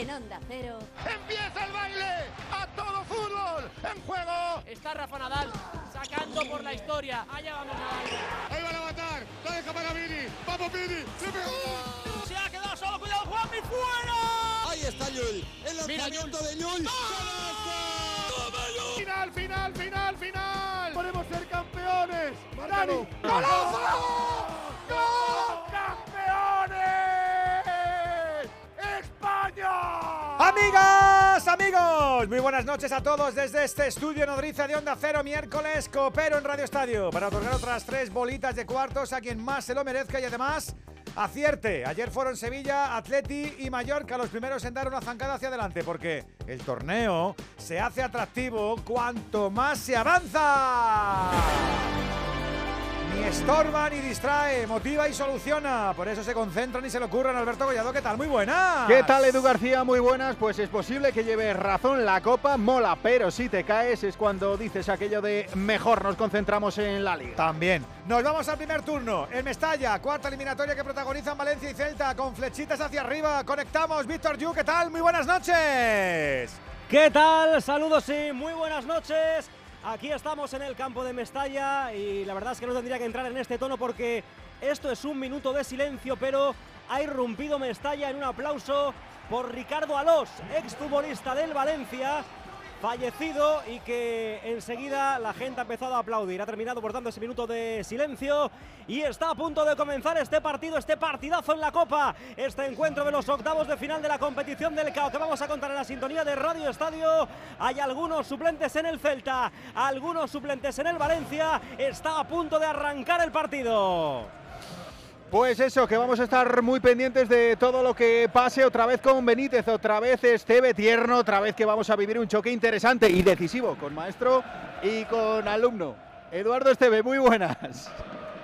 en Onda Cero. ¡Empieza el baile! ¡A todo fútbol! ¡En juego! Está Rafa Nadal sacando por la historia. Allá vamos Nadal. Ahí van a matar. La deja para Vini. ¡Vamos Vini! ¡Se pegó! Se ha quedado solo. ¡Cuidado, Juanmi! ¡Fuera! Ahí está Llull. El lanzamiento de Llull. ¡Final, final, final, final! ¡Podemos ser campeones! ¡Dani! ¡Golazo! ¡Gol! Amigos, muy buenas noches a todos desde este estudio nodriza de Onda Cero, miércoles, coopero en Radio Estadio, para otorgar otras tres bolitas de cuartos a quien más se lo merezca y además acierte. Ayer fueron Sevilla, Atleti y Mallorca los primeros en dar una zancada hacia adelante, porque el torneo se hace atractivo cuanto más se avanza. Ni estorba ni distrae, motiva y soluciona. Por eso se concentran y se le ocurren. Alberto Collado, ¿qué tal? Muy buena. ¿Qué tal, Edu García? Muy buenas. Pues es posible que lleves razón. La copa mola, pero si te caes es cuando dices aquello de mejor nos concentramos en la liga. También. Nos vamos al primer turno. El Mestalla, cuarta eliminatoria que protagonizan Valencia y Celta, con flechitas hacia arriba. Conectamos. Víctor Yu, ¿qué tal? Muy buenas noches. ¿Qué tal? Saludos y muy buenas noches. Aquí estamos en el campo de Mestalla y la verdad es que no tendría que entrar en este tono porque esto es un minuto de silencio, pero ha irrumpido Mestalla en un aplauso por Ricardo Alós, exfutbolista del Valencia, fallecido y que enseguida la gente ha empezado a aplaudir. Ha terminado por tanto ese minuto de silencio y está a punto de comenzar este partido, este partidazo en la Copa, este encuentro de los octavos de final de la competición del CAO que vamos a contar en la sintonía de Radio Estadio. Hay algunos suplentes en el Celta, algunos suplentes en el Valencia. Está a punto de arrancar el partido. Pues eso, que vamos a estar muy pendientes de todo lo que pase otra vez con Benítez, otra vez Esteve Tierno, otra vez que vamos a vivir un choque interesante y decisivo con maestro y con alumno. Eduardo Esteve, muy buenas.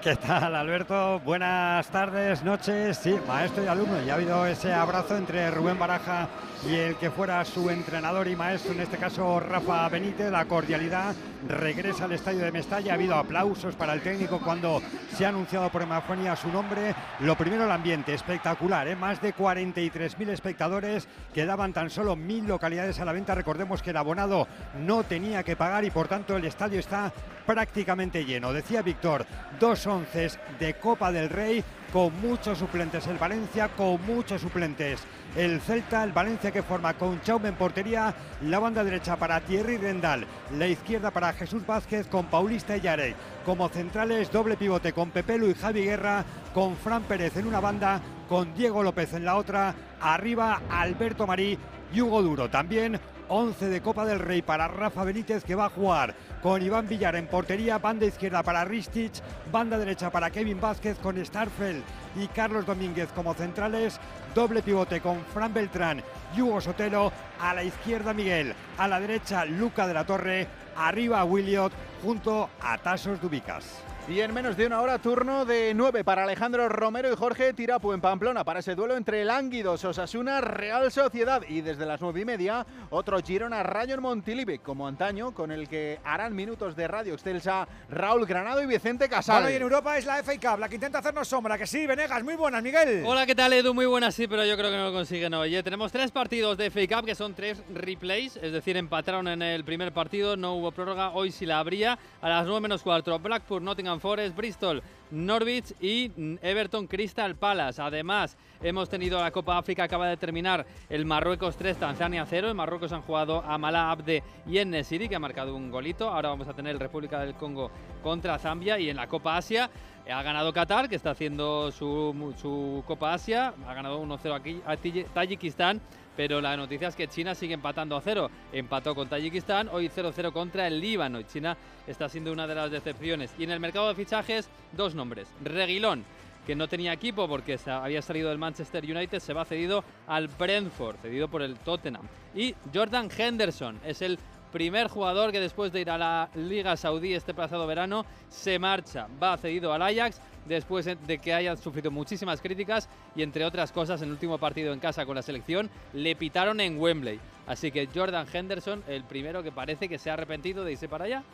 ¿Qué tal, Alberto? Buenas tardes, noches. Sí, maestro y alumno. Ya ha habido ese abrazo entre Rubén Baraja y el que fuera su entrenador y maestro, en este caso Rafa Benítez. La cordialidad regresa al estadio de Mestalla. Ha habido aplausos para el técnico cuando se ha anunciado por hemafonía su nombre. Lo primero, el ambiente espectacular. ¿eh? Más de 43.000 espectadores que daban tan solo mil localidades a la venta. Recordemos que el abonado no tenía que pagar y por tanto el estadio está prácticamente lleno. Decía Víctor, dos onces de Copa del Rey con muchos suplentes. El Valencia con muchos suplentes. El Celta, el Valencia que forma con Chaume en portería, la banda derecha para Thierry Rendal, la izquierda para Jesús Vázquez con Paulista y Yarey. Como centrales, doble pivote con Pepelu y Javi Guerra, con Fran Pérez en una banda, con Diego López en la otra, arriba Alberto Marí y Hugo Duro. También 11 de Copa del Rey para Rafa Benítez que va a jugar con Iván Villar en portería, banda izquierda para Ristich, banda derecha para Kevin Vázquez con Starfeld y Carlos Domínguez como centrales, doble pivote con Fran Beltrán y Hugo Sotelo, a la izquierda Miguel, a la derecha Luca de la Torre, arriba Williot junto a Tasos Dubicas. Y en menos de una hora, turno de 9 para Alejandro Romero y Jorge Tirapu en Pamplona para ese duelo entre Lánguidos, Osasuna, Real Sociedad y desde las 9 y media otro Girona Rayo en Montilive, como antaño, con el que harán minutos de Radio Excelsa Raúl Granado y Vicente Casal. Bueno, y en Europa es la FA Cup, la que intenta hacernos sombra, que sí, Venegas, muy buenas, Miguel. Hola, ¿qué tal Edu? Muy buenas, sí, pero yo creo que no lo consiguen hoy. ¿eh? Tenemos tres partidos de FA Cup, que son tres replays, es decir, empataron en el primer partido, no hubo prórroga, hoy sí la habría, a las 9 menos 4, Blackpool, Nottingham Forest, Bristol, Norwich y Everton Crystal Palace. Además, hemos tenido la Copa África, acaba de terminar el Marruecos 3, Tanzania 0. En Marruecos han jugado a Mala Abde y en Nesiri, que ha marcado un golito. Ahora vamos a tener República del Congo contra Zambia. Y en la Copa Asia ha ganado Qatar, que está haciendo su, su Copa Asia. Ha ganado 1-0 aquí a Tayikistán. Pero la noticia es que China sigue empatando a cero. Empató con Tayikistán, hoy 0-0 contra el Líbano. Y China está siendo una de las decepciones. Y en el mercado de fichajes, dos nombres. Reguilón, que no tenía equipo porque había salido del Manchester United, se va cedido al Brentford, cedido por el Tottenham. Y Jordan Henderson es el primer jugador que después de ir a la Liga Saudí este pasado verano se marcha, va cedido al Ajax después de que haya sufrido muchísimas críticas y entre otras cosas en el último partido en casa con la selección le pitaron en Wembley. Así que Jordan Henderson, el primero que parece que se ha arrepentido de irse para allá.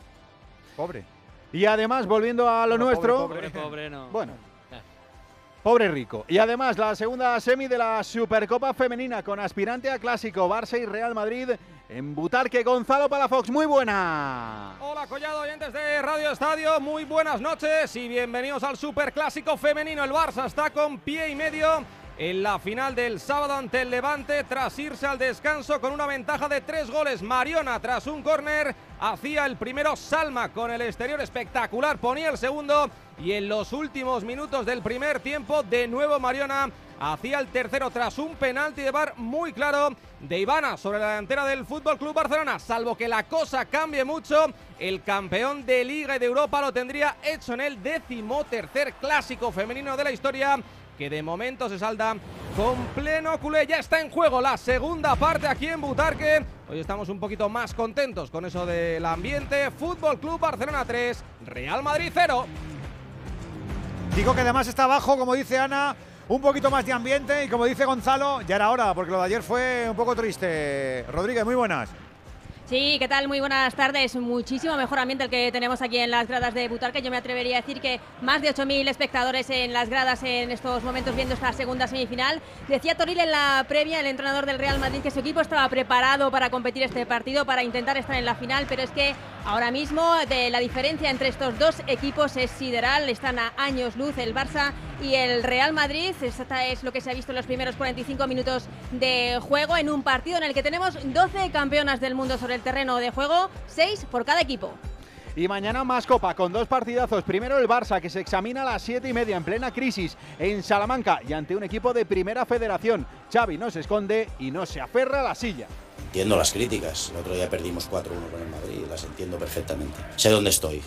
Pobre. Y además, volviendo a lo nuestro, pobre, Pobre, pobre, no. bueno, Pobre rico. Y además la segunda semi de la Supercopa Femenina con aspirante a clásico Barça y Real Madrid en Butarque. Gonzalo Palafox, muy buena. Hola Collado, oyentes de Radio Estadio, muy buenas noches y bienvenidos al Superclásico Femenino. El Barça está con pie y medio en la final del sábado ante el Levante tras irse al descanso con una ventaja de tres goles. Mariona tras un córner hacía el primero Salma con el exterior espectacular, ponía el segundo y en los últimos minutos del primer tiempo de nuevo Mariona hacía el tercero tras un penalti de bar muy claro de Ivana sobre la delantera del Fútbol Club Barcelona. Salvo que la cosa cambie mucho, el campeón de Liga y de Europa lo tendría hecho en el décimo tercer clásico femenino de la historia que de momento se salda con pleno culé. Ya está en juego la segunda parte aquí en Butarque. Hoy estamos un poquito más contentos con eso del ambiente. Fútbol Club Barcelona 3, Real Madrid 0. Digo que además está abajo, como dice Ana, un poquito más de ambiente y como dice Gonzalo, ya era hora, porque lo de ayer fue un poco triste. Rodríguez, muy buenas. Sí, ¿qué tal? Muy buenas tardes. Muchísimo mejor ambiente el que tenemos aquí en las gradas de Butarque. Yo me atrevería a decir que más de 8.000 espectadores en las gradas en estos momentos viendo esta segunda semifinal. Decía Toril en la previa, el entrenador del Real Madrid, que su equipo estaba preparado para competir este partido, para intentar estar en la final, pero es que ahora mismo la diferencia entre estos dos equipos es sideral. Están a años luz el Barça y el Real Madrid. Esta es lo que se ha visto en los primeros 45 minutos de juego en un partido en el que tenemos 12 campeonas del mundo sobre el terreno de juego, 6 por cada equipo. Y mañana más copa con dos partidazos. Primero el Barça que se examina a las 7 y media en plena crisis en Salamanca y ante un equipo de primera federación. Xavi no se esconde y no se aferra a la silla. Entiendo las críticas. El otro día perdimos 4-1 con el Madrid, las entiendo perfectamente. Sé dónde estoy,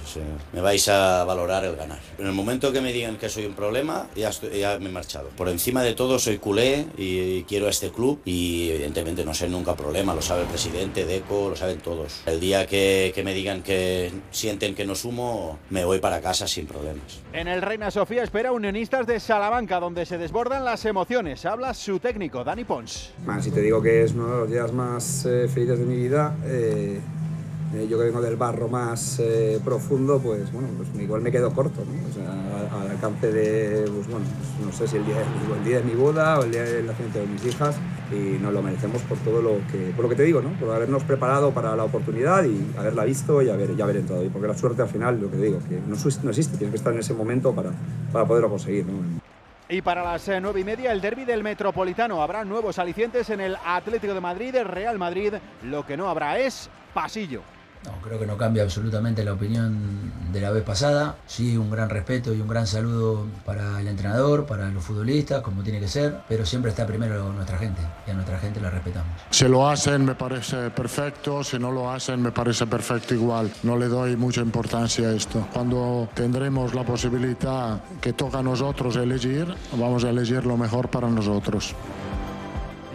me vais a valorar el ganar. En el momento que me digan que soy un problema, ya, ya me he marchado. Por encima de todo, soy culé y, quiero a este club y evidentemente no sé nunca problema, lo sabe el presidente, Deco, lo saben todos. El día que, que me digan que sienten que no sumo, me voy para casa sin problemas. En el Reina Sofía espera unionistas de Salamanca, donde se desbordan las emociones. Habla su técnico, Dani Pons. si te digo que es uno de los días más eh, felices de mi vida. Eh, eh, yo que vengo del barro más profundo, pues bueno, pues igual me quedo corto, al alcance de, pues bueno, pues no sé si el día, el día de mi boda o el día del nacimiento de mis hijas y nos lo merecemos por todo lo que, por lo que te digo, ¿no? Por habernos preparado para la oportunidad y haberla visto y haber, ya haber entrado. Y porque la suerte al final, lo que digo, que no, no existe, tienes que estar en ese momento para, para poderlo conseguir, ¿no? Y para las eh, nueve y media, el derby del Metropolitano. Habrá nuevos alicientes en el Atlético de Madrid, el Real Madrid. Lo que no habrá es pasillo. No, creo que no cambia absolutamente la opinión de la vez pasada. Sí, un gran respeto y un gran saludo para el entrenador, para los futbolistas, como tiene que ser, pero siempre está primero nuestra gente y a nuestra gente la respetamos. Si lo hacen me parece perfecto, si no lo hacen me parece perfecto igual. No le doy mucha importancia a esto. Cuando tendremos la posibilidad que toca a nosotros elegir, vamos a elegir lo mejor para nosotros.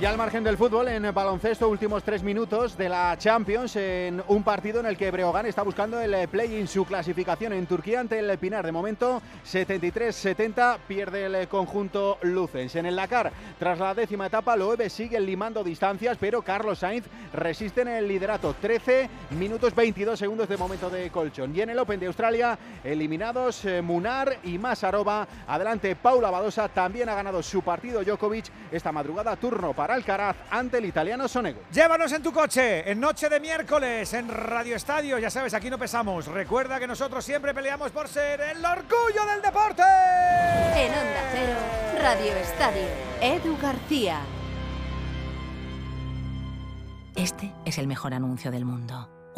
Y al margen del fútbol, en baloncesto, últimos tres minutos de la Champions, en un partido en el que Breogán está buscando el play-in, su clasificación en Turquía ante el Pinar. De momento, 73-70, pierde el conjunto Lucens. En el Dakar, tras la décima etapa, Loewe sigue limando distancias, pero Carlos Sainz resiste en el liderato. 13 minutos 22 segundos de momento de colchón. Y en el Open de Australia, eliminados eh, Munar y Masarova. Adelante, Paula Badosa también ha ganado su partido Djokovic esta madrugada, turno para Alcaraz ante el italiano Sonego. Llévanos en tu coche en noche de miércoles en Radio Estadio. Ya sabes, aquí no pesamos. Recuerda que nosotros siempre peleamos por ser el orgullo del deporte. En Onda Cero, Radio Estadio. Edu García. Este es el mejor anuncio del mundo.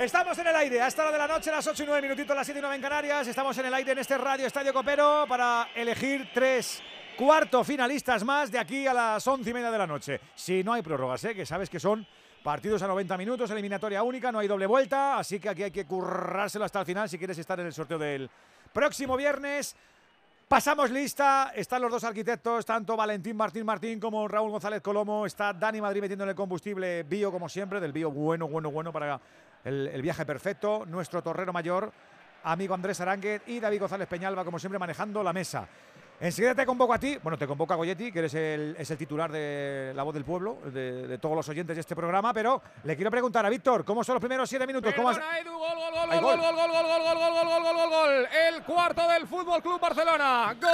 Estamos en el aire, hasta la de la noche, las 8 y 9 minutitos, las 7 y 9 en Canarias. Estamos en el aire en este Radio Estadio Copero para elegir tres cuarto finalistas más de aquí a las 11 y media de la noche. Si no hay prórrogas, ¿eh? que sabes que son partidos a 90 minutos, eliminatoria única, no hay doble vuelta, así que aquí hay que currárselo hasta el final si quieres estar en el sorteo del próximo viernes. Pasamos lista, están los dos arquitectos, tanto Valentín Martín Martín como Raúl González Colomo. Está Dani Madrid metiéndole combustible bio, como siempre, del bio bueno, bueno, bueno para el, el viaje perfecto. Nuestro torrero mayor, amigo Andrés Aránguez y David González Peñalba, como siempre, manejando la mesa. Enseguida te convoco a ti, bueno, te convoco a Goyetti, que eres el, es el titular de La Voz del Pueblo, de, de todos los oyentes de este programa, pero le quiero preguntar a Víctor, ¿cómo son los primeros siete minutos? ¿Cómo has- Perdona, Edu, gol, gol, gol, Hay gol, gol. gol, gol, gol, gol, gol, gol, gol, gol, gol, gol, gol. El cuarto del Fútbol Club Barcelona. Gol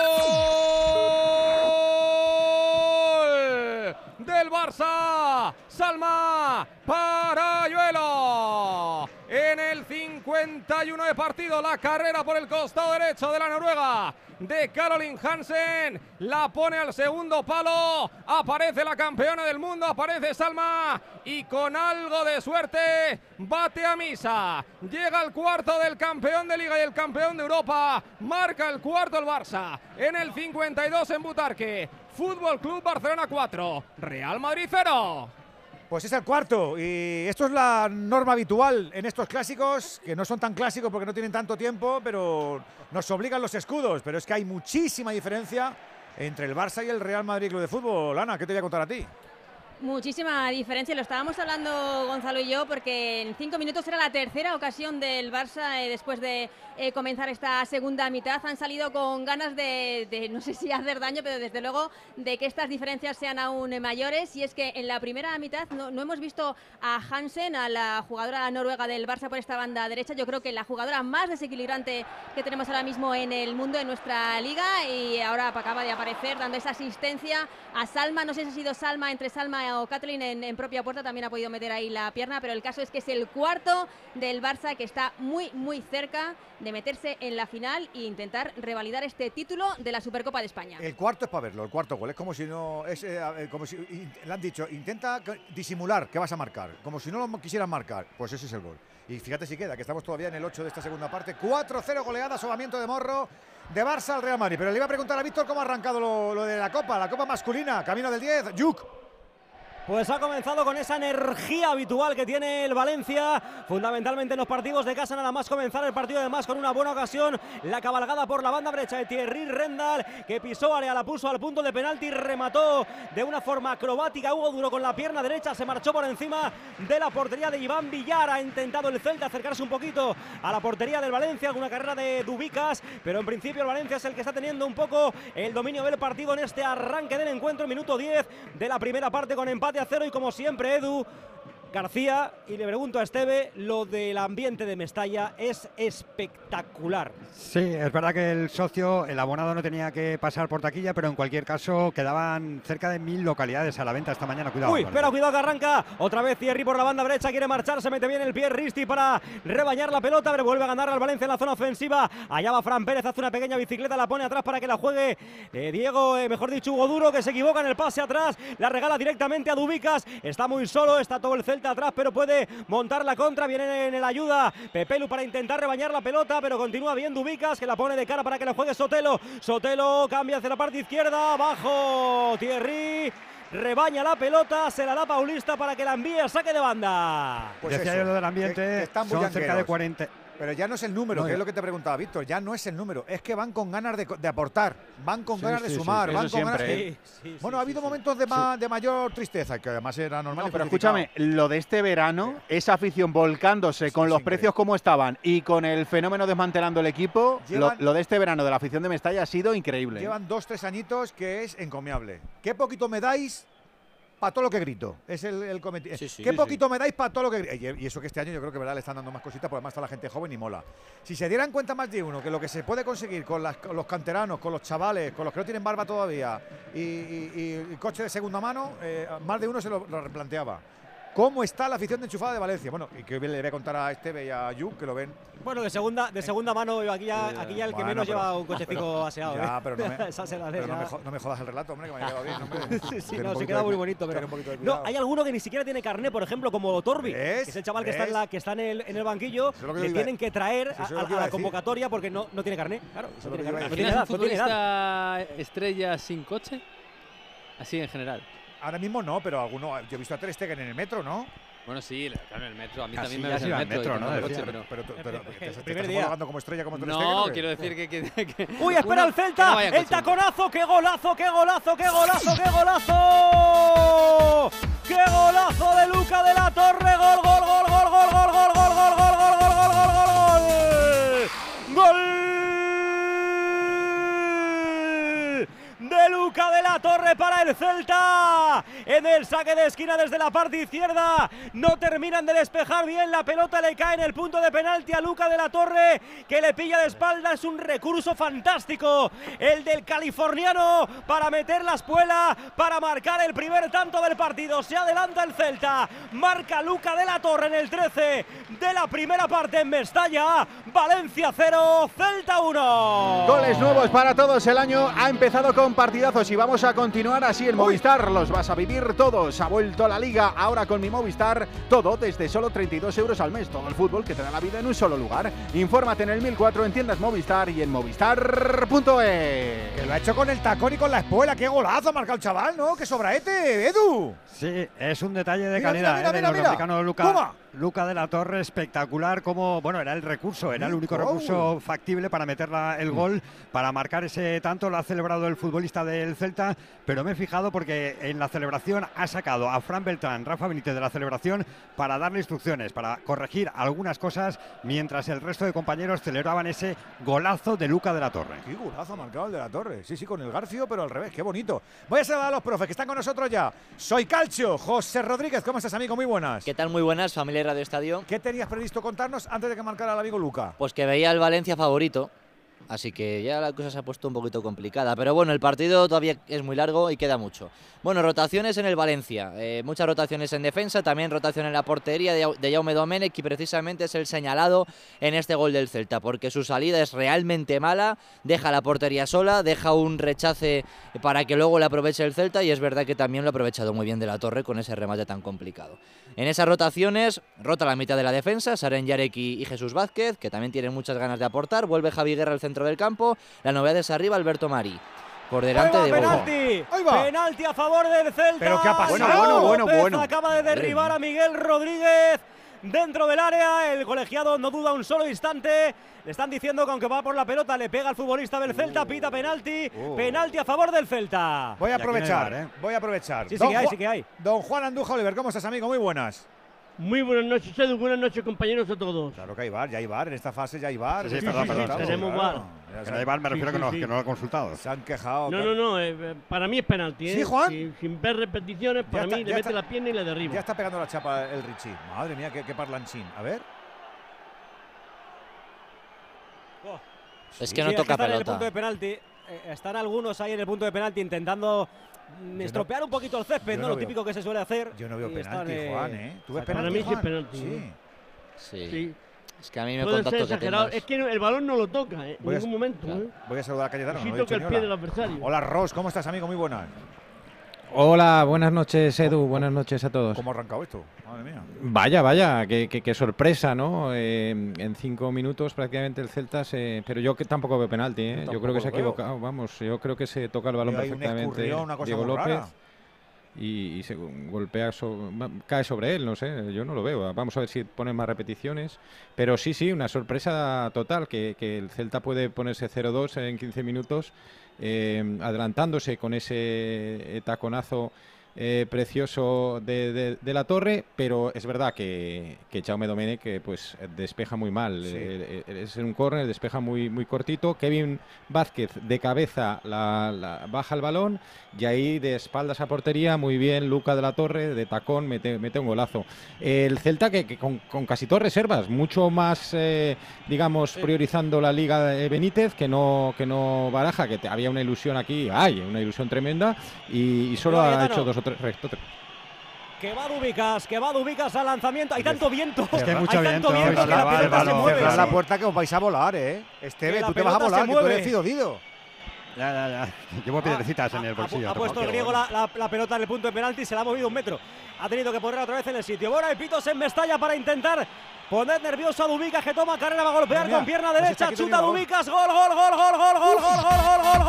del Barça. Salma Parayuelo. En el 51 de partido, la carrera por el costado derecho de la Noruega de Caroline Hansen. La pone al segundo palo. Aparece la campeona del mundo, aparece Salma. Y con algo de suerte, bate a misa. Llega al cuarto del campeón de Liga y el campeón de Europa. Marca el cuarto el Barça. En el 52 en Butarque. Fútbol Club Barcelona 4. Real Madrid 0. Pues es el cuarto y esto es la norma habitual en estos clásicos, que no son tan clásicos porque no tienen tanto tiempo, pero nos obligan los escudos. Pero es que hay muchísima diferencia entre el Barça y el Real Madrid Club de Fútbol. Ana, ¿qué te voy a contar a ti? Muchísima diferencia, lo estábamos hablando Gonzalo y yo, porque en cinco minutos era la tercera ocasión del Barça eh, después de eh, comenzar esta segunda mitad. Han salido con ganas de, de, no sé si hacer daño, pero desde luego de que estas diferencias sean aún mayores. Y es que en la primera mitad no, no hemos visto a Hansen, a la jugadora noruega del Barça por esta banda derecha. Yo creo que la jugadora más desequilibrante que tenemos ahora mismo en el mundo, en nuestra liga. Y ahora acaba de aparecer dando esa asistencia a Salma. No sé si ha sido Salma entre Salma o Kathleen en, en propia puerta también ha podido meter ahí la pierna, pero el caso es que es el cuarto del Barça que está muy, muy cerca de meterse en la final e intentar revalidar este título de la Supercopa de España. El cuarto es para verlo, el cuarto gol. Es como si no. Es, eh, como si. Le han dicho, intenta disimular que vas a marcar. Como si no lo quisieran marcar. Pues ese es el gol. Y fíjate si queda, que estamos todavía en el 8 de esta segunda parte. 4-0 goleada, sobamiento de morro de Barça al Real Madrid. Pero le iba a preguntar a Víctor cómo ha arrancado lo, lo de la Copa, la Copa masculina, camino del 10. Yuk. Pues ha comenzado con esa energía habitual que tiene el Valencia, fundamentalmente en los partidos de casa, nada más comenzar el partido además con una buena ocasión, la cabalgada por la banda derecha de Thierry Rendal, que pisó área, la puso al punto de penalti, remató de una forma acrobática, Hugo Duro con la pierna derecha, se marchó por encima de la portería de Iván Villar, ha intentado el Celta acercarse un poquito a la portería del Valencia, alguna carrera de Dubicas, pero en principio el Valencia es el que está teniendo un poco el dominio del partido en este arranque del encuentro, minuto 10 de la primera parte con empate a cero y como siempre Edu García y le pregunto a Esteve, lo del ambiente de Mestalla es espectacular. Sí, es verdad que el socio, el abonado no tenía que pasar por taquilla, pero en cualquier caso quedaban cerca de mil localidades a la venta esta mañana. Cuidado. Uy, pero cuidado que arranca. Otra vez Thierry por la banda derecha. Quiere marchar. Se mete bien el pie Risti para rebañar la pelota. Pero vuelve a ganar al Valencia en la zona ofensiva. Allá va Fran Pérez. Hace una pequeña bicicleta. La pone atrás para que la juegue eh, Diego, eh, mejor dicho, Hugo Duro, que se equivoca en el pase atrás. La regala directamente a Dubicas. Está muy solo. Está todo el Celta atrás, pero puede montar la contra. Viene en el ayuda Pepelu para intentar rebañar la pelota. Pero continúa bien Dubicas, que la pone de cara para que la juegue Sotelo. Sotelo cambia hacia la parte izquierda. Abajo Thierry. Rebaña la pelota, se la da Paulista para que la envíe a saque de banda. Pues Decía eso, yo lo del ambiente, que- que están son cerca de bullangueros. 40. Pero ya no es el número, No, que ya. es lo que te preguntaba Víctor, ya no es el número, es que van con ganas de, aportar, van con Sí, ganas de sí, sí, sumar, eso van con siempre, ganas ¿eh? de... bueno, ha habido momentos de, ma- de mayor tristeza, que además era normal. No, pero escúchame, lo de este verano, esa afición volcándose con los precios como estaban y con el fenómeno desmantelando el equipo, lo, Llevan- lo de este verano de la afición de Mestalla ha sido increíble. ¿eh? Llevan dos, tres añitos que es encomiable. ¿Qué poquito me dais para todo lo que grito? Es el, el cometi- Sí, sí. ¿Qué Sí, poquito me dais para todo lo que grito? Y, y eso que este año yo creo que verdad le están dando más cositas, porque además está la gente joven y mola. Si se dieran cuenta más de uno que lo que se puede conseguir con, las- con los canteranos, con los chavales, con los que no tienen barba todavía y, y- y- y coche de segunda mano, eh, más de uno se lo, lo replanteaba. ¿Cómo está la afición de enchufada de Valencia? Bueno, y que le voy a contar a Esteve y a Yu, que lo ven. Bueno, de segunda, de segunda mano, aquí ya, aquí ya el que Bueno, menos pero- lleva un cochecico pero- aseado. Ya, ¿eh? pero no me, pero no no jodas el relato, hombre, que me ha quedado bien. hombre. Sí, sí, no, se queda de muy bonito. Pero no, hay alguno que ni siquiera tiene carné, por ejemplo, como Torbi, que es el chaval que está, en, la, que está en, el, en el banquillo, es lo que tienen que traer a, la convocatoria porque no, no tiene carné. Claro, Eso no tiene carné. No decir. tiene edad, ¿Imaginas un no tiene edad. futbolista estrella sin coche? Así en general. Ahora mismo no, pero alguno. Yo he visto a Ter Stegen en el metro, ¿no? Bueno, sí, claro, en el metro. A mí Ah, también sí, me ves en el metro. ¿no? coche, pero- Pero, pero, pero, ¿te, te primer estás homologando como estrella como Ter Stegen, No, quiero decir que. que- que- Uy, espera el no Celta. vaya el taconazo. ¡Qué golazo, qué golazo, qué golazo, qué golazo! ¡Qué golazo de Luca de la Torre! ¡Gol, gol, gol, gol, gol, gol, gol, gol, gol, gol, gol, gol, gol, gol, gol, gol! ¡Gol! De Luca de la Torre para el Celta. En el saque de esquina desde la parte izquierda. No terminan de despejar bien. La pelota le cae en el punto de penalti a Luca de la Torre. Que le pilla de espalda. Es un recurso fantástico. El del californiano para meter la espuela. Para marcar el primer tanto del partido. Se adelanta el Celta. Marca Luca de la Torre en el 13 de la primera parte en Mestalla. Valencia 0, Celta 1. Goles nuevos para todos. El año ha empezado con partidazos y vamos a continuar así en Movistar. Los vas a vivir todos. Ha vuelto la liga ahora con mi Movistar. Todo desde solo 32 euros al mes. Todo el fútbol que te da la vida en un solo lugar. Infórmate en el 1004 en tiendas Movistar y en movistar.es. Que lo ha hecho con el tacón y con la espuela. ¡Qué golazo ha marcado el chaval, ¿no? ¡Qué sobraete, Edu! Sí, es un detalle de Mira, calidad mira, ¿eh? mira, del mira. norteamericano Luca, Toma. Luca de la Torre, espectacular como, bueno, era el recurso, era el único recurso factible para meter la- el gol, para marcar ese tanto, lo ha celebrado el futbolista del Celta, pero me he fijado porque en la celebración ha sacado a Fran Beltrán, Rafa Benítez de la celebración para darle instrucciones, para corregir algunas cosas, mientras el resto de compañeros celebraban ese golazo de Luca de la Torre. ¡Qué golazo ha marcado el de la Torre! Sí, sí, con el Garcio, pero al revés. ¡Qué bonito! Voy a saludar a los profes que están con nosotros ya. Soy Calcio, José Rodríguez. ¿Cómo estás, amigo? Muy buenas. ¿Qué tal? Muy buenas, familia de Radio Estadio. ¿Qué tenías previsto contarnos antes de que marcara el amigo Luca? Pues que veía el Valencia favorito, así que ya la cosa se ha puesto un poquito complicada. Pero bueno, el partido todavía es muy largo y queda mucho. Bueno, rotaciones en el Valencia, eh, muchas rotaciones en defensa, también rotación en la portería de, Jau- de Jaume Domenech y precisamente es el señalado en este gol del Celta, porque su salida es realmente mala, deja la portería sola, deja un rechace para que luego le aproveche el Celta y es verdad que también lo ha aprovechado muy bien de la torre con ese remate tan complicado. En esas rotaciones, rota la mitad de la defensa, Saren Yarek y, y Jesús Vázquez, que también tienen muchas ganas de aportar. Vuelve Javi Guerra al centro del campo. La novedad es arriba Alberto Mari. Por delante Ahí va, de Bobo. penalti. Ahí va. Penalti a favor del Celta. ¿Pero qué ha pasado? Bueno, bueno, bueno, bueno. Acaba de derribar a Miguel Rodríguez dentro del área. El colegiado no duda un solo instante. Le están diciendo que aunque va por la pelota, le pega al futbolista del Celta, pita penalti. Penalti a favor del Celta. Voy a aquí no hay aprovechar, VAR, ¿eh? voy a aprovechar. Sí, sí Don que hay, sí que hay. Don Juan Andújar Oliver, ¿cómo estás, amigo? Muy buenas. Muy buenas noches, Edu. Buenas noches, compañeros a todos. Claro que hay bar, ya hay bar, en esta fase ya hay bar. Sí, sí, Sí, sí, claro, tenemos claro. Que se- no hay VAR, me refiero sí, que, no, sí. que no lo ha consultado. Se han quejado. No, claro. no, no. eh, eh, para mí es penalti. ¿Sí, ¿eh? Juan? Sin, sin ver repeticiones, para está, mí le mete está. la pierna y le derriba. Ya está pegando la chapa el Richie. Madre mía, qué, qué parlanchín. A ver. Es que no Sí, toca están en el pelota. punto de penalti. Eh, están algunos ahí en el punto de penalti intentando mm, estropear un poquito el césped, ¿no? no Lo veo- típico que se suele hacer. Yo no veo penalti, están, Juan, ¿eh? ¿Tú ves Para penalti, mí sí es Juan? penalti, Sí. ¿eh? Sí. Sí. Es que a mí me Puede ser que exagerado. tengas. Es que el balón no lo toca, ¿eh? En Voy a- ningún momento. ¿eh? Voy a saludar a Cayetano. Sí no toca el pie hola. del adversario. Hola, Ross, ¿cómo estás, amigo? Muy buenas. Hola, buenas noches Edu, buenas noches a todos. ¿Cómo ha arrancado esto? Madre mía. Vaya, vaya, qué, qué- qué sorpresa, ¿no? Eh, en cinco minutos prácticamente el Celta se... Pero yo que tampoco veo penalti, ¿eh? Yo, creo que se ha veo. equivocado, vamos, yo creo que se toca el balón hay perfectamente escurrión, una cosa Diego López rara. y, y se golpea, so- cae sobre él, no sé, yo no lo veo. Vamos a ver si ponen más repeticiones. Pero sí, sí, una sorpresa total, que, que el Celta puede ponerse 0-2 en 15 minutos, eh, adelantándose con ese taconazo eh, precioso de, de- de la torre, pero es verdad que, que Jaume Domenech que, pues, despeja muy mal. Sí. Eh, eh, es en un córner, despeja muy, muy cortito. Kevin Vázquez de cabeza la, la- baja el balón y ahí de espaldas a portería, muy bien Luca de la Torre, de tacón, mete, mete un golazo. El Celta que, que con, con casi todas reservas, mucho más, eh, digamos, priorizando la Liga de Benítez que no, que no Baraja, que te- había una ilusión aquí, hay una ilusión tremenda y, y solo ha hecho dos o Que va Dubicas, que va Dubicas al lanzamiento. Hay tanto viento. Es que hay mucho hay tanto viento, viento que la pelota se mueve. sí. la puerta que os vais a volar, ¿eh? Esteve, tú te vas a volar, que tú eres Fido Dido. Ya, ya, ya. Llevo piedrecitas en el bolsillo. ha puesto el griego la, la- la pelota en el punto de penalti, se la ha movido un metro. Ha tenido que ponerla otra vez en el sitio. Bueno, hay pitos en Mestalla para intentar poner nervioso a Dubicas que toma carrera, va a golpear Mira, con pierna derecha, chuta Dubicas, gol, gol, gol, gol, gol, gol, gol, gol, gol, gol,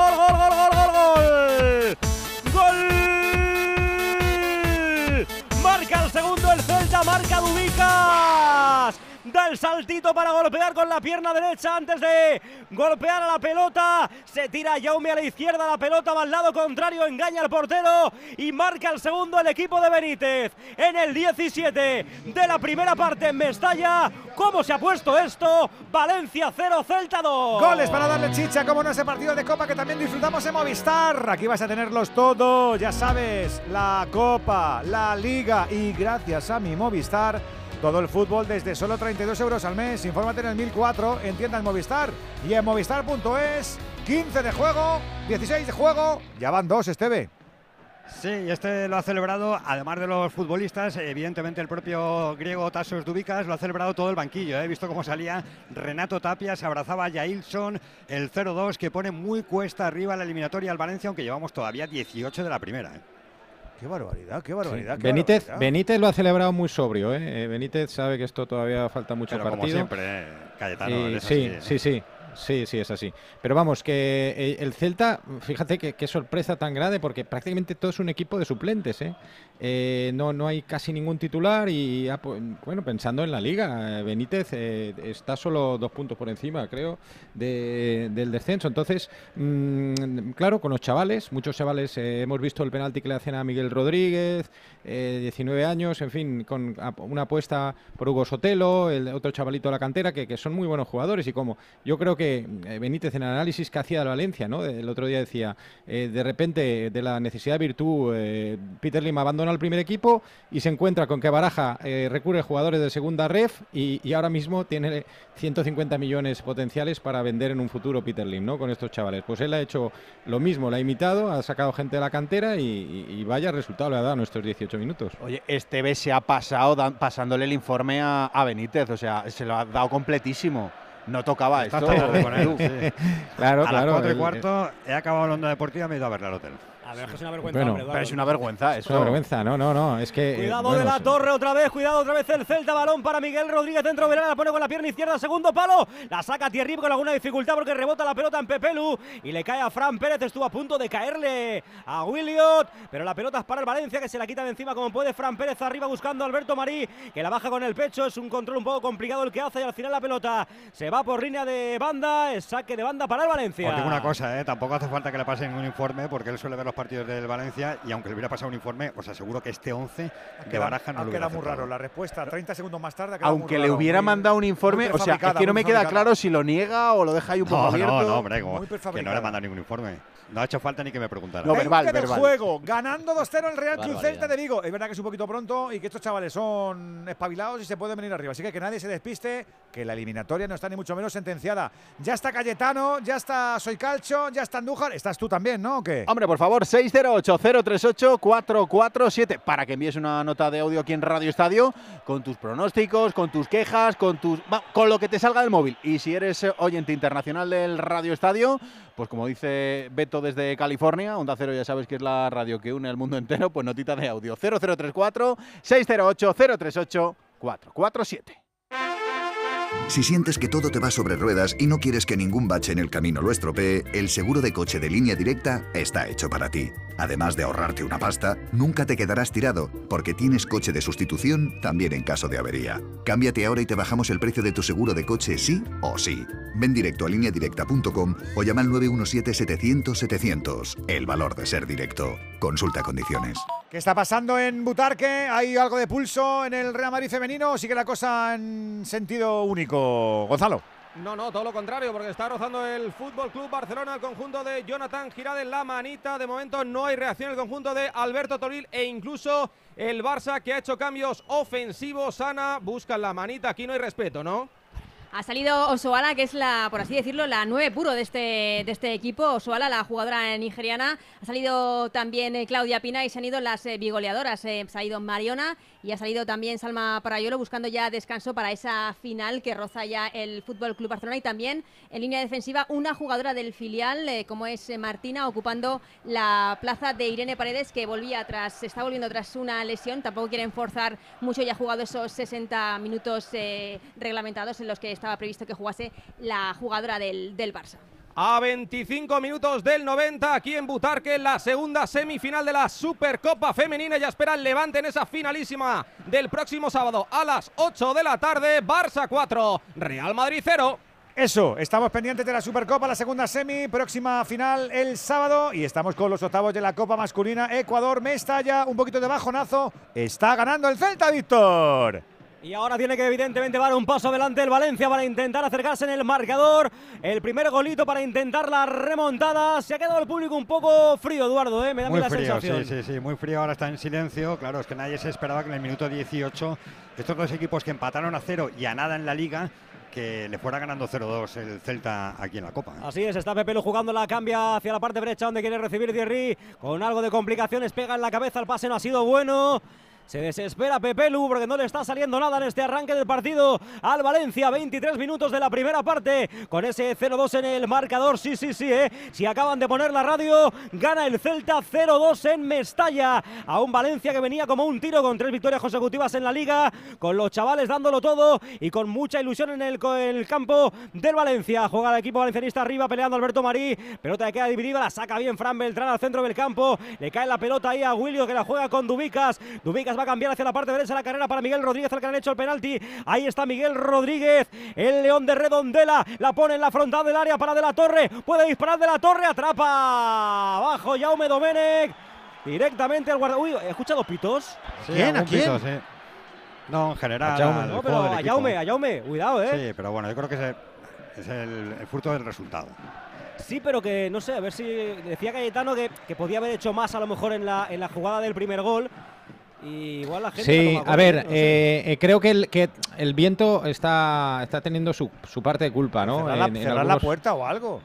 saltito para golpear con la pierna derecha antes de golpear a la pelota. Se tira Jaume a la izquierda, la pelota va al lado contrario, engaña al portero y marca el segundo el equipo de Benítez. En el 17 de la primera parte en Mestalla. ¿Cómo se ha puesto esto? Valencia 0, Celta 2. Goles para darle chicha, como no ese partido de Copa que también disfrutamos en Movistar. Aquí vas a tenerlos todos, ya sabes, la Copa, la Liga y gracias a mi Movistar. Todo el fútbol desde solo 32 euros al mes. Infórmate en el 1004 en tiendas Movistar y en movistar.es. 15 de juego, 16 de juego. Ya van dos, Esteve. Sí, este lo ha celebrado, además de los futbolistas, evidentemente el propio griego Tasos Dubicas lo ha celebrado todo el banquillo. ¿eh? He visto cómo salía Renato Tapia, se abrazaba a Jailson, el 0-2 que pone muy cuesta arriba la eliminatoria al Valencia, aunque llevamos todavía 18 de la primera. ¿eh? Qué barbaridad, qué barbaridad. Sí. qué Benítez, barbaridad. Benítez lo ha celebrado muy sobrio. ¿eh? Eh, Benítez sabe que esto todavía falta mucho Pero como partido. siempre, ¿eh? Cayetano, Y es sí, así, sí, sí. Sí, sí, es así. Pero vamos, que eh, el Celta, fíjate que- qué sorpresa tan grande, porque prácticamente todo es un equipo de suplentes. ¿eh? Eh, no, no hay casi ningún titular y, ah, pues, bueno, pensando en la liga, eh, Benítez eh, está solo dos puntos por encima, creo, de- del descenso. Entonces, mm, claro, con los chavales, muchos chavales, eh, hemos visto el penalti que le hacen a Miguel Rodríguez, eh, 19 años, en fin, con una apuesta por Hugo Sotelo, el otro chavalito de la cantera, que, que son muy buenos jugadores y como yo creo que Benítez en el análisis que hacía del Valencia, ¿no? El otro día decía, de repente, de la necesidad de virtud, Peter Lim abandona el primer equipo y se encuentra con que Baraja eh, recurre a jugadores de segunda ref y, y ahora mismo tiene 150 millones potenciales para vender en un futuro Peter Lim, ¿no? Con estos chavales. Pues él ha hecho lo mismo, la ha imitado, ha sacado gente de la cantera y, vaya resultado le ha dado en estos 18 minutos. Oye, Esteve se ha pasado dan- pasándole el informe a, a Benítez, o sea, se lo ha dado completísimo. No tocaba Está esto. tarde con él, Edu. sí. Claro, a claro, las 4 y el- cuarto he acabado la onda deportiva y me he ido a verla al hotel. A ver, es una vergüenza, Bueno, hombre, Pero es una vergüenza Es una vergüenza, no, no, no, es que... eh, Cuidado bueno, de la sí. torre otra vez, cuidado otra vez el Celta, balón para Miguel Rodríguez dentro Verán, la pone con la pierna izquierda, segundo palo, la saca Thierry con alguna dificultad porque rebota la pelota en Pepelu y le cae a Fran Pérez, estuvo a punto de caerle a Williot, pero la pelota es para el Valencia que se la quita de encima como puede Fran Pérez arriba buscando a Alberto Marí, que la baja con el pecho, es un control un poco complicado el que hace y al final la pelota se va por línea de banda, es saque de banda para el Valencia. Os digo una cosa, ¿eh? tampoco hace falta que le pasen un informe porque él suele ver los partidos del Valencia y aunque le hubiera pasado un informe, os aseguro que este 11 de Baraja no ha lo hubiera muy aceptado. raro la respuesta. 30 segundos más tarde. ha muy Aunque le hubiera muy- mandado un informe, muy o sea, es que no muy me queda claro si lo niega o lo deja ahí un poco No, abierto. no, no, hombre, como- Muy que no le manda ningún informe. No ha hecho falta ni que me preguntara. No, 20 verbal, verbal. juego, ganando 2-0 el Real Club. Celta de Vigo. Es verdad que es un poquito pronto y que estos chavales son espabilados y se pueden venir arriba. Así que que nadie se despiste, que la eliminatoria no está ni mucho menos sentenciada. Ya está Cayetano, ya está Soy Calcho, ya está Andújar. Estás tú también, ¿no? ¿O? Hombre, por favor, 608-038-447 para que envíes una nota de audio aquí en Radio Estadio con tus pronósticos, con tus quejas, con tus con lo que te salga del móvil. Y si eres eh, oyente internacional del Radio Estadio, pues como dice Beto desde California, Onda Cero ya sabes que es la radio que une al mundo entero, pues notita de audio 0034 608 038 447. Si sientes que todo te va sobre ruedas y no quieres que ningún bache en el camino lo estropee, el seguro de coche de línea directa está hecho para ti. Además de ahorrarte una pasta, nunca te quedarás tirado, porque tienes coche de sustitución también en caso de avería. Cámbiate ahora y te bajamos el precio de tu seguro de coche sí o sí. Ven directo a lineadirecta.com o llama al 917-700-700. El valor de ser directo. Consulta condiciones. ¿Qué está pasando en Butarque? ¿Hay algo de pulso en el Real Madrid femenino sigue la cosa en sentido único? Gonzalo. No, no, todo lo contrario, porque está rozando el Fútbol Club Barcelona, el conjunto de Jonathan Girard en la manita. De momento no hay reacción el conjunto de Alberto Toril e incluso el Barça que ha hecho cambios ofensivos. Ana busca la manita, aquí no hay respeto, ¿no? Ha salido Osoala, que es la, por así decirlo, la nueve puro de este, de este equipo. Osoala, la jugadora nigeriana. Ha salido también eh, Claudia Pina y se han ido las eh, bigoleadoras. Eh, se ha ido Mariona y ha salido también Salma Parayolo buscando ya descanso para esa final que roza ya el Fútbol Club Barcelona. Y también en línea defensiva una jugadora del filial, eh, como es eh, Martina, ocupando la plaza de Irene Paredes, que volvía tras, está volviendo tras una lesión. Tampoco quieren forzar mucho, ya ha jugado esos 60 minutos eh, reglamentados en los que estaba previsto que jugase la jugadora del, del Barça. a 25 minutos del 90 aquí en Butarque, la segunda semifinal de la Supercopa Femenina. Ya espera el Levante en esa finalísima del próximo sábado a las 8 de la tarde. Barça 4, Real Madrid 0. Eso, estamos pendientes de la Supercopa, la segunda semi, próxima final el sábado y estamos con los octavos de la Copa Masculina. Ecuador, Mestalla, un poquito de bajonazo. Está ganando el Celta, Víctor. Y ahora tiene que evidentemente dar un paso adelante el Valencia para intentar acercarse en el marcador. El primer golito para intentar la remontada. Se ha quedado el público un poco frío, Eduardo, ¿eh? me da Muy la frío, sensación. sí, sí, sí, muy frío. Ahora está en silencio. Claro, es que nadie se esperaba que en el minuto 18 estos dos equipos que empataron a cero y a nada en la liga, que le fuera ganando 0-2 el Celta aquí en la Copa. ¿eh? Así es, está Pepe Lu jugando la cambia hacia la parte derecha donde quiere recibir Thierry. Con algo de complicaciones, pega en la cabeza, el pase no ha sido bueno. Se desespera Pepe Lu porque no le está saliendo nada en este arranque del partido al Valencia. 23 minutos de la primera parte con ese 0-2 en el marcador. Sí, sí, sí, ¿eh? Si acaban de poner la radio, gana el Celta 0-2 en Mestalla. A un Valencia que venía como un tiro con tres victorias consecutivas en la liga, con los chavales dándolo todo y con mucha ilusión en el, campo del Valencia. Juega el equipo valencianista arriba peleando Alberto Marí. Pelota que queda dividida, la saca bien Fran Beltrán al centro del campo. Le cae la pelota ahí a Wilio que la juega con Dubicas. Dubicas va a cambiar hacia la parte derecha la carrera para Miguel Rodríguez, el que le han hecho el penalti. Ahí está Miguel Rodríguez, el león de Redondela. La pone en la frontal del área para De la Torre. Puede disparar De la Torre, atrapa. Abajo Jaume Domenech. Directamente al guarda. Uy, he escuchado pitos. Sí, algún pito, sí. No, en general. A Jaume, no, pero a. Jaume, a Jaume, cuidado, eh. Sí, pero bueno, yo creo que es el, es el- el fruto del resultado. Sí, pero que no sé, a ver si decía Cayetano que, que podía haber hecho más a lo mejor en la, en la jugada del primer gol. Y igual la gente. Sí, a ver, no eh, eh, creo que el, que el viento está, está teniendo su, su parte de culpa, ¿no? Cerrar, la, En- en cerrar la puerta o algo.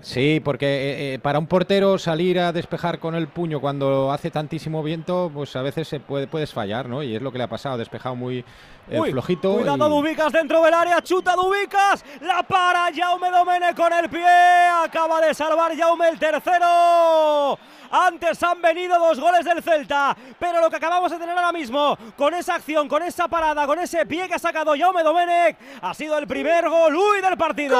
Sí, porque eh, para un portero salir a despejar con el puño cuando hace tantísimo viento, pues a veces se puede, puedes fallar, ¿no? Y es lo que le ha pasado, ha despejado muy eh, Uy, flojito. Cuidado y- Dubicas dentro del área, chuta Dubicas, la para Jaume Domene con el pie, acaba de salvar Jaume el tercero. Antes han venido dos goles del Celta, pero lo que acabamos de tener ahora mismo, con esa acción, con esa parada, con ese pie que ha sacado Jaume Domenech, ha sido el primer gol uy, del partido.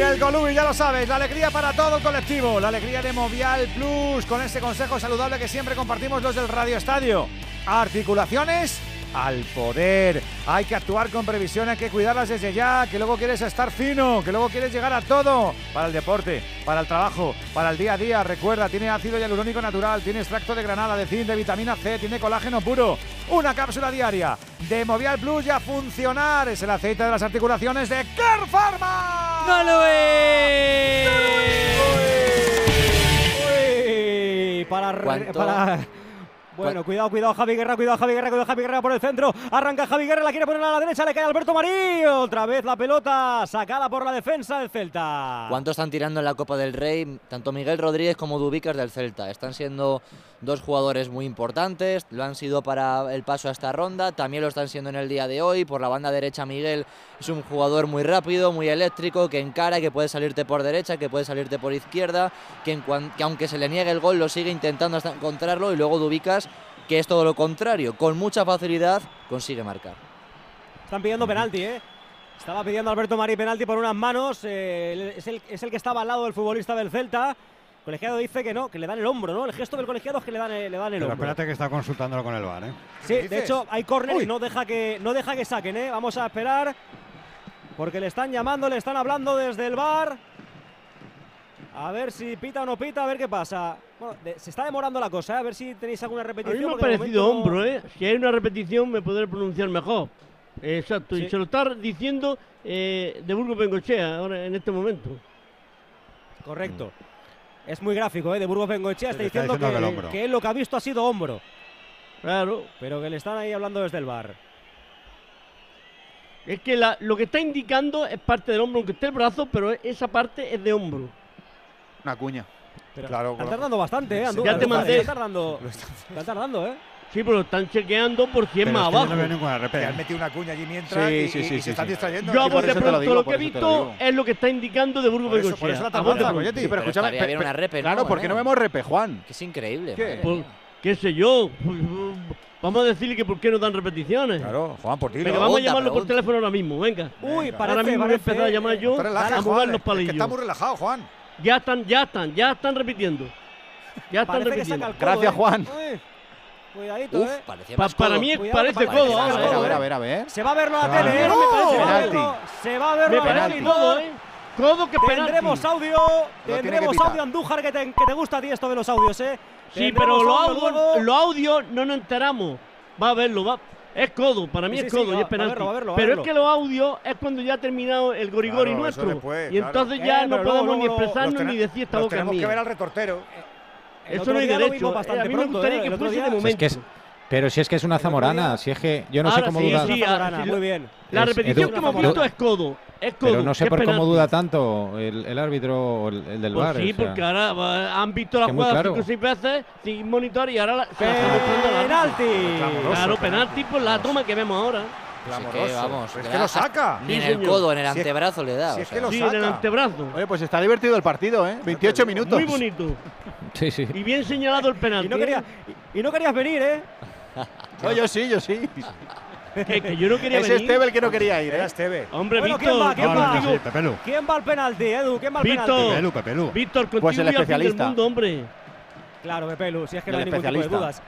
El Golubi, ya lo sabes, la alegría para todo el colectivo, la alegría de Movial Plus, con ese consejo saludable que siempre compartimos los del Radio Estadio. Articulaciones al poder. Hay que actuar con previsión, hay que cuidarlas desde ya, que luego quieres estar fino, que luego quieres llegar a todo. Para el deporte, para el trabajo, para el día a día. Recuerda, tiene ácido hialurónico natural, tiene extracto de granada, de zinc, de vitamina C, tiene colágeno puro. Una cápsula diaria de Movial Plus ya funcionar. Es el aceite de las articulaciones de Care Pharma. Uy, para, re- ¿Cuánto? para- Bueno, cuidado, cuidado, Javi Guerra, cuidado, Javi Guerra, cuidado, Javi Guerra por el centro. Arranca Javi Guerra, la quiere poner a la derecha, le cae Alberto Marí. Otra vez la pelota sacada por la defensa del Celta. ¿Cuánto están tirando en la Copa del Rey? Tanto Miguel Rodríguez como Dubicas del Celta. Están siendo dos jugadores muy importantes. Lo han sido para el paso a esta ronda. También lo están siendo en el día de hoy. Por la banda derecha, Miguel es un jugador muy rápido, muy eléctrico, que encara, que puede salirte por derecha, que puede salirte por izquierda. Que, en que aunque se le niegue el gol, lo sigue intentando hasta encontrarlo. Y luego Dubicas, que es todo lo contrario. Con mucha facilidad consigue marcar. Están pidiendo penalti, ¿eh? Estaba pidiendo Alberto Marí penalti por unas manos. eh, es, el, es el que estaba al lado del futbolista del Celta. El colegiado dice que no, que le dan el hombro, ¿no? El gesto del colegiado es que le dan, el- le dan el Pero hombro. espérate que está consultándolo con el VAR, ¿eh? Sí, de hecho hay córner y no deja que no deja que saquen, ¿eh? Vamos a esperar porque le están llamando, le están hablando desde el bar. A ver si pita o no pita, a ver qué pasa. Bueno, de- se está demorando la cosa, ¿eh? a ver si tenéis alguna A mí repetición. me ha parecido momento hombro, ¿eh? Si hay una repetición me podré pronunciar mejor. Exacto, Sí. y se lo está diciendo eh, de Burgos Bengochea ahora en este momento. Correcto. Es muy gráfico, ¿eh? De Burgos Bengoechea está diciendo, diciendo que, él lo que ha visto ha sido hombro. Claro. Pero que le están ahí hablando desde el bar. Es que la- lo que está indicando es parte del hombro, aunque esté el brazo, pero esa parte es de hombro. Una cuña. Pero Claro, están claro. tardando bastante, ¿eh? Andú- Ya te mandé. Están tardando, están tardando, ¿eh? Sí, pero lo están chequeando por 100 Pero más es que abajo. no veo ninguna repetición. han metido una cuña allí mientras Sí, y, sí, sí, y sí, se están distrayendo. Yo a te lo pronto digo, lo que he te visto es lo que está indicando de Burgos Bengochea. por eso la. Sí, pero escúchame. pe- una pe- repe, ¿no? Claro, ¿por qué no Bueno. vemos repe, Juan? Que es increíble. ¿Qué? Pues, sé yo, Vamos a decirle que por qué no dan repeticiones. Claro, Juan, por ti. Venga, vamos a Pregunta, llamarlo por teléfono ahora mismo, venga. Uy, Ahora parece, mismo voy a empezar a llamar yo Te a Juan, mover es los que palillos. está muy relajado, Juan. Ya están, ya están, ya están repitiendo. Ya están Parece que repitiendo. saca el codo, Gracias, ¿eh? Juan. Uy, Cuidadito, Uf, eh. parecía Pa- más para codo. mí Cuidado, parece parece codo más ahora, A ver, eh. a ver, a ver, a ver. Se va a verlo a la Para tele, ¿eh? no, Se va a penalti. verlo- Se va a verlo Me a la parece tele. codo, ¿eh? Codo que penalti. Tendremos audio, tiene que tendremos pitar. audio Andújar que te, que te gusta a ti esto de los audios, ¿eh? Sí, Tendremos pero los audio luego. los audios no nos enteramos. Va a verlo, va. Es codo, para mí Sí, es codo sí, y es penalti. verlo, verlo, pero verlo. es que los audios es cuando ya ha terminado el gorigori Claro, nuestro. después, y entonces Eh, ya pero no luego- podemos ni expresarnos ni decir esta boca tenemos que mía. ver al retortero. El Eso no hay derecho. Eh, bastante a mí me gustaría ¿eh? que fuese día- de Es momento. que es- pero si es que es una zamorana, si es que yo no sé Ahora cómo sí, duda. sí, sí, muy bien. La repetición que hemos visto es codo. Es. Pero no sé que es por cómo penalti. duda tanto el, el árbitro el, el del Pues bar. sí, o sea. porque ahora va, han visto la que muy jugada claro. cinco o seis veces sin monitor y ahora la, se la está mostrando al árbitro. Penalti. Claro, penalti por la toma que vemos ahora. Así que, Clamoroso. vamos, es que lo saca. Ni en el codo, en el Si es- antebrazo le da. si es que lo Sí, en el saca. antebrazo. Oye, pues está divertido el partido, ¿eh? 28 minutos. Muy bonito. Sí, sí. Y bien señalado el penalti. Y no, quería, y, y no querías venir, ¿eh? No, yo sí, yo sí. Que, que yo no quería Es venir. Esteve el que no quería ir, Era ¿eh? Esteve. Hombre, Bueno, Víctor, ¿quién va? ¿Quién contigo- va? sí, Pepelu. ¿Quién va al penalti, Edu? ¿Quién va al Víctor. penalti? Pepelu, Pepelu. Víctor, contigo Pues el voy al fin del especialista. mundo, hombre. Claro, Pepelu, si es que El no hay ningún tipo de dudas.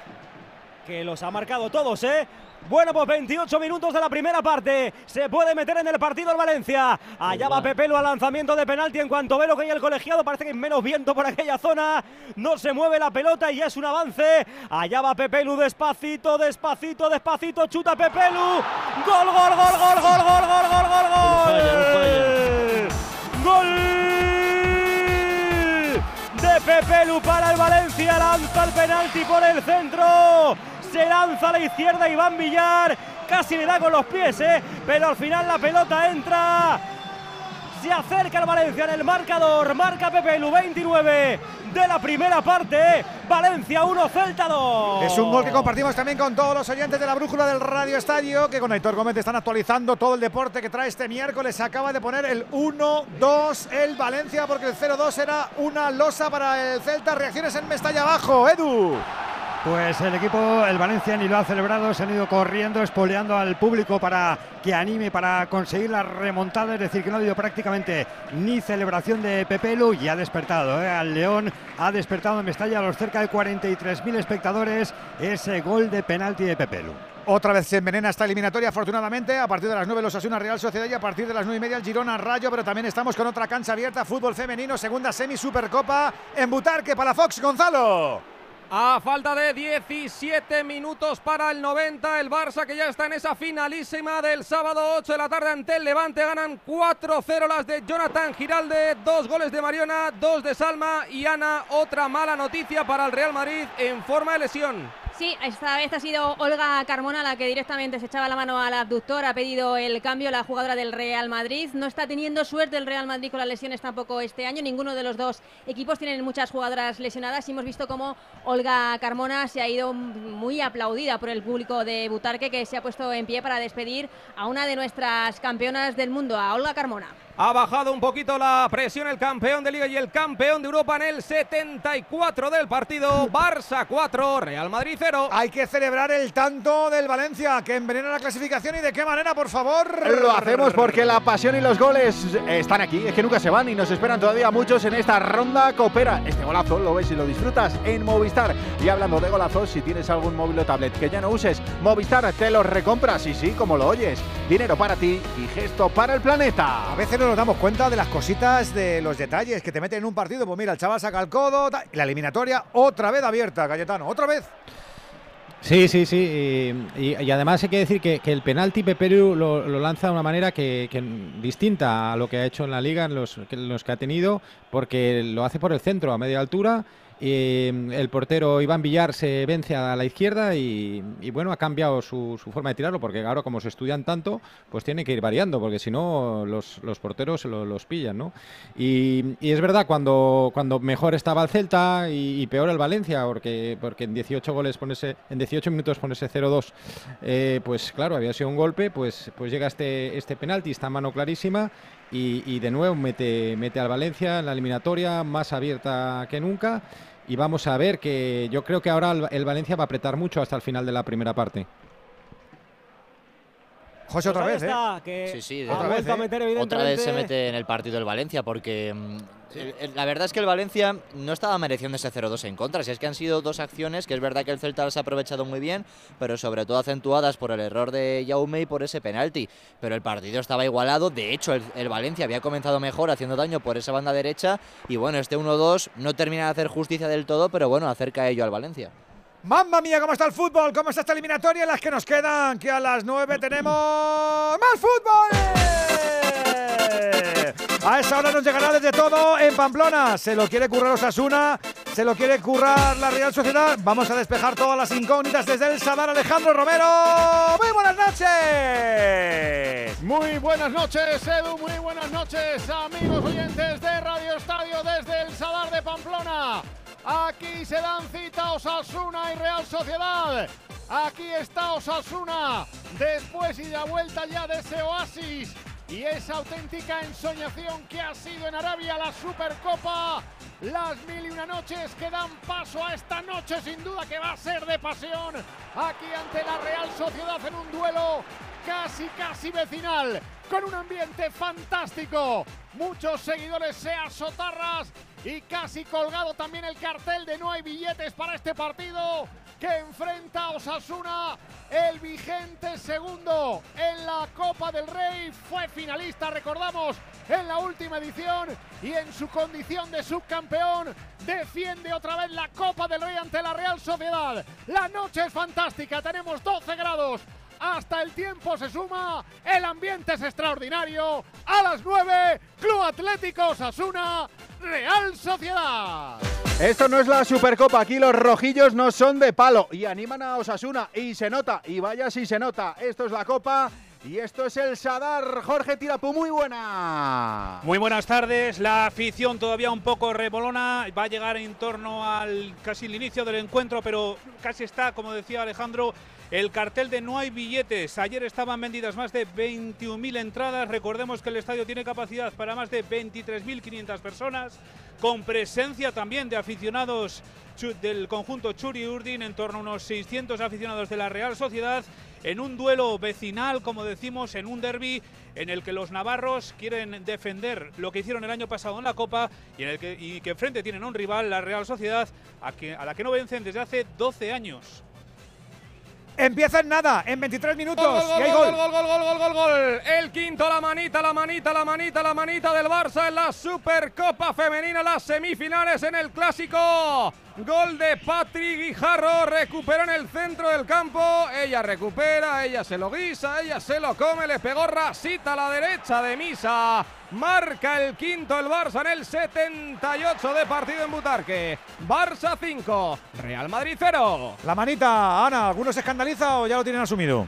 Que los ha marcado todos, ¿eh? Bueno, pues 28 minutos de la primera parte. Se puede meter en el partido el Valencia. Allá va Pepelu al lanzamiento de penalti. En cuanto ve lo que hay el colegiado, parece que hay menos viento por aquella zona. No se mueve la pelota y ya es un avance. Allá va Pepelu despacito, despacito, despacito. Chuta Pepelu. Gol, gol, gol, gol, gol, gol, gol, gol, gol, gol. Gol de Pepelu para el Valencia. Lanza el penalti por el centro. Se lanza a la izquierda Iván Villar. Casi le da con los pies, ¿eh? pero al final la pelota entra. Se acerca el Valencia en el marcador. Marca Pepelu 29 de la primera parte. Valencia 1, Celta 2. Es un gol que compartimos también con todos los oyentes de la brújula del Radio Estadio, que con Aitor Gómez están actualizando todo el deporte que trae este miércoles. Acaba de poner el 1-2 el Valencia, porque el 0-2 era una losa para el Celta. Reacciones en Mestalla abajo, Edu. Pues el equipo, el Valencia, ni lo ha celebrado, se han ido corriendo, espoleando al público para que anime, para conseguir la remontada. Es decir, que no ha habido prácticamente ni celebración de Pepelu y ha despertado. ¿eh? Al León ha despertado en Mestalla a los cerca de 43.000 espectadores ese gol de penalti de Pepelu. Otra vez se envenena esta eliminatoria, afortunadamente. A partir de las 9 los Asuna Real Sociedad y a partir de las 9 y media el Girona Rayo. Pero también estamos con otra cancha abierta, fútbol femenino, segunda semi Supercopa en Butarque, Palafox, Gonzalo. A falta de 17 minutos para el 90, el Barça que ya está en esa finalísima del sábado 8 de la tarde ante el Levante. Ganan 4-0 las de Jonathan Giralde, dos goles de Mariona, dos de Salma y Ana. Otra mala noticia para el Real Madrid en forma de lesión. Sí, esta vez ha sido Olga Carmona la que directamente se echaba la mano al abductor, ha pedido el cambio la jugadora del Real Madrid. No está teniendo suerte el Real Madrid con las lesiones tampoco este año. Ninguno de los dos equipos tienen muchas jugadoras lesionadas y hemos visto cómo Olga Carmona se ha ido muy aplaudida por el público de Butarque que se ha puesto en pie para despedir a una de nuestras campeonas del mundo, a Olga Carmona. Ha bajado un poquito la presión el campeón de Liga y el campeón de Europa en el 74 del partido. Barça 4, Real Madrid 0. Hay que celebrar el tanto del Valencia que envenena la clasificación y de qué manera, por favor. Lo hacemos porque la pasión y los goles están aquí, es que nunca se van y nos esperan todavía muchos en esta ronda coopera. Este golazo lo ves y lo disfrutas en Movistar. Y hablando de golazos, si tienes algún móvil o tablet que ya no uses, Movistar te los recompras y sí, como lo oyes. Dinero para ti y gesto para el planeta. A veces no nos damos cuenta de las cositas, de los detalles que te meten en un partido. Pues mira, el chaval saca el codo, la eliminatoria otra vez abierta, Cayetano, otra vez. Sí, sí, sí. Y, y- además hay que decir que, que el penalti Pepelu lo, lo lanza de una manera que, que distinta a lo que ha hecho en la liga, en los, que- los que ha tenido, porque lo hace por el centro, a media altura. Mm, el portero Iván Villar se vence a la izquierda y, y, bueno, ha cambiado su, su forma de tirarlo, porque ahora como se estudian tanto, pues tiene que ir variando, porque si no los, los porteros se lo- los pillan, ¿no? Y, y es verdad, cuando, cuando mejor estaba el Celta y, y peor el Valencia, porque, porque en 18 goles ponerse, en 18 minutos ponerse 0-2, eh, pues claro, había sido un golpe, pues, pues llega este, este penalti, esta mano clarísima. Y de nuevo mete, mete al Valencia en la eliminatoria más abierta que nunca. Y vamos a ver que yo creo que ahora el, Valencia va a apretar mucho hasta el final de la primera parte. José, otra Pues ahí vez, ¿eh? está, que Sí, sí, ha otra vuelto a ¿eh? meter Otra vez se mete en el partido el Valencia porque mm, la verdad es que el Valencia no estaba mereciendo ese 0-2 en contra. Si es que han sido dos acciones que es verdad que el Celta las ha aprovechado muy bien, pero sobre todo acentuadas por el error de Jaume y por ese penalti. Pero el partido estaba igualado. De hecho, el, el Valencia había comenzado mejor haciendo daño por esa banda derecha. Y bueno, este 1-2 no termina de hacer justicia del todo, pero bueno, acerca ello al Valencia. Mamma mía, ¿cómo está el fútbol? ¿Cómo está esta eliminatoria? Las que nos quedan, que a las 9 tenemos más fútbol. A esa hora nos llegará desde todo en Pamplona. Se lo quiere currar Osasuna, se lo quiere currar la Real Sociedad. Vamos a despejar todas las incógnitas desde el Sadar Alejandro Romero. Muy buenas noches. Muy buenas noches, Edu. Muy buenas noches, amigos oyentes de Radio Estadio desde el Sadar de Pamplona. Aquí se dan cita Osasuna y Real Sociedad. Aquí está Osasuna después y la vuelta ya de ese oasis y esa auténtica ensoñación que ha sido en Arabia la Supercopa. Las mil y una noches que dan paso a esta noche sin duda que va a ser de pasión. Aquí ante la Real Sociedad en un duelo casi casi vecinal con un ambiente fantástico. Muchos seguidores sea sotarras y casi colgado también el cartel de no hay billetes para este partido que enfrenta a Osasuna, el vigente segundo en la Copa del Rey, fue finalista, recordamos, en la última edición y en su condición de subcampeón defiende otra vez la Copa del Rey ante la Real Sociedad. La noche es fantástica, tenemos 12 grados. Hasta el tiempo se suma, el ambiente es extraordinario. A las 9, Club Atlético Osasuna, Real Sociedad. Esto no es la Supercopa, aquí los rojillos no son de palo y animan a Osasuna y se nota, y vaya si se nota. Esto es la Copa y esto es el Sadar. Jorge Tirapu, muy buena. Muy buenas tardes. La afición todavía un poco rebolona. Va a llegar en torno al casi el inicio del encuentro, pero casi está, como decía Alejandro, el cartel de no hay billetes. Ayer estaban vendidas más de 21.000 entradas. Recordemos que el estadio tiene capacidad para más de 23.500 personas, con presencia también de aficionados del conjunto Churi Urdin, en torno a unos 600 aficionados de la Real Sociedad, en un duelo vecinal, como decimos, en un derby en el que los navarros quieren defender lo que hicieron el año pasado en la Copa y, en el que, y que enfrente tienen a un rival, la Real Sociedad, a, a la que no vencen desde hace 12 años. Empieza en nada, en 23 minutos. Gol, gol, y hay gol, gol. gol, gol, gol, gol, gol, gol. El quinto, la manita, la manita, la manita, la manita del Barça en la Supercopa Femenina, las semifinales en el Clásico. Gol de Patrick Guijarro, recupera en el centro del campo. Ella recupera, ella se lo guisa, ella se lo come, le pegó rasita a la derecha de Misa. Marca el quinto el Barça en el 78 de partido en Butarque. Barça 5, Real Madrid 0. La manita, Ana, ¿alguno se escandaliza o ya lo tienen asumido?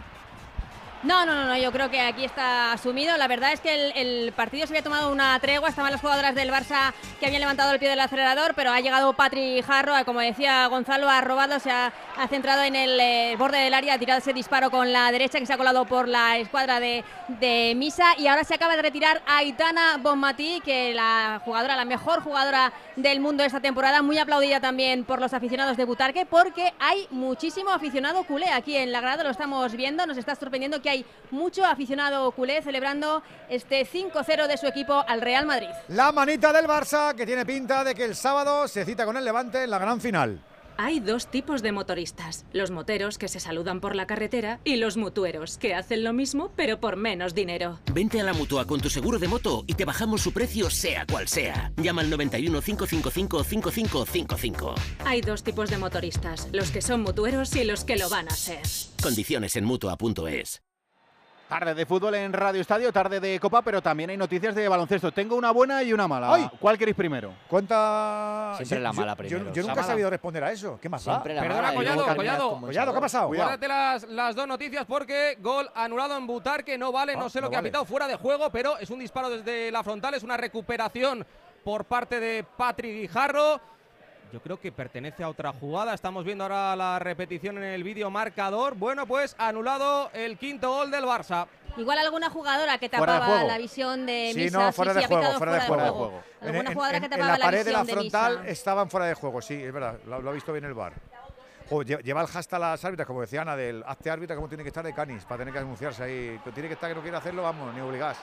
No, no, no, no, yo creo que aquí está asumido. La verdad es que el, partido se había tomado una tregua, estaban las jugadoras del Barça que habían levantado el pie del acelerador, pero ha llegado Patri Jarro, como decía Gonzalo, ha robado, se ha, centrado en el eh, borde del área, ha tirado ese disparo con la derecha que se ha colado por la escuadra de, de Misa. Y ahora se acaba de retirar Aitana Bonmatí, que la jugadora, la mejor jugadora del mundo esta temporada, muy aplaudida también por los aficionados de Butarque, porque hay muchísimo aficionado culé aquí en la grada, lo estamos viendo, nos está sorprendiendo que hay mucho aficionado culé celebrando este 5-0 de su equipo al Real Madrid. La manita del Barça, que tiene pinta de que el sábado se cita con el Levante en la gran final. Hay dos tipos de motoristas, los moteros que se saludan por la carretera y los mutueros que hacen lo mismo pero por menos dinero. Vente a la mutua con tu seguro de moto y te bajamos su precio sea cual sea. Llama al 91 555 5555. Hay dos tipos de motoristas, los que son mutueros y los que lo van a ser. Condiciones en mutua.es. Tarde de fútbol en Radio Estadio, tarde de Copa, pero también hay noticias de baloncesto. Tengo una buena y una mala. ¡Ay! ¿Cuál queréis primero? Cuenta. Siempre la mala primero. Yo, yo nunca he sabido responder a eso. ¿Qué más da? Siempre la Perdona, mala Collado, Collado. Collado, ¿qué ha pasado? Guárdate las, las dos noticias porque gol anulado en Butarque no vale, no Ah, sé lo no que vale. ha pitado fuera de juego, pero es un disparo desde la frontal, es una recuperación por parte de Patrick Guijarro. Yo creo que pertenece a otra jugada. Estamos viendo ahora la repetición en el vídeo marcador. Bueno, pues anulado el quinto gol del Barça. Igual alguna jugadora que Fuera de tapaba juego. la visión de Sí, Misa, no, fuera sí, de sí, juego, pitado fuera de juego. Alguna En- en- jugadora que en- tapaba en la pared de la frontal Misa. estaban fuera de juego, sí, es verdad, lo, lo ha visto bien el bar. lleva el hashtag las árbitras, como decía Ana, del hazte árbitra, como tiene que estar de canis, para tener que anunciarse ahí. Que tiene que estar, que no quiere hacerlo, vamos, ni obligás.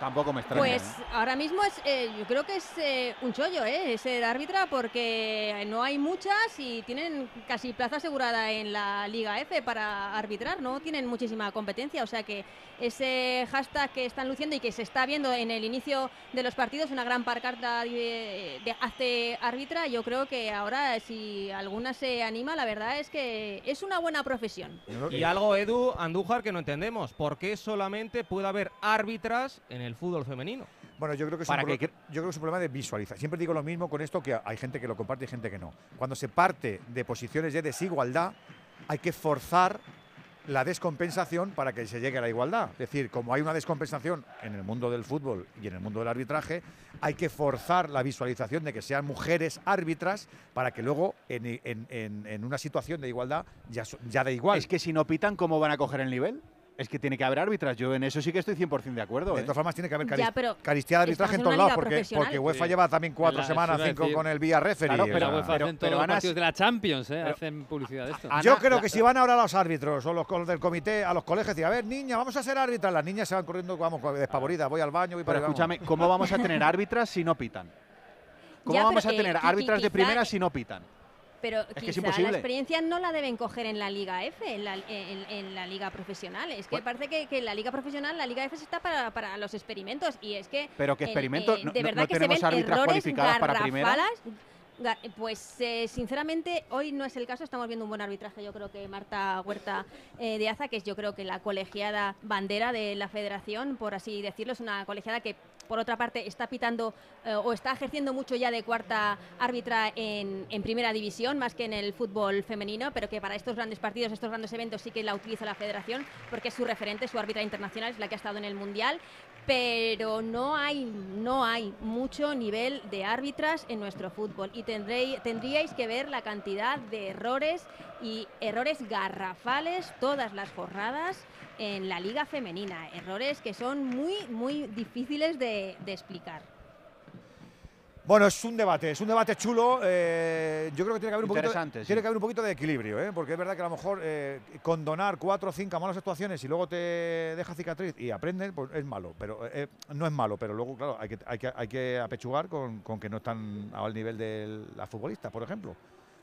Tampoco me extraña. Pues ahora mismo es, eh, yo creo que es eh, un chollo, ¿eh? ser árbitra porque no hay muchas y tienen casi plaza asegurada en la Liga F para arbitrar, no tienen muchísima competencia, o sea que ese hashtag que están luciendo y que se está viendo en el inicio de los partidos, una gran parcarta de, de hazte árbitra, yo creo que ahora si alguna se anima, la verdad es que es una buena profesión. Y algo, Edu, Andújar, que no entendemos. ¿Por qué solamente puede haber árbitras en el fútbol femenino? Bueno, yo creo que es, Para un, que yo creo que es un problema de visualizar. Siempre digo lo mismo con esto, que hay gente que lo comparte y gente que no. Cuando se parte de posiciones de desigualdad, hay que forzar la descompensación para que se llegue a la igualdad. Es decir, como hay una descompensación en el mundo del fútbol y en el mundo del arbitraje, hay que forzar la visualización de que sean mujeres árbitras para que luego en, en- en- en una situación de igualdad ya, ya da igual. Es que si no pitan, ¿cómo van a coger el nivel? Es que tiene que haber árbitras. Yo en eso sí que estoy 100% de acuerdo. De ¿eh? todas formas, tiene que haber Ya, caris- pero caristía de arbitraje en todos lados, porque, porque UEFA Sí. lleva también cuatro La- semanas, cinco decir. con el Vía Referee. Claro, o pero sea, la UEFA pero- hacen pero todos los partidos de la Champions, ¿eh? pero- hacen publicidad de esto. Ana, Yo creo la- que si van ahora los árbitros o los del comité a los colegios y a ver, niña, vamos a ser árbitras, las niñas se van corriendo, vamos, despavoridas, voy al baño, voy para Pero vamos. escúchame, ¿cómo vamos a tener árbitras si no pitan? ¿Cómo Ya, vamos a tener árbitras de primera si no pitan? Pero que es quizá la experiencia no la deben coger en la Liga F, en la, en- en la Liga Profesional. Es que Bueno. parece que, que la Liga Profesional, la Liga F está para, para los experimentos. Y es que. Pero ¿qué en- experimentos? eh, No- de verdad no que se tenemos ven árbitras errores cualificadas para primera. Pues eh, sinceramente hoy no es el caso, estamos viendo un buen arbitraje, yo creo que Marta Huerta eh, de Aza, que es yo creo que la colegiada bandera de la federación, por así decirlo, es una colegiada que por otra parte está pitando eh, o está ejerciendo mucho ya de cuarta árbitra en, primera división, más que en el fútbol femenino, pero que para estos grandes partidos, estos grandes eventos sí que la utiliza la federación, porque es su referente, su árbitra internacional, es la que ha estado en el Mundial, pero no hay, no hay mucho nivel de árbitras en nuestro fútbol. Y tendríais que ver la cantidad de errores y errores garrafales todas las jornadas en la liga femenina, errores que son muy, muy difíciles de, de explicar. Bueno, es un debate, es un debate chulo. eh, yo creo que tiene que haber un poquito, sí. tiene que haber un poquito de equilibrio, ¿eh? porque es verdad que a lo mejor eh, condonar cuatro o cinco malas actuaciones y luego te deja cicatriz y aprendes, pues es malo. Pero eh, no es malo, pero luego, claro, hay que, hay que, hay que apechugar con, con que no están al nivel de la futbolista, por ejemplo.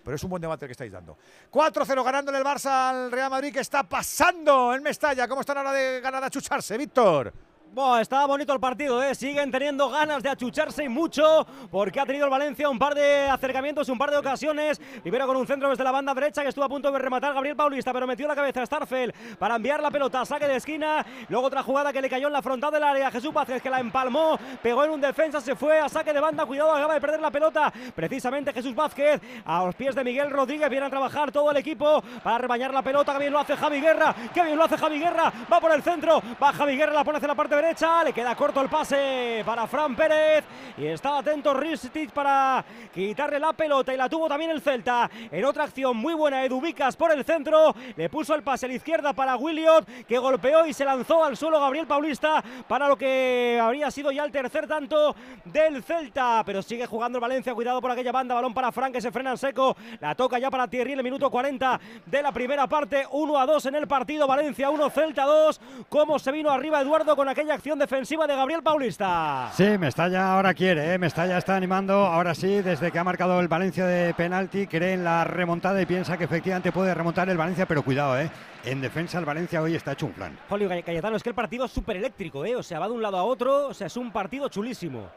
Pero es un buen debate el que estáis dando. 4-0 ganándole el Barça al Real Madrid. que está pasando en Mestalla? ¿Cómo están ahora de ganar a chucharse, Víctor? Buah, está bonito el partido, ¿eh? siguen teniendo ganas de achucharse mucho, porque ha tenido el Valencia un par de acercamientos, un par de ocasiones. Primero con un centro desde la banda derecha que estuvo a punto de rematar Gabriel Paulista, pero metió la cabeza a Starfel para enviar la pelota saque de esquina. Luego otra jugada que le cayó en la frontal del área. Jesús Vázquez que la empalmó, pegó en un defensa, se fue a saque de banda. Cuidado, acaba de perder la pelota. Precisamente Jesús Vázquez a los pies de Miguel Rodríguez. Viene a trabajar todo el equipo para rebañar la pelota. Que bien lo hace Javi Guerra, que bien lo hace Javi Guerra. Va por el centro, va Javi Guerra, la pone hacia la parte derecha. Le queda corto el pase para Fran Pérez. Y estaba atento Ristich para quitarle la pelota. Y la tuvo también el Celta. En otra acción muy buena, Edu Vicas por el centro. Le puso el pase a la izquierda para Williot, que golpeó y se lanzó al suelo Gabriel Paulista para lo que habría sido ya el tercer tanto del Celta. Pero sigue jugando el Valencia. Cuidado por aquella banda. Balón para Fran que se frena en seco. La toca ya para Thierry en el minuto 40 de la primera parte. 1 a 2 en el partido. Valencia 1, Celta 2. Cómo se vino arriba Eduardo con aquella acción defensiva de Gabriel Paulista. Sí, Mestalla ahora quiere, ¿eh? Mestalla está animando, ahora sí, desde que ha marcado el Valencia de penalti, cree en la remontada y piensa que efectivamente puede remontar el Valencia, pero cuidado, ¿eh? En defensa el Valencia hoy está hecho un plan. Julio Cay- Cayetano, es que el partido es súper eléctrico, ¿eh? O sea, va de un lado a otro, o sea, es un partido chulísimo.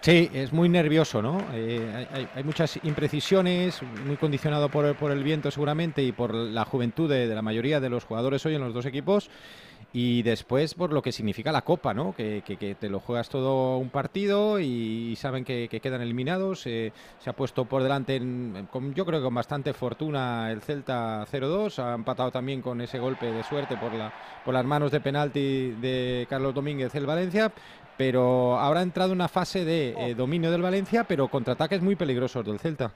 Sí, es muy nervioso, ¿no? Eh, hay, hay- muchas imprecisiones, muy condicionado por, el- por el viento seguramente y por la juventud de, de la mayoría de los jugadores hoy en los dos equipos. Y después por lo que significa la Copa, ¿no? Que, que- que te lo juegas todo un partido y, saben que, que quedan eliminados. eh, se ha puesto por delante, en- con- yo creo que con bastante fortuna, el Celta 0-2. Ha empatado también con ese golpe de suerte por, la, por las manos de penalti de Carlos Domínguez el Valencia. Pero ahora ha entrado una fase de eh, dominio del Valencia, pero contraataques muy peligrosos del Celta.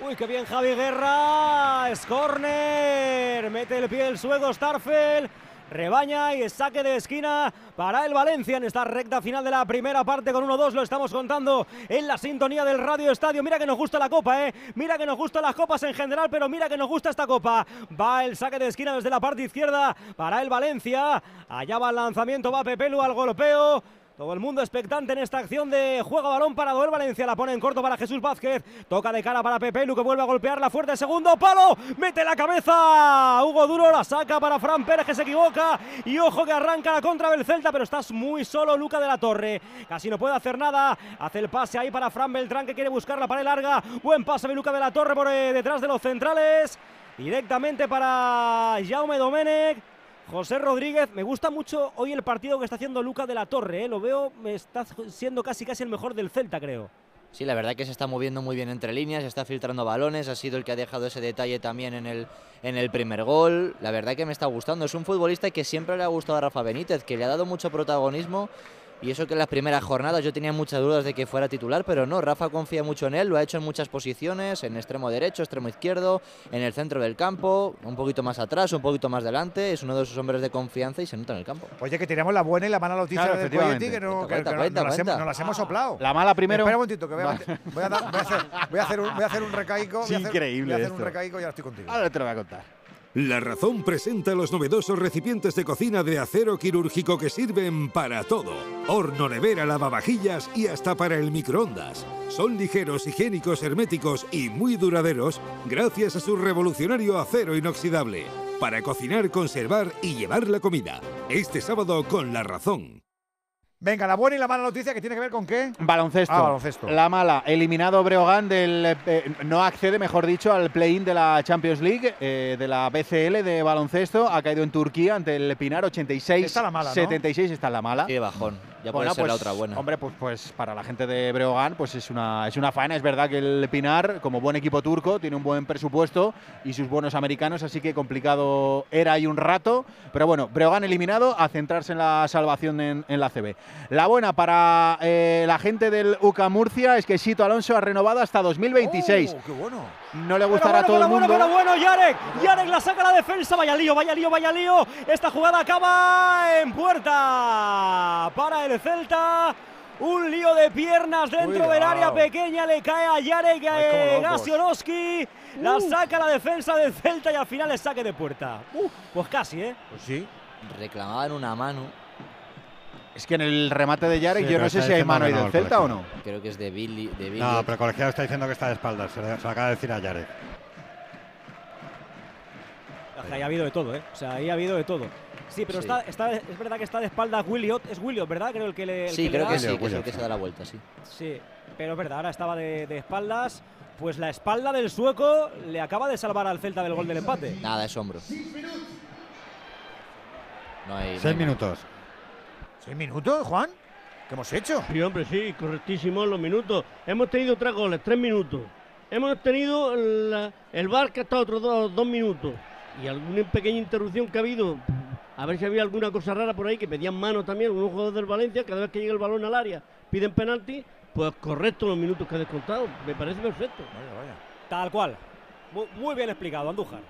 Uy, qué bien Javi Guerra. Es corner. Mete el pie el suego Starfel. Rebaña y saque de esquina para el Valencia en esta recta final de la primera parte con 1-2. Lo estamos contando en la sintonía del Radio Estadio. Mira que nos gusta la copa, ¿eh? Mira que nos gustan las copas en general, pero mira que nos gusta esta copa. Va el saque de esquina desde la parte izquierda para el Valencia. Allá va el lanzamiento, va Pepelu al golpeo. Todo el mundo expectante en esta acción de juego balón para Doel Valencia. La pone en corto para Jesús Vázquez. Toca de cara para Pepe Lu que vuelve a golpear la fuerte. Segundo palo. Mete la cabeza. Hugo Duro la saca para Fran Pérez que se equivoca. Y ojo que arranca la contra del Celta, pero estás muy solo Luca de la Torre. Casi no puede hacer nada. Hace el pase ahí para Fran Beltrán que quiere buscar la pared larga. Buen pase de Luca de la Torre por eh, detrás de los centrales. Directamente para Jaume Domenech. José Rodríguez, me gusta mucho hoy el partido que está haciendo Luca de la Torre, ¿eh? lo veo, está siendo casi casi el mejor del Celta, creo. Sí, la verdad que se está moviendo muy bien entre líneas, está filtrando balones, ha sido el que ha dejado ese detalle también en el, en el primer gol. La verdad que me está gustando, es un futbolista que siempre le ha gustado a Rafa Benítez, que le ha dado mucho protagonismo y eso que en las primeras jornadas yo tenía muchas dudas de que fuera titular, pero no, Rafa confía mucho en él, lo ha hecho en muchas posiciones, en extremo derecho, extremo izquierdo, en el centro del campo, un poquito más atrás, un poquito más delante, es uno de sus hombres de confianza y se nota en el campo. Oye, que tenemos la buena y la mala noticia Claro, de efectivamente. Coyetti, que, no, Cuenta, que- que cuenta, no- cuenta. hemos, las hemos soplado. La mala primero. Espera un momentito, que voy a, Vale. voy a dar- voy a hacer, voy a hacer un, voy a hacer un recaico. Voy a hacer- increíble Voy a hacer un recaico y ahora estoy contigo. Ahora te lo voy a contar. La Razón presenta los novedosos recipientes de cocina de acero quirúrgico que sirven para todo. Horno, nevera, lavavajillas y hasta para el microondas. Son ligeros, higiénicos, herméticos y muy duraderos gracias a su revolucionario acero inoxidable. Para cocinar, conservar y llevar la comida. Este sábado con La Razón. Venga, la buena y la mala noticia que tiene que ver con qué. Baloncesto. Ah, baloncesto. La mala, eliminado Breogán del. eh, no accede, mejor dicho, al play-in de la Champions League, eh, de la BCL de baloncesto. Ha caído en Turquía ante el Pinar 86. Está la mala, ¿no? 76 está la mala. Qué bajón, ya Bueno, puede ser la pues, otra buena. Hombre, pues, pues para la gente de Breogán pues es una, es una faena. Es verdad que el Pinar, como buen equipo turco, tiene un buen presupuesto y sus buenos americanos, así que complicado era ahí un rato. Pero bueno, Breogán eliminado a centrarse en la salvación en, en la CB. La buena para eh, la gente del UCA Murcia es que Sito Alonso ha renovado hasta 2026. Oh, qué bueno. No le gustará a todo bueno, el mundo. pero bueno, bueno, Yarek. Yarek la saca a la defensa. Vaya lío, vaya lío, vaya lío. Esta jugada acaba en puerta para el Celta. Un lío de piernas dentro del área pequeña. Le cae a Yarek eh, locos. Gasionoski. La saca la defensa del Celta y al final el saque de puerta. Uh, pues casi, ¿eh? Pues sí. Reclamaban una mano, Es que en el remate de Yarek Sí, yo no sé si hay mano ahí no, del el Celta o no. creo que es de Billy. De Billy No, pero el colegiado está diciendo que está de espaldas. Se lo, acaba de decir a Yarek. Ahí ha habido de todo, ¿eh? O sea, ahí ha habido de todo. Sí, pero Sí. Está, está, es verdad que está de espalda Williot. Es Williot, ¿verdad? Creo el que le. el Sí, creo da. que sí, que es el que se sí. da la vuelta, sí. Sí, pero es verdad, ahora estaba de, de espaldas. Pues la espalda del sueco le acaba de salvar al Celta del gol del empate. Nada, es hombro. No hay. no Seis hay minutos. ¿Seis minutos, Juan? ¿Qué hemos hecho? Sí, hombre, sí, correctísimo los minutos. Hemos tenido tres goles, tres minutos. Hemos tenido la- el bar que ha estado otros dos, dos minutos. Y alguna pequeña interrupción que ha habido. A ver si había alguna cosa rara por ahí, que pedían mano también, algunos jugadores del Valencia, cada vez que llega el balón al área, piden penalti. Pues correcto los minutos que ha descontado. Me parece perfecto. Vaya, vaya. Tal cual. Mu- Muy, bien explicado, Andújar.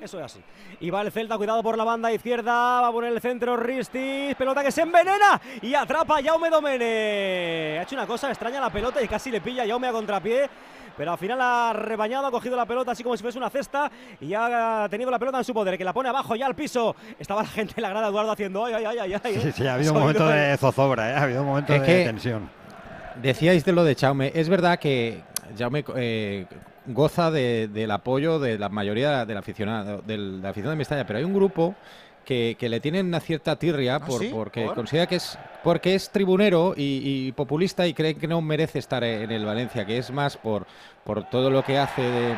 Eso es así. Y va el Celta, cuidado por la banda izquierda. Va a poner el centro Ristis. Pelota que se envenena. Y atrapa a Jaume Domene. Ha hecho una cosa extraña la pelota y casi le pilla a Jaume a contrapié. Pero al final ha rebañado, ha cogido la pelota así como si fuese una cesta y ha tenido la pelota en su poder, que la pone abajo ya al piso. Estaba la gente en la grada Eduardo haciendo ay, ay, ay, ay, ay. Sí, sí, ha habido un momento de zozobra, ¿eh? ha habido un momento Es de que- tensión. Decíais de lo de Chaume. Es verdad que Jaume eh, goza de- del apoyo de la mayoría del aficionado, del, de la afición de Mestalla, pero hay un grupo que, que le tienen una cierta tirria por, sí? porque ¿Por? considera que es porque es tribunero y, y populista y cree que no merece estar en el Valencia, que es más por, por todo lo que hace de,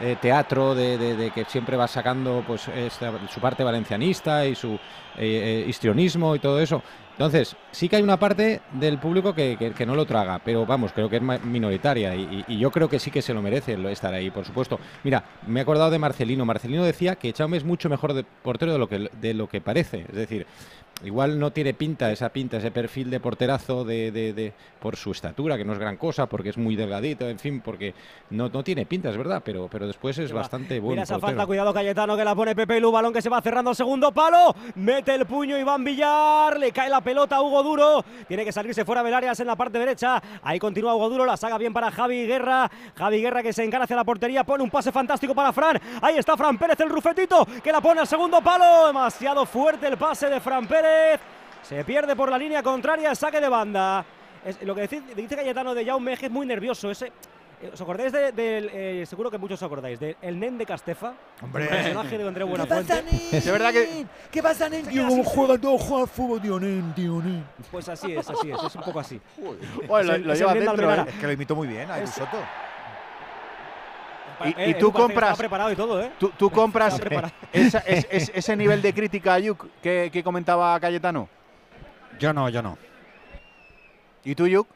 de teatro, de, de- de que siempre va sacando pues esta- su parte valencianista y su eh, eh, histrionismo y todo eso. Entonces, sí que hay una parte del público que, que- no lo traga, pero vamos, creo que es minoritaria y, y- yo creo que sí que se lo merece estar ahí, por supuesto. Mira, me he acordado de Marcelino. Marcelino decía que Chaume es mucho mejor de portero de lo que, de lo que parece. Es decir, igual no tiene pinta, esa pinta, ese perfil de porterazo de, de- de- por su estatura, que no es gran cosa, porque es muy delgadito, en fin, porque no, no tiene pinta, es verdad, pero, pero después es bastante bueno. Mira esa falta, cuidado Cayetano que la pone Pepe Lu, balón que se va cerrando al segundo palo, mete el puño Iván Villar, le cae la pelota a Hugo Duro, tiene que salirse fuera Velarias en la parte derecha, ahí continúa Hugo Duro, la saga bien para Javi Guerra, Javi Guerra que se encara hacia la portería, pone un pase fantástico para Fran, ahí está Fran Pérez el rufetito, que la pone al segundo palo, demasiado fuerte el pase de Fran Pérez, se pierde por la línea contraria, saque de banda. Es- lo que dice, dice Cayetano de Jaume es muy nervioso, ese... eh, ¿Os acordáis de- del, eh, seguro que muchos os acordáis, del el Nen de Castefa? Hombre. El personaje de André Buenafuente. Es verdad que. ¿Qué pasa, nen? Tío, ¿cómo juega todo? Juega fútbol, tío, nen, tío, nen. Pues así es, así es, es un poco así. Lo, lo lleva de dentro. ¿eh? Es que lo imitó muy bien, a Es- Soto. Y, Eh, y Edu tú compras. preparado y todo, ¿eh? Tú, tú compras esa- es- es- ese nivel de crítica a Yuk que, que comentaba Cayetano. Yo no, yo no. ¿Y tú, Yuk?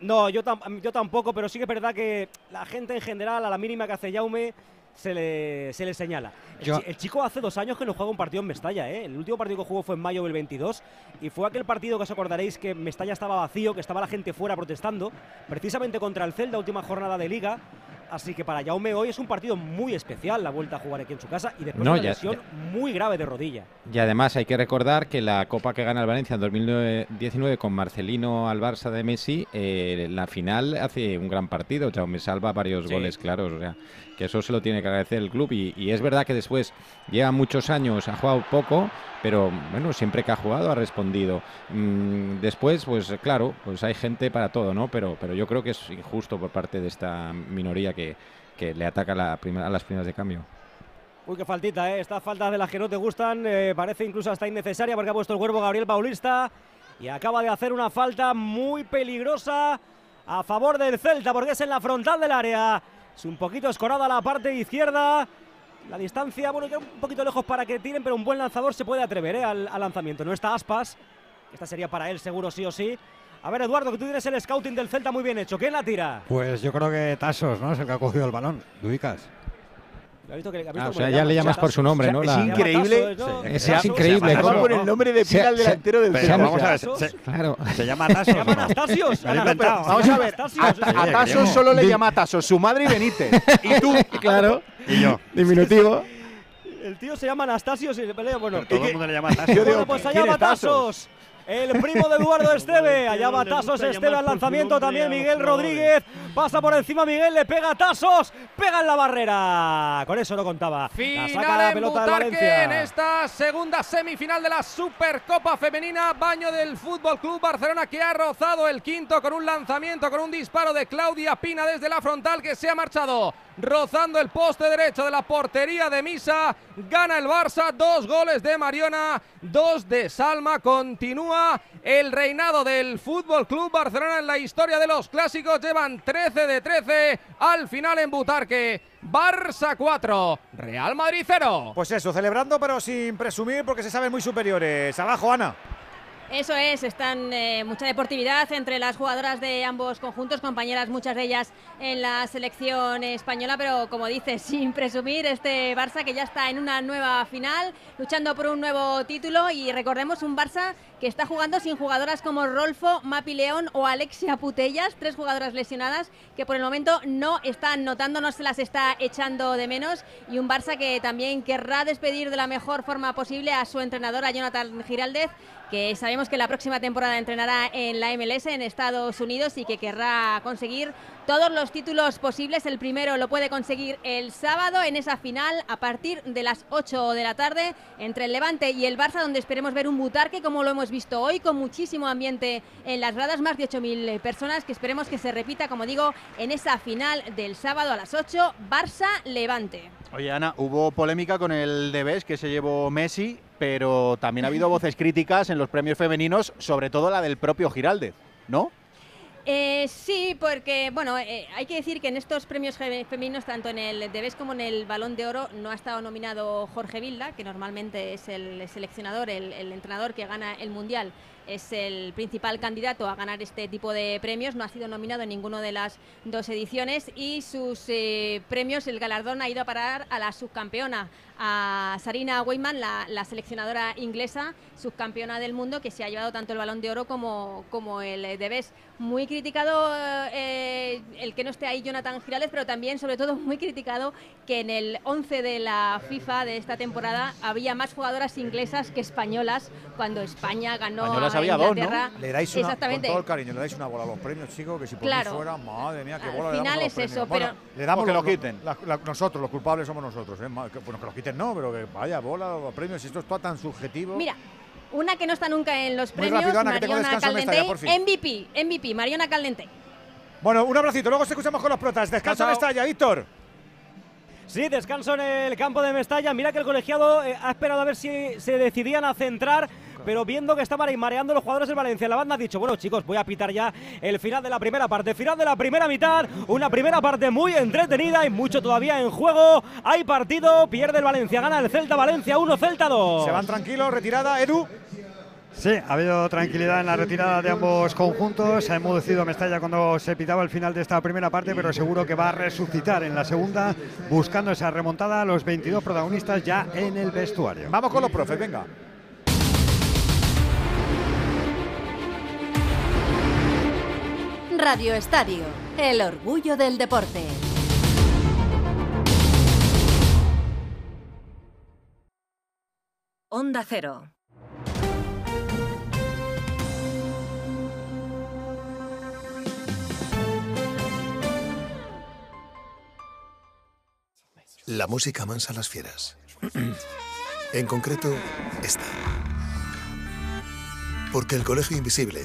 No, yo, tam- yo tampoco, pero sí que es verdad que la gente en general, a la mínima que hace Jaume, se le, se le señala. El, Yo- chi- el chico hace dos años que no juega un partido en Mestalla, ¿eh? El último partido que jugó fue en mayo del 22 y fue aquel partido que os acordaréis que Mestalla estaba vacío, que estaba la gente fuera protestando, precisamente contra el Celta, última jornada de liga. Así que para Jaume hoy es un partido muy especial la vuelta a jugar aquí en su casa y después No, de una ya- lesión muy grave de rodilla. Y además hay que recordar que la Copa que gana el Valencia en 2019 con Marcelino al Barça de Messi, eh, la final hace un gran partido, Jaume salva varios Sí. goles claros, o sea, que eso se lo tiene que agradecer el club y, y es verdad que después lleva muchos años, ha jugado poco, pero bueno, siempre que ha jugado ha respondido. Mm, después, pues claro, pues hay gente para todo, ¿no? Pero, pero yo creo que es injusto por parte de esta minoría que, que le ataca la prima- a las primeras de cambio. Uy, qué faltita, ¿eh? Estas faltas de las que no te gustan, eh, parece incluso hasta innecesaria porque ha puesto el cuervo Gabriel Paulista y acaba de hacer una falta muy peligrosa a favor del Celta porque es en la frontal del área. Es un poquito escorada la parte izquierda. La distancia, bueno, queda un poquito lejos para que tiren, pero un buen lanzador se puede atrever ¿eh? al, lanzamiento. No está Aspas, esta sería para él seguro sí o sí. A ver, Eduardo, que tú tienes el scouting del Celta muy bien hecho. ¿Quién la tira? Pues yo creo que Tasos, ¿no? Es el que ha cogido el balón. ¿Lo ubicas? ¿Ha visto que- ha visto Ah, o cómo sea, le ya llama? le llamas por su nombre, ¿no? Es increíble. Es, Se es llama- increíble. se llama por el nombre de Se- pila al se- delantero del Pero vamos a ver, ¿Tasos? se, Claro. se llama Tasos. Se llama solo le llama Tasos, su madre y Benítez. Y tú, Claro. Y yo. Diminutivo. El tío se llama Anastasios y bueno, Pero todo el mundo le llama Bueno, pues allá ¿quién va es Tasos? El primo de Eduardo Esteve. Allá va Tasos Esteve al lanzamiento. También Miguel. Rodríguez. Pasa por encima Miguel. Le pega a Tasos. Pega en la barrera. Con eso no contaba. La saca la en pelota Butarque Valencia. en esta segunda semifinal de la Supercopa Femenina. Baño del Fútbol Club Barcelona que ha rozado el quinto con un lanzamiento, con un disparo de Claudia Pina desde la frontal que se ha marchado rozando el poste derecho de la portería de Misa. Gana el Barça, dos goles de Mariona, dos de Salma. Continúa el reinado del Fútbol Club Barcelona en la historia de los clásicos. Llevan 13 de 13 al final en Butarque. Barça 4, Real Madrid 0. Pues eso, celebrando pero sin presumir porque se saben muy superiores. Abajo, Ana. Eso es, están eh, mucha deportividad entre las jugadoras de ambos conjuntos, compañeras muchas de ellas en la selección española, pero como dices, sin presumir, este Barça que ya está en una nueva final, luchando por un nuevo título y recordemos un Barça que está jugando sin jugadoras como Rolfo, Mapi León o Alexia Putellas, tres jugadoras lesionadas que por el momento no están notando, no se las está echando de menos. Y un Barça que también querrá despedir de la mejor forma posible a su entrenador, a Jonathan Giraldez, que sabemos que la próxima temporada entrenará en la MLS en Estados Unidos y que querrá conseguir todos los títulos posibles. El primero lo puede conseguir el sábado en esa final a partir de las 8 de la tarde entre el Levante y el Barça, donde esperemos ver un Butarque como lo hemos visto hoy, con muchísimo ambiente en las gradas, más de 8.000 personas, que esperemos que se repita, como digo, en esa final del sábado a las 8, Barça-Levante. Oye, Ana, hubo polémica con el Debes que se llevó Messi, pero también ha habido voces críticas en los premios femeninos, sobre todo la del propio Giraldez, ¿no? Eh, sí, porque bueno, eh, hay que decir que en estos premios femeninos, tanto en el Debes como en el Balón de Oro, no ha estado nominado Jorge Vilda, que normalmente es el seleccionador, el, entrenador que gana el Mundial es el principal candidato a ganar este tipo de premios. No ha sido nominado en ninguno de las dos ediciones y sus eh, premios, el galardón ha ido a parar a la subcampeona, a Sarina Weyman, la, la, seleccionadora inglesa, subcampeona del mundo, que se ha llevado tanto el balón de oro como, como el de Bes. Muy criticado eh, el que no esté ahí Jonathan Girales, pero también, sobre todo, muy criticado que en el 11 de la FIFA de esta temporada había más jugadoras inglesas que españolas cuando España ganó Españolas a había Inglaterra. dos, ¿no? Le dais una, Exactamente. con todo el cariño, le dais una bola a los premios, chicos, que si por Claro. mí fuera, madre mía, qué Al bola le final damos a los es eso, premios. Bueno, pero- le damos que lo los- quiten. la- la- nosotros, los culpables somos nosotros, ¿eh? Bueno, que lo quiten no, pero que vaya bola a premios, esto es todo tan subjetivo. Mira, una que no está nunca en los Muy premios, rápido, Ana, que tengo Mariona fin. MVP, MVP, Mariona Caldentey. Bueno, un abracito, luego se escuchamos con los protas. Descanso Chao, en chao. Mestalla, Víctor. Sí, descanso en el campo de Mestalla. Mira que el colegiado eh, ha esperado a ver si se decidían a centrar, pero viendo que estaban ahí mareando los jugadores del Valencia, la banda ha dicho, bueno chicos, voy a pitar ya el final de la primera parte, final de la primera mitad, una primera parte muy entretenida y mucho todavía en juego. Hay partido, pierde el Valencia, gana el Celta Valencia 1, Celta 2. Se van tranquilos, retirada, Edu. Sí, ha habido tranquilidad en la retirada de ambos conjuntos. Ha enmudecido Mestalla cuando se pitaba el final de esta primera parte, pero seguro que va a resucitar en la segunda, buscando esa remontada a los 22 protagonistas ya en el vestuario. Vamos con los profes, venga. Radio Estadio, el orgullo del deporte. Onda Cero. La música mansa a las fieras. en concreto, esta. Porque El Colegio Invisible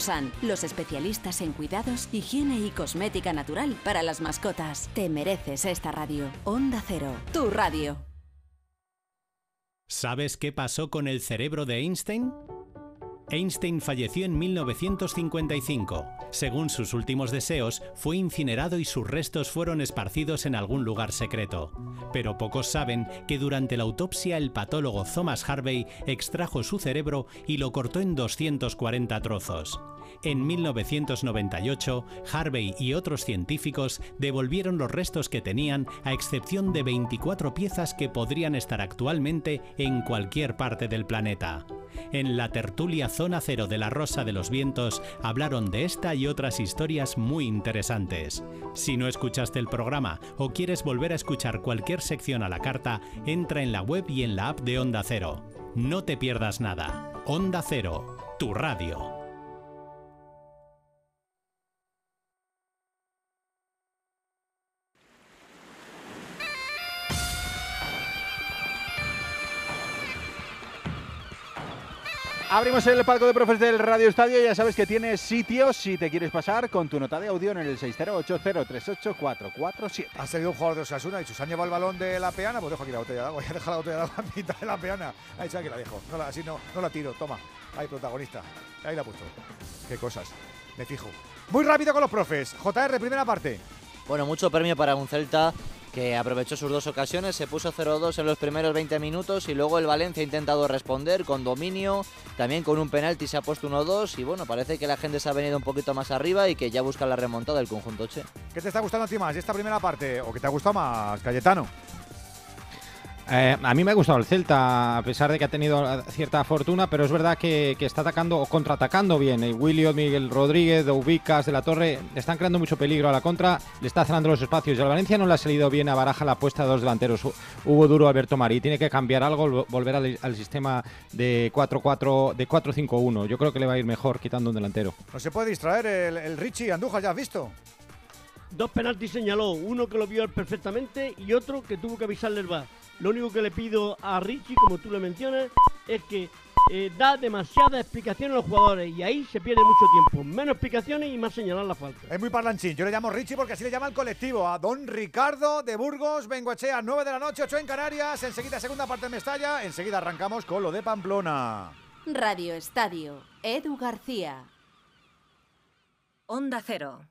Los especialistas en cuidados, higiene y cosmética natural para las mascotas. Te mereces esta radio. Onda Cero, tu radio. ¿Sabes qué pasó con el cerebro de Einstein? Einstein falleció en 1955. Según sus últimos deseos, fue incinerado y sus restos fueron esparcidos en algún lugar secreto. Pero pocos saben que durante la autopsia el patólogo Thomas Harvey extrajo su cerebro y lo cortó en 240 trozos. En 1998, Harvey y otros científicos devolvieron los restos que tenían, a excepción de 24 piezas que podrían estar actualmente en cualquier parte del planeta. En la tertulia Zona Cero de la Rosa de los Vientos hablaron de esta y otras historias muy interesantes. Si no escuchaste el programa o quieres volver a escuchar cualquier sección a la carta, entra en la web y en la app de Onda Cero. No te pierdas nada. Onda Cero, tu radio. Abrimos el palco de profes del Radio Estadio. Ya sabes que tienes sitio si te quieres pasar con tu nota de audio en el 608038447. Ha salido un jugador de Osasuna y dicho, ¿se han llevado el balón de la peana? Pues dejo aquí la botella de agua. Ya deja la botella de agua a mitad de la peana. Ahí está, aquí la dejo. No la, así no, no la tiro. Toma. Ahí, protagonista. Ahí la he puesto. Qué cosas. Me fijo. Muy rápido con los profes. JR, primera parte. Bueno, mucho premio para un Celta que aprovechó sus dos ocasiones, se puso 0-2 en los primeros 20 minutos y luego el Valencia ha intentado responder con dominio, también con un penalti se ha puesto 1-2 y bueno, parece que la gente se ha venido un poquito más arriba y que ya busca la remontada del conjunto Che. ¿Qué te está gustando a ti más esta primera parte o qué te ha gustado más, Cayetano? Eh, a mí me ha gustado el Celta, a pesar de que ha tenido cierta fortuna, pero es verdad que, está atacando o contraatacando bien. Eh, William, Miguel Rodríguez, Ubicas, De la Torre, están creando mucho peligro a la contra, le está cerrando los espacios. Y al Valencia no le ha salido bien a Baraja la apuesta de dos delanteros. Hugo Duro, Alberto Marí. Tiene que cambiar algo, volver al, sistema de 4-4, de 4-5-1. Yo creo que le va a ir mejor quitando un delantero. No se puede distraer el Richie Andújar, ¿ya has visto? Dos penaltis señaló, uno que lo vio perfectamente y otro que tuvo que avisarle el VAR. Lo único que le pido a Richie, como tú le mencionas, es que eh, da demasiadas explicaciones a los jugadores y ahí se pierde mucho tiempo. Menos explicaciones y más señalar la falta. Es muy parlanchín. Yo le llamo Richie porque así le llama el colectivo. A don Ricardo de Burgos, Bengoechea, 9 de la noche, 8 en Canarias. Enseguida, segunda parte de Mestalla. Enseguida arrancamos con lo de Pamplona. Radio Estadio, Edu García. Onda Cero.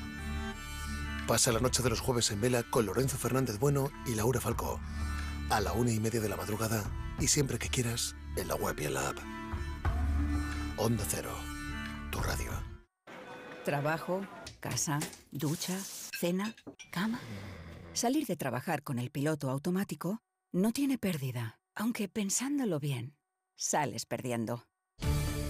Pasa la noche de los jueves en vela con Lorenzo Fernández Bueno y Laura Falcó. A la una y media de la madrugada y siempre que quieras en la web y en la app. Onda Cero, tu radio. Trabajo, casa, ducha, cena, cama. Salir de trabajar con el piloto automático no tiene pérdida, aunque pensándolo bien, sales perdiendo.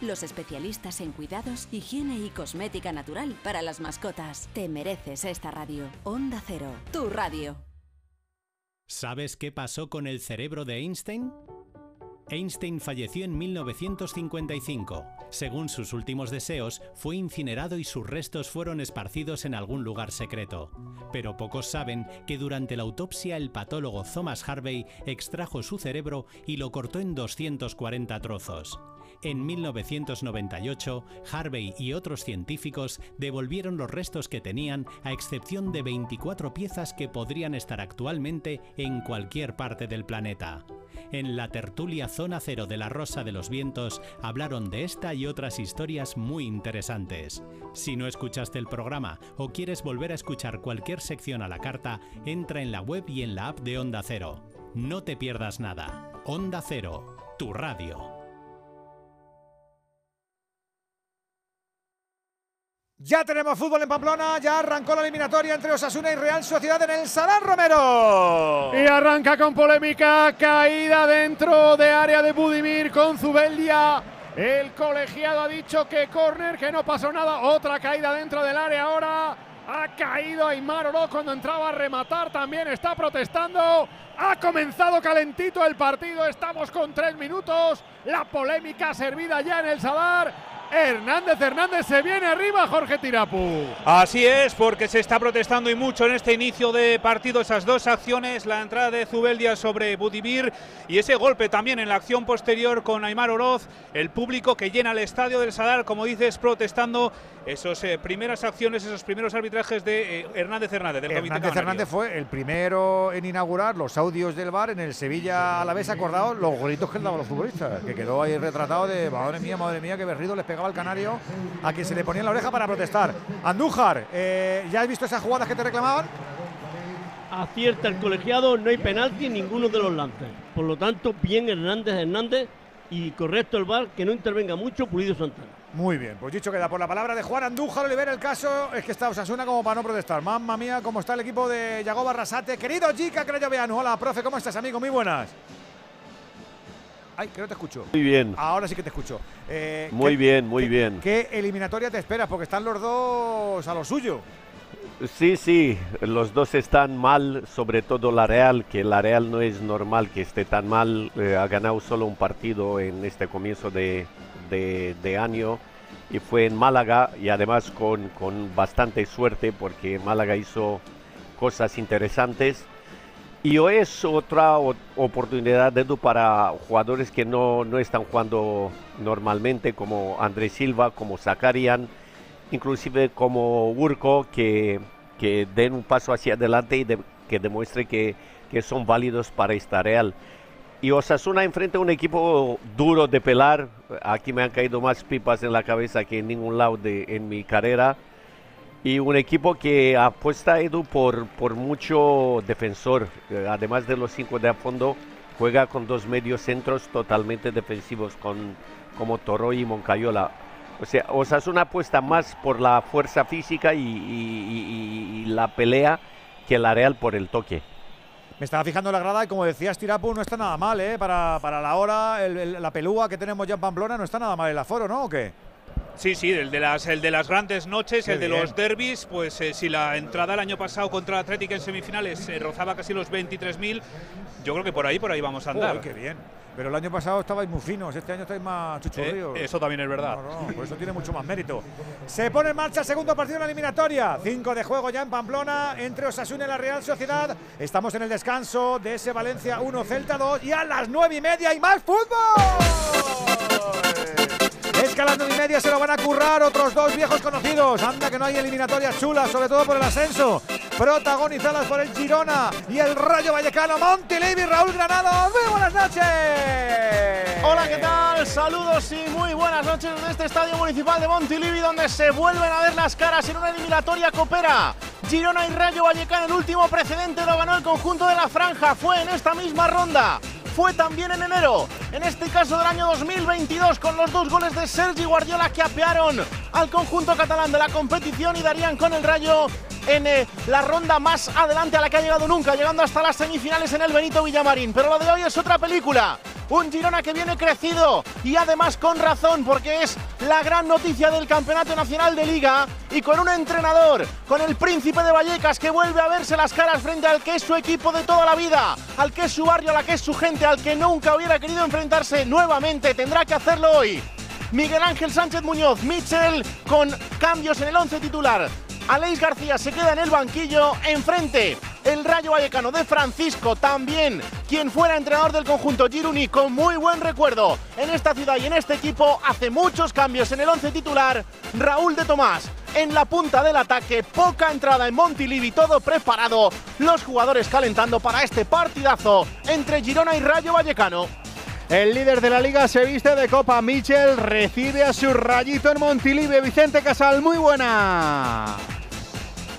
Los especialistas en cuidados, higiene y cosmética natural para las mascotas. Te mereces esta radio. Onda Cero, tu radio. ¿Sabes qué pasó con el cerebro de Einstein? Einstein falleció en 1955. Según sus últimos deseos, fue incinerado y sus restos fueron esparcidos en algún lugar secreto. Pero pocos saben que durante la autopsia el patólogo Thomas Harvey extrajo su cerebro y lo cortó en 240 trozos. En 1998, Harvey y otros científicos devolvieron los restos que tenían, a excepción de 24 piezas que podrían estar actualmente en cualquier parte del planeta. En la tertulia Zona Cero de la Rosa de los Vientos hablaron de esta y otras historias muy interesantes. Si no escuchaste el programa o quieres volver a escuchar cualquier sección a la carta, entra en la web y en la app de Onda Cero. No te pierdas nada. Onda Cero, tu radio. Ya tenemos fútbol en Pamplona, ya arrancó la eliminatoria entre Osasuna y Real Sociedad en el Salán Romero. Y arranca con polémica, caída dentro de área de Budimir con Zubeldia. El colegiado ha dicho que córner, que no pasó nada, otra caída dentro del área ahora. Ha caído Aymar Oro cuando entraba a rematar. También está protestando. Ha comenzado calentito el partido. Estamos con tres minutos. La polémica servida ya en el Sadar. Hernández Hernández se viene arriba, Jorge Tirapu. Así es, porque se está protestando y mucho en este inicio de partido esas dos acciones, la entrada de Zubeldia sobre Budimir y ese golpe también en la acción posterior con Aymar Oroz, el público que llena el estadio del Sadar, como dices, protestando esas eh, primeras acciones, esos primeros arbitrajes de eh, Hernández Hernández, del Comité Hernández Canario. Hernández fue el primero en inaugurar los audios del bar en el Sevilla a la vez acordado los gritos que le daban los futbolistas, que quedó ahí retratado de madre mía, madre mía, que berrido les pegaba al canario a quien se le ponía en la oreja para protestar. Andújar, eh, ¿ya has visto esas jugadas que te reclamaban? Acierta el colegiado, no hay penalti en ninguno de los lances. Por lo tanto, bien Hernández Hernández y correcto el bar, que no intervenga mucho Pulido Santana. Muy bien, pues dicho queda por la palabra de Juan Andújar Olivera. El caso es que está Osasuna como para no protestar. Mamma mía, cómo está el equipo de Yagoba Arrasate. Querido Jica Crayoveanu. Hola, profe, ¿cómo estás, amigo? Muy buenas. Ay, que no te escucho. Muy bien. Ahora sí que te escucho. Eh, Muy ¿qué- bien, muy qué- bien. ¿Qué eliminatoria te esperas? Porque están los dos a lo suyo. Sí, sí, los dos están mal, sobre todo la Real, que la Real no es normal que esté tan mal. eh, ha ganado solo un partido en este comienzo de, de- año y fue en Málaga y además con, con bastante suerte porque Málaga hizo cosas interesantes. Y es otra oportunidad Edu, para jugadores que no, no están jugando normalmente, como Andrés Silva, como Zakarian, inclusive como Urco, que, que den un paso hacia adelante y que demuestre que, que son válidos para esta Real. Y Osasuna enfrenta a un equipo duro de pelar. Aquí me han caído más pipas en la cabeza que en ningún lado de, en mi carrera. Y un equipo que apuesta Edu por, por mucho defensor. Además de los cinco de a fondo, juega con dos medios centros totalmente defensivos, con, como Toroy y Moncayola. O sea, Osasuna apuesta más por la fuerza física y, la pelea que la Real por el toque. Me estaba fijando en la grada y como decías, Tirapu no está nada mal, ¿eh? Para, para la hora, la pelúa que tenemos ya en Pamplona, no está nada mal el aforo, ¿no? ¿O qué? Sí, sí, el de las, el de las grandes noches, Qué el de bien. los derbis, pues eh, si la entrada el año pasado contra el Atlético en semifinales eh, rozaba casi los 23.000, yo creo que por ahí, por ahí vamos a andar. Qué bien. Pero el año pasado estabais muy finos, este año estáis más chuchurríos. Eh, eso también es verdad. No, no, por eso tiene mucho más mérito. Se pone en marcha el segundo partido de la eliminatoria. Cinco de juego ya en Pamplona entre Osasuna y la Real Sociedad. Estamos en el descanso de ese Valencia 1 Celta 2 y a las nueve y media hay más fútbol. Es que a las nueve y media se lo van a currar otros dos viejos conocidos. Anda que no hay eliminatorias chulas, sobre todo por el ascenso. Protagonizadas por el Girona y el Rayo Vallecano. Montilivi, Raúl Granado. Muy buenas noches. Hola, ¿qué tal? Saludos y muy buenas noches desde este estadio municipal de Montilivi, donde se vuelven a ver las caras en una eliminatoria copera. Girona y Rayo Vallecano, el último precedente lo ganó el conjunto de la Franja. Fue en esta misma ronda. Fue también en enero, en este caso del año 2022, con los dos goles de Sergi Guardiola que apearon al conjunto catalán de la competición y darían con el Rayo en eh, la ronda más adelante a la que ha llegado nunca, llegando hasta las semifinales en el Benito Villamarín. Pero lo de hoy es otra película. Un Girona que viene crecido y además con razón porque es la gran noticia del Campeonato Nacional de Liga y con un entrenador, con el príncipe de Vallecas que vuelve a verse las caras frente al que es su equipo de toda la vida, al que es su barrio, a la que es su gente, al que nunca hubiera querido enfrentarse nuevamente, tendrá que hacerlo hoy. Miguel Ángel Sánchez Muñoz, Mitchell con cambios en el once titular. Aleix García se queda en el banquillo, enfrente el Rayo Vallecano de Francisco, también quien fuera entrenador del conjunto Giruni con muy buen recuerdo en esta ciudad y en este equipo, hace muchos cambios en el once titular, Raúl de Tomás. En la punta del ataque, poca entrada en Montilivi, todo preparado, los jugadores calentando para este partidazo entre Girona y Rayo Vallecano. El líder de la liga se viste de copa. Michel recibe a su rayito en Montilivi. Vicente Casal, muy buena.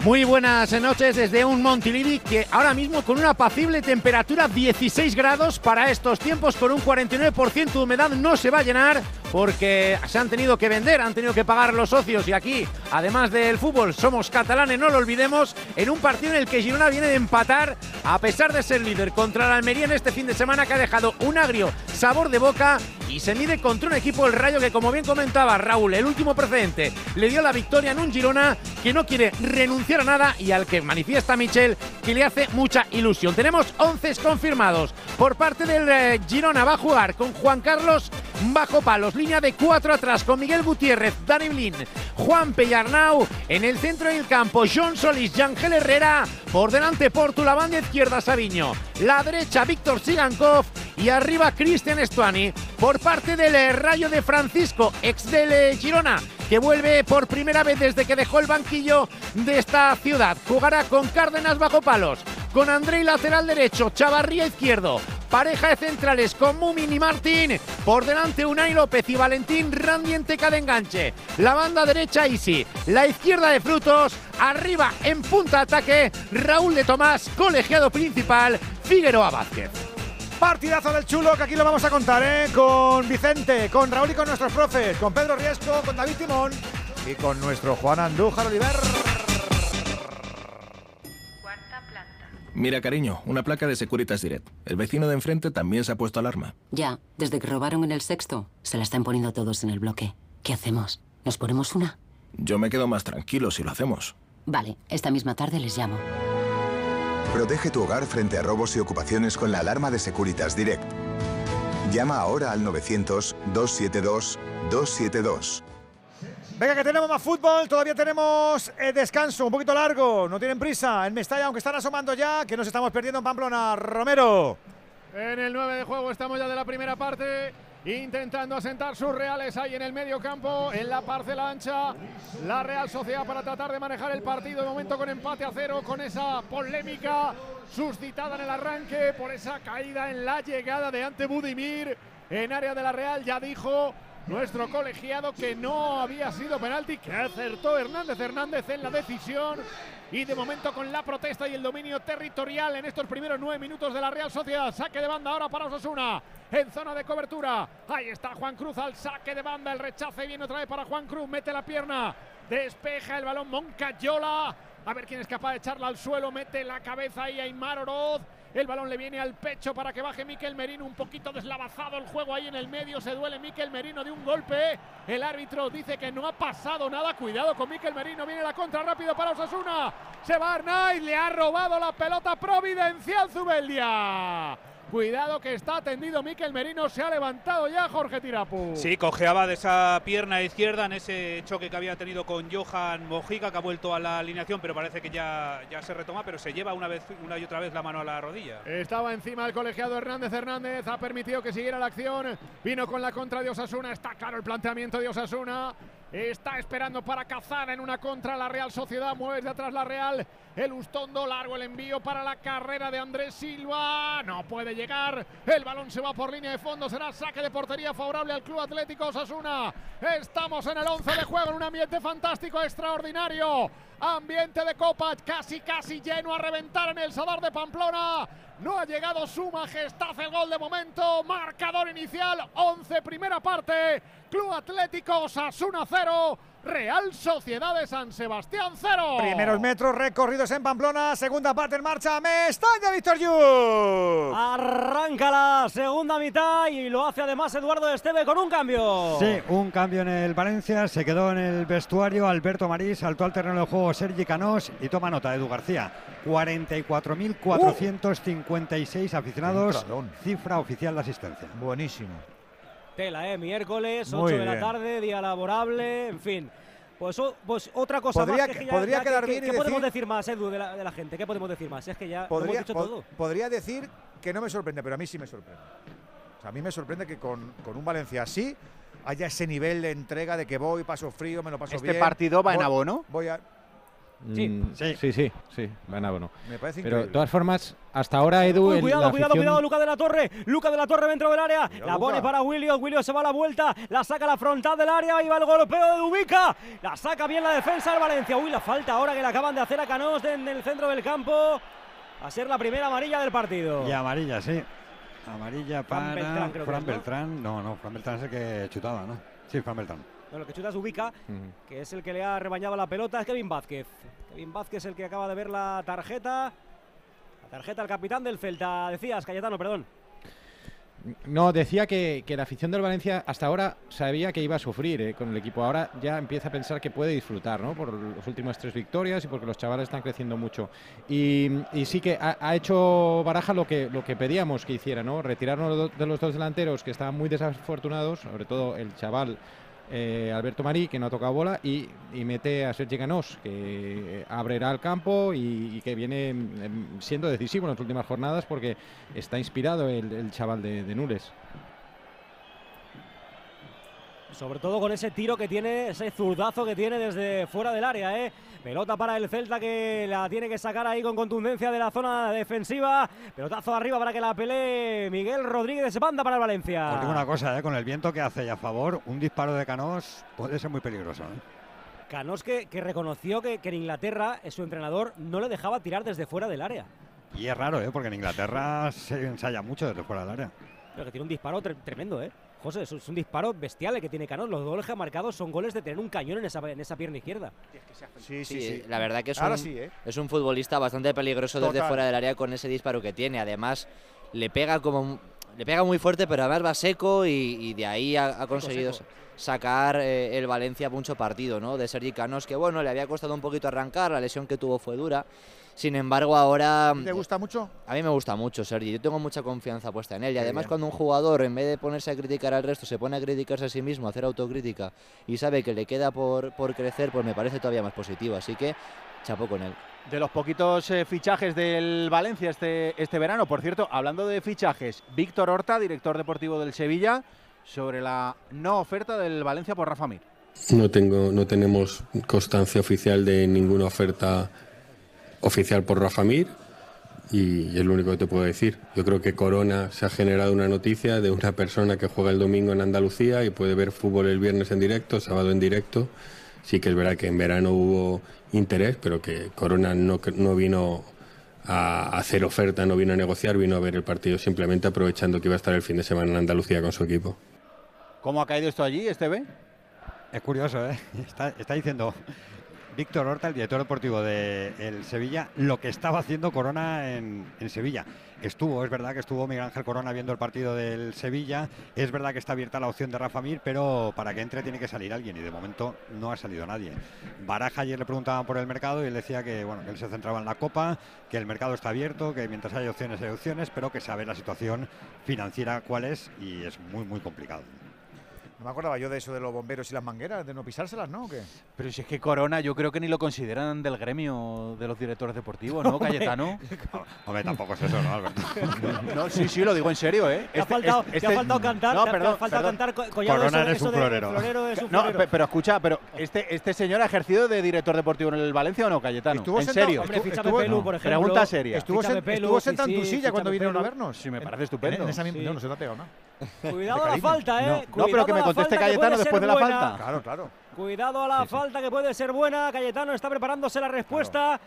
Muy buenas noches desde un Montilivi que ahora mismo con una apacible temperatura 16 grados para estos tiempos con un 49% de humedad no se va a llenar porque se han tenido que vender, han tenido que pagar los socios y aquí, además del fútbol, somos catalanes, no lo olvidemos, en un partido en el que Girona viene de empatar a pesar de ser líder contra la Almería en este fin de semana que ha dejado un agrio sabor de boca y se mide contra un equipo el Rayo que, como bien comentaba Raúl, el último precedente le dio la victoria en un Girona que no quiere renunciar a nada y al que manifiesta Michel que le hace mucha ilusión. Tenemos 11 confirmados por parte del eh, Girona. Va a jugar con Juan Carlos bajo palos, línea de cuatro atrás con Miguel Gutiérrez, Dani Blin, Juan Pellarnau en el centro del campo, John Solís, Yangel Herrera, por delante Portu, la banda izquierda Sabiño, la derecha Víctor Sigankov y arriba Cristian Estuani por parte del Rayo de Francisco, ex del eh, Girona, que vuelve por primera vez desde que dejó el banquillo de esta ciudad. Jugará con Cárdenas bajo palos, con Andrei lateral derecho, Chavarría izquierdo, pareja de centrales con Mumin y Martín, por delante Unai López y Valentín Randy en teca de enganche, la banda derecha Isi, la izquierda de Frutos, arriba en punta ataque Raúl de Tomás, colegiado principal, Figueroa Vázquez. Partidazo del chulo que aquí lo vamos a contar, ¿eh? Con Vicente, con Raúl y con nuestros profes, con Pedro Riesco, con David Timón y con nuestro Juan Andújar Oliver. Mira, cariño, una placa de Securitas Direct. El vecino de enfrente también se ha puesto alarma. Ya, desde que robaron en el sexto, se la están poniendo todos en el bloque. ¿Qué hacemos? ¿Nos ponemos una? Yo me quedo más tranquilo si lo hacemos. Vale, esta misma tarde les llamo. Protege tu hogar frente a robos y ocupaciones con la alarma de Securitas Direct. Llama ahora al 900-272-272. Venga, que tenemos más fútbol, todavía tenemos eh, descanso un poquito largo, no tienen prisa en Mestalla, aunque están asomando ya, que nos estamos perdiendo en Pamplona. Romero. En el 9 de juego estamos ya de la primera parte. Intentando asentar sus reales ahí en el medio campo, en la parcela ancha. La Real Sociedad para tratar de manejar el partido. De momento con empate a cero, con esa polémica suscitada en el arranque por esa caída en la llegada de Ante Budimir en área de la Real. Ya dijo nuestro colegiado que no había sido penalti, que acertó Hernández Hernández en la decisión. Y de momento con la protesta y el dominio territorial en estos primeros nueve minutos de la Real Sociedad. Saque de banda ahora para Osasuna en zona de cobertura. Ahí está Juan Cruz al saque de banda. El rechace viene otra vez para Juan Cruz. Mete la pierna. Despeja el balón Moncayola. A ver quién es capaz de echarla al suelo. Mete la cabeza ahí Aymar Oroz. El balón le viene al pecho para que baje Miquel Merino. Un poquito deslavazado el juego ahí en el medio. Se duele Miquel Merino de un golpe. El árbitro dice que no ha pasado nada. Cuidado con Miquel Merino. Viene la contra rápido para Osasuna. Se va Arnaiz. Le ha robado la pelota providencial Zubeldia. Cuidado que está atendido Miquel Merino. Se ha levantado ya Jorge Tirapu. Sí, cojeaba de esa pierna izquierda en ese choque que había tenido con Johan Mojica, que ha vuelto a la alineación, pero parece que ya, ya se retoma, pero se lleva una vez una y otra vez la mano a la rodilla. Estaba encima el colegiado Hernández Hernández. Ha permitido que siguiera la acción. Vino con la contra de Osasuna. Está claro el planteamiento de Osasuna. Está esperando para cazar en una contra la Real Sociedad. Mueve de atrás la Real. El Ustondo largo el envío para la carrera de Andrés Silva. No puede llegar. El balón se va por línea de fondo. Será saque de portería favorable al Club Atlético Osasuna. Estamos en el 11 de juego en un ambiente fantástico, extraordinario. Ambiente de copa casi casi lleno a reventar en el Sadar de Pamplona. No ha llegado su majestad el gol de momento. Marcador inicial 11 primera parte. Club Atlético Osasuna 0. Real Sociedad de San Sebastián 0. Primeros metros recorridos en Pamplona, segunda parte en marcha. Mestalla, Víctor Yu. Arranca la segunda mitad y lo hace además Eduardo Esteve con un cambio. Sí, un cambio en el Valencia. Se quedó en el vestuario Alberto Marí, saltó al terreno de juego Sergi Canós y toma nota Edu García. 44.456 aficionados, cifra oficial de asistencia. Buenísimo. Tela, ¿eh? Miércoles, Muy 8 de la bien. tarde, día laborable, en fin. Pues, o- pues otra cosa Podría más que, que- es que podría que- quedar que- bien y ¿Qué podemos decir- decir más, Edu, de la, de la gente? ¿Qué podemos decir más? Es que ya lo Podría, hemos dicho pod- todo. podría decir que no me sorprende, pero a mí sí me sorprende. O sea, a mí me sorprende que con, con un Valencia así haya ese nivel de entrega de que voy, paso frío, me lo paso ¿Este bien. partido va en voy- abono? Voy a. Sí, sí, sí, sí, sí, van a bueno. Me parece Pero de todas formas, hasta ahora Edu, Uy, cuidado, la cuidado, afición- cuidado, Luca de la Torre. Luca de la Torre dentro del área. la pone Luca. para Willios. Willios se va a la vuelta. La saca a la frontal del área. Y va el golpeo de Ubica. La saca bien la defensa del Valencia. Uy, la falta ahora que le acaban de hacer a Canós en el centro del campo. Va a ser la primera amarilla del partido. Y amarilla, sí. Amarilla Fran para Beltrán, creo que Fran es, ¿no? Beltrán. No, no, Fran Beltrán es el que chutaba, ¿no? Sí, Fran Beltrán. No, lo que chuta Ubica, que es el que le ha rebañado la pelota, es Kevin Vázquez. Kevin Vázquez es el que acaba de ver la tarjeta. La tarjeta al capitán del Celta. Decías, Cayetano, perdón. No, decía que, que la afición del Valencia hasta ahora sabía que iba a sufrir eh, con el equipo. Ahora ya empieza a pensar que puede disfrutar, ¿no? Por las últimas tres victorias y porque los chavales están creciendo mucho. Y, y sí que ha, ha hecho Baraja lo que, lo que pedíamos que hiciera, ¿no? Retirarnos de los dos delanteros que estaban muy desafortunados, sobre todo el chaval eh, Alberto Marí, que no ha tocado bola, y, y mete a Sergi Canós, que abrirá el campo y, que viene em, siendo decisivo en las últimas jornadas porque está inspirado el, el chaval de, de Nules. Sobre todo con ese tiro que tiene, ese zurdazo que tiene desde fuera del área, ¿eh? Pelota para el Celta que la tiene que sacar ahí con contundencia de la zona defensiva. Pelotazo arriba para que la pelee Miguel Rodríguez. Banda para el Valencia. Digo una cosa, ¿eh? con el viento que hace y a favor, un disparo de Canós puede ser muy peligroso. ¿eh? Canós que, que reconoció que, que en Inglaterra eh, su entrenador no le dejaba tirar desde fuera del área. Y es raro, ¿eh? porque en Inglaterra se ensaya mucho desde fuera del área. Pero que tiene un disparo tre- tremendo, ¿eh? José, es, un disparo bestial el que tiene Canós. Los goles que ha marcado son goles de tener un cañón en esa, en esa pierna izquierda. Sí, Sí, la verdad que es Ahora un, sí, ¿eh? es un futbolista bastante peligroso desde Total. fuera del área con ese disparo que tiene. Además, le pega como le pega muy fuerte, pero además va seco y, y de ahí ha, ha conseguido seco. sacar eh, el Valencia mucho partido, ¿no? De Sergi Canos, que bueno, le había costado un poquito arrancar, la lesión que tuvo fue dura. Sin embargo, ahora ¿Te gusta mucho? a mí me gusta mucho Sergi, yo tengo mucha confianza puesta en él y Qué además bien. cuando un jugador en vez de ponerse a criticar al resto se pone a criticarse a sí mismo, a hacer autocrítica y sabe que le queda por, por crecer, pues me parece todavía más positivo, así que chapó con él. De los poquitos eh, fichajes del Valencia este, este verano, por cierto, hablando de fichajes, Víctor Horta, director deportivo del Sevilla, sobre la no oferta del Valencia por Rafa Mir. No tengo, no tenemos constancia oficial de ninguna oferta oficial por Rafa Mir y es lo único que te puedo decir. Yo creo que Corona se ha generado una noticia de una persona que juega el domingo en Andalucía y puede ver fútbol el viernes en directo, sábado en directo. Sí que es verdad que en verano hubo interés, pero que Corona no, no vino a hacer oferta, no vino a negociar, vino a ver el partido simplemente aprovechando que iba a estar el fin de semana en Andalucía con su equipo. ¿Cómo ha caído esto allí, Esteve? Es curioso, ¿eh? Está, está diciendo Víctor Horta, el director deportivo de el Sevilla, lo que estaba haciendo Corona en, en Sevilla. Estuvo, es verdad que estuvo Miguel Ángel Corona viendo el partido del Sevilla. Es verdad que está abierta la opción de Rafa Mir, pero para que entre tiene que salir alguien y de momento no ha salido nadie. Baraja ayer le preguntaban por el mercado y él decía que bueno, que él se centraba en la Copa, que el mercado está abierto, que mientras hay opciones hay opciones, pero que sabe la situación financiera cuál es y es muy muy complicado. No me acordaba yo de eso de los bomberos y las mangueras, de no pisárselas, ¿no? ¿O qué? Pero si es que Corona yo creo que ni lo consideran del gremio de los directores deportivos, ¿no, Cayetano? Hombre, tampoco es eso, ¿no, Alberto? No, sí, sí, lo digo en serio, ¿eh? Te ha faltado, te ha faltado cantar, No, ha- te perdón, ha faltado perdón. cantar co- collado eso- eso de florero es un No, florero. pe- pero escucha, pero este, este señor ha ejercido de director deportivo en el Valencia o no, Cayetano? Estuvo ¿En sentado- serio? Hombre, Estuvo- Pepelu, por ejemplo. Pregunta seria. Estuvo, sen- Pepelu, estuvo sí, sentado en tu silla cuando vinieron a vernos. Sí, me parece estupendo. En esa misma, Sí. No, no se te ha pegado, ¿no? Cuidado a la falta, ¿eh? No, no, pero que me conteste Cayetano puede después ser de la buena. falta. Claro, claro. Cuidado a la falta que puede ser buena. Cayetano está preparándose la respuesta.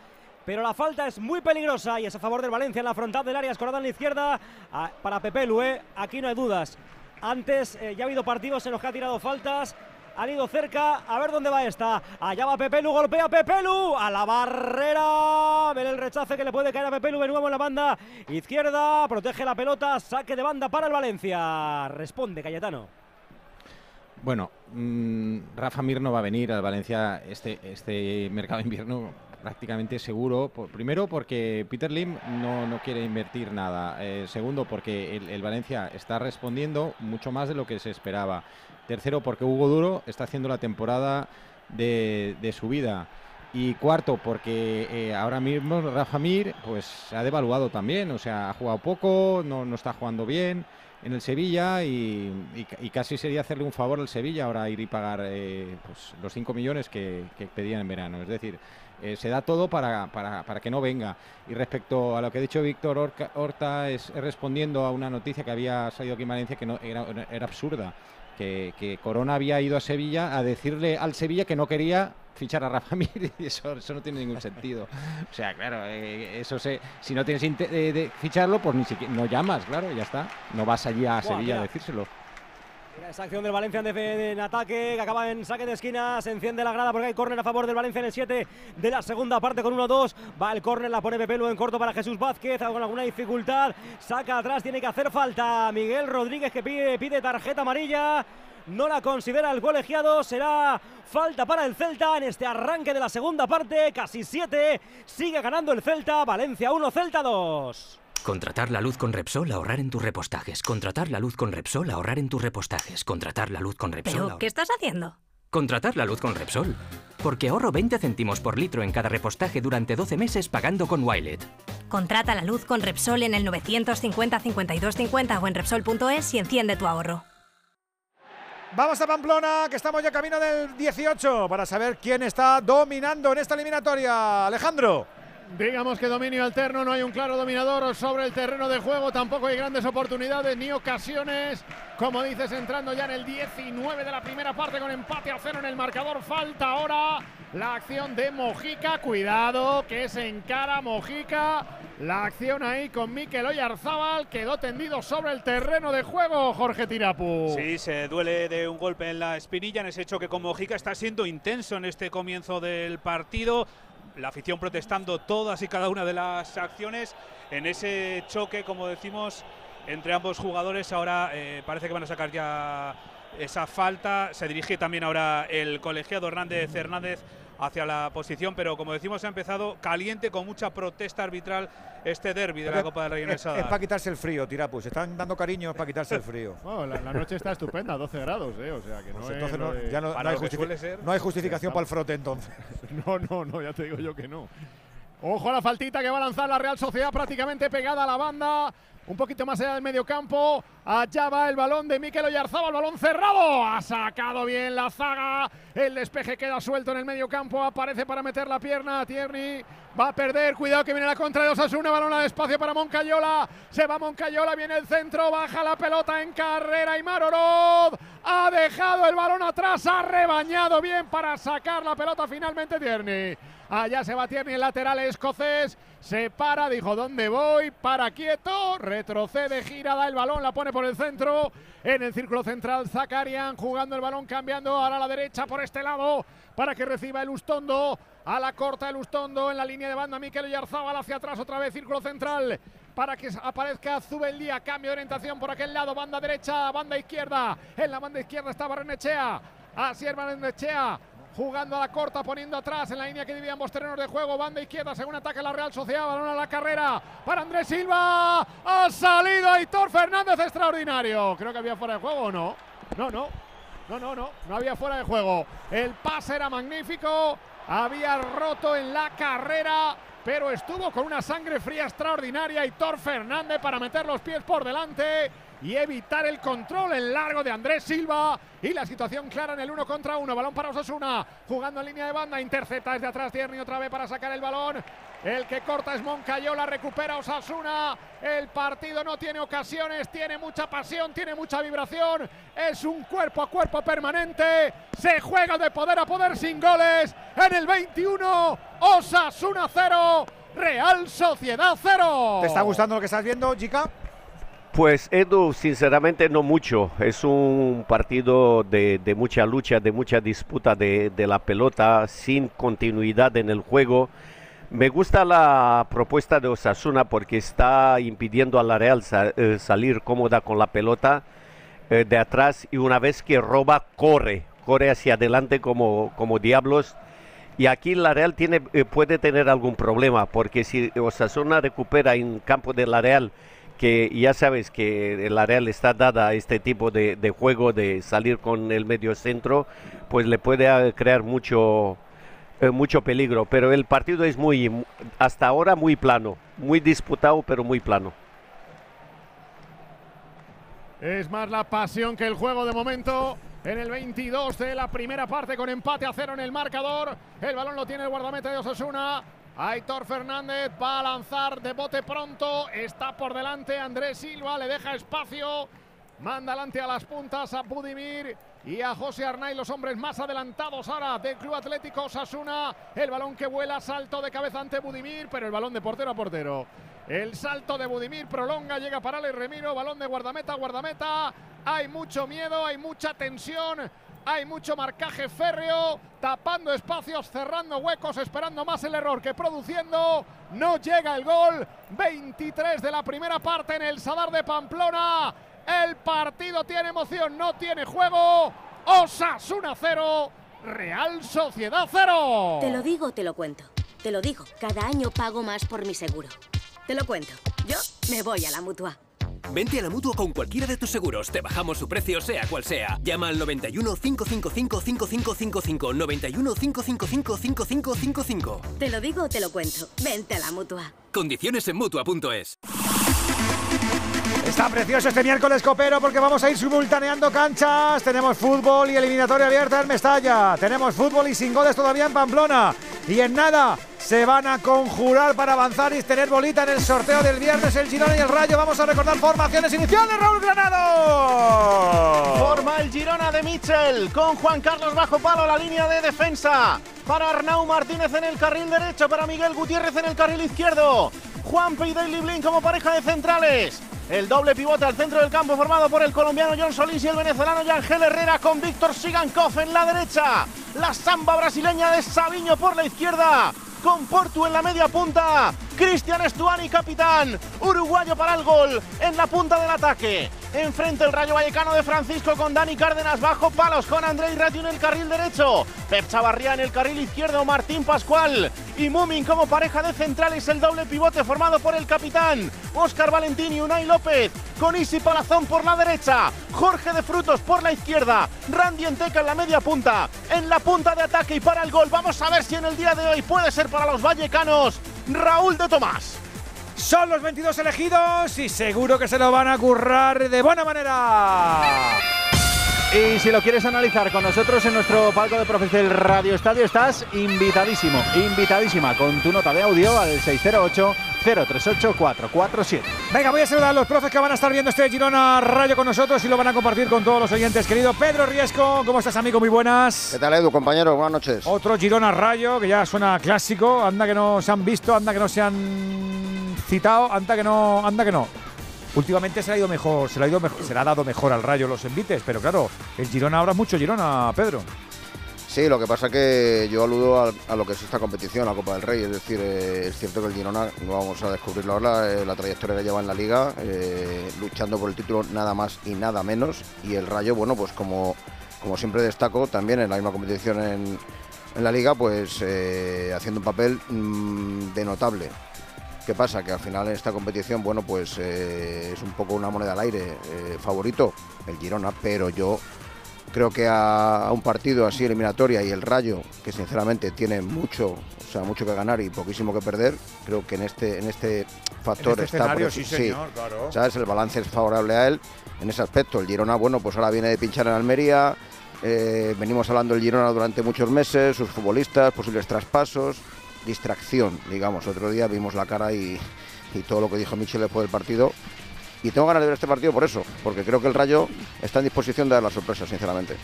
Pero la falta es muy peligrosa y es a favor del Valencia en la frontal del área, escorada en la izquierda para Pepelu, ¿eh? Aquí no hay dudas. Antes eh, ya ha habido partidos en los que ha tirado faltas. Han ido cerca, a ver dónde va esta. Allá va Pepelu, golpea Pepelu a la barrera. Ver el rechace que le puede caer a Pepelu de nuevo en la banda izquierda. Protege la pelota, saque de banda para el Valencia. Responde Cayetano. Bueno, mm, Rafa Mir no va a venir al Valencia este, este mercado de invierno prácticamente seguro. Primero porque Peter Lim no, no quiere invertir nada. Eh, segundo porque el Valencia está respondiendo mucho más de lo que se esperaba. Tercero porque Hugo Duro está haciendo la temporada de, de su vida. Y cuarto, porque eh, ahora mismo Rafa Mir pues, se ha devaluado también, o sea, ha jugado poco, no, no está jugando bien en el Sevilla y, y ca- y casi sería hacerle un favor al Sevilla ahora ir y pagar eh, pues, los 5 millones que, pedían en verano. Es decir, eh, se da todo para, para- para que no venga. Y respecto a lo que ha dicho Víctor Horta, es, es respondiendo a una noticia que había salido aquí en Valencia que no, era, era absurda. Que, que Corona había ido a Sevilla a decirle al Sevilla que no quería fichar a Rafa Mir y eso, eso no tiene ningún sentido. O sea, claro, eh, eso se, si no tienes de, de ficharlo, pues ni siquiera no llamas, claro, ya está. No vas allí a Buah, Sevilla mira. a decírselo. Esa acción del Valencia en ataque que acaba en saque de esquina. Se enciende la grada porque hay córner a favor del Valencia en el 7 de la segunda parte con 1-2. Va el córner, la pone Pepelu en corto para Jesús Vázquez con alguna dificultad. Saca atrás, tiene que hacer falta. Miguel Rodríguez que pide, pide tarjeta amarilla. No la considera el colegiado. Será falta para el Celta en este arranque de la segunda parte. Casi 7. Sigue ganando el Celta. Valencia 1, Celta 2. Contratar la luz con Repsol, ahorrar en tus repostajes. Contratar la luz con Repsol, ahorrar en tus repostajes. Contratar la luz con Repsol. ¿Pero ahor- qué estás haciendo? Contratar la luz con Repsol. Porque ahorro 20 céntimos por litro en cada repostaje durante 12 meses pagando con Wilet. Contrata la luz con Repsol en el 950 52 50 o en Repsol.es y enciende tu ahorro. Vamos a Pamplona, que estamos ya camino del 18 para saber quién está dominando en esta eliminatoria. Alejandro. Digamos que dominio alterno, no hay un claro dominador sobre el terreno de juego, tampoco hay grandes oportunidades ni ocasiones. Como dices, entrando ya en el 19 de la primera parte con empate a cero en el marcador. Falta ahora la acción de Mojica. Cuidado, que se encara Mojica. La acción ahí con Mikel Oyarzábal quedó tendido sobre el terreno de juego, Jorge Tirapu. Sí, se duele de un golpe en la espinilla en ese choque con Mojica. Está siendo intenso en este comienzo del partido. La afición protestando todas y cada una de las acciones. En ese choque, como decimos, entre ambos jugadores. Ahora eh, parece que van a sacar ya esa falta. Se dirige también ahora el colegiado Hernández Hernández hacia la posición, pero como decimos ha empezado caliente con mucha protesta arbitral este derby de la Copa del Rey en el Es, Sadar. para quitarse el frío, Tirapus. Están dando cariño para quitarse el frío. Bueno, la, la noche está estupenda, 12 grados, ¿eh? O sea que no Pues es entonces no, de- ya no, no hay, justifi- no hay justificación para el frote entonces. No, no, no, ya te digo yo que no. Ojo a la faltita que va a lanzar la Real Sociedad prácticamente pegada a la banda. Un poquito más allá del medio campo. Allá va el balón de Mikel Oyarzabal, balón cerrado. Ha sacado bien la zaga. El despeje queda suelto en el medio campo. Aparece para meter la pierna. Tierney va a perder. Cuidado que viene la contra de Osasuna. Balón al espacio para Moncayola. Se va Moncayola. Viene el centro. Baja la pelota en carrera. Y Marorod ha dejado el balón atrás. Ha rebañado bien para sacar la pelota finalmente Tierney. Allá se va Tierney, el lateral escocés. Se para, dijo, ¿dónde voy? Para quieto, retrocede, gira, da el balón, la pone por el centro. En el círculo central, Zakarian jugando el balón, cambiando ahora a la derecha por este lado para que reciba el Ustondo. A la corta el Ustondo en la línea de banda, Mikel Oyarzábal hacia atrás, otra vez círculo central para que aparezca Zubeldía. Cambio de orientación por aquel lado, banda derecha, banda izquierda. En la banda izquierda está Barrenechea. Así es Barrenechea. Jugando a la corta, poniendo atrás en la línea que dividían ambos terrenos de juego. Banda izquierda, según ataca la Real Sociedad. Balón a la carrera para Andrés Silva. Ha salido Aitor Fernández, extraordinario. Creo que había fuera de juego o no. No, no. No, no, no. No había fuera de juego. El pase era magnífico. Había roto en la carrera. Pero estuvo con una sangre fría extraordinaria. Aitor Fernández para meter los pies por delante y evitar el control en largo de Andrés Silva. Y la situación clara en el uno contra uno. Balón para Osasuna. Jugando en línea de banda. Intercepta desde atrás Tierney otra vez para sacar el balón. El que corta es Moncayola. Recupera Osasuna. El partido no tiene ocasiones. Tiene mucha pasión. Tiene mucha vibración. Es un cuerpo a cuerpo permanente. Se juega de poder a poder sin goles. En el 21. Osasuna 0. Real Sociedad 0. ¿Te está gustando lo que estás viendo, Chica? Pues Edu, sinceramente no mucho. Es un partido de, mucha lucha, de mucha disputa de, la pelota, sin continuidad en el juego. Me gusta la propuesta de Osasuna porque está impidiendo a la Real eh, salir cómoda con la pelota eh, de atrás y una vez que roba, corre, corre hacia adelante como, como diablos. Y aquí la Real tiene, eh, puede tener algún problema porque si Osasuna recupera en campo de la Real que ya sabes que la Real está dada a este tipo de, juego de salir con el medio centro, pues le puede ah, crear mucho, eh, mucho peligro. Pero el partido es muy, mu- hasta ahora muy plano, muy disputado, pero muy plano. Es más la pasión que el juego de momento. En el 22 de la primera parte con empate a cero en el marcador. El balón lo tiene el guardameta de Osasuna. Aitor Fernández va a lanzar de bote pronto. Está por delante Andrés Silva. Le deja espacio. Manda adelante a las puntas a Budimir y a José Arnay, los hombres más adelantados ahora del Club Atlético Osasuna. El balón que vuela, salto de cabeza ante Budimir, pero el balón de portero a portero. El salto de Budimir prolonga, llega para Ale Remiro, balón de guardameta, guardameta. hay mucho miedo, hay mucha tensión, hay mucho marcaje férreo, tapando espacios, cerrando huecos, esperando más el error que produciendo. No llega el gol. 23 de la primera parte en el Sadar de Pamplona. El partido tiene emoción, no tiene juego. Osasuna 0, Real Sociedad 0. Te lo digo, te lo cuento. Te lo digo, cada año pago más por mi seguro. Te lo cuento. Yo me voy a la mutua. Vente a la mutua con cualquiera de tus seguros. Te bajamos su precio, sea cual sea. Llama al 91 555 5555. 91 555 5555. Te lo digo, te lo cuento. Vente a la mutua. Condiciones en mutua.es. Está precioso este miércoles copero porque vamos a ir simultaneando canchas. Tenemos fútbol y eliminatoria abierta en Mestalla. Tenemos fútbol y sin goles todavía en Pamplona. Y en nada se van a conjurar para avanzar y tener bolita en el sorteo del viernes el Girona y el Rayo. Vamos a recordar formaciones iniciales, Raúl Granado. Forma el Girona de Mitchell con Juan Carlos bajo palo la línea de defensa. Para Arnau Martínez en el carril derecho, para Miguel Gutiérrez en el carril izquierdo. Juan y Daily Blin como pareja de centrales. El doble pivote al centro del campo formado por el colombiano John Solís y el venezolano Yangel Herrera con Víctor Sigankov en la derecha. La samba brasileña de Sabiño por la izquierda. Con Portu en la media punta. Cristian Estuani, capitán. Uruguayo para el gol en la punta del ataque. Enfrente el Rayo Vallecano de Francisco con Dani Cárdenas bajo palos con Andrei Ratiu en el carril derecho. Pep Chavarría en el carril izquierdo. Martín Pascual y Mumin como pareja de centrales. El doble pivote formado por el capitán Óscar Valentín y Unai López. Con Isi Palazón por la derecha. Jorge de Frutos por la izquierda. Randy Enteca en la media punta. En la punta de ataque y para el gol. Vamos a ver si en el día de hoy puede ser para los vallecanos. Raúl de Tomás. Son los 22 elegidos y seguro que se lo van a currar de buena manera. Y si lo quieres analizar con nosotros en nuestro palco de profes del Radio Estadio, estás invitadísimo, invitadísima con tu nota de audio al 608 038 447. Venga, voy a saludar a los profes que van a estar viendo este Girona Rayo con nosotros y lo van a compartir con todos los oyentes. Querido Pedro Riesco, ¿cómo estás, amigo? Muy buenas. ¿Qué tal, Edu, compañero? Buenas noches. Otro Girona Rayo que ya suena clásico. Anda que no se han visto, anda que no se han citado, anda que no, anda que no. Últimamente se le ha ido mejor, se le ha, ido mejor, se le ha dado mejor al Rayo los envites, pero claro, el Girona ahora es mucho Girona, Pedro. Sí, lo que pasa que yo aludo a, lo que es esta competición, la Copa del Rey. Es decir, eh, es cierto que el Girona, no vamos a descubrirlo ahora, eh, la trayectoria que lleva en la liga, eh, luchando por el título nada más y nada menos. Y el Rayo, bueno, pues como, como siempre destaco, también en la misma competición en, la liga, pues haciendo un papel mm, de notable. ¿Qué pasa? Que al final en esta competición, bueno, pues es un poco una moneda al aire. Favorito, el Girona, pero yo creo que a, a un partido así eliminatoria y el Rayo, que sinceramente tiene mucho, o sea, mucho que ganar y poquísimo que perder, creo que en este, en este factor En este está por sí, claro. ¿sabes? El balance es favorable a él en ese aspecto. El Girona, bueno, pues ahora viene de pinchar en Almería. eh, venimos hablando del Girona durante muchos meses, sus futbolistas, posibles traspasos, distracción, digamos. Otro día vimos la cara y, y todo lo que dijo Michel después del partido. Y tengo ganas de ver este partido por eso, porque creo que el Rayo está en disposición de dar la sorpresa, sinceramente.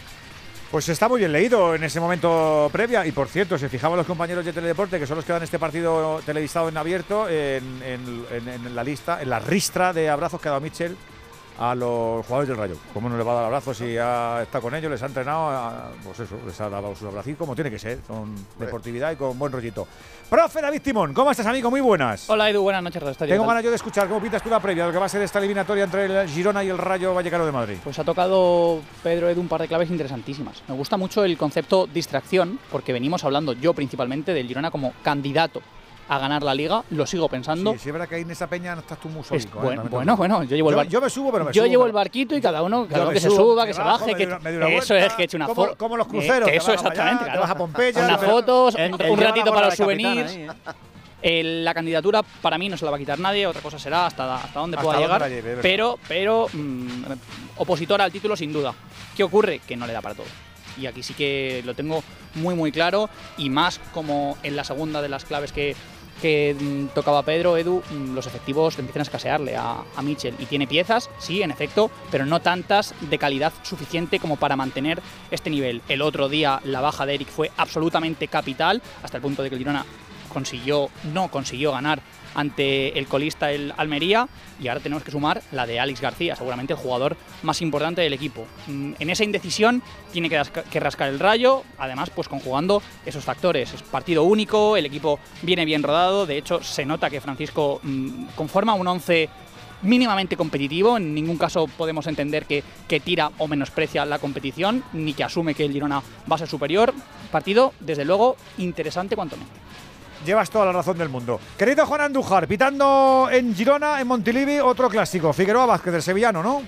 Pues está muy bien leído en ese momento previa. Y por cierto, se fijaban los compañeros de Teledeporte, que son los que dan este partido televisado en abierto, en- en la lista, en la ristra de abrazos que ha dado Mitchell a los jugadores del Rayo. ¿Cómo no le va a dar abrazos si ha estado con ellos, les ha entrenado? a- pues eso, les ha dado sus abrazos como tiene que ser, con deportividad y con buen rollito. Profe David Timón, ¿cómo estás, amigo? Muy buenas. Hola Edu, buenas noches, Estadio. Tengo ganas yo de escuchar cómo pintas tú la previa de lo que va a ser esta eliminatoria entre el Girona y el Rayo Vallecano de Madrid. Pues ha tocado Pedro Edu un par de claves interesantísimas. Me gusta mucho el concepto distracción, porque venimos hablando yo principalmente del Girona como candidato a ganar la liga, lo sigo pensando. Sí, sí, es verdad que ahí en esa peña no estás tú muy sólico. ¿eh? bueno, bueno, yo llevo el Yo- bar- yo me subo, pero me Yo subo, llevo el barquito y cada uno, cada uno que se suba, que se bajo, baje, me que una- una eso es que eche una como- foto. como los cruceros, que eso allá, exactamente, te claro. vas a Pompeya, Unas fotos, un, ratito para los souvenirs. ¿eh? La candidatura para mí no se la va a quitar nadie, otra cosa será hasta, hasta dónde Hasta pueda dónde llegar, lleve, pero, pero mm, opositora al título sin duda. ¿Qué ocurre? Que no le da para todo. Y aquí sí que lo tengo muy muy claro y más como en la segunda de las claves que, que mm, tocaba Pedro, Edu, mm, los efectivos empiezan a escasearle a, a Mitchell. Y tiene piezas, sí, en efecto, pero no tantas de calidad suficiente como para mantener este nivel. El otro día la baja de Eric fue absolutamente capital, hasta el punto de que el Girona consiguió, no consiguió ganar ante el colista el Almería y ahora tenemos que sumar la de Alex García, seguramente el jugador más importante del equipo. Mm, En esa indecisión tiene que, rasca- que rascar el rayo, además pues conjugando esos factores. Es partido único, el equipo viene bien rodado, de hecho se nota que Francisco mm, conforma un 11 mínimamente competitivo, en ningún caso podemos entender que, que tira o menosprecia la competición, ni que asume que el Girona va a ser superior. Partido, desde luego, interesante cuanto menos. Llevas toda la razón del mundo. Querido Juan Andújar, pitando en Girona, en Montilivi, otro clásico. Figueroa Vázquez, del sevillano, ¿no?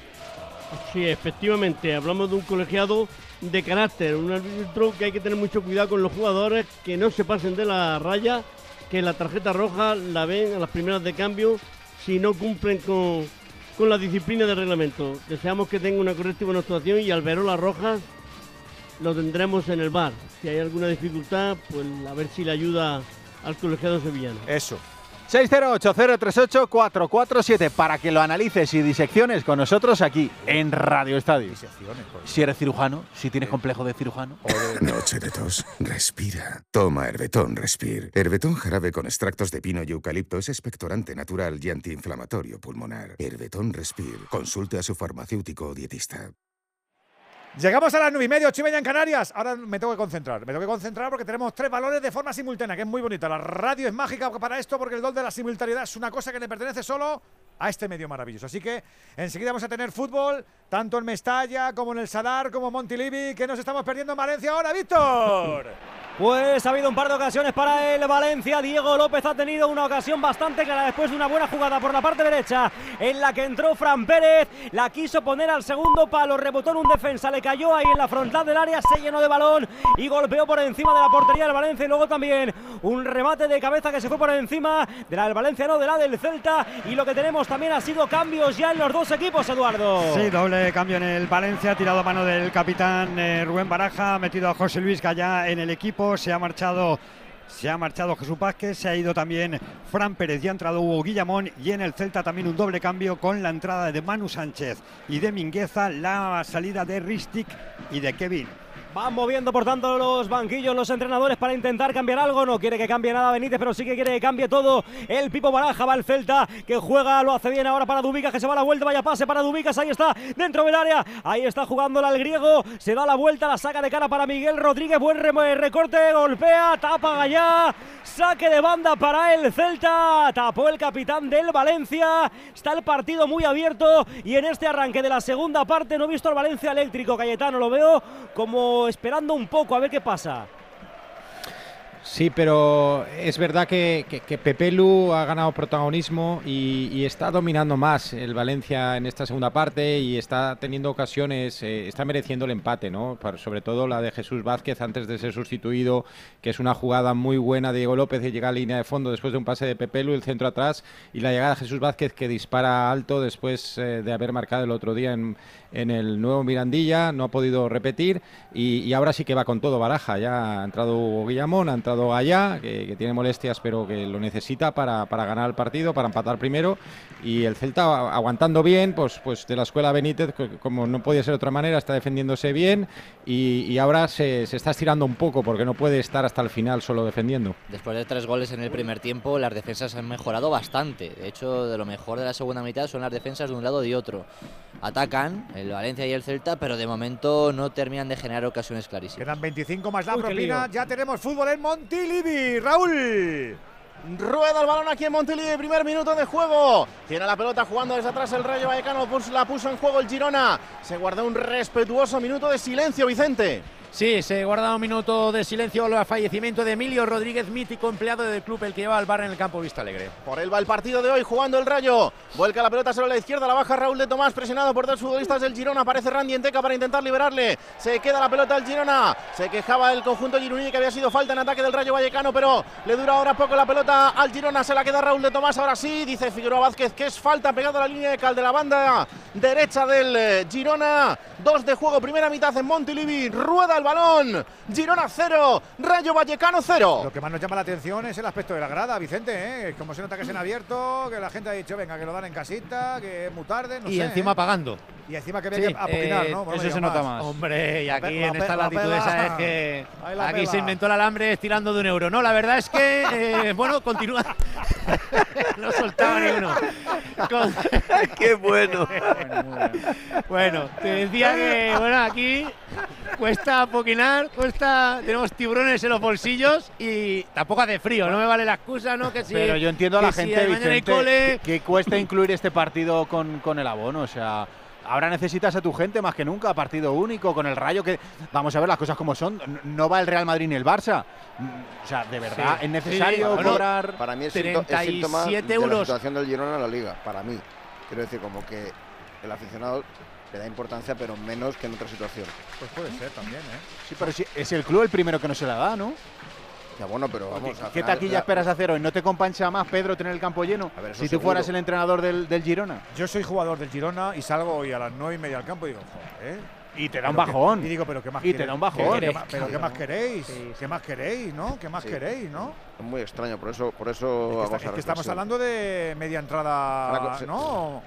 Sí, efectivamente, hablamos de un colegiado de carácter, un árbitro que hay que tener mucho cuidado con los jugadores, que no se pasen de la raya, que la tarjeta roja la ven a las primeras de cambio si no cumplen con, con la disciplina del reglamento. Deseamos que tenga una correcta y buena actuación y al ver las rojas lo tendremos en el bar. Si hay alguna dificultad, pues a ver si le ayuda al colegiado sevillano. Eso. 608-038-447 para que lo analices y disecciones con nosotros aquí en Radio Estadio. Si eres cirujano, si tienes complejo de cirujano. Noche de tos. Respira. Toma Herbetón Respir. Herbetón jarabe con extractos de pino y eucalipto es expectorante natural y antiinflamatorio pulmonar. Herbetón Respir. Consulte a su farmacéutico o dietista. Llegamos a las nueve y media, ocho y media en Canarias. Ahora me tengo que concentrar. Me tengo que concentrar porque tenemos tres valores de forma simultánea, que es muy bonita. La radio es mágica para esto porque el don de la simultaneidad es una cosa que le pertenece solo a este medio maravilloso. Así que enseguida vamos a tener fútbol, tanto en Mestalla como en el Sadar, como en Montilivi, que nos estamos perdiendo en Valencia ahora, Víctor. Pues ha habido un par de ocasiones para el Valencia. Diego López ha tenido una ocasión bastante clara después de una buena jugada por la parte derecha en la que entró Fran Pérez. La quiso poner al segundo palo, rebotó en un defensa, le cayó ahí en la frontal del área, se llenó de balón y golpeó por encima de la portería del Valencia. Y luego también un remate de cabeza que se fue por encima de la del Valencia, no de la del Celta. Y lo que tenemos también ha sido cambios ya en los dos equipos, Eduardo. Sí, doble cambio en el Valencia, tirado a mano del capitán eh, Rubén Baraja, metido a José Luis Gallá en el equipo, se ha marchado se ha marchado Jesús Vázquez, se ha ido también Fran Pérez y ha entrado Hugo Guillamón y en el Celta también un doble cambio con la entrada de Manu Sánchez y de Mingueza, la salida de Ristic y de Kevin. Van moviendo, por tanto, los banquillos, los entrenadores para intentar cambiar algo. No quiere que cambie nada Benítez, pero sí que quiere que cambie todo. El Pipo Baraja va al Celta, que juega, lo hace bien ahora para Dubicas, que se va a la vuelta, vaya pase para Dubicas, ahí está, dentro del área. Ahí está jugándola al griego, se da la vuelta, la saca de cara para Miguel Rodríguez, buen re- recorte, golpea, tapa Gallá, saque de banda para el Celta, tapó el capitán del Valencia. Está el partido muy abierto y en este arranque de la segunda parte no he visto al Valencia eléctrico, Cayetano, lo veo como esperando un poco a ver qué pasa. Sí, pero es verdad que, que, que Pepe Lu ha ganado protagonismo y, y está dominando más el Valencia en esta segunda parte y está teniendo ocasiones, eh, está mereciendo el empate, ¿no? Sobre todo la de Jesús Vázquez antes de ser sustituido, que es una jugada muy buena de Diego López y llega a línea de fondo después de un pase de Pepe Lu, el centro atrás y la llegada de Jesús Vázquez que dispara alto después eh, de haber marcado el otro día en, en el nuevo Mirandilla, no ha podido repetir y, y ahora sí que va con todo Baraja, ya ha entrado Guillamón, ha entrado Allá, que, que tiene molestias pero que lo necesita para, para ganar el partido, para empatar primero y el Celta aguantando bien, pues, pues de la escuela Benítez, co- como no podía ser de otra manera, está defendiéndose bien y, y ahora se, se está estirando un poco porque no puede estar hasta el final solo defendiendo. Después de tres goles en el primer tiempo, las defensas han mejorado bastante. De hecho, de lo mejor de la segunda mitad son las defensas de un lado y de otro. Atacan el Valencia y el Celta, pero de momento no terminan de generar ocasiones clarísimas. Quedan 25 más la Uy, propina. Ya tenemos fútbol en Montilivi. Raúl. Rueda el balón aquí en Montilivi, primer minuto de juego. Tiene la pelota jugando desde atrás el Rayo Vallecano, la puso en juego el Girona. Se guardó un respetuoso minuto de silencio, Vicente. Sí, se guarda un minuto de silencio al fallecimiento de Emilio Rodríguez, mítico empleado del club, el que lleva al bar en el campo Vista Alegre. Por él va el partido de hoy, jugando el Rayo. Vuelca la pelota sobre la izquierda, la baja Raúl de Tomás, presionado por dos futbolistas del Girona. Aparece Randy Enteca para intentar liberarle. Se queda la pelota al Girona. Se quejaba el conjunto gironí que había sido falta en ataque del Rayo Vallecano, pero le dura ahora poco la pelota al Girona. Se la queda Raúl de Tomás. Ahora sí, dice Figueroa Vázquez que es falta pegado a la línea de cal de la banda derecha del eh, Girona. Dos de juego, primera mitad en Montilivi. Rueda el balón. Girona cero, Rayo Vallecano cero. Lo que más nos llama la atención es el aspecto de la grada, Vicente. ¿eh? Como se nota que es en abierto, que la gente ha dicho, venga, que lo dan en casita, que es muy tarde. No y sé, encima ¿eh? pagando. Y encima que había que apoquinar, eh, ¿no? Bueno, eso se nota más. más. Hombre, y La aquí en la esta la latitud pela. esa es que la aquí se inventó el alambre estirando de un euro. No, la verdad es que, eh, bueno, continúa. no soltaba ni uno. Con- ¡Qué bueno! Bueno, te decía que, bueno, aquí cuesta poquinar, cuesta, tenemos tiburones en los bolsillos y tampoco hace frío, no me vale la excusa, ¿no? Que si, Pero yo entiendo a la si gente, Vicente, cole, que, que cuesta incluir este partido con, con el abono. O sea, ahora necesitas a tu gente más que nunca, partido único, con el rayo que. Vamos a ver las cosas como son. No va el Real Madrid ni el Barça. Mm, O sea, de verdad, Sí. es necesario Bueno, cobrar. Para mí es, síntoma- es síntoma 37 de la euros. situación del Girona en la liga, para mí. Quiero decir, como que el aficionado le da importancia, pero menos que en otra situación. Pues puede ser también, ¿eh? Sí, pero si es el club el primero que no se la da, ¿no? Ya bueno, pero vamos ¿Qué, al qué final, taquilla la- esperas hacer hoy? ¿No te compensa más, Pedro, tener el campo lleno? ver, si tú seguro. fueras el entrenador del, del Girona. Yo soy jugador del Girona y salgo hoy a las nueve y media al campo y digo, joder. Y te da un que- bajón. Y digo, pero ¿qué más Y te da un bajón. ¿Qué- qué más- pero ¿qué más queréis? Sí, ¿Qué más queréis, no? ¿Qué más Sí. queréis, no? Es muy extraño, por eso, por eso Es que, está- es que estamos hablando de media entrada, ¿no?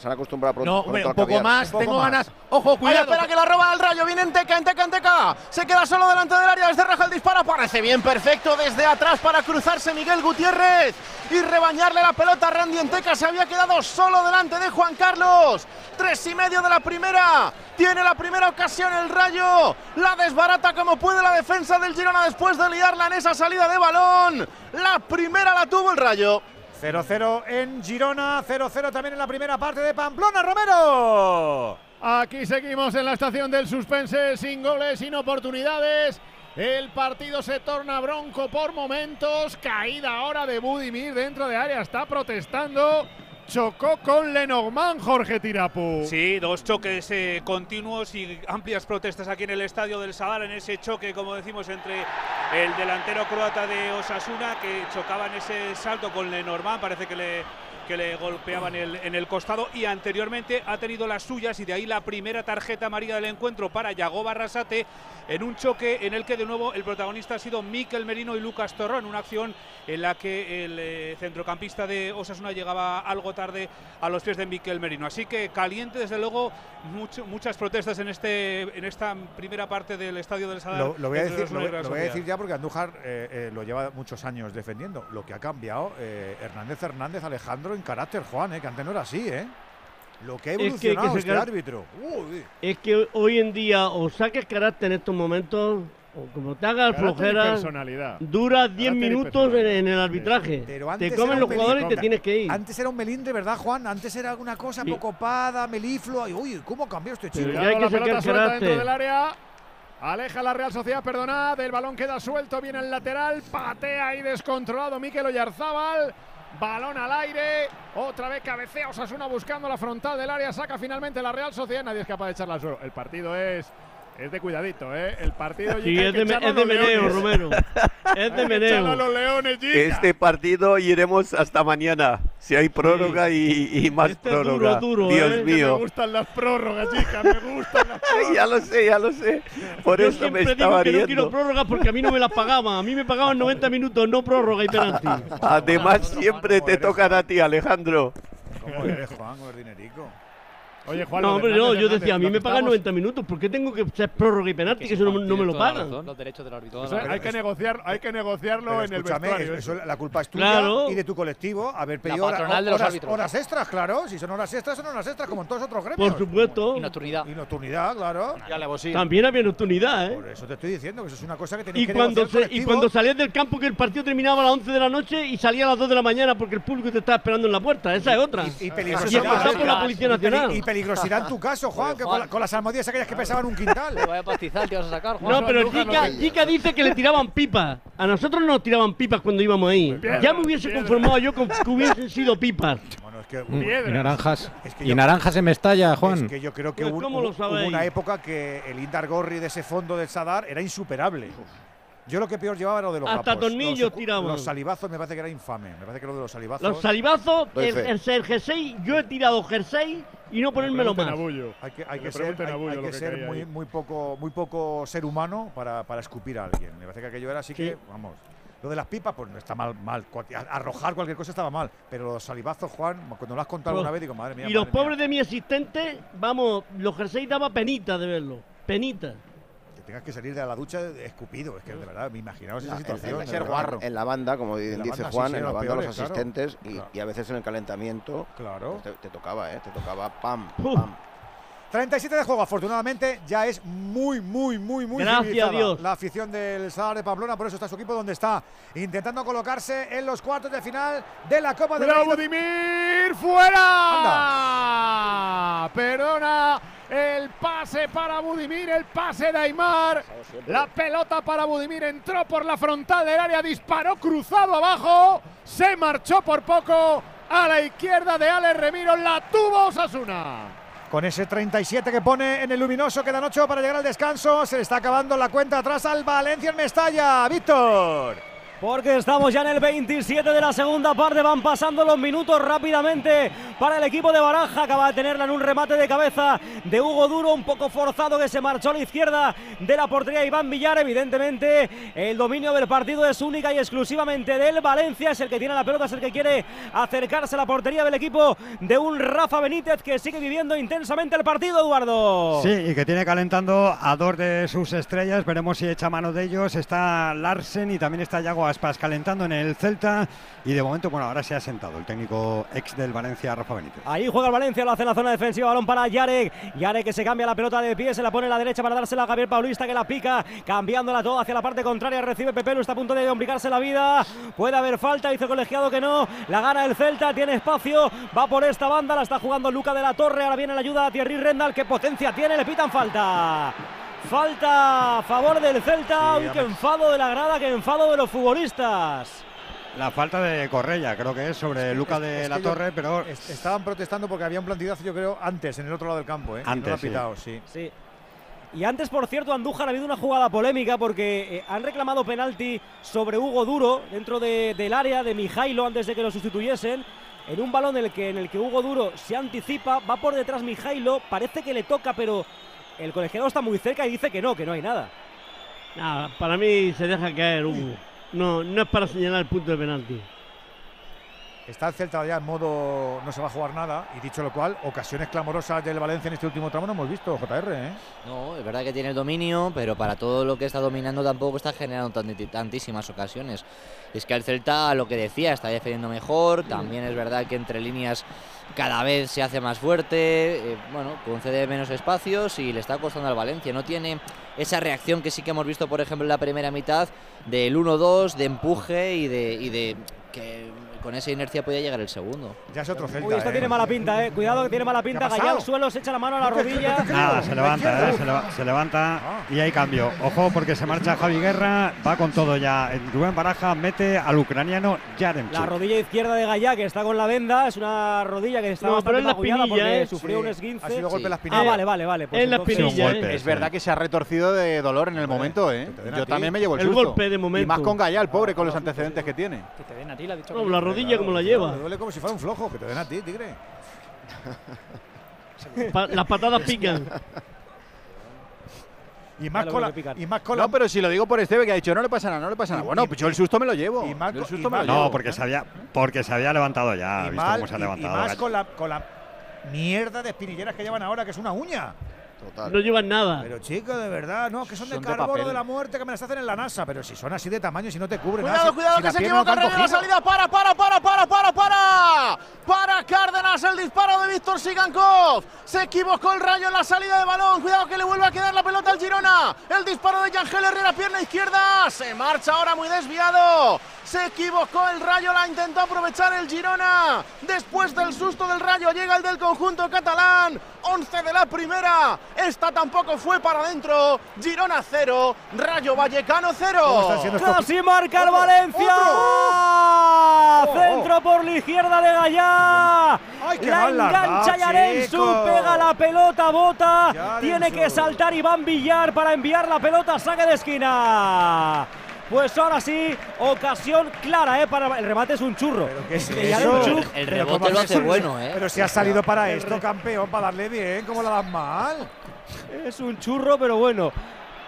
Se han acostumbrado pronto, No, hombre, pronto un poco caviar. más, Un poco tengo más. ganas. Ojo, Ahí cuidado. espera que la roba al rayo, viene en teca, en teca, en teca. Se queda solo delante del área, desde raja el disparo. Parece bien, perfecto desde atrás para cruzarse Miguel Gutiérrez y rebañarle la pelota a Randy Enteca. Se había quedado solo delante de Juan Carlos. Tres y medio de la primera. Tiene la primera ocasión el rayo. La desbarata como puede la defensa del Girona después de liarla en esa salida de balón. La primera la tuvo el rayo. 0-0 en Girona, 0-0 también en la primera parte de Pamplona, Romero. Aquí seguimos en la estación del suspense, sin goles, sin oportunidades. El partido se torna bronco por momentos. Caída ahora de Budimir dentro de área. Está protestando. Chocó con Lenormand, Jorge Tirapu. Sí, dos choques eh, continuos y amplias protestas aquí en el estadio del Sadar en ese choque, como decimos, entre el delantero croata de Osasuna que chocaba en ese salto con Lenormand, parece que le, que le golpeaban en el, en el costado y anteriormente ha tenido las suyas y de ahí la primera tarjeta amarilla del encuentro para Yago Barrasate en un choque en el que de nuevo el protagonista ha sido Miquel Merino y Lucas Torrón, una acción en la que el eh, centrocampista de Osasuna llegaba algo tarde a los pies de Miquel Merino. Así que caliente, desde luego, mucho- muchas protestas en este en esta primera parte del estadio del Sadar. Lo, lo voy a decir, Osasuna lo, y Real lo voy a Sociedad. decir ya porque Andújar eh, eh, lo lleva muchos años defendiendo. Lo que ha cambiado Hernández Hernández Alejandro en carácter, Juan, eh, que antes no era así, ¿eh? Lo que ha Es que hay que evolucionado este sacar- árbitro. Uy. Es que hoy en día o saques carácter en estos momentos o como te hagas Carácter y flojera, personalidad. dura 10 Carácter y minutos en, en el arbitraje. Pero antes te era comen un los jugadores y te melindre. tienes que ir. Antes era un melindre, ¿verdad, Juan? Antes era alguna cosa Sí. poco pada, melifluo. Y, uy, ¿cómo ha cambiado este chico? Pero ya hay que la sacar pelota suelta dentro carácter. del área. Aleja la Real Sociedad, perdonad. El balón queda suelto, viene el lateral. Patea ahí descontrolado Mikel Oyarzábal. Balón al aire. Otra vez cabecea Osasuna buscando la frontal del área. Saca finalmente la Real Sociedad. Nadie es capaz de echarla al suelo. El partido es. Es de cuidadito, ¿eh? El partido Sí, es de, es de meneo. Romero. Es de meneo. los leones, chica. Este partido iremos hasta mañana. Si hay prórroga y, y más Este es duro, prórroga. duro, Dios ¿eh? Mío. Me gustan las prórrogas, chicas. Me gustan las prórrogas. ya lo sé, ya lo sé. Por Yo eso me siempre digo estaba que no quiero prórroga porque a mí no me las pagaban. A mí me pagaban 90 minutos, no prórroga y penalti. Además, siempre te tocan a ti, Alejandro. ¿Cómo eres, Juan, dinerico? Oye, Juan, No, Hernández yo Hernández, decía, a mí me pagan estamos- 90 minutos. ¿Por qué tengo que ser prórroga y penalti? Que eso no, no me lo pagan. Los derechos del árbitro. Eso hay que negociar, hay que negociarlo Pero en el escúchame, vestuario. eso- la culpa es tuya Claro. y de tu colectivo. Haber pedido hora- patronal de los horas, árbitros. horas extras, claro. Si son horas extras, son horas extras, como en todos otros gremios. Por supuesto. Y nocturnidad. Y nocturnidad, claro. Sí. También había oportunidad, ¿eh? Por eso te estoy diciendo que eso es una cosa que tenéis Y que cuando, negociar se- y cuando salías del campo que el partido terminaba a las 11 de la noche y salía a las 2 de la mañana porque el público te estaba esperando en la puerta. Esa es otra. Y Y peligrosidad. empezó por la Policía Y Nacional. Y peligrosidad en tu caso, Juan, que con, la- con las almohadillas aquellas que pesaban un quintal. Vaya pastizal te vas a sacar, Juan. No, pero Chica, dice que le tiraban pipas. A nosotros no nos tiraban pipas cuando íbamos ahí. Piedra, Ya me hubiese piedra. conformado yo con que hubiesen sido pipas. Bueno, es que, Mm, Y Piedras. naranjas. Es que y yo- naranjas en Mestalla, Juan. es que yo creo que Pues, hubo, ¿cómo lo hubo- una época que el Indar Gorri de ese fondo del Sadar era insuperable. Yo lo que peor llevaba era lo de los Hasta gapos. tornillos los, tiraban. Los salivazos me parece que era infame. Me parece que lo de los salivazos. Los salivazos, el, el, el jersey, yo he tirado jersey y no ponérmelo más. Hay que, hay Que ser, hay- hay que muy, poco, muy poco ser humano para, para escupir a alguien. Me parece que aquello era así que, vamos. Lo de las pipas, pues no está mal, mal. Arrojar cualquier cosa estaba mal. Pero los salivazos, Juan, cuando lo has contado alguna vez, digo, madre mía. y los mía. pobres de mi asistente, vamos, los jerseys daba penita de verlo. Penita. Tengas que salir de la ducha escupido. Es que de verdad, me imaginaos esa situación. en, de verdad. en la banda, como En la dice Juan, sí, en la los banda los asistentes y, Claro. y a veces en el calentamiento Claro. pues te, te tocaba, ¿eh? Te tocaba pam, pam. 37 de juego, afortunadamente ya es muy, muy, muy, muy Gracias a Dios. la afición del Sadar de Pamplona, por eso está su equipo donde está, intentando colocarse en los cuartos de final de la Copa ¡Cuidado, Rey. Budimir! ¡Fuera! Perdona el para Budimir, el pase de Aymar. La pelota para Budimir entró por la frontal del área, disparó cruzado abajo, se marchó por poco a la izquierda de Alex Remiro, la tuvo Osasuna. Con ese 37 que pone en el luminoso, quedan 8 para llegar al descanso. Se le está acabando la cuenta atrás al Valencia en Mestalla. Víctor. Porque estamos ya en el 27 de la segunda parte, van pasando los minutos rápidamente para el equipo de Baraja. Acaba de tenerla en un remate de cabeza de Hugo Duro, un poco forzado que se marchó a la izquierda de la portería Iván Villar. Evidentemente, el dominio del partido es única y exclusivamente del Valencia. Es el que tiene la pelota, es el que quiere acercarse a la portería del equipo de un Rafa Benítez que sigue viviendo intensamente el partido, Eduardo. Sí, y que tiene calentando a dos de sus estrellas. Veremos si echa mano de ellos. Está Larsen y también está Yago Aspas calentando en el Celta. Y de momento, bueno, ahora se ha sentado el técnico ex del Valencia, Rafa Benítez. Ahí juega el Valencia, lo hace en la zona defensiva, balón para Yarek. Yarek que se cambia la pelota de pie, se la pone en la derecha para dársela a Gabriel Paulista que la pica, cambiándola todo hacia la parte contraria. Recibe Pepelu, está a punto de complicarse la vida. Puede haber falta, dice colegiado que no. La gana el Celta, tiene espacio, va por esta banda, la está jugando Luca de la Torre. Ahora viene la ayuda a Thierry Rendal, que potencia tiene, le pitan falta. Falta a favor del Celta, uy, qué enfado de la grada, qué enfado de los futbolistas. La falta de Correia, creo que es sobre Luca de Es la que yo- Torre, pero es- Estaban protestando porque había un plantidazo, yo creo, antes, en el otro lado del campo. ¿eh? Y no lo Antes, pitado, sí. Sí. Y antes, por cierto, Andújar ha habido una jugada polémica porque eh, han reclamado penalti sobre Hugo Duro dentro de- del área de Mijailo antes de que lo sustituyesen. En un balón en el, que, en el que Hugo Duro se anticipa, va por detrás Mijailo, parece que le toca, pero el colegiado está muy cerca y dice que no, que no hay nada. Nah, para mí se deja caer Hugo. No, no es para señalar el punto de penalti. Está el Celta ya en modo no se va a jugar nada y dicho lo cual, ocasiones clamorosas del Valencia en este último tramo no hemos visto, JR, ¿eh? No, es verdad que tiene el dominio, pero para todo lo que está dominando tampoco está generando tantísimas ocasiones. Es que el Celta, lo que decía, está defendiendo mejor, también es verdad que entre líneas cada vez se hace más fuerte, eh, bueno, concede menos espacios y le está costando al Valencia. No tiene esa reacción que sí que hemos visto, por ejemplo, en la primera mitad, del 1-2, de empuje y de, y de que con esa inercia podía llegar el segundo. Ya es otro Celta. Uy, esto tiene mala pinta, eh. Cuidado que tiene mala pinta. Gallá al suelo, se echa la mano a la rodilla. Nada, se levanta, eh, se, leva- se levanta y hay cambio. Ojo porque se marcha Javi Guerra, va con todo ya. Rubén Baraja mete al ucraniano Yaremchuk. La rodilla izquierda de Gallá, que está con la venda, es una rodilla que está No, bastante pero es la porque ¿eh? sufrió Sí. un esguince. Ha sido golpe en la Ah, espinilla. vale, vale, vale. pues Es la golpe, ¿eh? Es verdad que se ha retorcido de dolor en el momento, ¿eh? Yo también me llevo el, El susto. golpe de momento. Y más con Gallá, el pobre, con los antecedentes que tiene. Que te den a ti, le ha dicho. Rodilla como la lleva. Me duele como si fuera un flojo, que te den a ti, tigre. Pa- las patadas pican. Y más Vale, con bueno, la, que pican. y más con la No, pero si lo digo por Esteve, que ha dicho no le pasa nada, no le pasa nada. Bueno, y- pues yo el susto me lo llevo. y más Yo el con- y susto me lo llevo. No, porque se había, porque se había levantado ya. Y visto mal- cómo se ha y- y levantado. más con la, con la mierda de espinilleras que llevan ahora, que es una uña. Total. No llevan nada. Pero chicos, de verdad, no, que son, Son de carbono de, la muerte que me las hacen en la NASA. Pero si son así de tamaño, si no te cubren Cuidado, nada, cuidado, si que se no equivoca en la salida. Para, para, para, para, para, para. Para Cárdenas, el disparo de Víctor Sigankov. Se equivocó el rayo en la salida de balón. Cuidado que le vuelve a quedar la pelota al Girona. El disparo de Yangel Herrera, pierna izquierda. Se marcha ahora muy desviado. Se equivocó el rayo, la intentó aprovechar el Girona. Después del susto del rayo, llega el del conjunto catalán. 11 de la primera. Esta tampoco fue para adentro. Girona 0, Rayo Vallecano 0. ¿Cómo están siendo estos- Casi marca el Valencia. otro. Centro por la izquierda de Gallá. Ay, la engancha Yarensu, pega la pelota, bota. Yarensu. Tiene que saltar Iván Villar para enviar la pelota a saque de esquina. Pues ahora sí, ocasión clara, ¿eh? Para el remate es un churro. ¿Pero qué es De eso? Yarenchuk. El Pero rebote ¿cómo lo hace un- bueno, ¿eh? Pero si has salido para esto, campeón, para darle bien, ¿cómo la das mal? Es un churro, pero bueno.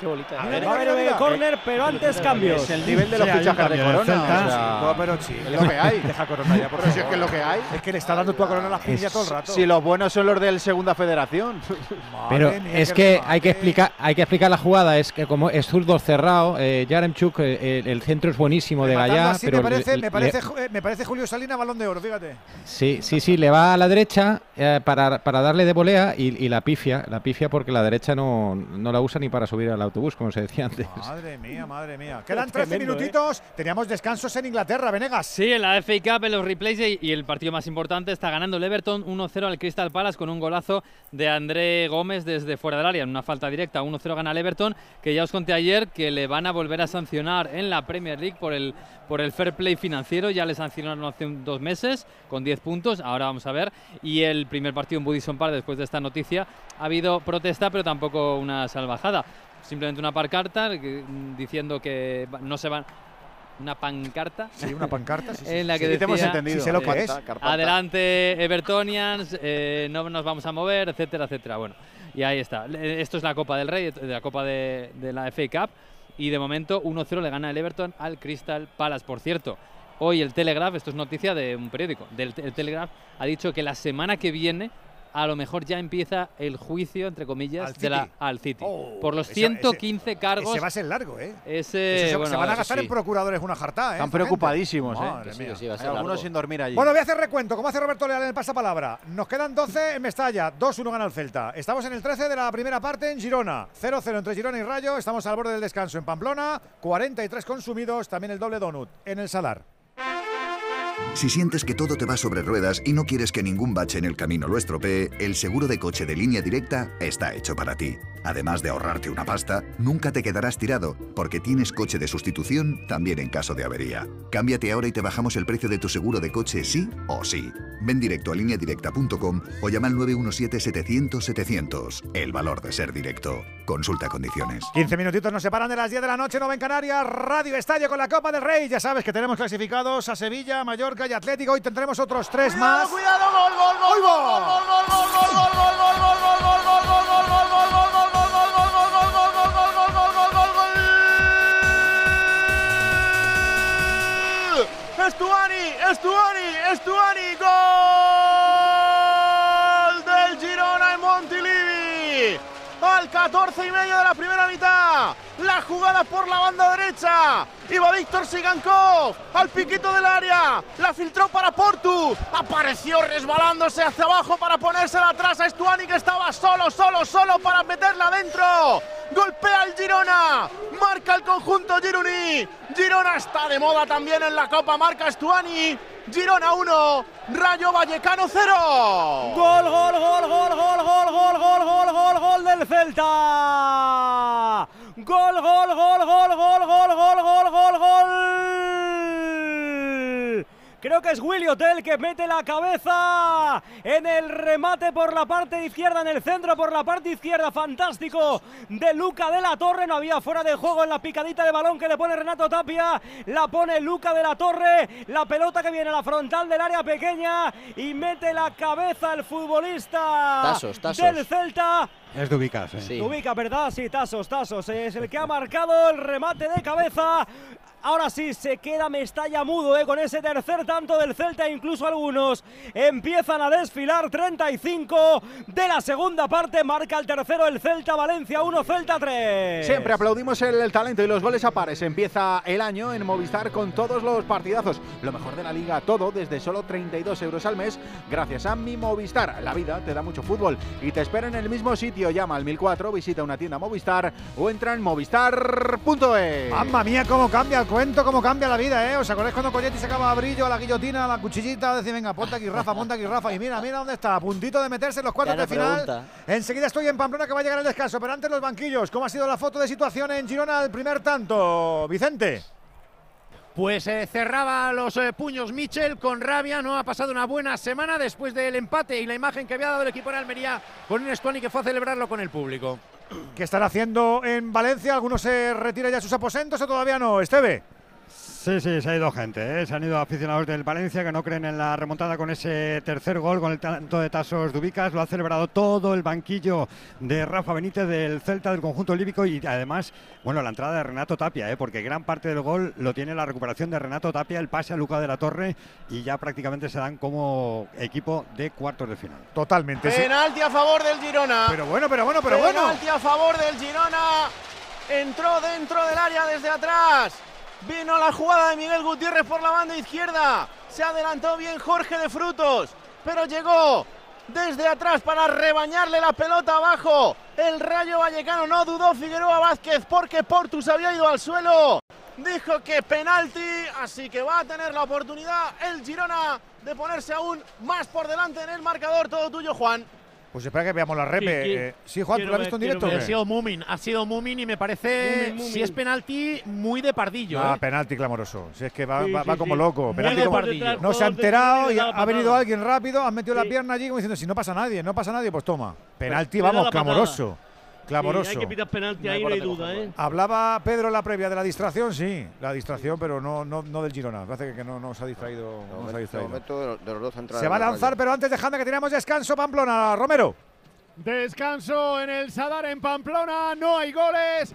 Qué bolita. A ¿eh? ver, va a haber eh, córner, pero antes cambios. Es el nivel de los Sí, fichajes de Corona. Celta. o sea, No, pero sí. es lo que hay. Deja Corona ya, por Pero si favor. es que es lo que hay. Es que le está dando tú a Corona las pinillas todo el rato. Si los buenos son los del Segunda Federación. Pero es que hay que explicar, hay que explicar la jugada. Es que como es zurdo cerrado, eh, Yaremchuk, eh, el, el centro es buenísimo de Gallá, así pero me parece, le- me, parece, eh, me parece Julio Salina balón de oro, fíjate. Sí, sí, sí, le va a la derecha eh, para, para darle de volea y, y la pifia, la pifia porque la derecha no, no la usa ni para subir al autobús, como se decía antes. Madre mía, madre mía. Quedan 13 Tremendo, minutitos. Teníamos descansos en Inglaterra, Venegas. Sí, en la FA Cup, en los replays y- y el partido más importante está ganando el Everton 1-0 al Crystal Palace con un golazo de André Gómez desde fuera del área, en una falta directa. 1-0 gana el Everton, que ya os conté ayer que le van a volver a sancionar en la Premier League por el, por el fair play financiero. Ya le sancionaron hace un- dos meses con 10 puntos, ahora vamos a ver. Y el primer partido en Budison Park, después de esta noticia, ha habido protesta, pero tampoco una salvajada. Simplemente una pancarta que- diciendo que no se van una pancarta. Sí, una pancarta. Sí, sí. en la que Sí, te hemos decía, entendido. Sé lo que eh, es. Adelante Evertonians, eh, no nos vamos a mover, etcétera, etcétera. Bueno, y ahí está. Esto es la Copa del Rey, de la Copa de, de la FA Cup. Y de momento 1-0 le gana el Everton al Crystal Palace. Por cierto, hoy el Telegraph, esto es noticia de un periódico, del el Telegraph, ha dicho que la semana que viene a lo mejor ya empieza el juicio, entre comillas, Al de la, City. al City. Oh, por los ese- 115 cargos. Ese va a ser largo, ¿eh? Ese, se, bueno, se van a gastar sí. en procuradores una jarta, ¿eh? Están preocupadísimos, gente. ¿eh? Sí, sí, va a ser algunos largo. sin dormir allí. Bueno, voy a hacer recuento. Como hace Roberto Leal en el pasapalabra. Nos quedan 12 en Mestalla. 2-1 gana el Celta. Estamos en el 13 de la primera parte en Girona. 0-0 entre Girona y Rayo. Estamos al borde del descanso en Pamplona. 43 consumidos. También el doble donut en el Salar. Si sientes que todo te va sobre ruedas y no quieres que ningún bache en el camino lo estropee, el seguro de coche de línea directa está hecho para ti. Además de ahorrarte una pasta, nunca te quedarás tirado, porque tienes coche de sustitución también en caso de avería. Cámbiate ahora y te bajamos el precio de tu seguro de coche sí o sí. Ven directo a lineadirecta.com o llama al 917-700-700. El valor de ser directo. Consulta condiciones. 15 minutitos nos separan de las 10 de la noche, no en Canarias, Radio Estadio con la Copa del Rey. Ya sabes que tenemos clasificados a Sevilla, Mallorca y Atlético. Hoy tendremos otros tres más. Cuidado, gol, gol, gol, ¡Ahí gol, gol, gol, gol, gol, gol, gol, gol, gol, gol, gol, gol, gol, gol, gol, gol, Estuani, Estuani, Estuani, gol del Girona en Montilivi. Al 14 y medio de la primera mitad. La jugada por la banda derecha. Iba Víctor Sigankov al piquito del área. La filtró para Portu. Apareció resbalándose hacia abajo para ponérsela atrás a Estuani que estaba solo, solo, solo para meterla dentro. Golpea el Girona. Marca el conjunto Gironi. Girona está de moda también en la Copa. Marca Estuani. Girona 1, Rayo Vallecano 0. Gol, gol, gol, gol, gol, gol, gol, gol, gol, gol, gol del Celta. Gol, gol, gol, gol, gol, gol, gol, gol, gol, gol. Creo que es Willy Hotel que mete la cabeza en el remate por la parte izquierda, en el centro por la parte izquierda. Fantástico de Luca de la Torre. No había fuera de juego en la picadita de balón que le pone Renato Tapia. La pone Luca de la Torre. La pelota que viene a la frontal del área pequeña y mete la cabeza el futbolista Tasos, Tasos. del Celta. Es de ubicarse. Ubica, ¿verdad? Sí, Tasos, Tasos. Es el que ha marcado el remate de cabeza. Ahora sí, se queda Mestalla mudo ¿eh? con ese tercer tanto del Celta. Incluso algunos empiezan a desfilar. 35 de la segunda parte. Marca el tercero el Celta. Valencia 1, Celta 3. Siempre aplaudimos el, el talento y los goles a pares. Empieza el año en Movistar con todos los partidazos. Lo mejor de la liga, todo desde solo 32 euros al mes. Gracias a mi Movistar. La vida te da mucho fútbol y te espera en el mismo sitio. Llama al 1004, visita una tienda Movistar o entra en movistar.es. Mamma mía, cómo cambia el cuento, cómo cambia la vida, ¿eh? ¿Os acordáis cuando Colletti sacaba a brillo a la guillotina, a la cuchillita? Decía, venga, ponte aquí, Rafa, ponte aquí, Rafa. Y mira, mira dónde está, a puntito de meterse en los cuartos de final. pregunta. Enseguida estoy en Pamplona que va a llegar el descanso, pero antes los banquillos. ¿Cómo ha sido la foto de situación en Girona al primer tanto? Vicente. Pues eh, cerraba los eh, puños Michel con rabia, no ha pasado una buena semana después del empate y la imagen que había dado el equipo en Almería con un Estuani que fue a celebrarlo con el público. ¿Qué están haciendo en Valencia? ¿Algunos se retiran ya de sus aposentos o todavía no? Esteve. Sí, sí, se ha ido gente, ¿eh? se han ido aficionados del Valencia que no creen en la remontada con ese tercer gol, con el tanto de Tasos Dubicas. Lo ha celebrado todo el banquillo de Rafa Benítez del Celta del conjunto líbico y además, bueno, la entrada de Renato Tapia, ¿eh? porque gran parte del gol lo tiene la recuperación de Renato Tapia, el pase a Luca de la Torre y ya prácticamente se dan como equipo de cuartos de final. Totalmente. sí. Penalti a favor del Girona. Pero bueno, pero bueno, pero bueno. Penalti a favor del Girona. Entró dentro del área desde atrás. Vino la jugada de Miguel Gutiérrez por la banda izquierda. Se adelantó bien Jorge de Frutos. Pero llegó desde atrás para rebañarle la pelota abajo. El Rayo Vallecano no dudó Figueroa Vázquez porque Portus había ido al suelo. Dijo que penalti, así que va a tener la oportunidad el Girona de ponerse aún más por delante en el marcador. Todo tuyo, Juan. Pues espera que veamos la repe. Sí, Eh, sí, Juan, ¿tú lo has visto en directo? Ha sido Mumin, ha sido Mumin y me parece, Mumin, Mumin. si es penalti, muy de pardillo. Ah, ¿eh? penalti clamoroso. Si es que va, Sí, va- sí, va como sí. loco. Muy Penalti de como- pardillo. no se ha enterado y ha la venido alguien rápido, ha metido la pierna allí como diciendo si no pasa nadie, no pasa nadie, pues toma. Penalti, vamos, la patada. clamoroso. Clamoroso. Sí, hay que pitar penalti ahí, no hay duda, ¿eh? Hablaba Pedro en la previa de la distracción, sí, la distracción, pero no, no, no del Girona. Parece que no nos ha distraído. no nos ha distraído. momento de los, de los dos centrales. Se va a lanzar, pero antes dejadme que tenemos descanso, Pamplona. Romero. Descanso en el Sadar en Pamplona, no hay goles.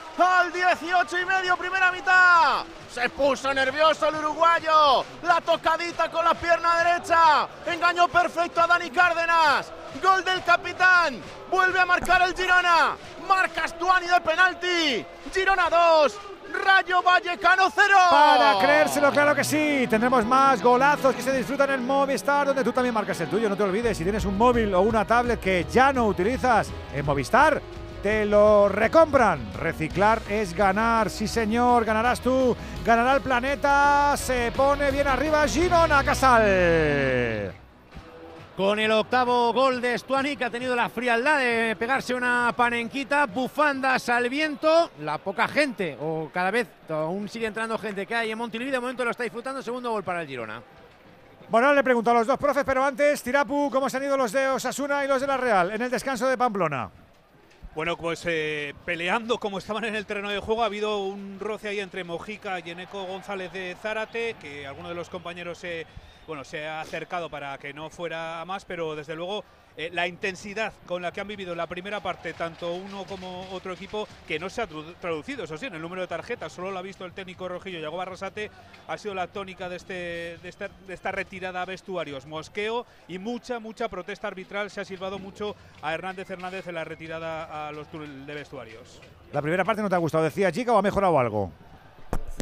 Al 18 y medio, primera mitad. Se puso nervioso el uruguayo. La tocadita con la pierna derecha. Engañó perfecto a Dani Cárdenas. Gol del capitán. Vuelve a marcar el Girona. Marca Estuani de penalti. Girona 2. Rayo Vallecano 0. Para creérselo, claro que sí. Tendremos más golazos que se disfrutan en Movistar, donde tú también marcas el tuyo. No te olvides, si tienes un móvil o una tablet que ya no utilizas en Movistar, te lo recompran. Reciclar es ganar. Sí, señor, ganarás tú. Ganará el planeta. Se pone bien arriba Girona Casal. Con el octavo gol de Stuani, que ha tenido la frialdad de pegarse una panenquita, bufandas al viento. La poca gente, o cada vez aún sigue entrando gente que hay en Montilivi, de momento lo está disfrutando. Segundo gol para el Girona. Bueno, ahora le pregunto a los dos profes, pero antes, Tirapu, ¿cómo se han ido los de Osasuna y los de la Real en el descanso de Pamplona? Bueno, pues eh, peleando como estaban en el terreno de juego, ha habido un roce ahí entre Mojica y Eneco González de Zárate, que alguno de los compañeros se, bueno, se ha acercado para que no fuera a más, pero desde luego eh, la intensidad con la que han vivido la primera parte, tanto uno como otro equipo, que no se ha traducido, eso sí, en el número de tarjetas, solo lo ha visto el técnico rojillo, Yago Barrasate, ha sido la tónica de, este, de, esta, de esta retirada a vestuarios, mosqueo y mucha, mucha protesta arbitral, se ha silbado mucho a Hernández Hernández en la retirada a los túneles de vestuarios. La primera parte no te ha gustado, decía chica, o ha mejorado algo.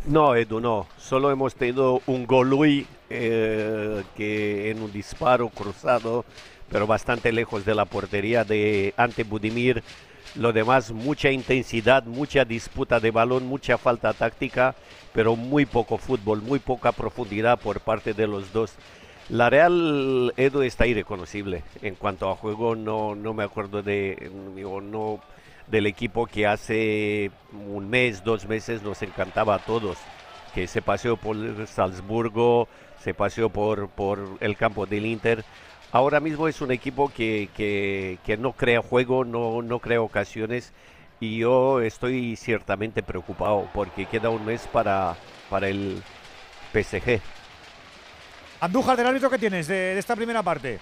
No, Edu, no. Solo hemos tenido un golui eh, que en un disparo cruzado, pero bastante lejos de la portería de ante Budimir. Lo demás, mucha intensidad, mucha disputa de balón, mucha falta táctica, pero muy poco fútbol, muy poca profundidad por parte de los dos. La Real Edu está irreconocible. En cuanto a juego, no, no me acuerdo de, digo, no, del equipo que hace un mes, dos meses nos encantaba a todos. Que se paseó por Salzburgo, se paseó por, por el campo del Inter. Ahora mismo es un equipo que, que, que no crea juego, no, no crea ocasiones. Y yo estoy ciertamente preocupado porque queda un mes para, para el PSG. Andújar, del árbitro que tienes de, de esta primera parte.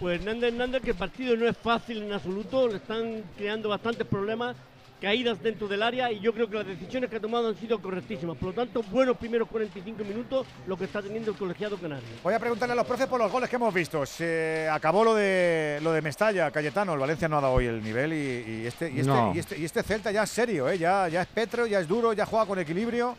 Pues Hernández Hernández, que el partido no es fácil en absoluto, le están creando bastantes problemas, caídas dentro del área y yo creo que las decisiones que ha tomado han sido correctísimas. Por lo tanto, buenos primeros 45 minutos lo que está teniendo el colegiado canario. Voy a preguntarle a los profes por los goles que hemos visto. Se acabó lo de lo de Mestalla, Cayetano. El Valencia no ha dado hoy el nivel y, y este, y, este, No. y, este, y este Celta ya es serio, ¿eh? ya, ya es Petro, ya es duro, ya juega con equilibrio.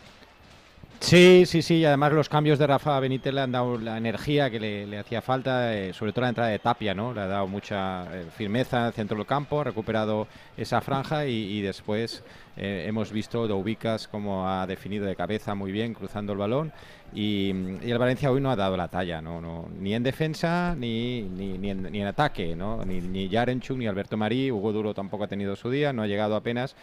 Sí, sí, sí, y además los cambios de Rafa Benítez le han dado la energía que le, hacía falta, eh, sobre todo la entrada de Tapia, ¿no? Le ha dado mucha eh, firmeza en centro del campo, ha recuperado esa franja y, después eh, hemos visto Doubicas como ha definido de cabeza muy bien, cruzando el balón y, el Valencia hoy no ha dado la talla, ¿no? no ni en defensa ni, ni, ni en ataque, ¿no? Ni, ni Yarenchuk ni Alberto Marí, Hugo Duro tampoco ha tenido su día, no ha llegado apenas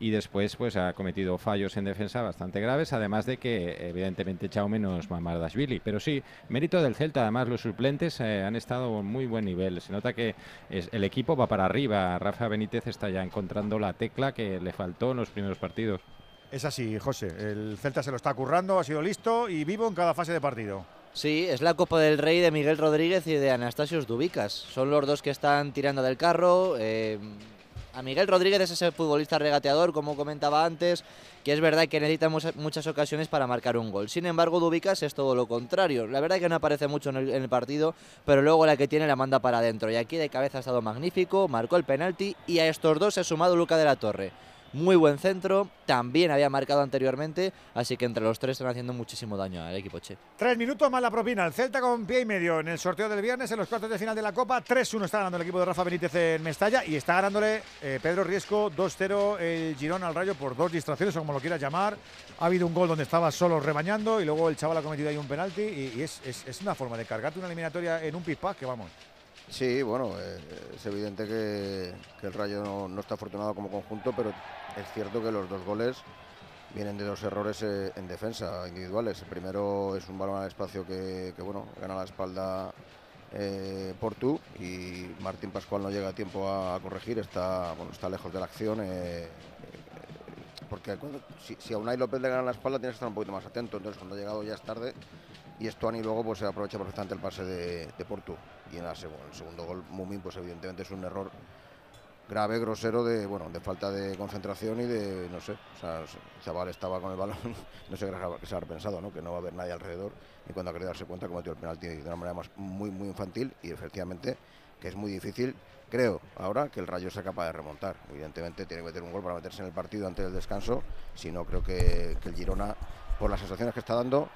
y después pues ha cometido fallos en defensa bastante graves, además de que evidentemente echado menos Mamardashvili. Pero sí, mérito del Celta, además los suplentes eh, han estado en muy buen nivel. Se nota que es, el equipo va para arriba. Rafa Benítez está ya encontrando la tecla que le faltó en los primeros partidos. Es así, José. El Celta se lo está currando, ha sido listo y vivo en cada fase de partido. Sí, es la Copa del Rey de Miguel Rodríguez y de Anastasios Dubicas. Son los dos que están tirando del carro. Eh, a Miguel Rodríguez es ese futbolista regateador, como comentaba antes, que es verdad que necesita muchas, ocasiones para marcar un gol. Sin embargo, Dubicas es todo lo contrario. La verdad que no aparece mucho en el, en el partido, pero luego la que tiene la manda para adentro. Y aquí de cabeza ha estado magnífico, marcó el penalti y a estos dos se ha sumado Luca de la Torre. Muy buen centro, también había marcado anteriormente, así que entre los tres están haciendo muchísimo daño al equipo Che. Tres minutos más la propina. El Celta con pie y medio en el sorteo del viernes, en los cuartos de final de la Copa. 3-1 está ganando el equipo de Rafa Benítez en Mestalla y está ganándole eh, Pedro Riesco 2-0 el Girón al Rayo por dos distracciones, o como lo quieras llamar. Ha habido un gol donde estaba solo rebañando y luego el chaval ha cometido ahí un penalti y, y es, es, es, una forma de cargarte una eliminatoria en un pispás que vamos. Sí, bueno, eh, es evidente que, que el Rayo no, no, está afortunado como conjunto, pero es cierto que los dos goles vienen de dos errores eh, en defensa individuales. El primero es un balón al espacio que, bueno, gana la espalda eh, Portu y Martín Pascual no llega a tiempo a, corregir, está, bueno, está lejos de la acción. Eh, porque cuando, si, si, a Unai López le gana la espalda tienes que estar un poquito más atento, entonces cuando ha llegado ya es tarde y Estuani luego pues se aprovecha perfectamente el pase de, de Portu y en el segundo gol Mumin pues evidentemente es un error grave, grosero de bueno de falta de concentración y de no sé, o sea, el chaval estaba con el balón, no sé qué se habrá pensado, ¿no? Que no va a haber nadie alrededor y cuando ha querido darse cuenta cometió el penalti de una manera más muy muy infantil y efectivamente que es muy difícil, creo ahora que el Rayo sea capaz de remontar. Evidentemente tiene que meter un gol para meterse en el partido antes del descanso, si no creo que, que el Girona por las sensaciones que está dando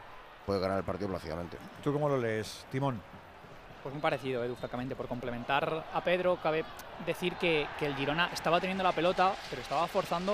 puede ganar el partido plácidamente. ¿Tú cómo lo lees, Timón? Pues muy parecido, Edu, francamente. Por complementar a Pedro, cabe decir que, que, el Girona estaba teniendo la pelota, pero estaba forzando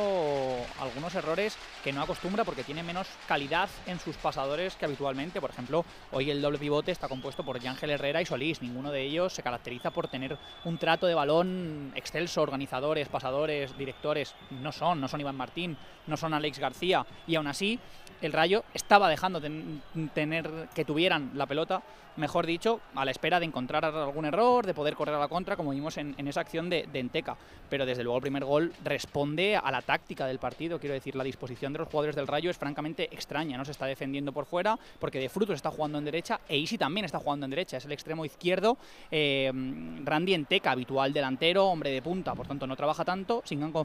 algunos errores que no acostumbra porque tiene menos calidad en sus pasadores que habitualmente. Por ejemplo, hoy el doble pivote está compuesto por Yángel Herrera y Solís. Ninguno de ellos se caracteriza por tener un trato de balón excelso. Organizadores, pasadores, directores, no son. No son Iván Martín, no son Alex García. Y aún así, el Rayo estaba dejando ten, tener que tuvieran la pelota, mejor dicho, a la espera de encontrar algún error, de poder correr a la contra, como vimos en, esa acción de, de, Enteca. Pero desde luego el primer gol responde a la táctica del partido, quiero decir, la disposición de los jugadores del Rayo es francamente extraña, no se está defendiendo por fuera, porque de Frutos está jugando en derecha e Isi también está jugando en derecha, es el extremo izquierdo, eh, Randy Enteca, habitual delantero, hombre de punta, por tanto no trabaja tanto,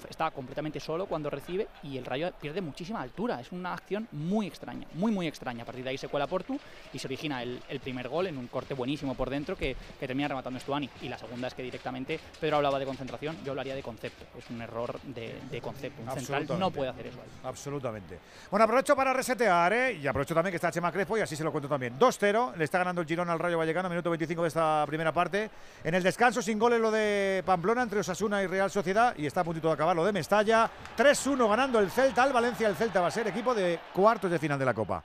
está completamente solo cuando recibe y el Rayo pierde muchísima altura, es una acción muy extraña, muy muy extraña. A partir de ahí se cuela Portu y se origina el primer gol en un corte buenísimo por dentro que, que, termina rematando Stuani. Y la segunda es que directamente Pedro hablaba de concentración, yo hablaría de concepto. Es un error de, de concepto. Un central no puede hacer eso. Ahí. Absolutamente. Bueno, aprovecho para resetear ¿eh? y aprovecho también que está Chema Crespo y así se lo cuento también. 2-0, le está ganando el Girón al Rayo Vallecano, minuto 25 de esta primera parte. En el descanso, sin goles lo de Pamplona entre Osasuna y Real Sociedad y está a puntito de acabar lo de Mestalla. 3-1 ganando el Celta al Valencia. El Celta va a ser equipo de cuartos de final de la Copa.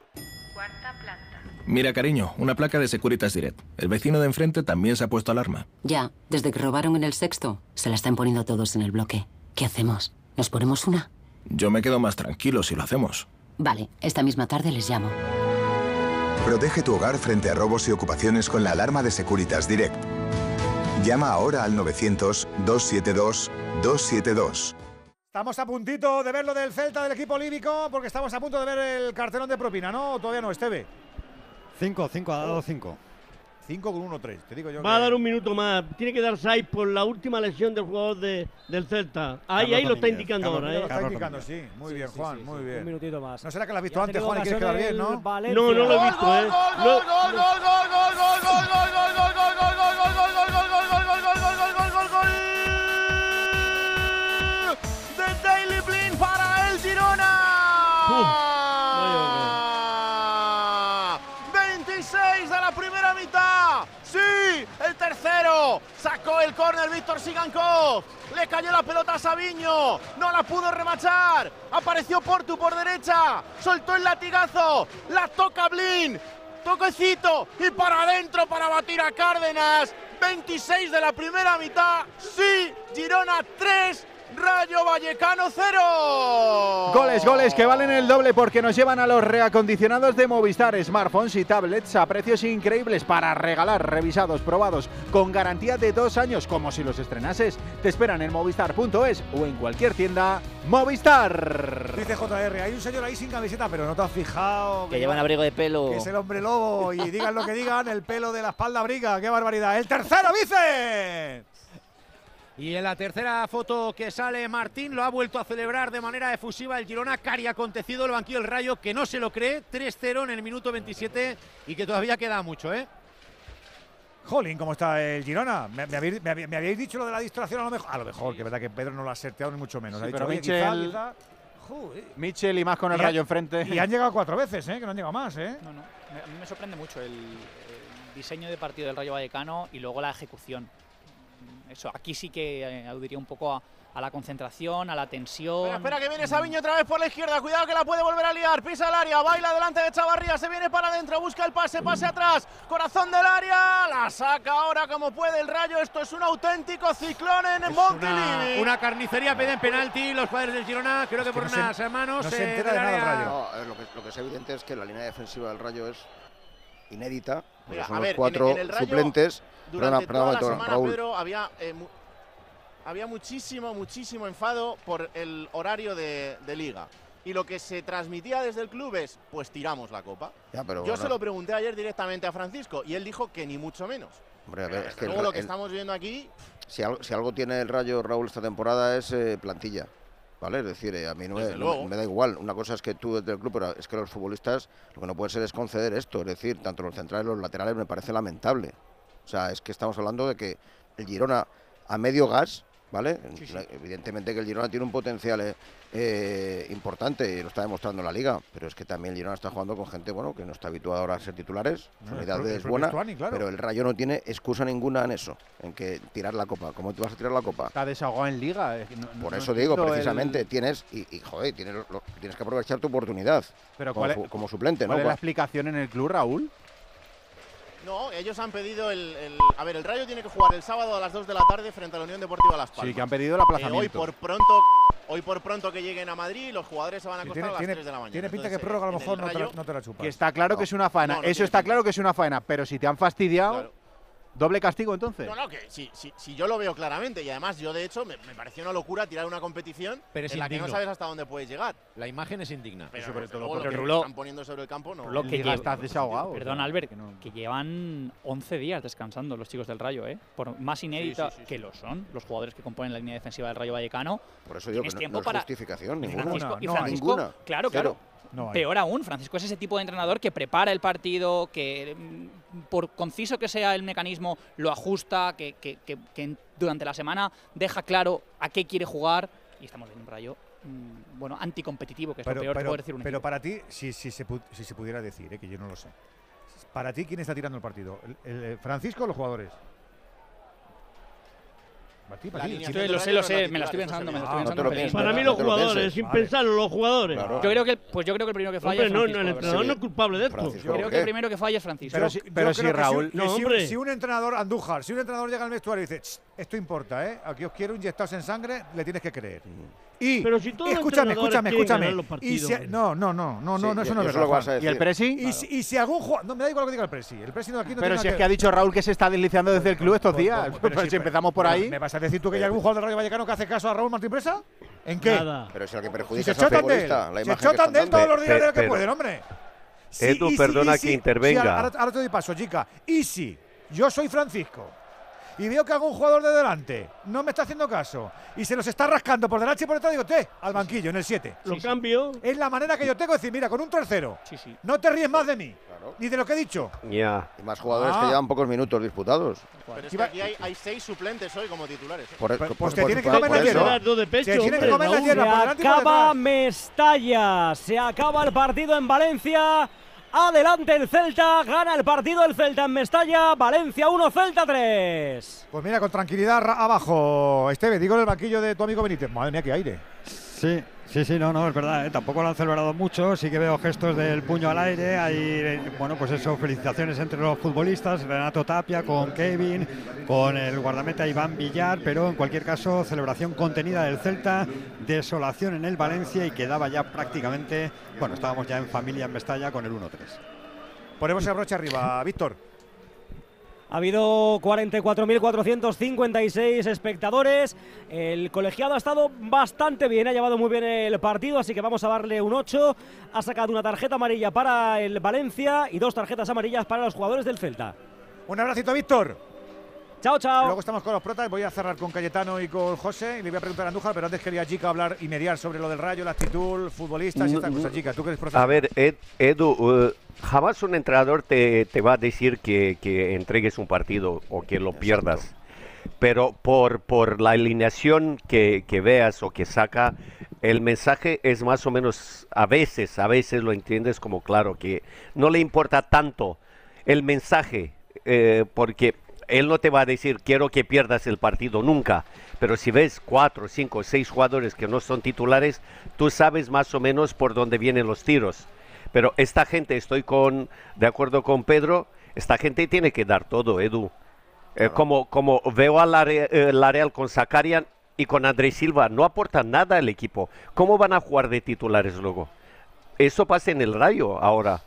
Cuarta planta. Mira, cariño, una placa de Securitas Direct. El vecino de enfrente también se ha puesto alarma. Ya, desde que robaron en el sexto, se la están poniendo todos en el bloque. ¿Qué hacemos? ¿Nos ponemos una? Yo me quedo más tranquilo si lo hacemos. Vale, esta misma tarde les llamo. Protege tu hogar frente a robos y ocupaciones con la alarma de Securitas Direct. Llama ahora al 900-272-272. Estamos a puntito de ver lo del Celta del equipo líbico porque estamos a punto de ver el cartelón de propina, ¿no? Todavía no, Esteve. 5, 5, ha dado 5. 5 con 1, 3. Te digo yo Va que... a dar un minuto más. Tiene que dar 6 por la última lesión del jugador de, del Celta. Ahí, ahí lo está indicando Carlos ahora. ¿eh? Lo está indicando, sí. Muy Sí, bien, sí, Juan, sí, muy sí. bien. Un minutito más. ¿No será que lo has visto Ya antes, Juan, y quieres quedar bien, no? Valencia. No, no lo he visto, ¿eh? Sacó el córner Víctor Sigankov. Le cayó la pelota a Sabiño. No la pudo remachar. Apareció Portu por derecha. Soltó el latigazo. La toca Blin. Toquecito y para adentro para batir a Cárdenas. 26 de la primera mitad. Sí, Girona 3, Rayo Vallecano 0. Goles, goles que valen el doble porque nos llevan a los reacondicionados de Movistar, smartphones y tablets a precios increíbles para regalar, revisados, probados, con garantía de dos años, como si los estrenases. Te esperan en movistar.es o en cualquier tienda Movistar. Dice JR, hay un señor ahí sin camiseta, pero no te has fijado. Que llevan abrigo de pelo. Que es el hombre lobo y digan lo que digan, el pelo de la espalda briga. ¡Qué barbaridad! ¡El tercero, Vice! Y en la tercera foto que sale Martín lo ha vuelto a celebrar de manera efusiva el Girona. Cari acontecido el banquillo del Rayo que no se lo cree. 3-0 en el minuto 27 y que todavía queda mucho, ¿eh? Jolín, ¿cómo está el Girona? ¿Me, me habéis, me me dicho lo de la distracción a lo mejor? A lo mejor, que es verdad que Pedro no lo ha seteado ni mucho menos. Sí, ha dicho, pero "Oye, Michel- quizá, quizá". Joder. Michel y más con el Y ha- rayo enfrente. Y han llegado cuatro veces, ¿eh? Que no han llegado más, ¿eh? No, no. Me- A mí me sorprende mucho el, el diseño de partido del Rayo Vallecano y luego la ejecución. Eso, aquí sí que eh, aludiría un poco a, a la concentración, a la tensión. Espera, espera, que viene Sabiño otra vez por la izquierda. Cuidado que la puede volver a liar. Pisa el área, baila delante de Chavarría. Se viene para adentro, busca el pase, pase atrás. Corazón del área. La saca ahora como puede el rayo. Esto es un auténtico ciclón en Una, Montilivi. una carnicería, piden penalti. Los padres del Girona, creo que por no se- unas manos. no se eh, entera de nada el Rayo. No, lo, que, lo que es evidente es que la línea defensiva del Rayo es inédita. Porque Mira, son a los ver, cuatro en el Rayo, suplentes. Durante Perdona, toda la semana, Raúl. Pedro, había, eh, mu- había muchísimo, muchísimo enfado por el horario de, de liga. Y lo que se transmitía desde el club es, pues tiramos la copa. Ya, pero Yo bueno. se lo pregunté ayer directamente a Francisco y él dijo que ni mucho menos. Hombre, a ver, es que el Luego lo que el- estamos viendo aquí, si, algo, si algo tiene el Rayo Raúl esta temporada es eh, plantilla. ¿Vale? Es decir, eh, a mí no me, no me- da igual. Una cosa es que tú desde el club, pero es que los futbolistas lo que no puede ser es conceder esto. Es decir, tanto los centrales como los laterales me parece lamentable. O sea, es que estamos hablando de que el Girona a medio gas, ¿vale? Evidentemente que el Girona tiene un potencial eh, eh, importante y lo está demostrando la liga, pero es que también el Girona está jugando con gente, bueno, que no está habituada ahora a ser titulares. No, Su es buena, claro. pero el Rayo no tiene excusa ninguna en eso, en que tirar la copa. ¿Cómo te vas a tirar la copa? Está desahogado en liga. eh, no- Por no eso digo, el- precisamente, tienes, y, y, joder, tienes, lo- tienes que aprovechar tu oportunidad Pero como, ¿cuál es- como suplente, ¿no? ¿Cuál es la Cua- explicación en el club, Raúl? No, ellos han pedido el, el- A ver, el Rayo tiene que jugar el sábado a las 2 de la tarde frente a la Unión Deportiva Las Palmas. Sí, que han pedido el Eh, aplazamiento. hoy por pronto, hoy por pronto que lleguen a Madrid, los jugadores se van a Sí, acostar tiene, a las tiene- 3 de la mañana. tiene pinta que prórroga a lo mejor no te, la, Rayo- no te la chupas. Que está claro que es una faena. No, no Eso está pinta. claro que es una faena. Pero si te han fastidiado, doble castigo entonces. No, no, que si, si, si yo lo veo claramente y además yo de hecho me, me pareció una locura tirar una competición Pero es en la que no sabes hasta dónde puedes llegar. La imagen es indigna. Pero sobre todo luego porque lo que Rulo- están poniendo sobre el campo no. Lo que Liga lle- estás desahogado. Perdón, Albert, que no- que llevan 11 días descansando los chicos del Rayo, ¿eh? Por más inédita sí, sí, que lo son los jugadores que componen la línea defensiva del Rayo Vallecano. Por eso digo que no, tiempo no es para- justificación ninguna. Francisco, y no. Francisco- Ninguna. claro, Cero. No. Peor aún, Francisco es ese tipo de entrenador que prepara el partido, que mm, por conciso que sea el mecanismo, lo ajusta, que, que- que- que en- durante la semana deja claro a qué quiere jugar. Y estamos viendo un rayo, mm, bueno, anticompetitivo, que es lo peor que puede decir un pero equipo. para ti, si, si, se, si se pudiera decir, eh, que yo no lo sé. Para ti, ¿quién está tirando el partido? ¿El, el- el Francisco o los jugadores? Lo sé, lo sé, me la estoy pensando, me la estoy Ah, no pensando. Para mí no los jugadores, sin pensarlo, los jugadores. Yo creo que, el- pues yo creo que el primero que falla Hombre, es no, Francisco. no, el entrenador no es culpable de esto. Creo ¿Por que el primero que falla es Francisco. Pero si- Raúl- No, si, un- entrenador, Andújar, si un entrenador llega al vestuario y dice, "Ch, esto importa, ¿eh? Aquí os quiero inyectados en sangre, le tienes que creer. Y, Pero si todos escúchame, escúchame, escúchame. y si- no, no, no, no, no, Sí, no, eso no es verdad. sé lo que vas a Juan. decir. ¿Y el Presi? Y, si, y si algún jugador. No me da igual lo que diga el Presi. El Presi no, aquí no Pero tiene si es que ha dicho Raúl que se está deslizando desde el club estos ¿Cómo- días. Pero si empezamos por pero ahí. ¿Me vas a decir tú que hay algún jugador del Rayo Vallecano que hace caso a Raúl Martín Presa? ¿En qué? Nada. Pero es el que Si perjudica se es al chotan de él. la Se imagen que chotan de él todos los días de lo que pueden, hombre. Edu, y perdona y que intervenga. ahora, ahora- ahora te doy paso, chica. Y si yo soy Francisco y veo que algún jugador de delante no me está haciendo caso y se los está rascando por delante y por detrás, digo, te, al banquillo, en el 7. Lo cambio. Es la manera que yo tengo de decir, mira, con un tercero, Sí, sí. no te ríes más de mí, Claro. ni de lo que he dicho. Ya. Y más jugadores Ah. que llevan pocos minutos disputados. Pero es Sí, que aquí hay, hay seis suplentes hoy como titulares. ¿eh? Por, Pues por- te que comer la eso. hierba. Las dos de pecho, Se tiene que comer la Se acaba. Mestalla, se acaba el partido en Valencia. Adelante el Celta, gana el partido el Celta en Mestalla, Valencia 1, Celta 3. Pues mira, con tranquilidad ra- abajo, Esteve, digo en el banquillo de tu amigo Benítez. Madre mía, qué aire. Sí, sí, sí, no, no, es verdad, ¿eh? tampoco lo han celebrado mucho, sí que veo gestos del puño al aire, hay, bueno, pues eso, felicitaciones entre los futbolistas, Renato Tapia con Kevin, con el guardameta Iván Villar, pero en cualquier caso, celebración contenida del Celta, desolación en el Valencia y quedaba ya prácticamente, bueno, estábamos ya en familia en Mestalla con el 1-3. Ponemos el broche arriba, Víctor. Ha habido 44.456 espectadores. El colegiado ha estado bastante bien, ha llevado muy bien el partido, así que vamos a darle un 8. Ha sacado una tarjeta amarilla para el Valencia y dos tarjetas amarillas para los jugadores del Celta. Un abracito, Víctor. Chao, chao. Luego estamos con los protas. Voy a cerrar con Cayetano y con José. Y le voy a preguntar a Andújar, pero antes quería Chica hablar y mediar sobre lo del rayo, la actitud, futbolistas y estas cosas. Chica, tú eres profesor. A ver, Ed- Edu, eh, jamás un entrenador te, te va a decir que, que entregues un partido o que lo pierdas. Pero por, por la alineación que, que veas o que saca, el mensaje es más o menos, a veces, a veces lo entiendes como claro, que no le importa tanto el mensaje, eh, porque él no te va a decir quiero que pierdas el partido nunca, pero si ves cuatro, cinco, seis jugadores que no son titulares, tú sabes más o menos por dónde vienen los tiros. Pero esta gente, estoy con, de acuerdo con Pedro, esta gente tiene que dar todo, Edu. Eh, como, como veo a la, eh, la Real con Zakarian y con Andrés Silva, no aportan nada al equipo. ¿Cómo van a jugar de titulares luego? Eso pasa en el Rayo ahora.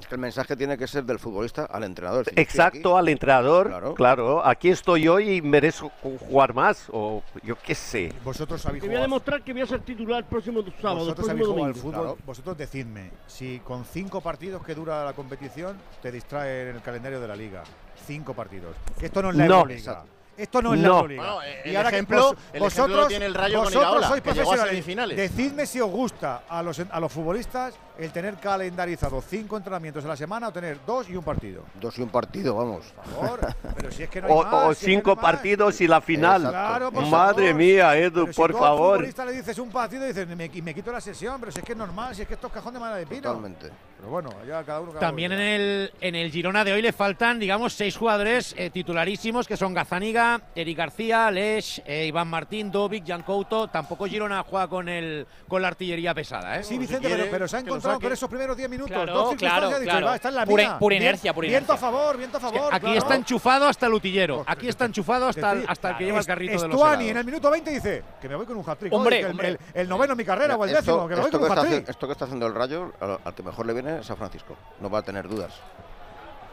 Es que el mensaje tiene que ser del futbolista al entrenador. Exacto, al entrenador. Claro. Claro. aquí estoy yo y merezco jugar más. O yo qué sé. Vosotros habéis Te voy a demostrar que voy a ser titular el próximo sábado, el Vosotros próximo habéis jugado al domingo. fútbol. Vosotros decidme si con cinco partidos que dura la competición te distrae en el calendario de la liga. Cinco partidos. Esto no es la No. Euroliga. Exacto. Esto no es No. la Euroliga. Bueno, eh, el que ejemplo- vos- el ejemplo vosotros, lo tiene el Rayo con vosotros Iraola, sois profesionales. semifinales. Decidme si os gusta a los, a los futbolistas el tener calendarizado cinco entrenamientos a la semana o tener dos y un partido. Dos y un partido, vamos. Por favor, pero si es que no hay O, más, o si no cinco hay más. partidos y la final. Claro, por Madre favor. mía, Edu, Pero si por al favor. futbolista le dices un partido y dices, me, y me quito la sesión, pero si es que es normal, si es que esto es cajón de madera de pino. Totalmente. Pero bueno, ya cada uno. cada También uno. en el, en el Girona de hoy le faltan, digamos, seis jugadores eh, titularísimos que son Gazaniga, Eric García, Lesh, eh, Iván Martín, Dovic, Jan Couto. Tampoco Girona juega con el con la artillería pesada, ¿eh? Sí, Vicente, pero, pero se ha encontrado con esos primeros 10 minutos. Claro, dos claro, dicho, claro. "Va, está en la Pura- mía". pura inercia, pura Viento a favor, viento a favor. Aquí claro. está enchufado hasta el utillero. Aquí está enchufado hasta, el- hasta el que lleva el Es- carrito de los Estuani en el minuto 20 dice que me voy con un hat-trick. Hombre, que hombre. el- el noveno en mi carrera o el Esto- décimo, que me voy esto con un que hat-trick. esto que está haciendo el Rayo, al que mejor le viene es a Francisco. No va a tener dudas.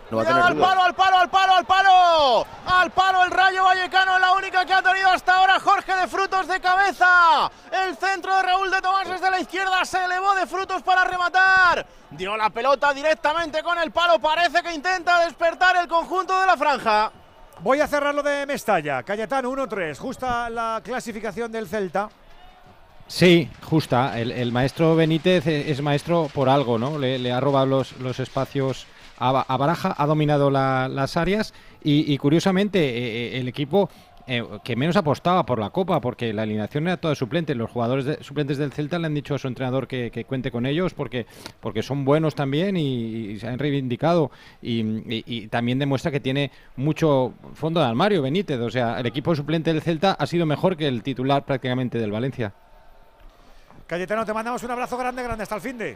No va a Cuidado, tener al palo, al palo, al palo, al palo. Al palo el Rayo Vallecano es la única que ha tenido hasta ahora Jorge de Frutos de cabeza. El centro de Raúl de Tomás desde la izquierda se elevó de Frutos para rematar. Dio la pelota directamente con el palo. Parece que intenta despertar el conjunto de la franja. Voy a cerrar lo de Mestalla. Cayetano 1-3. Justa la clasificación del Celta. Sí, justa. El, el maestro Benítez es maestro por algo, ¿no? Le, le ha robado los, los espacios a, Ba- a Baraja, ha dominado la- las áreas y, y curiosamente eh, eh, el equipo eh, que menos apostaba por la Copa, porque la alineación era toda suplente. Los jugadores de- suplentes del Celta le han dicho a su entrenador que, que cuente con ellos porque, porque son buenos también y, y se han reivindicado. Y, y- y también demuestra que tiene mucho fondo de armario Benítez. O sea, el equipo suplente del Celta ha sido mejor que el titular prácticamente del Valencia. Cayetano, te mandamos un abrazo grande, grande. Hasta el fin de.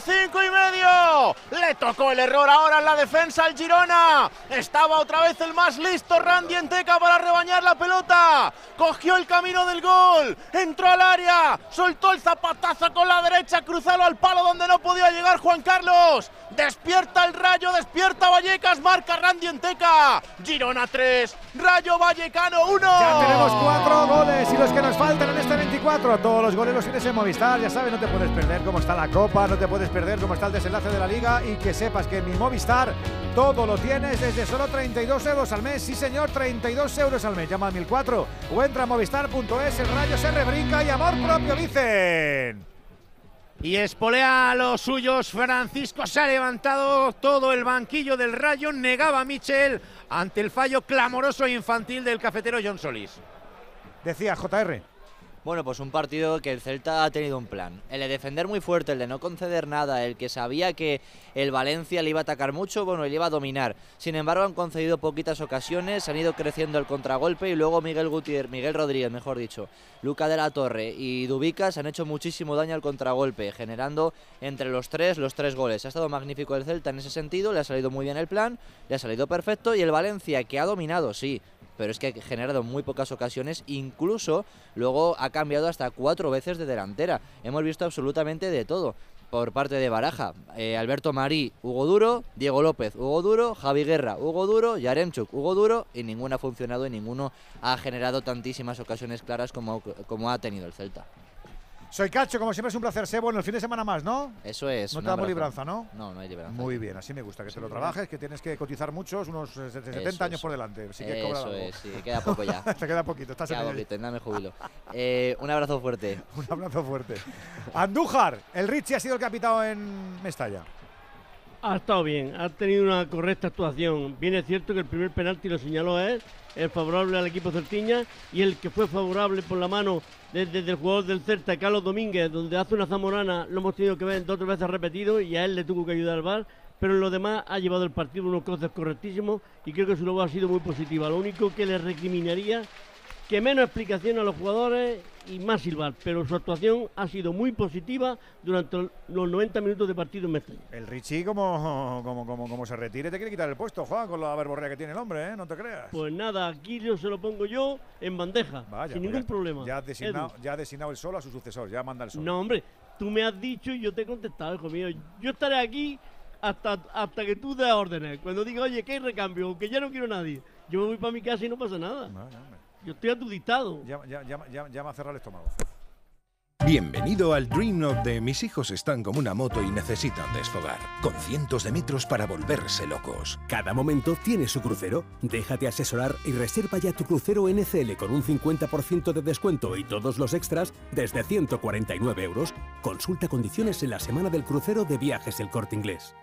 35 y medio. Le tocó el error ahora en la defensa al Girona. Estaba otra vez el más listo Randy Enteca para rebañar la pelota. Cogió el camino del gol. Entró al área. Soltó el zapatazo con la derecha. Cruzalo al palo donde no podía llegar Juan Carlos. Despierta el Rayo. Despierta Vallecas. Marca Randy Enteca. Girona 3. Rayo Vallecano 1. Ya tenemos cuatro goles y los que nos faltan en este 24. Todos los goles los tienes en Movistar. Ya sabes, no te puedes perder cómo está la Copa, no te puedes perder cómo está el desenlace de la Liga y que sepas que en mi Movistar todo lo tienes desde solo 32 euros al mes. Sí, señor, 32 euros al mes. Llama al 1004 o entra a movistar.es. El rayo se rebrinca y amor propio dicen. y espolea a los suyos. Francisco se ha levantado todo el banquillo del Rayo, negaba a Michel ante el fallo clamoroso e infantil del cafetero John Solís. Decía JR. Bueno, pues un partido que el Celta ha tenido un plan. El de defender muy fuerte, el de no conceder nada, el que sabía que el Valencia le iba a atacar mucho, bueno, le iba a dominar. Sin embargo, han concedido poquitas ocasiones, han ido creciendo el contragolpe y luego Miguel Gutiérrez, Miguel Rodríguez, mejor dicho, Luca de la Torre y Dubicas han hecho muchísimo daño al contragolpe, generando entre los tres los tres goles. Ha estado magnífico el Celta en ese sentido, le ha salido muy bien el plan, le ha salido perfecto y el Valencia que ha dominado, sí, pero es que ha generado muy pocas ocasiones, incluso luego ha cambiado hasta cuatro veces de delantera. Hemos visto absolutamente de todo. Por parte de Baraja, eh, Alberto Marí, Hugo Duro, Diego López, Hugo Duro, Javi Guerra, Hugo Duro, Yaremchuk, Hugo Duro, y ninguno ha funcionado y ninguno ha generado tantísimas ocasiones claras como, como ha tenido el Celta. Soy Cacho, como siempre es un placer, Sebo, en el fin de semana más, ¿no? Eso es. No te damos libranza, ¿no? No, no hay libranza. Muy bien, así me gusta, que te lo trabajes, que tienes que cotizar muchos, unos eh, 70 Eso, años eso. por delante. Así que cobra Eso algo. es, sí, queda poco ya. te queda poquito, estás en Queda ello. poquito, nada me jubilo. Eh, un abrazo fuerte. Un abrazo fuerte. Andújar, el Richie ha sido el que ha pitado en Mestalla. Ha estado bien, ha tenido una correcta actuación. Bien es cierto que el primer penalti lo señaló a él, el favorable al equipo Certiña, y el que fue favorable por la mano desde el jugador del Celta, Carlos Domínguez, donde hace una zamorana, lo hemos tenido que ver dos o tres veces repetido y a él le tuvo que ayudar al VAR. Pero en lo demás ha llevado el partido unos cruces correctísimos y creo que su labor ha sido muy positiva. Lo único que le recriminaría que menos explicación a los jugadores y más silbar, pero su actuación ha sido muy positiva durante los 90 minutos de partido en Mestalla. El Richie, como, como, como, como se retire, te quiere quitar el puesto, Juan, con la verborrea que tiene el hombre, ¿eh? No te creas. Pues nada, aquí yo se lo pongo yo en bandeja, Vaya, sin pues ningún ya- problema. Ya ha, designado, ya ha designado el sol a su sucesor, ya manda el sol. No, hombre, tú me has dicho y yo te he contestado, hijo mío. Yo estaré aquí hasta, hasta que tú des órdenes. Cuando diga, oye, que hay recambio, que ya no quiero a nadie, yo me voy para mi casa y no pasa nada. Yo estoy a ya, ya me ha cerrado el estómago. Bienvenido al Dream Note de mis hijos están como una moto y necesitan desfogar, con cientos de metros para volverse locos. Cada momento tiene su crucero. Déjate asesorar y reserva ya tu crucero NCL con un 50% de descuento y todos los extras desde 149 euros. Consulta condiciones en la semana del crucero de viajes El Corte Inglés.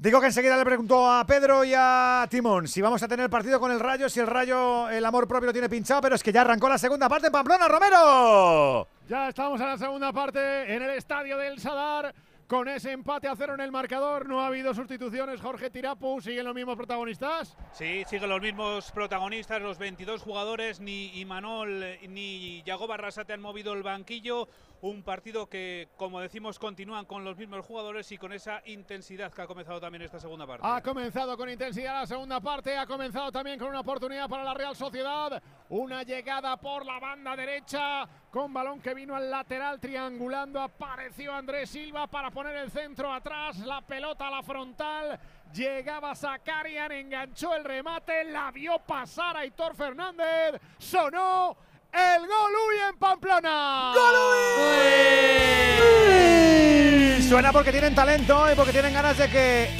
Digo que enseguida le preguntó a Pedro y a Timón si vamos a tener partido con el Rayo, si el Rayo el amor propio lo tiene pinchado, pero es que ya arrancó la segunda parte en Pamplona, Romero. Ya estamos en la segunda parte en el estadio del Sadar. Con ese empate a cero en el marcador, no ha habido sustituciones. Jorge Tirapu, ¿siguen los mismos protagonistas? Sí, siguen los mismos protagonistas, los 22 jugadores, ni Imanol ni Yago Barrasate han movido el banquillo. Un partido que, como decimos, continúan con los mismos jugadores y con esa intensidad que ha comenzado también esta segunda parte. Ha comenzado con intensidad la segunda parte, ha comenzado también con una oportunidad para la Real Sociedad. Una llegada por la banda derecha con balón que vino al lateral triangulando. Apareció Andrés Silva para poner el centro atrás, la pelota a la frontal. Llegaba Zakarian, enganchó el remate, la vio pasar a Hitor Fernández. Sonó el gol Uy en Pamplona. Suena porque tienen talento y porque tienen ganas de que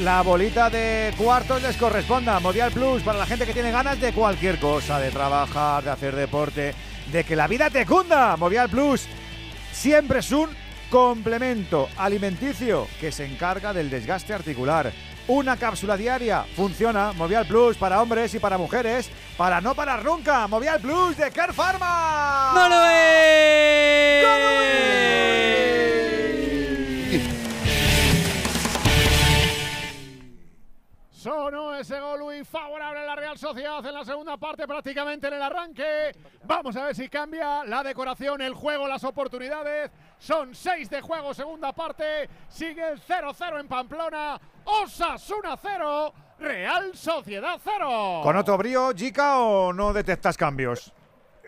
la bolita de cuartos les corresponda. Movial Plus para la gente que tiene ganas de cualquier cosa, de trabajar, de hacer deporte, de que la vida te cunda. Movial Plus siempre es un complemento alimenticio que se encarga del desgaste articular. Una cápsula diaria funciona. Movial Plus para hombres y para mujeres. Para no parar nunca. Movial Plus de Care Pharma. Sonó ese gol Luis favorable a la Real Sociedad en la segunda parte, prácticamente en el arranque. Vamos a ver si cambia la decoración, el juego, las oportunidades. Son seis de juego, segunda parte. Sigue el 0-0 en Pamplona. Osasuna 0, Real Sociedad 0. ¿Con otro brío, Jica, o no detectas cambios?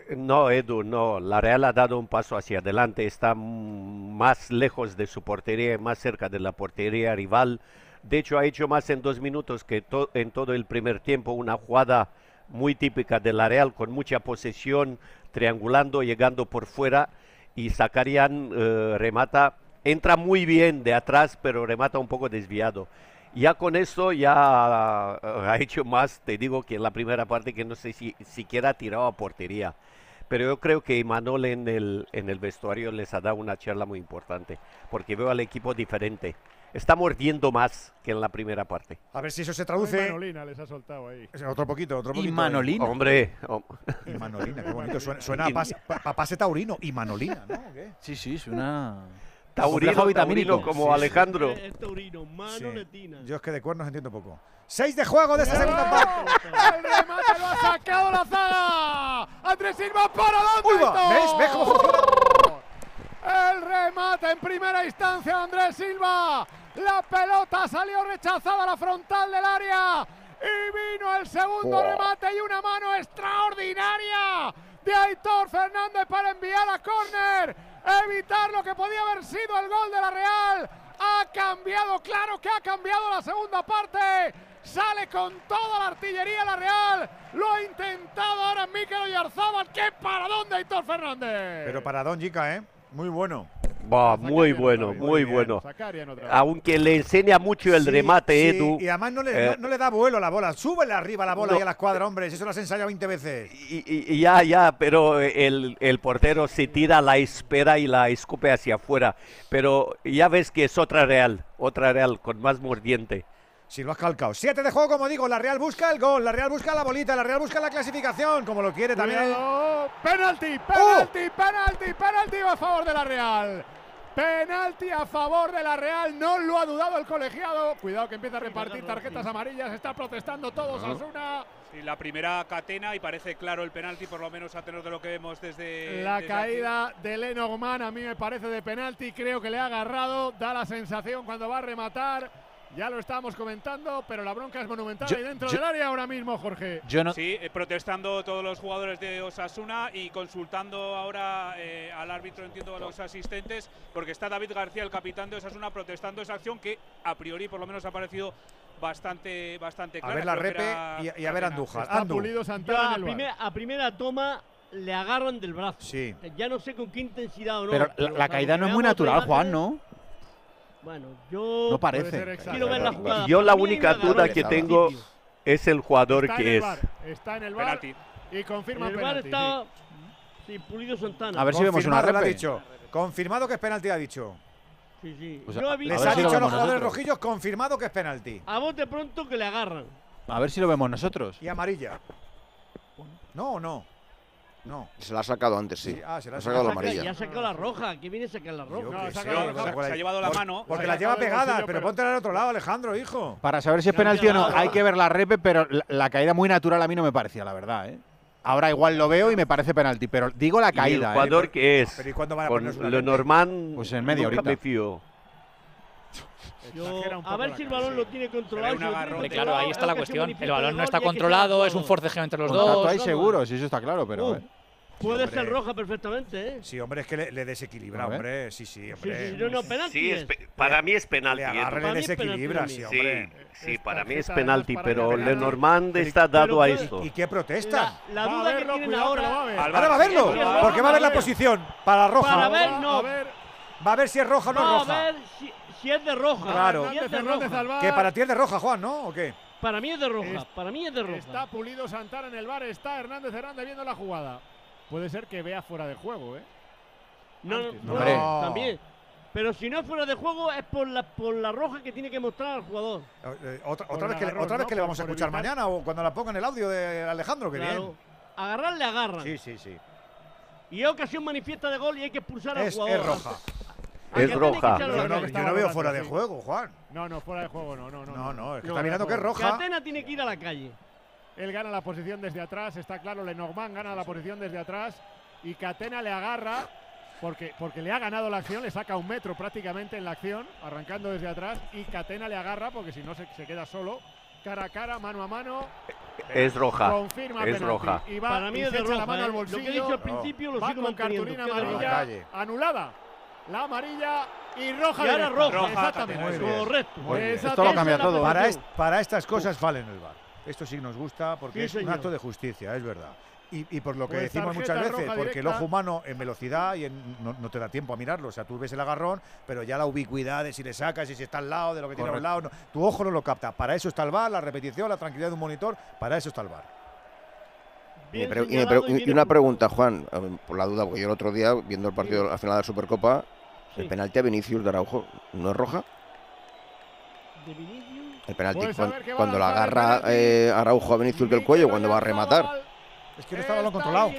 No, Edu, no. La Real ha dado un paso hacia adelante, está más lejos de su portería, más cerca de la portería rival. De hecho, ha hecho más en dos minutos que en todo el primer tiempo, una jugada muy típica de la Real, con mucha posesión, triangulando, llegando por fuera, y Zakarian eh, remata, entra muy bien de atrás, pero remata un poco desviado. Ya con eso ya eh, ha hecho más, te digo, que en la primera parte que no sé si siquiera ha tirado a portería. Pero yo creo que Imanol en el, en el vestuario les ha dado una charla muy importante, porque veo al equipo diferente. Está mordiendo más que en la primera parte. A ver si eso se traduce. Manolina les ha soltado ahí. Otro poquito, otro poquito. Hombre, oh. Y Manolina, qué bonito. Suena, suena a pase, pa- pa- pase taurino. Y Manolina, ¿no? ¿O qué? Sí, sí, suena. Taurino, taurino como Alejandro. Es taurino, mano Sí. letina. Yo es que de cuernos entiendo poco. Seis de juego de esta segunda parte. El remate lo ha sacado la zaga. Andrés Silva para dónde. Uy, va. ¿Ves? ¿Ves cómo funciona? El remate en primera instancia Andrés Silva. La pelota salió rechazada a la frontal del área. Y vino el segundo remate y una mano extraordinaria de Aitor Fernández para enviar a córner. Evitar lo que podía haber sido el gol de la Real. Ha cambiado, claro que ha cambiado la segunda parte. Sale con toda la artillería la Real. Lo ha intentado ahora Mikel Oyarzábal. ¡Qué paradón de Aitor Fernández! Pero para Don Jica, ¿eh? Muy bueno. Va, muy bueno, muy bueno. Aunque le enseña mucho el Sí, remate, sí, Edu. Y además no le, eh, no, no le da vuelo a la bola. Súbele arriba la bola No. y a la escuadra, hombre. Si eso lo has ensayado 20 veces. Y, y- y ya, ya, pero el, el portero se tira, la espera y la escupe hacia afuera. Pero ya ves que es otra Real, otra Real con más mordiente. Si lo has calcado. Siete de juego, como digo. La Real busca el gol. La Real busca la bolita. La Real busca la clasificación. Como lo quiere también. Cuidado. Penalti, ¡Oh! penalti, penalti, penalti a favor de la Real. Penalti a favor de la Real, no lo ha dudado el colegiado. Cuidado que empieza a repartir tarjetas amarillas, está protestando todos Ah. Asuna. Sí, la primera catena y parece claro el penalti, por lo menos a tenor de lo que vemos desde. La desde caída de Lenormand a mí me parece de penalti, creo que le ha agarrado, da la sensación cuando va a rematar. Ya lo estábamos comentando, pero la bronca es monumental Yo- ahí dentro yo- del área ahora mismo, Jorge. Sí, eh, protestando todos los jugadores de Osasuna y consultando ahora eh, al árbitro, entiendo, a los asistentes, porque está David García, el capitán de Osasuna, protestando esa acción que a priori por lo menos ha parecido bastante, bastante A clara. ver la repe y, y a ver. Andújar. Andu. Yo a, primer- a primera toma le agarran del brazo. Sí. Ya no sé con qué intensidad o no. Pero la, la caída no es muy natural, Juan, ¿no? Bueno, yo. No parece. Quiero ver la jugada. Yo la única duda que tengo es el jugador Está en que el es. bar, está en el bar Penalti. y confirma En el bar penalti. está. sí. Sí, Pulido Santana. A ver si vemos una lo ha repe. dicho. Confirmado que es penalti, ha dicho. Sí, sí. Pues yo a- he visto Les ha si lo dicho a los jugadores nosotros. rojillos confirmado que es penalti. a bote pronto que le agarran. A ver si lo vemos nosotros. Y amarilla. No, o no. No. Se la ha sacado antes, sí. Sí, ah, se la ha sacado la amarilla. Ya ha sacado la roja. ¿Qué viene a sacar la roja? No, qué saca la Se ha llevado la mano. Porque la lleva pegada, pero pero- ponte al otro lado, Alejandro, hijo. Para saber si es penalti o no, hay que ver la repe, pero la, la caída muy natural a mí no me parecía, la verdad, ¿eh? Ahora igual lo veo y me parece penalti, pero digo la Y el caída, ¿eh? jugador que es. Pero ¿y cuándo van a Con una Lenormand. Pues en media nunca horita. me fío. Yo- Exagera un a ver si el balón sí. lo tiene controlado. un si lo tiene controlado, claro, ahí está la cuestión. El balón no está hay controlado, es un forcejeo entre los Contacto dos. ahí seguro, si eso está claro, pero... Uh, eh. Puede hombre. ser roja perfectamente, ¿eh? Sí, hombre, es que le, le desequilibra, hombre. Sí, sí, Sí, hombre. sí, no, no, penalti. Sí, es pe- para mí es penalti. Le Edu. agarra le penalti desequilibra, sí, Sí, hombre. sí, Es para mí es penalti, pero. Lenormand está dado a esto. ¿Y qué protestan? La, la duda verlo, que tienen ahora. Ahora va a verlo, Sí, sí, porque va a ver la posición para roja. Para ver, no. Va a ver si es roja o no Va es a roja. ver si, si es de roja. Claro. Si es de roja. Que para ti es de roja, Juan, ¿no? ¿O qué? Para mí es de roja. Es- Para mí es de roja. Está pulido Santana en el bar, está Hernández Hernández viendo la jugada. Puede ser que vea fuera de juego, ¿eh? No, no, Antes, no, Hombre. también. Pero si no es fuera de juego es por la, por la roja que tiene que mostrar al jugador. Eh, Otra, Por otra vez, que, agarrón, otra vez ¿no? que le vamos a escuchar evitar- mañana o cuando la ponga en el audio de Alejandro, que Claro. bien. Agarrar le agarran. Sí, sí, sí. Y es ocasión manifiesta de gol y hay que expulsar al Es, jugador. es roja. Es roja. Yo no, yo no veo fuera de juego, Juan. No, no, fuera de juego, no, no, no. No, no, es que No, está mirando no, que es no. roja. Catena tiene que ir a la calle. Él gana la posición desde atrás, está claro, Lenormand gana la posición desde atrás y Catena le agarra porque, porque le ha ganado la acción, le saca un metro prácticamente en la acción, arrancando desde atrás y Catena le agarra porque si no se, se queda solo, cara a cara, mano a mano. Es roja. Confirma Es penalti. roja. Y va, Para mí y es se de echa la roja. mano al ¿eh? Lo que he bolsillo. dicho al principio lo va sigo con manteniendo. cartulina amarilla anulada. La amarilla y roja. Y ahora roja. Exactamente. Correcto. Esto lo cambia todo. Para, est- para estas cosas valen el bar. Esto sí nos gusta porque Sí, es un acto de justicia, es verdad. Y, y por lo que Pues decimos muchas veces, porque el ojo humano en velocidad y en- no, no te da tiempo a mirarlo. O sea, tú ves el agarrón, pero ya la ubicuidad de si le sacas y si está al lado, de lo que tiene al lado, no- tu ojo no lo capta. Para eso está el bar, la repetición, la tranquilidad de un monitor, para eso está el bar. Y, una pregunta, Juan, ver, por la duda, porque yo el otro día, viendo el partido a la final de la Supercopa, el penalti a Vinicius de Araujo, ¿no es roja? De Vinicius. El penalti Pues cuando lo lanzar el agarra eh, Araujo a Vinicius del cuello, cuando va a rematar. Es que no está el balón controlado.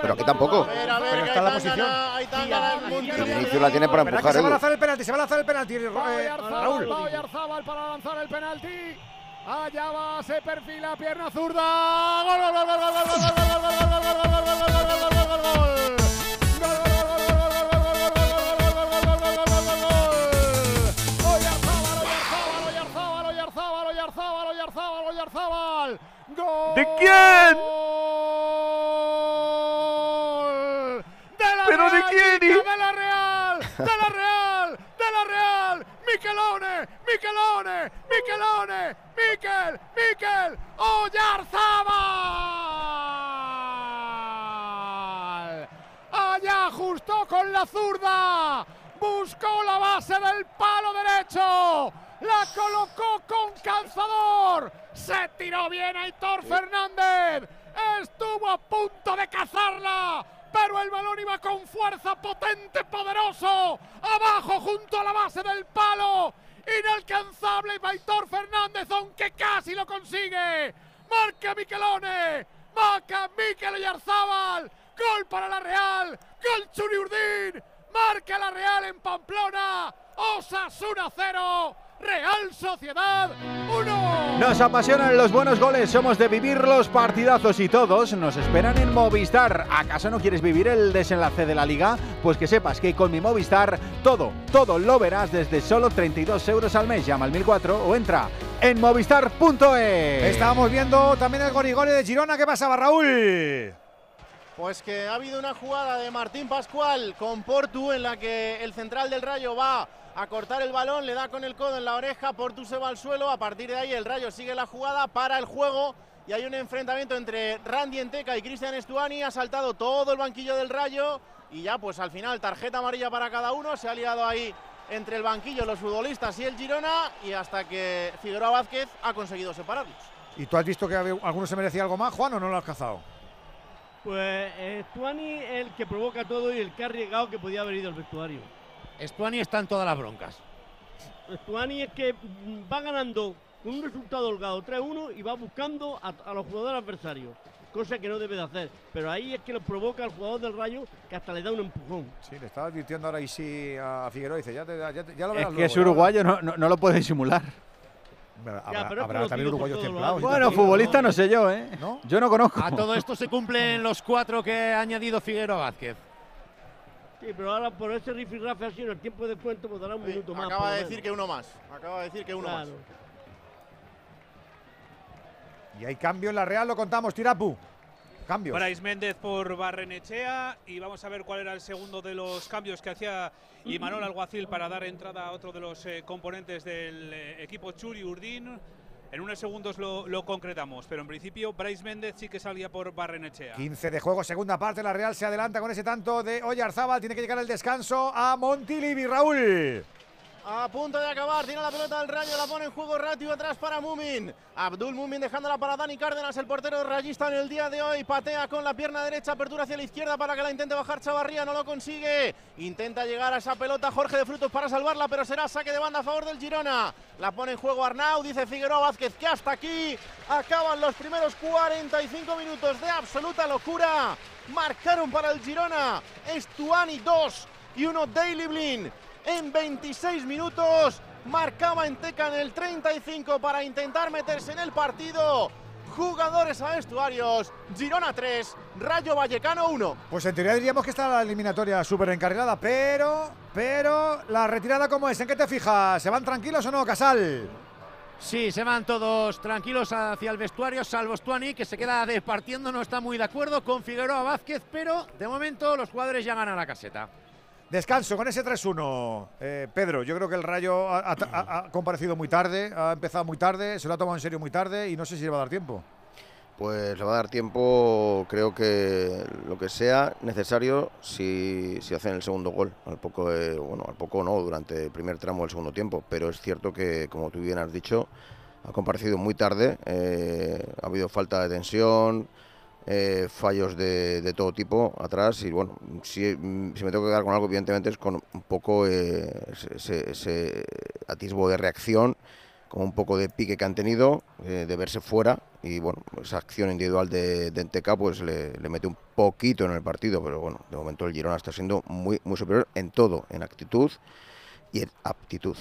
Pero aquí tampoco. A ver, a ver, Pero está en la posición. Y. Vinicius la tiene para empujar, se va a lanzar el penalti, se va a lanzar el penalti. eh, Raúl. para lanzar el penalti. Allá va, se perfila, pierna zurda. ¿De quién? ¡De la ¿Pero de Real, quién? Mica, ¡De la Real! ¡De la Real! ¡De la Real! ¡Michelone! ¡Michelone! ¡Michelone! ¡Miquel! ¡Miquel! ¡Oyarzábal! Allá ajustó con la zurda. Buscó la base del palo derecho. La colocó con calzador. Se tiró bien Aitor Fernández. Estuvo a punto de cazarla. Pero el balón iba con fuerza potente, poderoso. Abajo junto a la base del palo. Inalcanzable Aitor Fernández, aunque casi lo consigue. Marca Michelone. Marca Mikel Oyarzábal. Gol para la Real. Gol Churi Urdín. Marca la Real en Pamplona. Osasuna 0. Real Sociedad 1. Nos apasionan los buenos goles, somos de vivir los partidazos y todos nos esperan en Movistar. ¿Acaso no quieres vivir el desenlace de la liga? Pues que sepas que con mi Movistar todo, todo lo verás desde solo 32 euros al mes. Llama al 1004 o entra en movistar.es. Estábamos viendo también el gorigori de Girona. ¿Qué pasaba, Raúl? Pues que ha habido una jugada de Martín Pascual con Portu en la que el central del Rayo va a cortar el balón, le da con el codo en la oreja, Portu se va al suelo, a partir de ahí el Rayo sigue la jugada, para el juego y hay un enfrentamiento entre Randy Enteca y Cristian Estuani, ha saltado todo el banquillo del Rayo y ya pues al final tarjeta amarilla para cada uno, se ha liado ahí entre el banquillo los futbolistas y el Girona y hasta que Figueroa Vázquez ha conseguido separarlos. ¿Y tú has visto que alguno se merecía algo más, Juan, o no lo has cazado? Pues eh, Stuani es el que provoca todo y el que ha arriesgado que podía haber ido al vestuario. Stuani está en todas las broncas. Stuani es que va ganando con un resultado holgado 3-1 y va buscando a, a los jugadores adversarios, cosa que no debe de hacer. Pero ahí es que lo provoca al jugador del Rayo que hasta le da un empujón. Sí, le estaba advirtiendo ahora y sí a Figueroa. Dice, ya, te- ya te- ya lo Es verás que luego, es ya lo uruguayo, no, no, no lo puede disimular. verás". Ya, Habrá, pero es habrá conocido también uruguayos templados. lados. Bueno, futbolista no sé yo, ¿eh? ¿No? Yo no conozco. A todo esto se cumplen los cuatro que ha añadido Figueroa Vázquez. Sí, pero ahora por ese rifirrafe así en el tiempo de cuento pues dará un minuto más. Acaba de decir que uno más, acaba de decir que uno Claro. más. Y hay cambio en la Real, lo contamos, Tirapu. Cambios. Brais Méndez por Barrenechea y vamos a ver cuál era el segundo de los cambios que hacía Imanol Alguacil para dar entrada a otro de los eh, componentes del eh, equipo Churi Urdín. En unos segundos lo, lo concretamos, pero en principio Brais Méndez sí que salía por Barrenechea. 15 de juego, segunda parte. La Real se adelanta con ese tanto de Oyarzábal. Tiene que llegar el descanso a Montilivi, Raúl. A punto de acabar, tiene la pelota del Rayo, la pone en juego Ratio atrás para Mumin. Abdul Mumin dejándola para Dani Cárdenas, el portero rayista en el día de hoy. Patea con la pierna derecha, apertura hacia la izquierda para que la intente bajar Chavarría, no lo consigue. Intenta llegar a esa pelota Jorge de Frutos para salvarla, pero será saque de banda a favor del Girona. La pone en juego Arnau, dice Figueroa Vázquez que hasta aquí acaban los primeros 45 minutos de absoluta locura. Marcaron para el Girona Estuani 2 y uno Daily Blin en 26 minutos. Marcaba Enteca en el 35 para intentar meterse en el partido. Jugadores a vestuarios. Girona 3, Rayo Vallecano 1. Pues en teoría diríamos que está la eliminatoria súper encarrilada, pero, pero, la retirada cómo es, ¿en qué te fijas? ¿Se van tranquilos o no, Casal? Sí, se van todos tranquilos hacia el vestuario, salvo Stuani, que se queda despartiendo, no está muy de acuerdo con Figueroa Vázquez, pero de momento los jugadores ya ganan la caseta. Descanso con ese 3-1. Eh, Pedro, yo creo que el Rayo ha, comparecido muy tarde, ha empezado muy tarde, se lo ha tomado en serio muy tarde y no sé si le va a dar tiempo. Pues le va a dar tiempo, creo que lo que sea necesario si, si hacen el segundo gol. Al poco, de- bueno, al poco no, durante el primer tramo del segundo tiempo. Pero es cierto que, como tú bien has dicho, ha comparecido muy tarde, eh, ha habido falta de tensión, eh, fallos de, todo tipo atrás y bueno, si, me tengo que quedar con algo, evidentemente es con un poco eh, ese, atisbo de reacción, con un poco de pique que han tenido, eh, de verse fuera y bueno, esa acción individual de, de Enteca pues le, le mete un poquito en el partido, pero bueno, de momento el Girona está siendo muy, muy superior en todo, en actitud y en aptitud.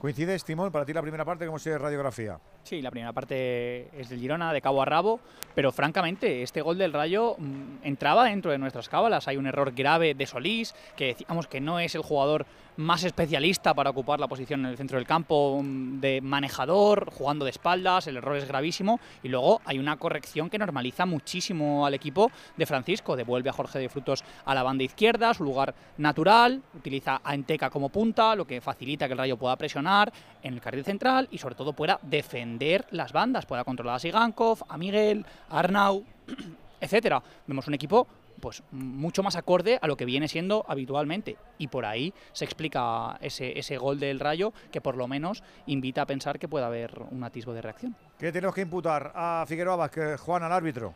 ¿Coincides, Timón? Para ti la primera parte, ¿cómo se radiografía? Sí, la primera parte es del Girona, de cabo a rabo, pero francamente, este gol del Rayo mm, entraba dentro de nuestras cábalas. Hay un error grave de Solís, que decíamos que no es el jugador más especialista para ocupar la posición en el centro del campo, mm, de manejador, jugando de espaldas, el error es gravísimo. Y luego hay una corrección que normaliza muchísimo al equipo de Francisco. Devuelve a Jorge de Frutos a la banda izquierda, su lugar natural, utiliza a Enteca como punta, lo que facilita que el Rayo pueda presionar en el carril central y sobre todo pueda defender las bandas, pueda controlar a Sigankov, a Miguel, a Arnau, etcétera. Vemos un equipo pues mucho más acorde a lo que viene siendo habitualmente y por ahí se explica ese, ese gol del Rayo que por lo menos invita a pensar que puede haber un atisbo de reacción. ¿Qué tenemos que imputar a Figueroa Vázquez, Juan, al árbitro?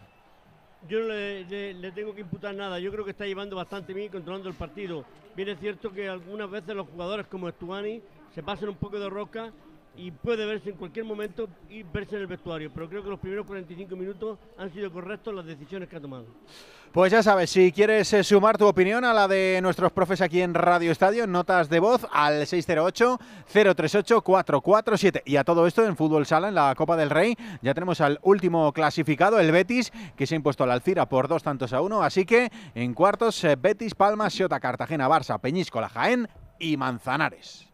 Yo no le, le- le tengo que imputar nada. Yo creo que está llevando bastante bien controlando el partido. Bien es cierto que algunas veces los jugadores como Estuani se pasan un poco de roca y puede verse en cualquier momento y verse en el vestuario. Pero creo que los primeros 45 minutos han sido correctos las decisiones que ha tomado. Pues ya sabes, si quieres eh, sumar tu opinión a la de nuestros profes aquí en Radio Estadio, notas de voz al 608-038-447. Y a todo esto en Fútbol Sala, en la Copa del Rey, ya tenemos al último clasificado, el Betis, que se ha impuesto al Alcira por dos tantos a uno. Así que en cuartos, eh, Betis, Palma, Xota, Cartagena, Barça, Peñíscola, Jaén y Manzanares.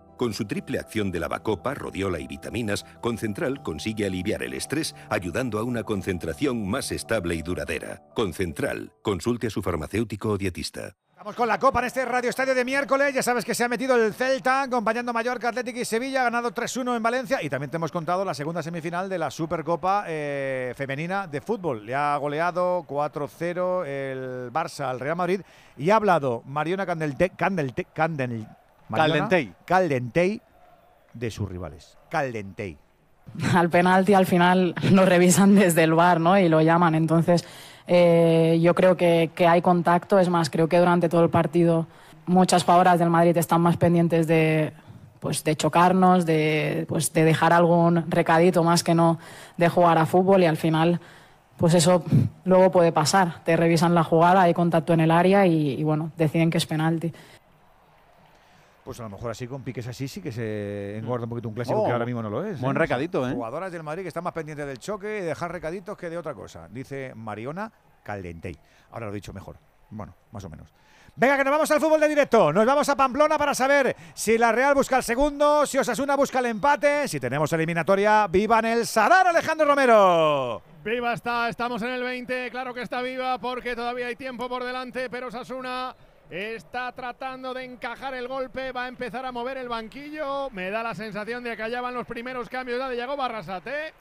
Con su triple acción de lavacopa, rodiola y vitaminas, Concentral consigue aliviar el estrés ayudando a una concentración más estable y duradera. Concentral. Consulte a su farmacéutico o dietista. Vamos con la Copa en este Radio Estadio de miércoles. Ya sabes que se ha metido el Celta acompañando Mallorca, Atlético y Sevilla. Ha ganado 3-1 en Valencia. Y también te hemos contado la segunda semifinal de la Supercopa eh, Femenina de Fútbol. Le ha goleado 4-0 el Barça al Real Madrid. Y ha hablado Mariona Candelte, Candelte, Candel- Mariona Caldentey. Caldentey de sus rivales. Caldentey. al penalti al final lo revisan desde el bar ¿no? y lo llaman. Entonces eh, yo creo que, que hay contacto. Es más, creo que durante todo el partido muchas jugadoras del Madrid están más pendientes de, pues, de chocarnos, de, pues, de dejar algún recadito más que no de jugar a fútbol y al final pues eso luego puede pasar. Te revisan la jugada, hay contacto en el área y, y bueno, deciden que es penalti. Pues a lo mejor así con piques así sí que se engorda un poquito un clásico Oh, que ahora mismo no lo es. buen ¿eh? recadito, ¿eh? Jugadoras del Madrid que están más pendientes del choque y dejar recaditos que de otra cosa. Dice Mariona Caldentey. Ahora lo he dicho mejor. Bueno, más o menos. Venga, que nos vamos al fútbol de directo. Nos vamos a Pamplona para saber si la Real busca el segundo, si Osasuna busca el empate, si tenemos eliminatoria. ¡Viva en el Sadar, Alejandro Romero! Viva está, estamos en el 20, claro que está viva porque todavía hay tiempo por delante, pero Sasuna está tratando de encajar el golpe, va a empezar a mover el banquillo, me da la sensación de que allá van los primeros cambios ya de Barrasate.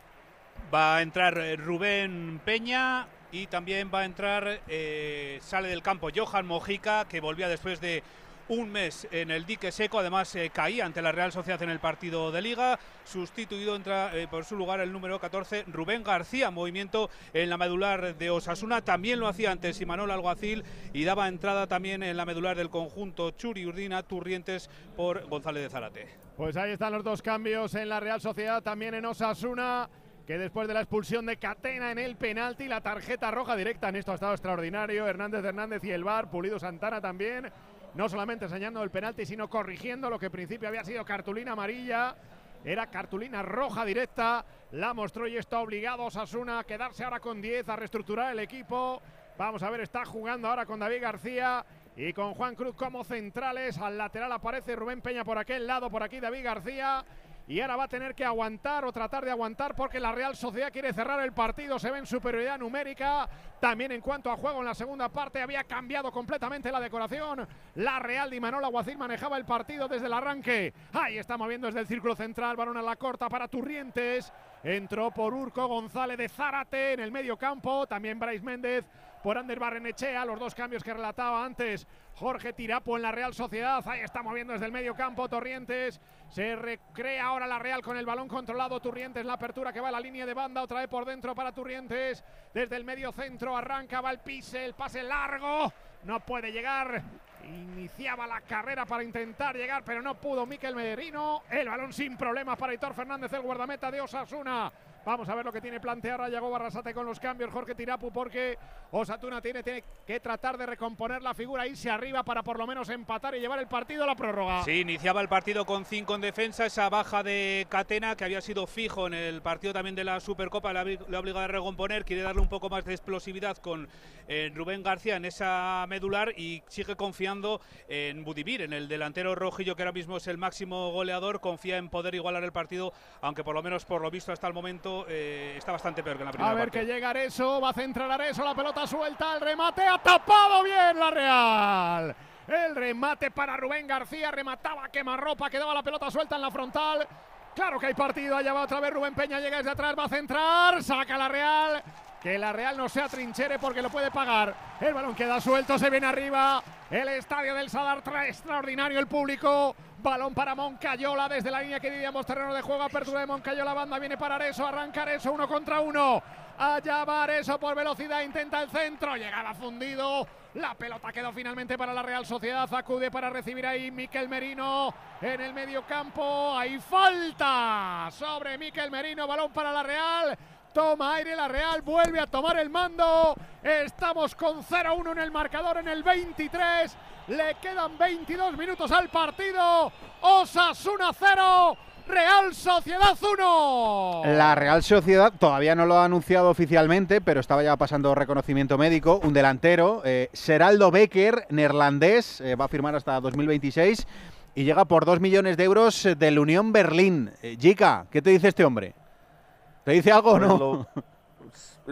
Va a entrar eh, Rubén Peña y también va a entrar, eh, sale del campo Johan Mojica, que volvía después de un mes en el dique seco, además eh, caía ante la Real Sociedad en el partido de liga, sustituido entra eh, por su lugar el número 14 Rubén García, movimiento en la medular de Osasuna, también lo hacía antes Imanol Alguacil y daba entrada también en la medular del conjunto Churi Urdina Turrientes por González de Zarate. Pues ahí están los dos cambios en la Real Sociedad, también en Osasuna, que después de la expulsión de Catena en el penalti, la tarjeta roja directa en esto ha estado extraordinario. Hernández Hernández y el VAR, Pulido Santana también, no solamente enseñando el penalti, sino corrigiendo lo que en principio había sido cartulina amarilla. Era cartulina roja directa, la mostró y está obligado Osasuna a quedarse ahora con 10, a reestructurar el equipo. Vamos a ver, está jugando ahora con David García y con Juan Cruz como centrales. Al lateral aparece Rubén Peña por aquel lado, por aquí David García. Y ahora va a tener que aguantar o tratar de aguantar porque la Real Sociedad quiere cerrar el partido, se ve en superioridad numérica, también en cuanto a juego en la segunda parte había cambiado completamente la decoración, la Real de Imanol Aguacil manejaba el partido desde el arranque, ahí está moviendo desde el círculo central, balón a la corta para Turrientes, entró por Urco González de Zárate en el medio campo, también Brais Méndez por Ander Barrenechea, los dos cambios que relataba antes Jorge Tirapo en la Real Sociedad, ahí está moviendo desde el medio campo Torrientes, se recrea ahora la Real con el balón controlado, Turrientes la apertura que va a la línea de banda, otra vez por dentro para Turrientes, desde el medio centro arranca, va el pise, el pase largo, no puede llegar, iniciaba la carrera para intentar llegar, pero no pudo Miquel Merino, el balón sin problemas para Hitor Fernández, el guardameta de Osasuna, Vamos a ver lo que tiene planteado Yago Barrasate con los cambios, Jorge Tirapu, porque Osatuna tiene, tiene, que tratar de recomponer la figura, irse arriba para por lo menos empatar y llevar el partido a la prórroga. Sí, iniciaba el partido con cinco en defensa, esa baja de Catena que había sido fijo en el partido también de la Supercopa, le ha, obligado a recomponer, quiere darle un poco más de explosividad con eh, Rubén García en esa medular y sigue confiando en Budivir, en el delantero rojillo que ahora mismo es el máximo goleador, confía en poder igualar el partido, aunque por lo menos por lo visto hasta el momento eh, está bastante peor que en la primera A ver parte. que llega Areso, va a centrar Areso, la pelota suelta, el remate, ha tapado bien la Real. El remate para Rubén García, remataba quemarropa, quedaba la pelota suelta en la frontal. Claro que hay partido, allá va otra vez Rubén Peña, llega desde atrás, va a centrar, saca la Real. Que la Real no sea trinchera porque lo puede pagar. El balón queda suelto, se viene arriba. El estadio del Sadar trae extraordinario el público. Balón para Moncayola desde la línea que diríamos terreno de juego. Apertura de Moncayola. Banda viene para Areso. Arranca Areso uno contra uno. Allá va Areso por velocidad. Intenta el centro. Llegaba fundido. La pelota quedó finalmente para la Real Sociedad. Acude para recibir ahí Miquel Merino en el medio campo. Hay falta sobre Miquel Merino. Balón para la Real. Toma aire la Real, vuelve a tomar el mando. Estamos con 0-1 en el marcador en el 23. Le quedan 22 minutos al partido. Osasuna 0. Real Sociedad 1. La Real Sociedad todavía no lo ha anunciado oficialmente, pero estaba ya pasando reconocimiento médico. Un delantero, eh, Seraldo Becker, neerlandés, eh, va a firmar hasta 2026 y llega por 2 millones de euros del Unión Berlín. Eh, Jica, ¿qué te dice este hombre? ¿Te dice algo o no?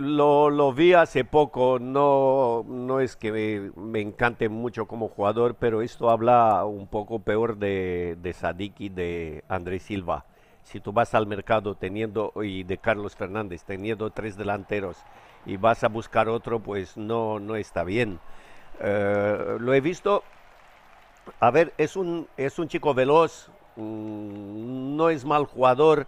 Lo, lo, vi hace poco, no, no es que me, encante mucho como jugador, pero esto habla un poco peor de, de y de Andrés Silva. Si tú vas al mercado teniendo, y de Carlos Fernández, teniendo tres delanteros y vas a buscar otro, pues no, no está bien. Uh, lo he visto, a ver, es un, es un chico veloz, mmm, no es mal jugador,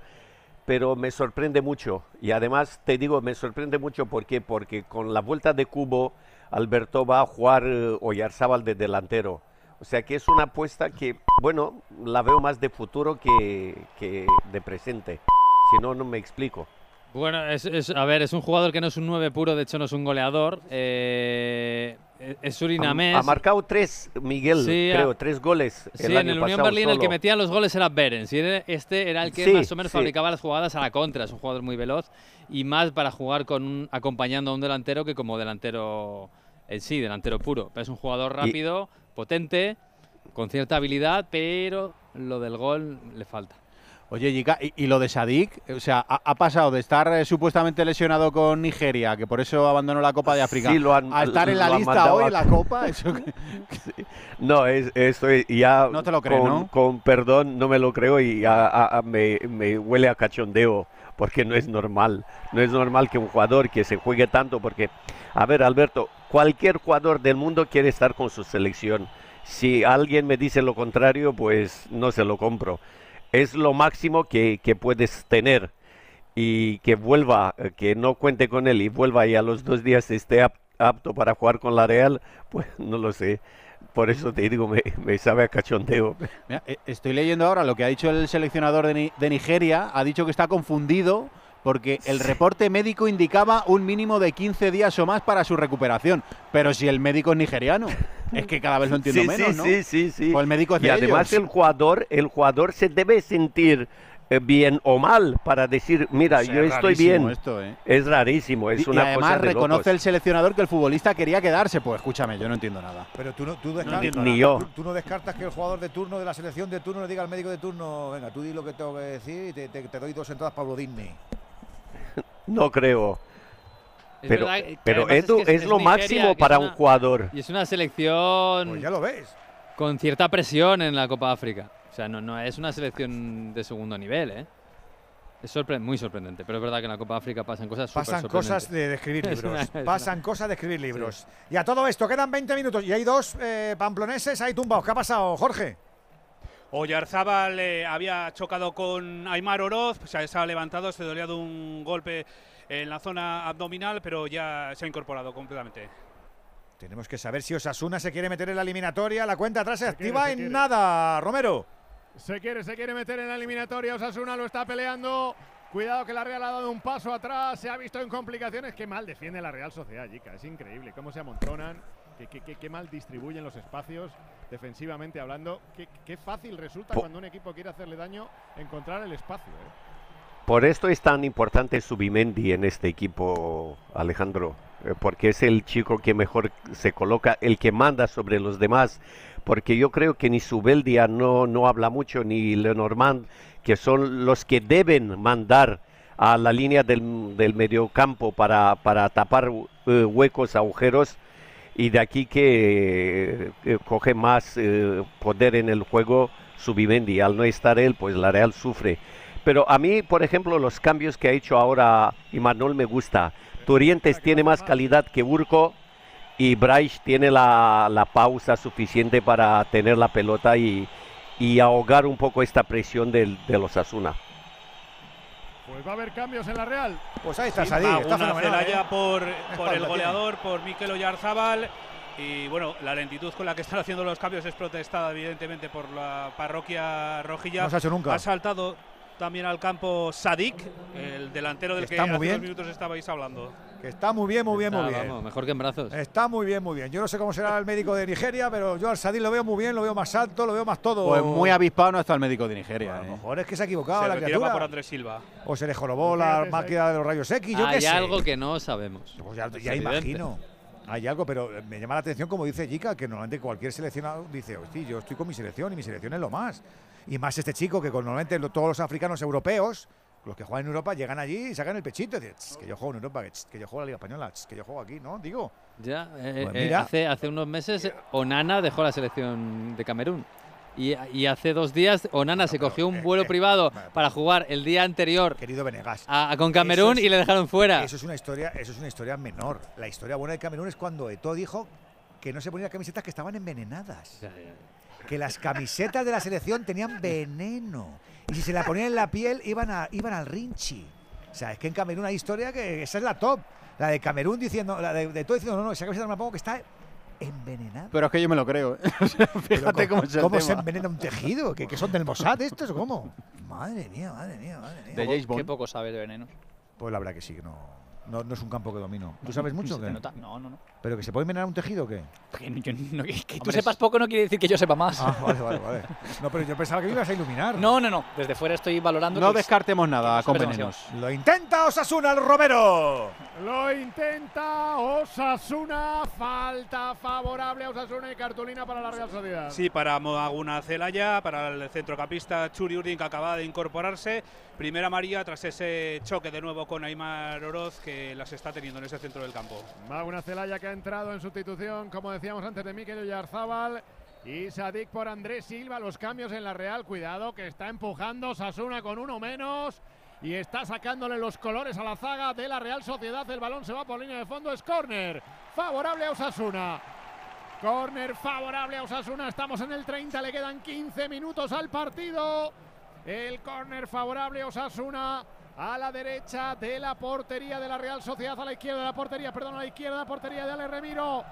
pero me sorprende mucho. Y además te digo, me sorprende mucho porque, porque con la vuelta de Cubo, Alberto va a jugar Oyarzábal de delantero. O sea que es una apuesta que, bueno, la veo más de futuro que, que de presente. Si no, no me explico. Bueno, es, es, a ver, es un jugador que no es un 9 puro, de hecho no es un goleador. Eh, es surinamés. Ha, ha, marcado tres, Miguel, sí, creo, tres goles. Sí, en el Unión Berlín solo. el que metía los goles era Berens. Y este era el que sí, más o menos sí. fabricaba las jugadas a la contra. Es un jugador muy veloz y más para jugar con un, acompañando a un delantero que como delantero en sí, delantero puro. Pero es un jugador rápido, y... potente, con cierta habilidad, pero lo del gol le falta. Oye, Yika, ¿y, ¿y, lo de Sadik? O sea, ha, ha pasado de estar eh, supuestamente lesionado con Nigeria, que por eso abandonó la Copa de África, sí, lo han, a estar en la lista hoy en la Copa. Eso... sí. No, es, esto ya. No te lo creo, con, ¿no? Con perdón, no me lo creo y a, a, me, me huele a cachondeo, porque no es normal. No es normal que un jugador que se juegue tanto, porque, a ver, Alberto, cualquier jugador del mundo quiere estar con su selección. Si alguien me dice lo contrario, pues no se lo compro es lo máximo que, que, puedes tener y que vuelva, eh, que no cuente con él y vuelva y a los dos días esté apto para jugar con la Real, pues no lo sé. Por eso te digo, me, me sabe a cachondeo. Mira, eh, estoy leyendo ahora lo que ha dicho el seleccionador de, Ni de Nigeria. Ha dicho que está confundido porque el reporte médico indicaba un mínimo de 15 días o más para su recuperación. Pero si el médico es nigeriano, es que cada vez lo entiendo sí, menos, sí, ¿no? Sí, sí, sí. Pues el médico es y de además ellos. el jugador, el jugador se debe sentir eh, bien o mal para decir, mira, O sea, yo es estoy rarísimo bien. esto, ¿eh? Es rarísimo, es Y- una y además cosa de reconoce locos. el seleccionador que el futbolista quería quedarse. Pues escúchame, yo no entiendo nada. Pero tú no, tú No descartas, entiendo Ni yo. Tú, tú no descartas que el jugador de turno de la selección de turno le diga al médico de turno, venga, tú di lo que tengo que decir y te, te- te doy dos entradas Pablo Disney. No creo. Es pero que pero es Edu, que es, es lo Nigeria, máximo para una- un jugador. Y es una selección. Pues ya lo ves. Con cierta presión en la Copa África. O sea, no, no es una selección de segundo nivel, ¿eh? Es sorpre- muy sorprendente, pero es verdad que en la Copa África pasan cosas súper Pasan cosas de, de escribir Es libros. una- es Pasan cosas de escribir libros. Y a todo esto quedan 20 minutos y hay dos eh, pamploneses ahí tumbados. ¿Qué ha pasado, Jorge? Oyarzábal eh, había chocado con Aymar Oroz, se ha levantado, se dolía de un golpe en la zona abdominal, pero ya se ha incorporado completamente. Tenemos que saber si Osasuna se quiere meter en la eliminatoria. La cuenta atrás se, quiere, activa se en quiere. nada, Romero. Se quiere, se quiere meter en la eliminatoria. Osasuna lo está peleando. Cuidado que la Real ha dado un paso atrás. Se ha visto en complicaciones. Qué mal defiende la Real Sociedad, Jica. Es increíble cómo se amontonan. Qué, qué- qué- qué mal distribuyen los espacios defensivamente hablando. Qué, qué fácil resulta Po- cuando un equipo quiere hacerle daño encontrar el espacio. ¿eh? Por esto es tan importante Subimendi en este equipo, Alejandro, eh, porque es el chico que mejor se coloca, el que manda sobre los demás, porque yo creo que ni Subeldia no, no habla mucho, ni Lenormand, que son los que deben mandar a la línea del, del mediocampo para, para tapar eh, huecos, agujeros, y de aquí que eh, coge más eh, poder en el juego Subimendi. Al no estar él, pues la Real sufre. Pero a mí, por ejemplo, los cambios que ha hecho ahora Imanol me gusta. Turientes tiene más calidad que Urco y Bryce tiene la, la pausa suficiente para tener la pelota y, y ahogar un poco esta presión de los Asuna. Pues va a haber cambios en la Real. Pues ahí está Sí, Sadik, va está una fenomenal, Celaya ¿eh? por, por el tiene. goleador, por Mikel Oyarzábal. Y bueno, la lentitud con la que están haciendo los cambios es protestada evidentemente por la parroquia rojilla. No se ha hecho nunca. Ha saltado también al campo Sadik, el delantero del que Está hace bien. unos minutos estabais hablando. Que está muy bien, muy bien, muy bien. vamos, mejor que en brazos. Está muy bien, muy bien. Yo no sé cómo será el médico de Nigeria, pero yo al Sadik lo veo muy bien, lo veo más alto, lo veo más todo. Pues muy avispado no está el médico de Nigeria. A lo ¿eh? mejor es que se ha equivocado Se la criatura. por Andrés Silva. O se le jorobó la máquina de los rayos X, yo qué Hay sé. algo que no sabemos. Pues ya, imagino. Hay algo, pero me llama la atención, como dice Jica, que normalmente cualquier seleccionado dice, hostia, yo estoy con mi selección y mi selección es lo más. Y más este chico que con normalmente todos los africanos europeos, los que juegan en Europa, llegan allí y sacan el pechito. y dicen, "Ch, que yo juego en Europa, que, yo juego en la Liga Española, que yo juego aquí, ¿no? Digo. Ya, eh, Pues eh, mira. hace, hace unos meses eh, Onana dejó la selección de Camerún. Y, y hace dos días Onana se cogió un vuelo privado para jugar el día anterior eh, Querido Venegas. a- a- con Camerún es- y le dejaron fuera. Eso es una historia, eso es una historia menor. La historia buena de Camerún es cuando Eto'o dijo que no se ponían camisetas que estaban envenenadas. Que las camisetas de la selección tenían veneno. Y si se la ponían en la piel, iban, a, iban al rinchi. O sea, es que en Camerún hay historia que esa es la top. La de Camerún diciendo, la de, de todo diciendo, no, no, esa camiseta no me la pongo que está envenenada. Pero es que yo me lo creo. ¿eh? O sea, Fíjate cómo es el ¿Cómo se envenena un tejido? ¿Que, que son del Mossad estos cómo? Madre mía, madre mía, madre mía. De James Bond. Qué poco sabes de venenos. Pues la verdad que sí, que no, no, no es un campo que domino. ¿Tú sabes mucho? ¿Se te qué? nota? No, no, no. ¿Pero que se puede envenenar un tejido o qué? Que, yo no- que- que tú Hombre, sepas poco no quiere decir que yo sepa más. Ah, vale, vale, vale. No, pero yo pensaba que me ibas a iluminar. No, no, no. Desde fuera estoy valorando. No que- descartemos nada con venenos. Lo intenta Osasuna, el Romero. Lo intenta Osasuna. Falta favorable a Osasuna y cartulina para la Real Sociedad. Sí, para Moaguna Celaya, para el centrocampista Churi Urdin que acaba de incorporarse. Primera María tras ese choque de nuevo con Aymar Oroz que las está teniendo en ese centro del campo. Va una Celaya que ha entrado en sustitución, como decíamos antes, de Mikel Oyarzábal. Y Sadik por Andrés Silva. Los cambios en la Real. Cuidado que está empujando Sasuna con uno menos. Y está sacándole los colores a la zaga de la Real Sociedad. El balón se va por línea de fondo. Es córner. Favorable a Osasuna. Córner favorable a Osasuna. Estamos en el 30. Le quedan 15 minutos al partido. El córner favorable a Osasuna. A la derecha de la portería de la Real Sociedad. A la izquierda de la portería. Perdón, a la izquierda la portería de Ale Remiro.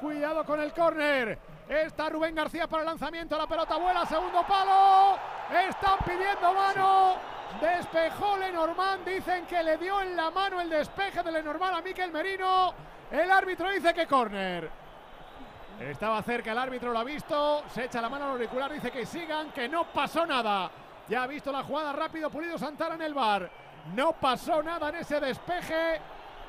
Cuidado con el córner. Está Rubén García para el lanzamiento. La pelota vuela. Segundo palo. Están pidiendo mano. Despejó Lenormand. Dicen que le dio en la mano el despeje de Lenormand a Miquel Merino. El árbitro dice que córner. Estaba cerca el árbitro, lo ha visto. Se echa la mano al auricular. Dice que sigan, que no pasó nada. Ya ha visto la jugada rápido Pulido Santana en el bar. No pasó nada en ese despeje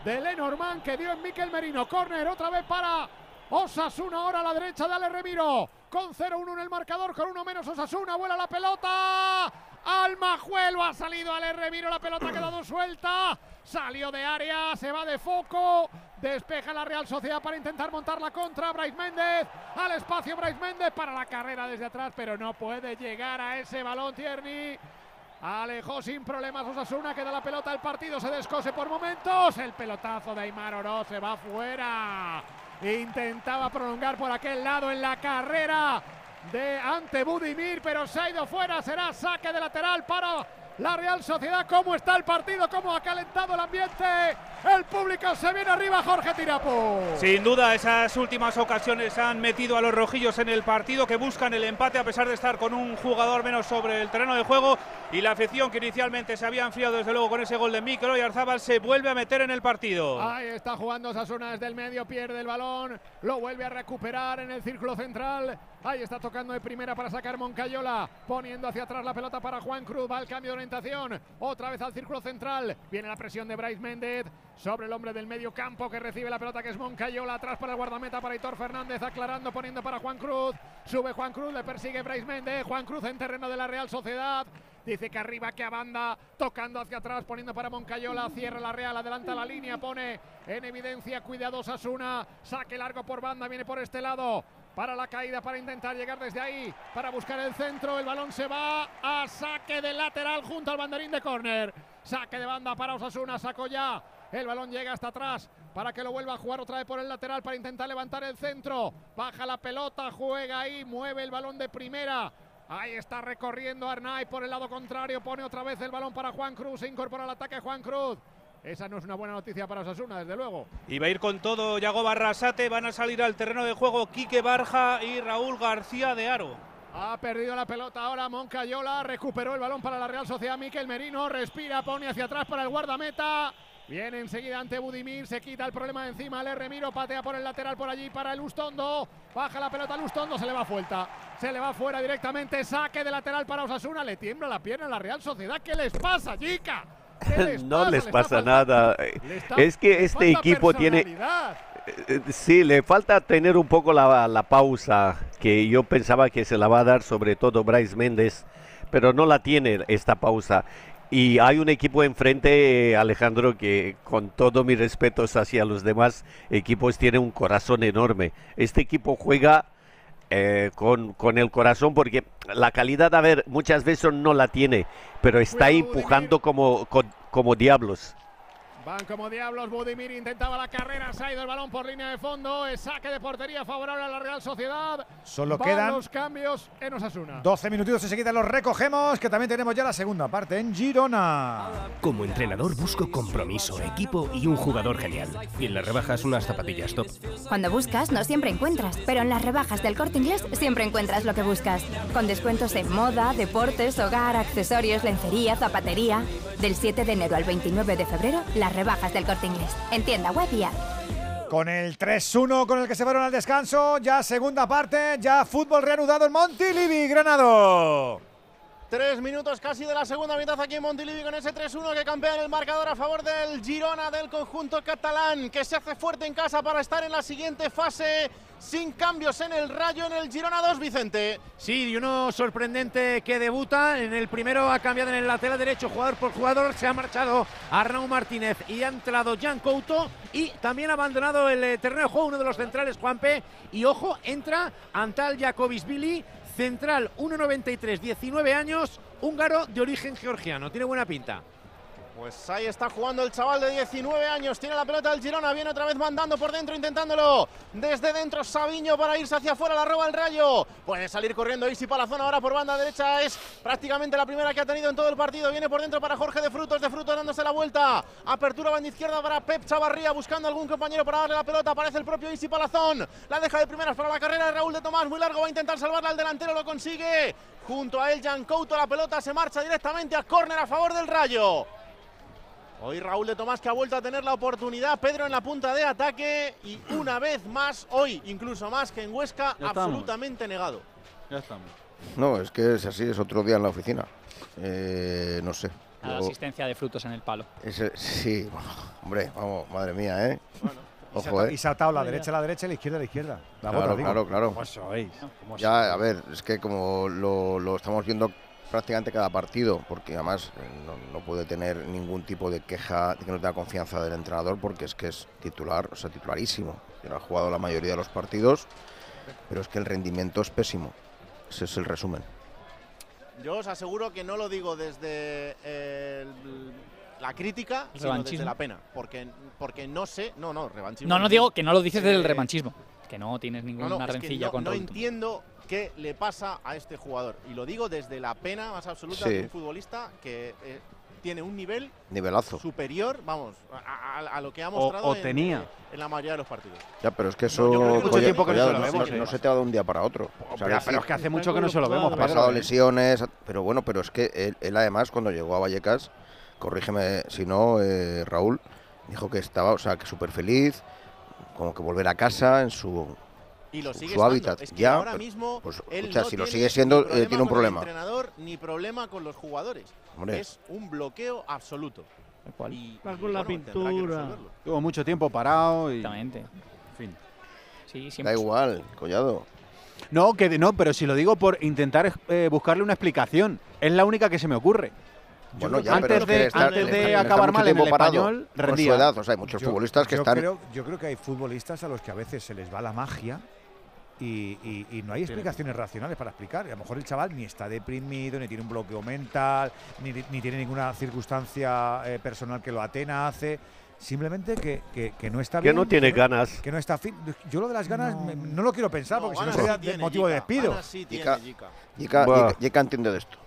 de Lenormand que dio en Miquel Merino. Corner otra vez para Osasuna ahora a la derecha de Ale Remiro. Con 0-1 en el marcador, con uno menos Osasuna. Vuela la pelota. Almajuelo ha salido Ale Remiro. La pelota ha quedado suelta. Salió de área, se va de foco. Despeja la Real Sociedad para intentar montar la contra. Bryce Méndez al espacio. Bryce Méndez para la carrera desde atrás, pero no puede llegar a ese balón Tierney. Alejó sin problemas Osasuna, queda la pelota, el partido se descose por momentos. El pelotazo de Aymar Oro se va fuera. Intentaba prolongar por aquel lado en la carrera de ante Budimir, pero se ha ido fuera. Será saque de lateral para la Real Sociedad. ¿Cómo está el partido? ¿Cómo ha calentado el ambiente? El público se viene arriba, Jorge Tirapo. Sin duda, esas últimas ocasiones han metido a los rojillos en el partido que buscan el empate a pesar de estar con un jugador menos sobre el terreno de juego. Y la afición que inicialmente se había enfriado desde luego con ese gol de Micro y Arzabal se vuelve a meter en el partido. Ahí está jugando Sasuna desde el medio, pierde el balón, lo vuelve a recuperar en el círculo central. Ahí está tocando de primera para sacar Moncayola, poniendo hacia atrás la pelota para Juan Cruz, va el cambio de orientación, otra vez al círculo central, viene la presión de Bryce Méndez. Sobre el hombre del medio campo que recibe la pelota que es Moncayola, atrás para el guardameta para Hitor Fernández, aclarando, poniendo para Juan Cruz, sube Juan Cruz, le persigue Bryce Méndez, Juan Cruz en terreno de la Real Sociedad, Dice que arriba, que a banda, tocando hacia atrás, poniendo para Moncayola, cierra la Real, adelanta la línea, pone en evidencia, cuidados Asuna, saque largo por banda, viene por este lado, para la caída, para intentar llegar desde ahí, para buscar el centro, el balón se va a saque de lateral junto al banderín de córner, saque de banda para Osasuna, sacó ya, el balón llega hasta atrás para que lo vuelva a jugar otra vez por el lateral para intentar levantar el centro, baja la pelota, juega ahí, mueve el balón de primera, Ahí está recorriendo Arnay por el lado contrario. Pone otra vez el balón para Juan Cruz. Se incorpora al ataque Juan Cruz. Esa no es una buena noticia para Osasuna, desde luego. Y va a ir con todo Yago Barrasate. Van a salir al terreno de juego Quique Barja y Raúl García de Aro. Ha perdido la pelota ahora Moncayola. Recuperó el balón para la Real Sociedad. Miquel Merino respira, pone hacia atrás para el guardameta. Viene enseguida ante Budimir, se quita el problema de encima. Le Remiro patea por el lateral por allí para el Ustondo. Baja la pelota Lustondo, se le va fuera. Se le va fuera directamente. Saque de lateral para Osasuna. Le tiembla la pierna a la Real Sociedad. ¿Qué les pasa, chica? no les pasa nada. es que este equipo tiene. Eh, sí, le falta tener un poco la, la pausa que yo pensaba que se la va a dar, sobre todo Bryce Méndez, pero no la tiene esta pausa. Y hay un equipo enfrente, Alejandro, que con todo mi respeto hacia los demás equipos tiene un corazón enorme. Este equipo juega eh, con, con, el corazón porque la calidad, a ver, muchas veces no la tiene, pero está empujando como, como diablos. Van como diablos, Budimir intentaba la carrera, se ha ido el balón por línea de fondo, es saque de portería favorable a la Real Sociedad. Solo Van quedan los cambios en Osasuna. 12 minutitos enseguida los recogemos, que también tenemos ya la segunda parte en Girona. Como entrenador busco compromiso, equipo y un jugador genial. Y en las rebajas unas zapatillas top. Cuando buscas no siempre encuentras, pero en las rebajas del Corte Inglés siempre encuentras lo que buscas. Con descuentos en moda, deportes, hogar, accesorios, lencería, zapatería. Del 7 de enero al 29 de febrero, rebajas del Corte Inglés. En tienda web y app. Con el 3-1 con el que se fueron al descanso, ya segunda parte, ya fútbol reanudado en Montilivi, Granado. Tres minutos casi de la segunda mitad aquí en Montilivi con ese 3-1 que campea en el marcador a favor del Girona del conjunto catalán que se hace fuerte en casa para estar en la siguiente fase sin cambios en el Rayo en el Girona 2 Vicente. Sí, y uno sorprendente que debuta. En el primero ha cambiado en el lateral derecho jugador por jugador. Se ha marchado Arnau Martínez y ha entrado Jan Couto y también ha abandonado el eh, terreno de juego uno de los centrales Juanpe y ojo entra Antal Billy central 1.93, 19 años, húngaro de origen georgiano. Tiene buena pinta. Pues ahí está jugando el chaval de 19 años. Tiene la pelota el Girona. Viene otra vez mandando por dentro, intentándolo. Desde dentro, Sabiño para irse hacia afuera. La roba el rayo. Puede salir corriendo Isi para la zona ahora por banda derecha. Es prácticamente la primera que ha tenido en todo el partido. Viene por dentro para Jorge de Frutos. De Frutos dándose la vuelta. Apertura banda izquierda para Pep Chavarría. Buscando algún compañero para darle la pelota. Aparece el propio Isi Palazón. La deja de primeras para la carrera de Raúl de Tomás. Muy largo. Va a intentar salvarla al delantero. Lo consigue. Junto a él, Jan Couto. La pelota se marcha directamente a córner a favor del rayo. Hoy Raúl de Tomás que ha vuelto a tener la oportunidad, Pedro en la punta de ataque y una vez más, hoy incluso más que en Huesca, absolutamente negado. Ya estamos. No, es que es así, es otro día en la oficina. Eh, no sé. A la Yo- asistencia de frutos en el palo. ese- sí, hombre, vamos, madre mía, ¿eh? Ojo, ¿eh? Y se ha atado la derecha a la derecha y la izquierda a la izquierda. La Claro, bota, claro, claro. ¿Cómo sois? ¿Cómo Ya, a ver, es que como lo, lo estamos viendo prácticamente cada partido, porque además eh, no, no puede tener ningún tipo de queja de que no tenga confianza del entrenador, porque es que es titular, o sea, titularísimo. Y lo ha jugado la mayoría de los partidos, pero es que el rendimiento es pésimo. Ese es el resumen. Yo os aseguro que no lo digo desde eh, el- la crítica, sino desde la pena. Porque, porque no sé. No, no, revanchismo. No, no digo que no lo dices del Eh, revanchismo. Que no tienes No, ninguna no, es que rencilla no, con no entiendo qué le pasa a este jugador. Y lo digo desde la pena más absoluta Sí. de un futbolista que eh, tiene un nivel Nivelazo. superior, vamos, a, a- a lo que ha mostrado o en, tenía. eh, en la mayoría de los partidos. Ya, pero es que eso que mucho tiempo que no se lo no, vemos, no- eh. no se te ha dado un día para otro. O sea, pero- decir, pero es que hace mucho que no se lo vemos, Ha pasado lesiones, pero bueno, pero es que él, él además cuando llegó a Vallecas, corrígeme si no, eh, Raúl, dijo que estaba, o sea, que súper feliz, como que volver a casa en su, Y lo su- sigue su estando. hábitat. Es que ya, ahora pero- mismo pues, él escucha, no si lo sigue ni siendo, eh, tiene un con problema. El entrenador ni problema con los jugadores. Hombre. Es un bloqueo absoluto. Y, Va y, con la bueno, tendrá que pintura. Tuvo mucho tiempo parado y. Exactamente. En fin. Sí, Da igual, Collado. No, que no, pero si lo digo por intentar eh, buscarle una explicación. Es la única que se me ocurre. Bueno, ya, pero antes es que de, está- antes de está acabar mal en el español, por su rendía. edad. O sea, hay muchos Yo- futbolistas que yo están. Creo, yo creo que hay futbolistas a los que a veces se les va la magia y, y- y no hay explicaciones racionales para explicar. Y a lo mejor el chaval ni está deprimido, ni tiene un bloqueo mental, ni, ni tiene ninguna circunstancia eh, personal que lo atenace. Simplemente que, que- que no está Que bien. no tiene que ganas. Que no está fin. Yo lo de las ganas me- no, lo quiero pensar No, porque si no sería sí motivo de despido. ganas sí tiene, entiende de esto.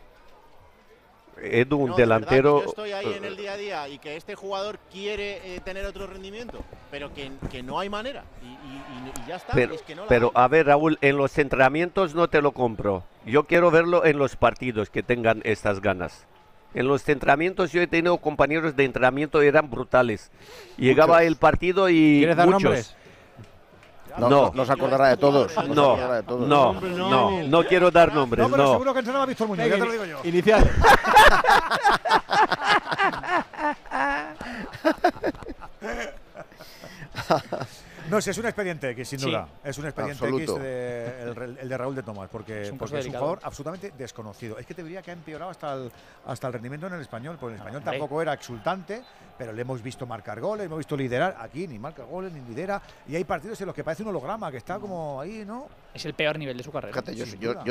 Edu, un No, delantero. yo estoy ahí en eh, el día a día y que este jugador quiere eh, tener otro rendimiento, pero que, que no hay manera. Y, y- y- y ya está. Pero, es que no la pero a ver, Raúl, en los entrenamientos no te lo compro. Yo quiero verlo en los partidos que tengan estas ganas. En los entrenamientos yo he tenido compañeros de entrenamiento y eran brutales. Llegaba Muchos. el partido y ¿Quieres dar muchos. nombres? No, No. se acordará de todos. No, No, no, quiero dar nombres, No, pero seguro que entrenaba Víctor Muñoz, ya te lo digo yo. Inicial. No, sí, es un expediente X, sin Sí. duda. Es un expediente Absoluto. X de- el, re- el de Raúl de Tomás, porque, Es un porque es un jugador absolutamente desconocido. Es que te diría que ha empeorado hasta el, hasta el rendimiento en el español, porque el español tampoco era exultante, pero le hemos visto marcar goles, hemos visto liderar. Aquí ni marca goles, ni lidera. Y hay partidos en los que parece un holograma, que está como ahí, ¿no? Es el peor nivel de su carrera. Fíjate, yo,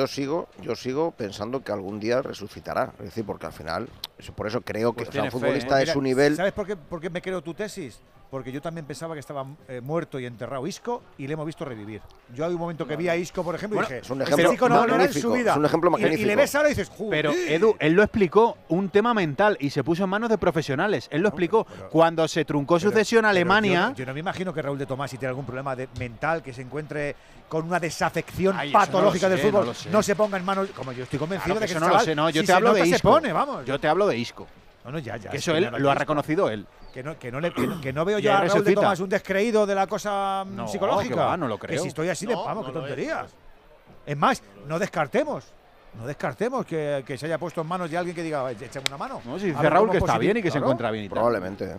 sigo, yo sigo pensando que algún día resucitará. Es decir, porque al final, eso- por eso creo que Pues o sea, un tiene fe, futbolista ¿eh? de su Mira, nivel. ¿Sabes por qué, por qué me creo tu tesis? Porque yo también pensaba que estaba eh, muerto y enterrado Isco y le hemos visto revivir. Yo hay un momento que vi a Isco, por ejemplo, Bueno, y dije, es un "Este ejemplo no, en magnífico, su vida. es un ejemplo Y- Y, le magnífico. ves ahora y dices. Pero Edu, él lo explicó, un tema mental y se puso en manos de profesionales. Él lo explicó. Pero- Cuando se truncó su Pero- cesión a Alemania. Yo, yo no me imagino que Raúl de Tomás, si tiene algún problema de- mental, que se encuentre con una desafección Ay, eso no patológica del sé, fútbol, no se ponga en manos. Como yo estoy convencido Claro, de que que eso no lo sé, no. Yo si te se hablo de nota, Isco. pone, vamos. Yo te hablo de Isco. No, no, ya, ya. Que es eso que él lo ha reconocido él. Que no, que no, le, que, no- que no veo yo a Raúl de. Tomás un descreído de la cosa mm, No, psicológica. que va, no lo Que creo. si estoy así de vamos, no qué lo es, Es más, no descartemos. No descartemos que, que se haya puesto en manos de alguien que diga, échame una mano. No, si dice Raúl que está positivo- bien y que se encuentra bien y. Probablemente. ¿eh?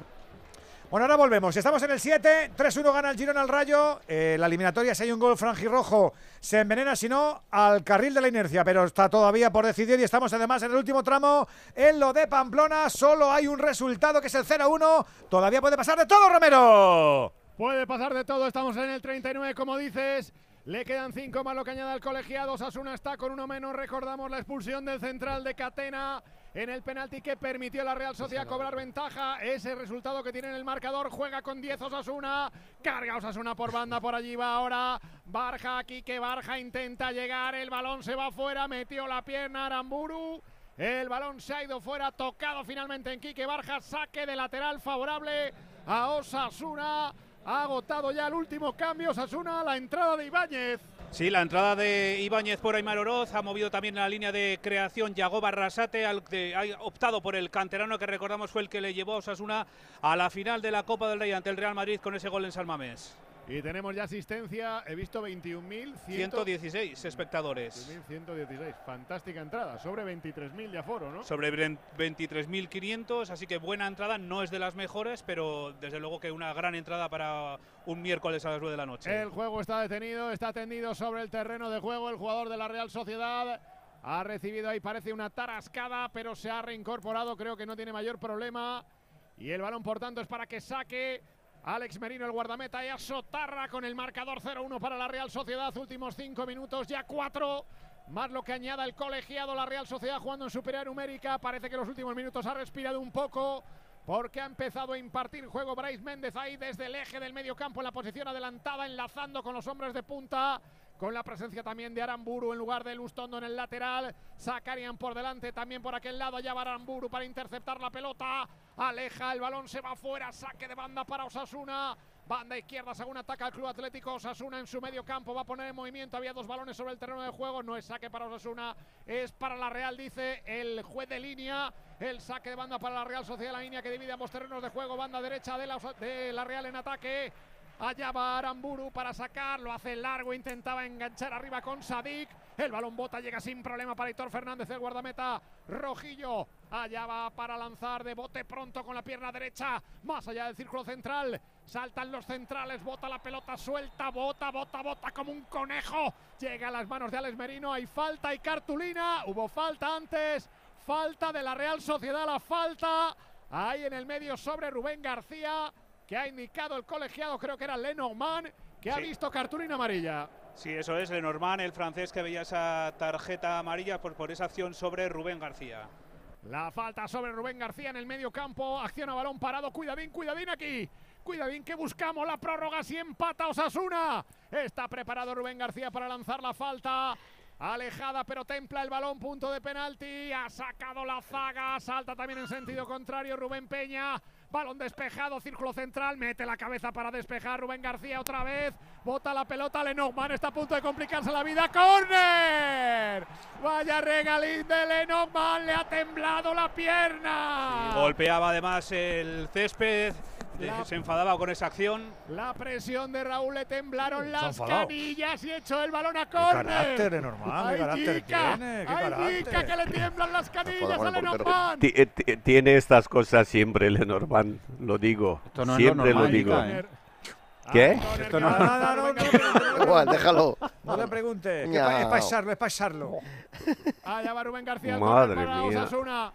Bueno, ahora volvemos. Estamos en el 7. 3-1 gana el Girona al Rayo. Eh, la eliminatoria, si hay un gol franjirrojo, se envenena, si no, al carril de la inercia. Pero está todavía por decidir y estamos además en el último tramo. En lo de Pamplona, solo hay un resultado que es el 0-1. Todavía puede pasar de todo, Romero. Puede pasar de todo, estamos en el 39, como dices. Le quedan cinco más lo que añade al colegiado. Sasuna está con uno menos. Recordamos la expulsión del central de Catena en el penalti que permitió a la Real Sociedad cobrar ventaja. Ese resultado que tiene en el marcador. Juega con 10 Osasuna. Carga Osasuna por banda. Por allí va ahora Barja. Aquí que Barja intenta llegar. El balón se va fuera. Metió la pierna Aramburu. El balón se ha ido fuera, tocado finalmente en Quique Barja, saque de lateral favorable a Osasuna. Ha agotado ya el último cambio Osasuna, la entrada de Ibáñez. Sí, la entrada de Ibáñez por Aymar Oroz ha movido también la línea de creación Yago Barrasate, al que ha optado por el canterano que recordamos fue el que le llevó a Osasuna a la final de la Copa del Rey ante el Real Madrid con ese gol en San Mamés. Y tenemos ya asistencia, he visto 21.116 116 espectadores. 21.116, fantástica entrada, sobre 23.000 de aforo, ¿no? Sobre 23.500, así que buena entrada, no es de las mejores, pero desde luego que una gran entrada para un miércoles a las 9 de la noche. El juego está detenido, está tendido sobre el terreno de juego el jugador de la Real Sociedad. Ha recibido ahí, parece una tarascada, pero se ha reincorporado, creo que no tiene mayor problema. Y el balón, por tanto, es para que saque Alex Merino, el guardameta, y a Sotarra con el marcador 0-1 para la Real Sociedad. Últimos cinco minutos, ya cuatro. Más lo que añada el colegiado, la Real Sociedad jugando en superioridad numérica. Parece que los últimos minutos ha respirado un poco. Porque ha empezado a impartir juego Bryce Méndez ahí desde el eje del medio campo en la posición adelantada, enlazando con los hombres de punta con la presencia también de Aramburu en lugar de Lustondo en el lateral. Sacarían por delante también por aquel lado. Ya va Aramburu para interceptar la pelota. Aleja el balón, se va fuera. Saque de banda para Osasuna. Banda izquierda, según ataca el Club Atlético Osasuna en su medio campo. Va a poner en movimiento. Había dos balones sobre el terreno de juego. No es saque para Osasuna, es para la Real, dice el juez de línea. El saque de banda para la Real Sociedad, la línea que divide ambos terrenos de juego. Banda derecha de la, de la Real en ataque. Allá va Aramburu para sacar, lo hace largo, intentaba enganchar arriba con Sadik. El balón bota, llega sin problema para Hitor Fernández, el guardameta Rojillo. Allá va para lanzar de bote pronto con la pierna derecha, más allá del círculo central. Saltan los centrales, bota la pelota suelta, bota, bota, bota como un conejo. Llega a las manos de Alex Merino, hay falta y cartulina. Hubo falta antes, falta de la Real Sociedad, la falta. Ahí en el medio sobre Rubén García que ha indicado el colegiado, creo que era Lenormand, que ha visto cartulina amarilla. Sí, eso es, Lenormand, el francés que veía esa tarjeta amarilla por, por esa acción sobre Rubén García. La falta sobre Rubén García en el medio campo, acción a balón parado, cuidadín, cuidadín aquí. Cuidadín que buscamos la prórroga si empata Osasuna. Está preparado Rubén García para lanzar la falta. Alejada pero templa el balón, punto de penalti. Ha sacado la zaga, salta también en sentido contrario Rubén Peña. Balón despejado, círculo central, mete la cabeza para despejar Rubén García otra vez. Bota la pelota, Lenormand está a punto de complicarse la vida. ¡Corner! Vaya regalín de Lenormand, le ha temblado la pierna. golpeaba además el césped. Se enfadaba con esa acción. La presión de Raúl le temblaron las canillas y echó el balón a córner. Qué carácter, qué carácter tiene, qué carácter. que le tiemblan las canillas a Lenormand. Tiene estas cosas siempre, Lenormand, lo digo. siempre lo, digo. ¿Qué? Esto no, no, no, no, Igual, déjalo. No le pregunte. Es para pasarlo, es pasarlo. Allá va Rubén García. Madre para mía. Osasuna.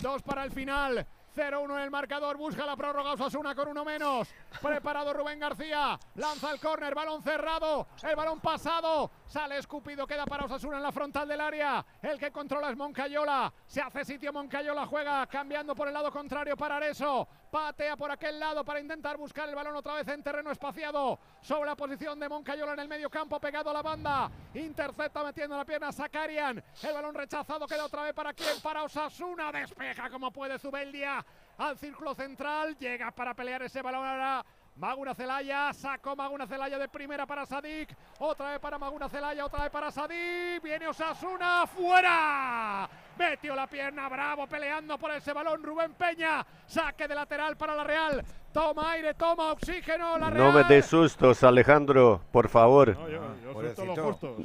Dos para el final. 0-1 en el marcador, busca la prórroga Osasuna con uno menos. Preparado Rubén García, lanza el córner, balón cerrado, el balón pasado, sale escupido, queda para Osasuna en la frontal del área. El que controla es Moncayola, se hace sitio Moncayola, juega cambiando por el lado contrario para Areso. Patea por aquel lado para intentar buscar el balón otra vez en terreno espaciado. Sobre la posición de Moncayola en el medio campo, pegado a la banda. Intercepta metiendo la pierna Sakarian. El balón rechazado queda otra vez para quién? Para Osasuna. Despeja como puede Zubeldia al círculo central. Llega para pelear ese balón ahora. Maguna Celaya, sacó Maguna Celaya de primera para Sadik, otra vez para Maguna Celaya, otra vez para Sadik, viene Osasuna, fuera, metió la pierna, bravo, peleando por ese balón Rubén Peña, saque de lateral para la Real, toma aire, toma oxígeno, la Real. No me des sustos, Alejandro, por favor. No, yo, justos.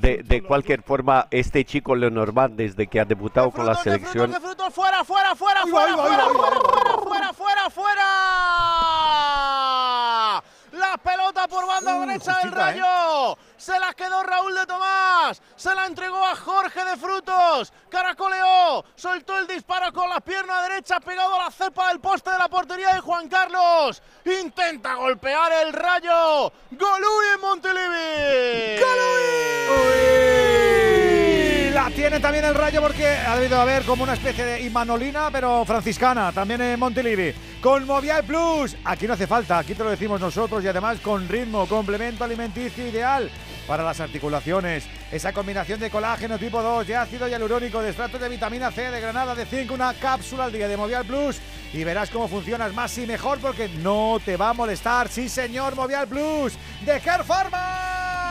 De, de cualquier forma, este chico Lenormand, desde que ha debutado con la Frutos, de selección, frutos, de frutos, fuera, fuera, fuera, fuera, fuera, fuera, uy, fuera, fuera, fuera, fuera. La pelota por banda Uh, derecha del ¿eh? Rayo. Se la quedó Raúl de Tomás. Se la entregó a Jorge de Frutos. Caracoleó. Soltó el disparo con la pierna derecha pegado a la cepa del poste de la portería de Juan Carlos. Intenta golpear el Rayo. Golui en Montilivi. Uy, La tiene también el rayo porque ha debido haber como una especie de imanolina, pero franciscana, también en Montilivi. Con Movial Plus, aquí no hace falta, aquí te lo decimos nosotros y además con ritmo, complemento alimenticio ideal para las articulaciones. Esa combinación de colágeno tipo 2, de ácido hialurónico, de extractos de vitamina C, de granada, de zinc, una cápsula al día de Movial Plus y verás cómo funcionas más y mejor porque no te va a molestar. Sí, señor, Movial Plus de Care Pharma.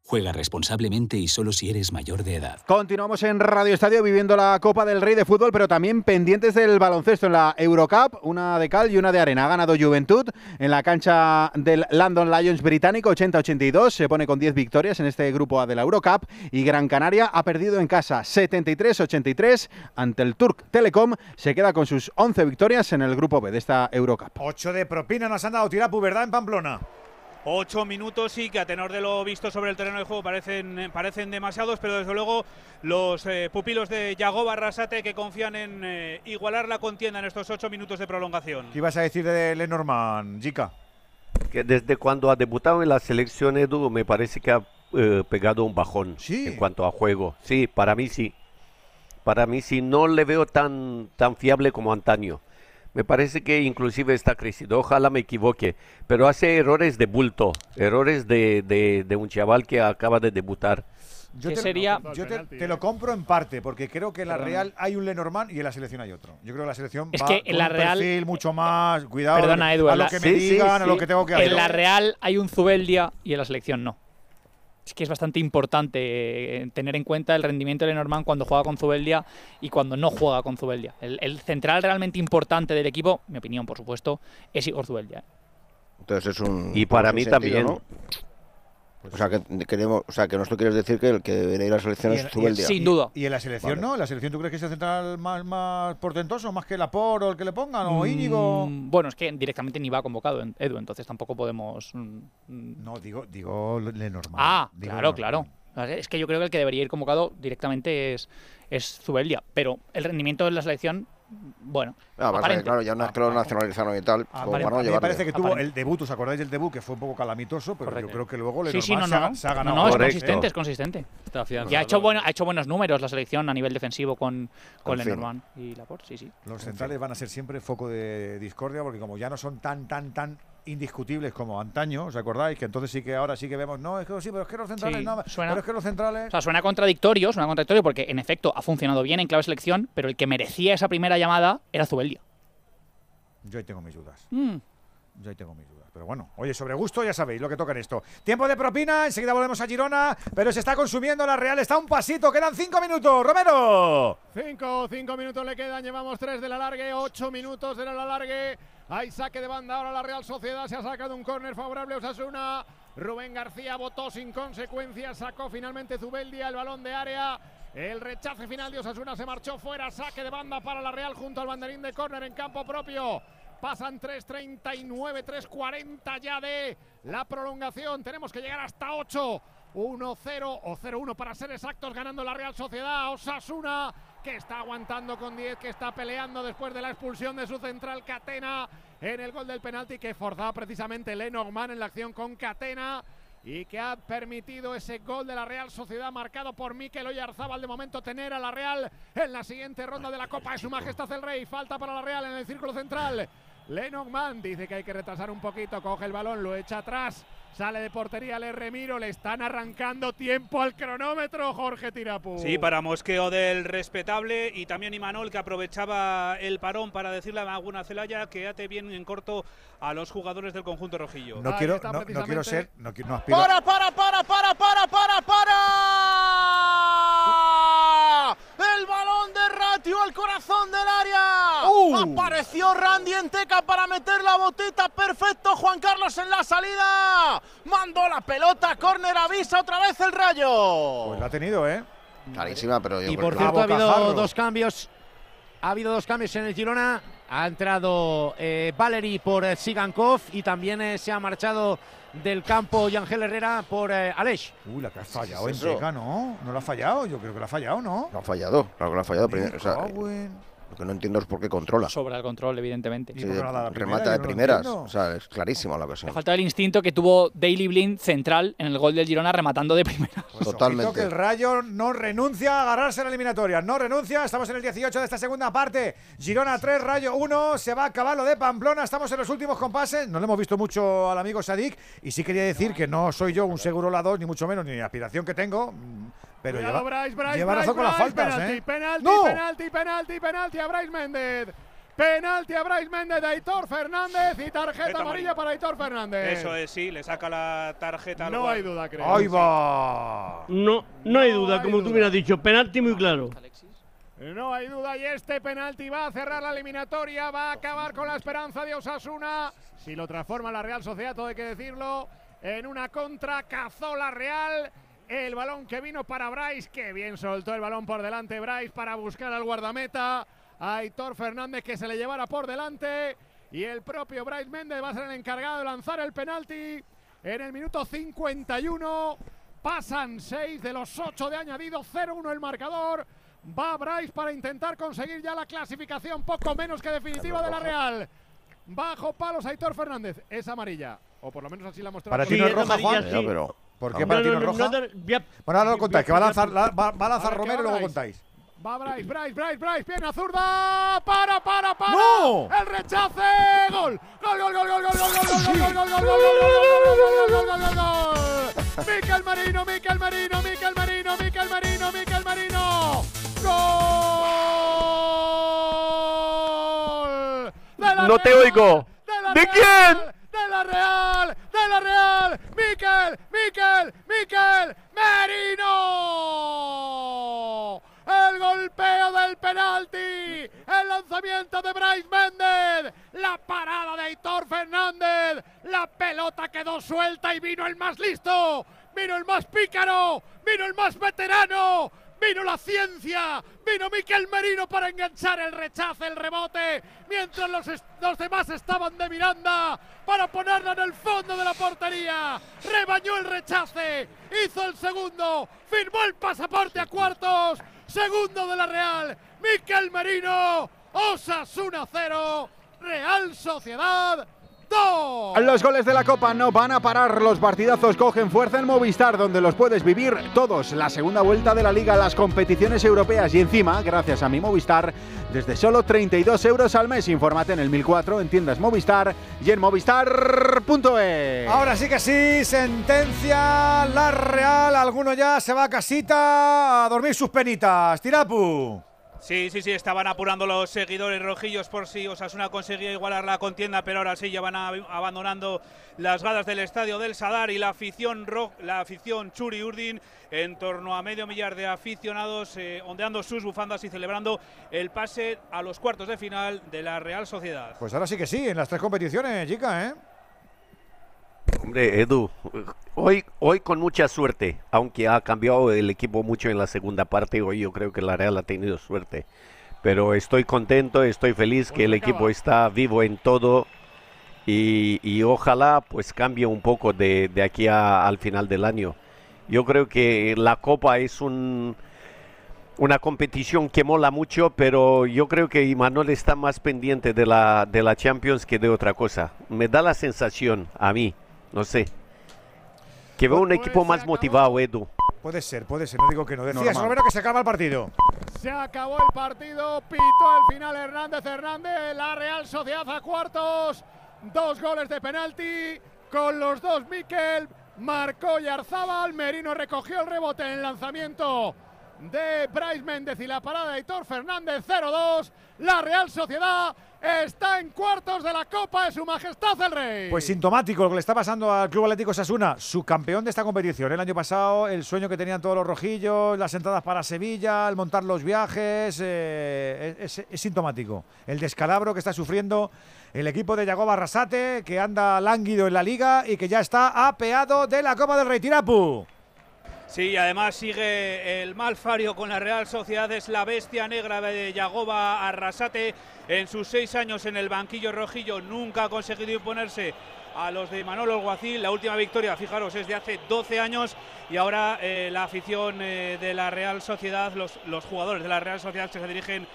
Juega responsablemente y solo si eres mayor de edad. Continuamos en Radio Estadio viviendo la Copa del Rey de Fútbol, pero también pendientes del baloncesto en la Eurocup, una de cal y una de arena. Ha ganado Juventud en la cancha del London Lions británico 80-82, se pone con 10 victorias en este grupo A de la Eurocup y Gran Canaria ha perdido en casa 73-83 ante el Turk Telecom, se queda con sus 11 victorias en el grupo B de esta Eurocup. 8 de propina nos han dado Tirapu, ¿verdad? En Pamplona. Ocho minutos sí que a tenor de lo visto sobre el terreno de juego parecen, parecen demasiados, pero desde luego los eh, pupilos de Yago Barrasate que confían en eh, igualar la contienda en estos ocho minutos de prolongación. ¿Qué ibas a decir de Lenormand, Jica? Que desde cuando ha debutado en la selección Edu me parece que ha eh, pegado un bajón en cuanto a juego. Sí, para mí sí. Para mí sí, no le veo tan, tan fiable como antaño. Me parece que inclusive está crecido, ojalá me equivoque, pero hace errores de bulto, errores de, de, de un chaval que acaba de debutar. Yo, te, sería- yo te, te lo compro en parte, porque creo que en la Real hay un Lenormand y en la selección hay otro. Yo creo que la selección Es va que en la un Real- perfil mucho más. Cuidado Perdona, Edu, a lo la- que me digan, a lo que tengo que hacer. En la Real hay un Zubeldia y en la selección no. Que es bastante importante eh, tener en cuenta el rendimiento de Lenormand cuando juega con Zubeldia y cuando no juega con Zubeldia. El, el central realmente importante del equipo, mi opinión, por supuesto, es Igor Zubeldia. ¿eh? Entonces es un. Y para mí sentido, también. ¿no? O sea, que queremos, o sea, que nosotros quieres decir que el que debería ir a la selección es Zubeldia. y- Y en la selección Vale. no, la selección tú crees que es el central más, más portentoso, más que el Apor o el que le pongan, o Íñigo. Mm, bueno, es que directamente ni va convocado Edu, entonces tampoco podemos. mm, mm. No, digo, digo Lenormand. Ah, Digo claro, Lenormand. claro. Es que yo creo que el que debería ir convocado directamente es, es Zubeldia, pero el rendimiento de la selección, bueno, Ah, claro, ya no es que lo nacionalizaron y tal, como Aparente. para no A mí me parece que tuvo Aparente. el debut, ¿os acordáis del debut? Que fue un poco calamitoso, pero yo creo que luego Sí, sí, no, se, ha, se ganado. no, es Correcto. consistente, es consistente. Está Y ha hecho, bueno, ha hecho buenos números la selección a nivel defensivo con, con. Lenormand y Laporte, sí, sí. Los centrales van a ser siempre foco de discordia porque como ya no son tan, tan, tan indiscutibles como antaño, ¿os acordáis? Que entonces sí que ahora sí que vemos, no, es que sí, pero es que los centrales Sí, nada, suena- pero es que los centrales... O sea, suena contradictorio, suena contradictorio porque en efecto ha funcionado bien en clave selección, pero el que merecía esa primera llamada era Zubeldia. Yo ahí tengo mis dudas. Mm. Yo ahí tengo mis dudas. Pero bueno, oye, sobre gusto ya sabéis lo que toca en esto. Tiempo de propina, enseguida volvemos a Girona, pero se está consumiendo la Real, está un pasito, quedan cinco minutos. ¡Romero! Cinco, cinco minutos le quedan, llevamos tres del alargue, ocho minutos del alargue. Hay saque de banda ahora la Real Sociedad, se ha sacado un córner favorable a Osasuna. Rubén García votó sin consecuencias, sacó finalmente Zubeldia el balón de área. El rechace final de Osasuna se marchó fuera, saque de banda para la Real junto al banderín de córner en campo propio. Pasan 3.39, 3.40 ya de la prolongación. Tenemos que llegar hasta 8. 1-0 o 0-1 para ser exactos, ganando la Real Sociedad. Osasuna, que está aguantando con 10, que está peleando después de la expulsión de su central Catena en el gol del penalti que forzaba precisamente Lenormand en la acción con Catena y que ha permitido ese gol de la Real Sociedad marcado por Mikel Oyarzábal de momento tener a la Real en la siguiente ronda de la Copa de Su Majestad el Rey. Falta para la Real en el círculo central. Lenormand dice que hay que retrasar un poquito, coge el balón, lo echa atrás, sale de portería, le remiro, le están arrancando tiempo al cronómetro, Jorge Tirapu. Sí, para mosqueo del respetable y también Imanol que aprovechaba el parón para decirle a Maguna Celaya que ate bien en corto a los jugadores del conjunto rojillo. No quiero, no, no quiero ser, no, no aspiro. ¡Para, para, para, para, para, para, para! El balón de Ratio al corazón del área. Uh. Apareció Randy Enteca para meter la botita. Perfecto, Juan Carlos en la salida. Mandó la pelota, córner, avisa otra vez el rayo. Pues la ha tenido, ¿eh? Clarísima, pero yo Y por cierto, ha habido dos cambios. Ha habido dos cambios en el Girona. Ha entrado eh, Valery por eh, Sigankov y también eh, se ha marchado del campo Yangel Herrera por eh, Aleix. Uy, la que ha fallado ¿Qué es en? Teca, ¿no? No la ha fallado, yo creo que la ha fallado, ¿no? No ha fallado, claro que lo ha fallado. primero, o sea, Lo que no entiendo es por qué controla. Sobra el control, evidentemente. Sí, remata de primeras. O sea, es clarísimo la Le ocasión. Pues falta el instinto que tuvo Daily Blind central en el gol del Girona rematando de primera. Ojito que el Rayo no renuncia a agarrarse a la eliminatoria. No renuncia. Estamos en el 18 de esta segunda parte. Girona 3, Rayo 1. Se va a acabar lo de Pamplona. Estamos en los últimos compases. No le hemos visto mucho al amigo Sadik. Y sí quería decir que no soy yo un seguro la 2, ni mucho menos, ni aspiración que tengo. Pero Cuidado, lleva, Bryce, Bryce, lleva Bryce, razón con las faltas, penalti, ¿eh? Penalti, ¡No! penalti, penalti, penalti a Bryce Méndez. Penalti a Bryce Méndez de Aitor Fernández y tarjeta amarilla amarilla. para Aitor Fernández. Eso es, sí, le saca la tarjeta al No guard. hay duda, creo. ¡Ahí va! No, no hay duda, como tú me has dicho, penalti muy claro. No hay duda y este penalti va a cerrar la eliminatoria, va a acabar con la esperanza de Osasuna. Si lo transforma la Real Sociedad, todo hay que decirlo, en una contra Cazola Real. El balón que vino para Bryce, que bien soltó el balón por delante Bryce para buscar al guardameta. A Aitor Fernández que se le llevara por delante. Y el propio Bryce Méndez va a ser el encargado de lanzar el penalti en el minuto 51. Pasan 6 de los 8 de añadido, 0-1 el marcador. Va Bryce para intentar conseguir ya la clasificación poco menos que definitiva de la Real. Bajo palos Aitor Fernández. Es amarilla. O por lo menos así la mostrado. Para ti no es roja, Juan. ¿Por qué para ti no es roja? Bueno, ahora lo contáis, que va a lanzar, la- va, va a lanzar A ver, ¿qué Romero y luego Bryce? contáis. Va Bryce, Bryce, Bryce, Bryce, pierna zurda, para, para, para. ¡No! El rechace, gol, gol, gol, gol, gol, gol, gol, gol, gol, gol, gol, gol, gol, gol, gol, gol, gol, gol, gol. Miquel Marino, Miquel Marino, Miquel Marino, Miquel Marino, Miquel Marino. Gol. No te oigo. de la ¿De Real, quién? De la Real, la Real. Miquel, Miquel, Miquel Merino. El golpeo del penalti. El lanzamiento de Bryce Méndez. La parada de Aitor Fernández. La pelota quedó suelta y vino el más listo. Vino el más pícaro. Vino el más veterano. Vino la ciencia, vino Miquel Merino para enganchar el rechace, el rebote, mientras los, los demás estaban de Miranda para ponerla en el fondo de la portería. Rebañó el rechace, hizo el segundo, firmó el pasaporte a cuartos, segundo de la Real, Miquel Merino, Osasuna 0, Real Sociedad 2. Los goles de la Copa no van a parar, los partidazos cogen fuerza en Movistar, donde los puedes vivir todos. La segunda vuelta de la Liga, las competiciones europeas y encima, gracias a mi Movistar, desde solo 32 euros al mes. Infórmate en el 1004, en tiendas Movistar y en movistar.es. Ahora sí que sí, sentencia la Real. Alguno ya se va a casita a dormir sus penitas. Tirapu. Sí, sí, sí, estaban apurando los seguidores rojillos por si Osasuna conseguía igualar la contienda, pero ahora sí ya van abandonando las gradas del estadio del Sadar y la afición ro- la afición Churi Urdin en torno a medio millar de aficionados eh, ondeando sus bufandas y celebrando el pase a los cuartos de final de la Real Sociedad. Pues ahora sí que sí, en las tres competiciones, chica, ¿eh? Hombre, Edu, hoy, hoy con mucha suerte, aunque ha cambiado el equipo mucho en la segunda parte, hoy yo creo que la Real ha tenido suerte. Pero estoy contento, estoy feliz que el equipo está vivo en todo y, y ojalá pues cambie un poco de, de aquí a- al final del año. Yo creo que la Copa es un, una competición que mola mucho, pero yo creo que Imanol está más pendiente de la, de la Champions que de otra cosa. Me da la sensación, a mí, no sé, que veo un equipo más motivado, Edu. Puede ser, puede ser, no digo que no. Decías, Normal. Romero, que se acaba el partido. Se acabó el partido, pitó el final Hernández Hernández, la Real Sociedad a cuartos, dos goles de penalti, con los dos Miquel, marcó Yarzábal, Merino recogió el rebote en el lanzamiento de Bryce Méndez y la parada de Hitor Fernández 0-2, la Real Sociedad está en cuartos de la Copa de Su Majestad el Rey. Pues sintomático lo que le está pasando al Club Atlético Sasuna, su campeón de esta competición. El año pasado, el sueño que tenían todos los rojillos, las entradas para Sevilla, el montar los viajes, eh, es sintomático. El descalabro que está sufriendo el equipo de Yagoba Arrasate, que anda lánguido en la liga y que ya está apeado de la Copa del Rey Tirapu. Sí, y además sigue el Malfario con la Real Sociedad, es la bestia negra de Yagoba Arrasate. En sus seis años en el banquillo rojillo nunca ha conseguido imponerse a los de Manolo Alguacil. La última victoria, fijaros, es de hace 12 años y ahora eh, la afición eh, de la Real Sociedad, los, los jugadores de la Real Sociedad se dirigen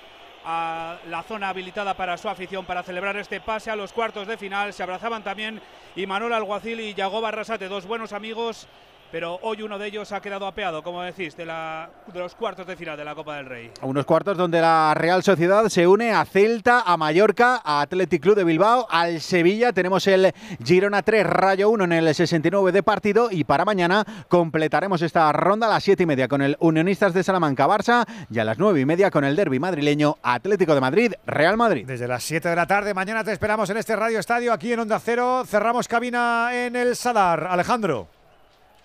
a la zona habilitada para su afición para celebrar este pase a los cuartos de final. Se abrazaban también Imanol Alguacil y Yago Barrasate, dos buenos amigos pero hoy uno de ellos ha quedado apeado, como decís, de, la, de los cuartos de final de la Copa del Rey. Unos cuartos donde la Real Sociedad se une a Celta, a Mallorca, a Athletic Club de Bilbao, al Sevilla. Tenemos el Girona 3, Rayo 1 en el 69 de partido y para mañana completaremos esta ronda a las 7 y media con el Unionistas de Salamanca Barça y a las 9 y media con el derby madrileño Atlético de Madrid Real Madrid. Desde las 7 de la tarde, mañana te esperamos en este Radio Estadio aquí en Onda Cero. Cerramos cabina en el Sadar. Alejandro.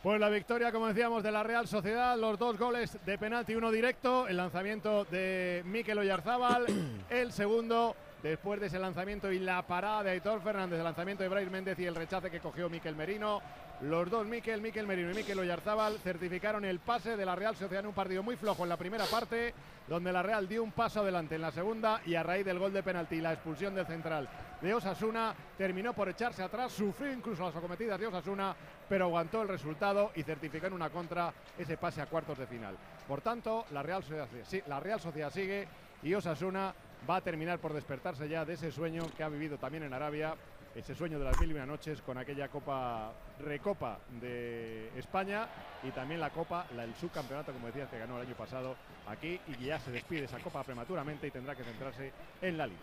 Pues la victoria, como decíamos, de la Real Sociedad, los dos goles de penalti, uno directo, el lanzamiento de Mikel Oyarzábal, el segundo después de ese lanzamiento y la parada de Aitor Fernández, el lanzamiento de Brais Méndez y el rechace que cogió Miquel Merino. Los dos, Miquel, Miquel Merino y Miquel Oyarzábal, certificaron el pase de la Real Sociedad en un partido muy flojo en la primera parte, donde la Real dio un paso adelante en la segunda y a raíz del gol de penalti y la expulsión del central de Osasuna, terminó por echarse atrás, sufrió incluso las acometidas de Osasuna, pero aguantó el resultado y certificó en una contra ese pase a cuartos de final. Por tanto, la Real Sociedad, sigue y Osasuna va a terminar por despertarse ya de ese sueño que ha vivido también en Arabia, ese sueño de las mil y una noches con aquella Copa Recopa de España y también la Copa, la, el subcampeonato, como decías, que ganó el año pasado aquí y ya se despide esa Copa prematuramente y tendrá que centrarse en la Liga.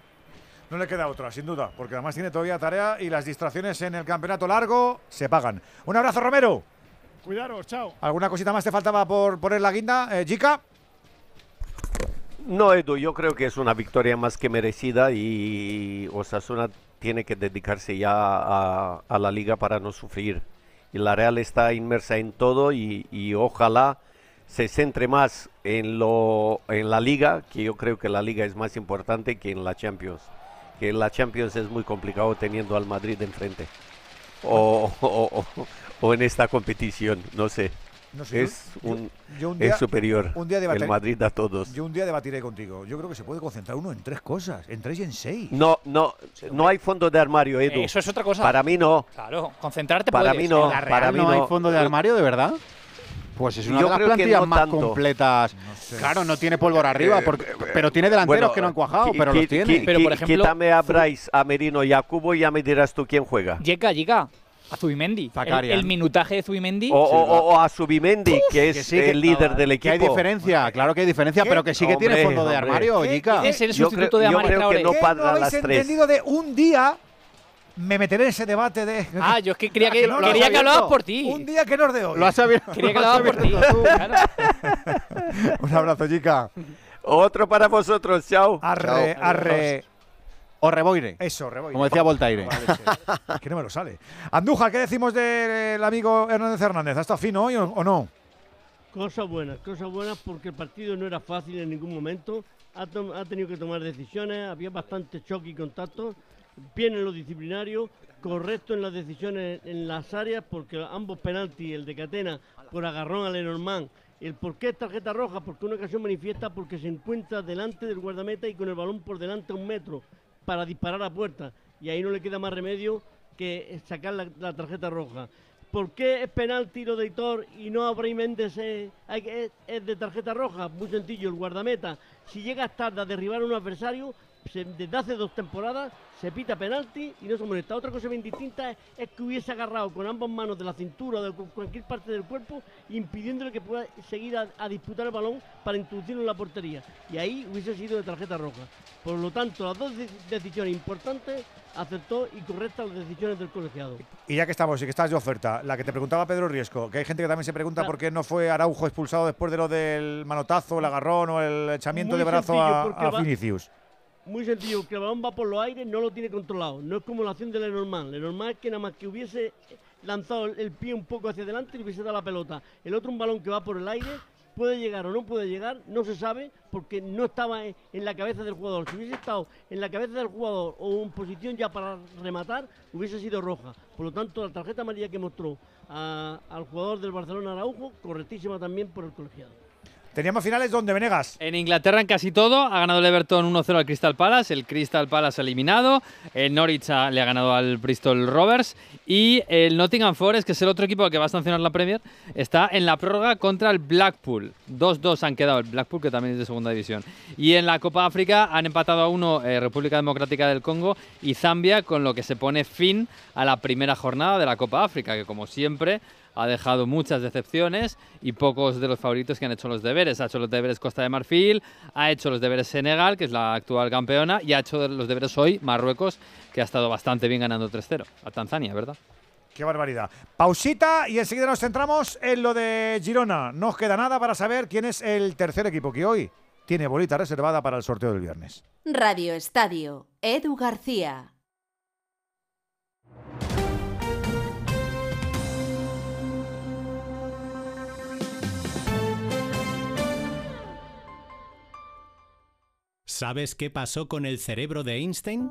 No le queda otra, sin duda, porque además tiene todavía tarea y las distracciones en el campeonato largo se pagan. Un abrazo, Romero. Cuidaros, chao. ¿Alguna cosita más te faltaba por poner la guinda, eh, Jica? No, Edu, yo creo que es una victoria más que merecida y Osasuna tiene que dedicarse ya a, la liga para no sufrir. Y la Real está inmersa en todo y, ojalá se centre más en, lo, en la liga, que yo creo que la liga es más importante que en la Champions. Que en la Champions es muy complicado teniendo al Madrid enfrente. o, o en esta competición, no sé es, un, es superior un día el Madrid a todos. Yo un día debatiré contigo. Yo creo que se puede concentrar uno en tres cosas, en tres y en seis. No, no, no hay fondo de armario, Edu. Eso es otra cosa. Para mí no. Claro, concentrarte para mí no. para mí no, hay fondo de armario, de verdad. Pues es una de las plantillas más completas. Claro, no tiene pólvora arriba, porque, pero tiene delanteros que no han cuajado, pero los tiene. Pero por ejemplo, quítame a Bryce, a Merino y a Cubo y ya me dirás tú quién juega. Llega, llega a Zubimendi. El, minutaje de Zubimendi. O, a Zubimendi, que es el líder del equipo. Que hay diferencia, claro que hay diferencia, pero que sí que tiene fondo de armario, Es el sustituto de Amari Yo creo que no para las tres. entendido de un día me meteré en ese debate de. Ah, yo es que quería que, quería que hablabas por ti. Un día que no es de hoy. Lo has abierto. Quería que hablabas por ti. Un abrazo, chica. Otro para vosotros, chao. Arre, arre. O Reboire. Eso, Reboire. Como decía Voltaire. que no me lo sale. Andújar, ¿qué decimos del amigo Hernández Hernández? ¿Ha estado fino hoy o, no? Cosas buenas, cosas buenas porque el partido no era fácil en ningún momento. Ha, tenido que tomar decisiones, había bastante choque y contacto. Bien en lo disciplinario, correcto en las decisiones en las áreas, porque ambos penaltis, el de Catena por agarrón a Lenormand el por qué es tarjeta roja, porque una ocasión manifiesta porque se encuentra delante del guardameta y con el balón por delante a un metro para disparar a puerta. Y ahí no le queda más remedio que sacar la, tarjeta roja. ¿Por qué es penal tiro de Hitor y no a Méndez es, es, de tarjeta roja? Muy sencillo, el guardameta, si llega tarde a derribar a un adversario, desde hace dos temporadas se pita penalti y no se molesta. Otra cosa bien distinta es, que hubiese agarrado con ambas manos de la cintura o de cualquier parte del cuerpo, impidiéndole que pueda seguir a, disputar el balón para introducirlo en la portería. Y ahí hubiese sido de tarjeta roja. Por lo tanto, las dos decisiones importantes aceptó y correctas las decisiones del colegiado. Y ya que estamos y que estás de oferta, la que te preguntaba Pedro Riesco, que hay gente que también se pregunta por qué no fue Araujo expulsado después de lo del manotazo, el agarrón o el echamiento de brazo a, a Vinicius muy sencillo, que el balón va por los aires, no lo tiene controlado. No es como la acción de Lenormand. Lenormand es que nada más que hubiese lanzado el pie un poco hacia adelante y hubiese dado la pelota. El otro un balón que va por el aire, puede llegar o no puede llegar, no se sabe porque no estaba en la cabeza del jugador. Si hubiese estado en la cabeza del jugador o en posición ya para rematar, hubiese sido roja. Por lo tanto, la tarjeta amarilla que mostró al jugador del Barcelona Araujo, correctísima también por el colegiado. Teníamos finales donde Venegas. En Inglaterra en casi todo, ha ganado el Everton 1-0 al Crystal Palace, el Crystal Palace eliminado, el Norwich le ha ganado al Bristol Rovers y el Nottingham Forest, que es el otro equipo que va a sancionar la Premier, está en la prórroga contra el Blackpool. 2-2 han quedado el Blackpool, que también es de segunda división. Y en la Copa África han empatado a uno eh, República Democrática del Congo y Zambia, con lo que se pone fin a la primera jornada de la Copa África, que como siempre ha dejado muchas decepciones y pocos de los favoritos que han hecho los deberes. Ha hecho los deberes Costa de Marfil, ha hecho los deberes Senegal, que es la actual campeona, y ha hecho los deberes hoy Marruecos, que ha estado bastante bien ganando 3-0 a Tanzania, ¿verdad? Qué barbaridad. Pausita y enseguida nos centramos en lo de Girona. No os queda nada para saber quién es el tercer equipo que hoy tiene bolita reservada para el sorteo del viernes. Radio Estadio, Edu García. ¿Sabes qué pasó con el cerebro de Einstein?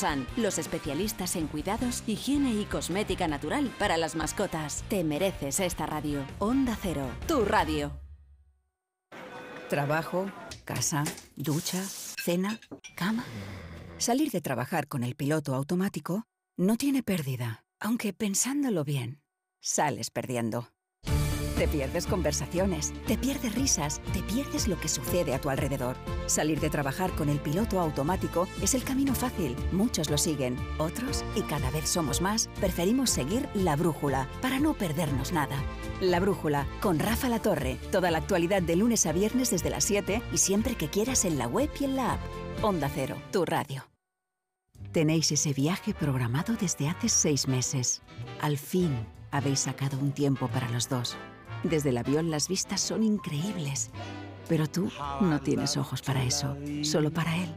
Los especialistas en cuidados, higiene y cosmética natural para las mascotas. Te mereces esta radio. Onda Cero, tu radio. Trabajo, casa, ducha, cena, cama. Salir de trabajar con el piloto automático no tiene pérdida, aunque pensándolo bien, sales perdiendo. Te pierdes conversaciones, te pierdes risas, te pierdes lo que sucede a tu alrededor. Salir de trabajar con el piloto automático es el camino fácil. Muchos lo siguen, otros, y cada vez somos más, preferimos seguir la brújula para no perdernos nada. La brújula con Rafa La Torre. Toda la actualidad de lunes a viernes desde las 7 y siempre que quieras en la web y en la app. Onda Cero, tu radio. Tenéis ese viaje programado desde hace seis meses. Al fin habéis sacado un tiempo para los dos. Desde el avión las vistas son increíbles. Pero tú no tienes ojos para eso, solo para él.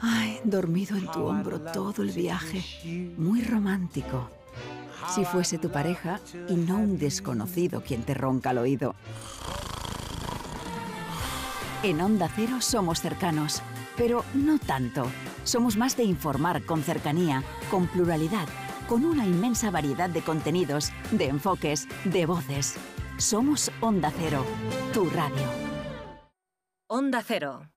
Ay, dormido en tu hombro todo el viaje. Muy romántico. Si fuese tu pareja y no un desconocido quien te ronca al oído. En Onda Cero somos cercanos, pero no tanto. Somos más de informar con cercanía, con pluralidad, con una inmensa variedad de contenidos, de enfoques, de voces. Somos Onda Cero, tu radio. Onda Cero.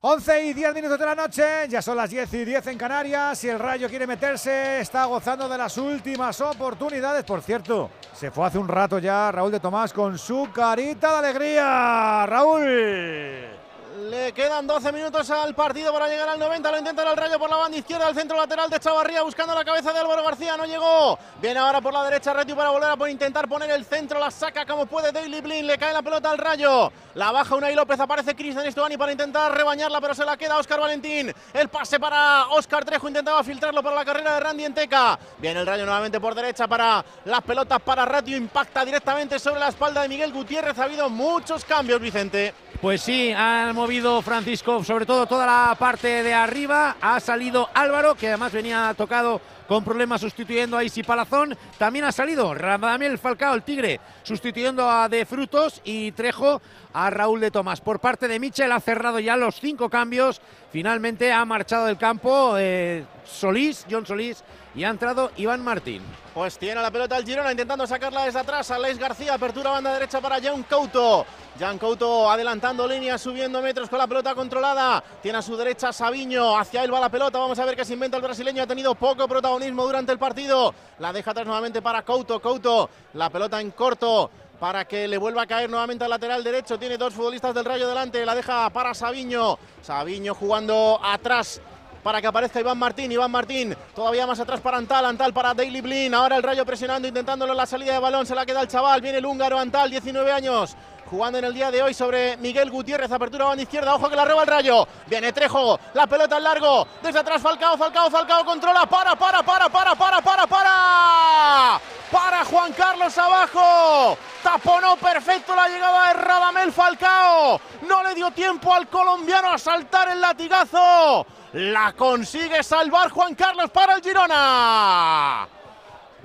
11 y 10 minutos de la noche, ya son las 10 y 10 en Canarias. Si el Rayo quiere meterse, está gozando de las últimas oportunidades. Por cierto, se fue hace un rato ya Raúl de Tomás con su carita de alegría. Raúl. Le quedan 12 minutos al partido para llegar al 90. Lo intenta el Rayo por la banda izquierda, al centro lateral de Chavarría, buscando la cabeza de Álvaro García. No llegó. Viene ahora por la derecha Retiu para volver a por intentar poner el centro. La saca como puede Daily Blin. Le cae la pelota al Rayo. La baja Unai López. Aparece Cristian Estuani para intentar rebañarla, pero se la queda Oscar Valentín. El pase para Oscar Trejo. Intentaba filtrarlo para la carrera de Randy Enteca. Viene el Rayo nuevamente por derecha para las pelotas para Ratio. Impacta directamente sobre la espalda de Miguel Gutiérrez. Ha habido muchos cambios, Vicente. Pues sí, han movido salido Francisco, sobre todo toda la parte de arriba. Ha salido Álvaro, que además venía tocado con problemas sustituyendo a Isi Palazón. También ha salido Radamel Falcao, el Tigre, sustituyendo a De Frutos y Trejo a Raúl de Tomás. Por parte de Michel ha cerrado ya los cinco cambios. Finalmente ha marchado del campo eh, Solís, John Solís, y ha entrado Iván Martín. Pues tiene la pelota el Girona intentando sacarla desde atrás. Aleix García, apertura banda derecha para Jan Couto. Jan Couto adelantando líneas, subiendo metros con la pelota controlada. Tiene a su derecha Sabiño, hacia él va la pelota. Vamos a ver qué se inventa el brasileño. Ha tenido poco protagonismo durante el partido. La deja atrás nuevamente para Couto. Couto, la pelota en corto para que le vuelva a caer nuevamente al lateral derecho. Tiene dos futbolistas del Rayo delante, la deja para Sabiño. Sabiño jugando atrás para que aparezca Iván Martín. Iván Martín todavía más atrás para Antal. Antal para Daily Blin. Ahora el Rayo presionando, intentándolo en la salida de balón. Se la queda el chaval. Viene el húngaro Antal, 19 años. Jugando en el día de hoy sobre Miguel Gutiérrez, apertura banda izquierda, ojo que la roba el rayo. Viene Trejo, la pelota al largo, desde atrás Falcao, Falcao, Falcao controla, para, para, para, para, para, para, para. Para Juan Carlos abajo. Taponó perfecto la llegada de Radamel Falcao. No le dio tiempo al colombiano a saltar el latigazo. La consigue salvar Juan Carlos para el Girona.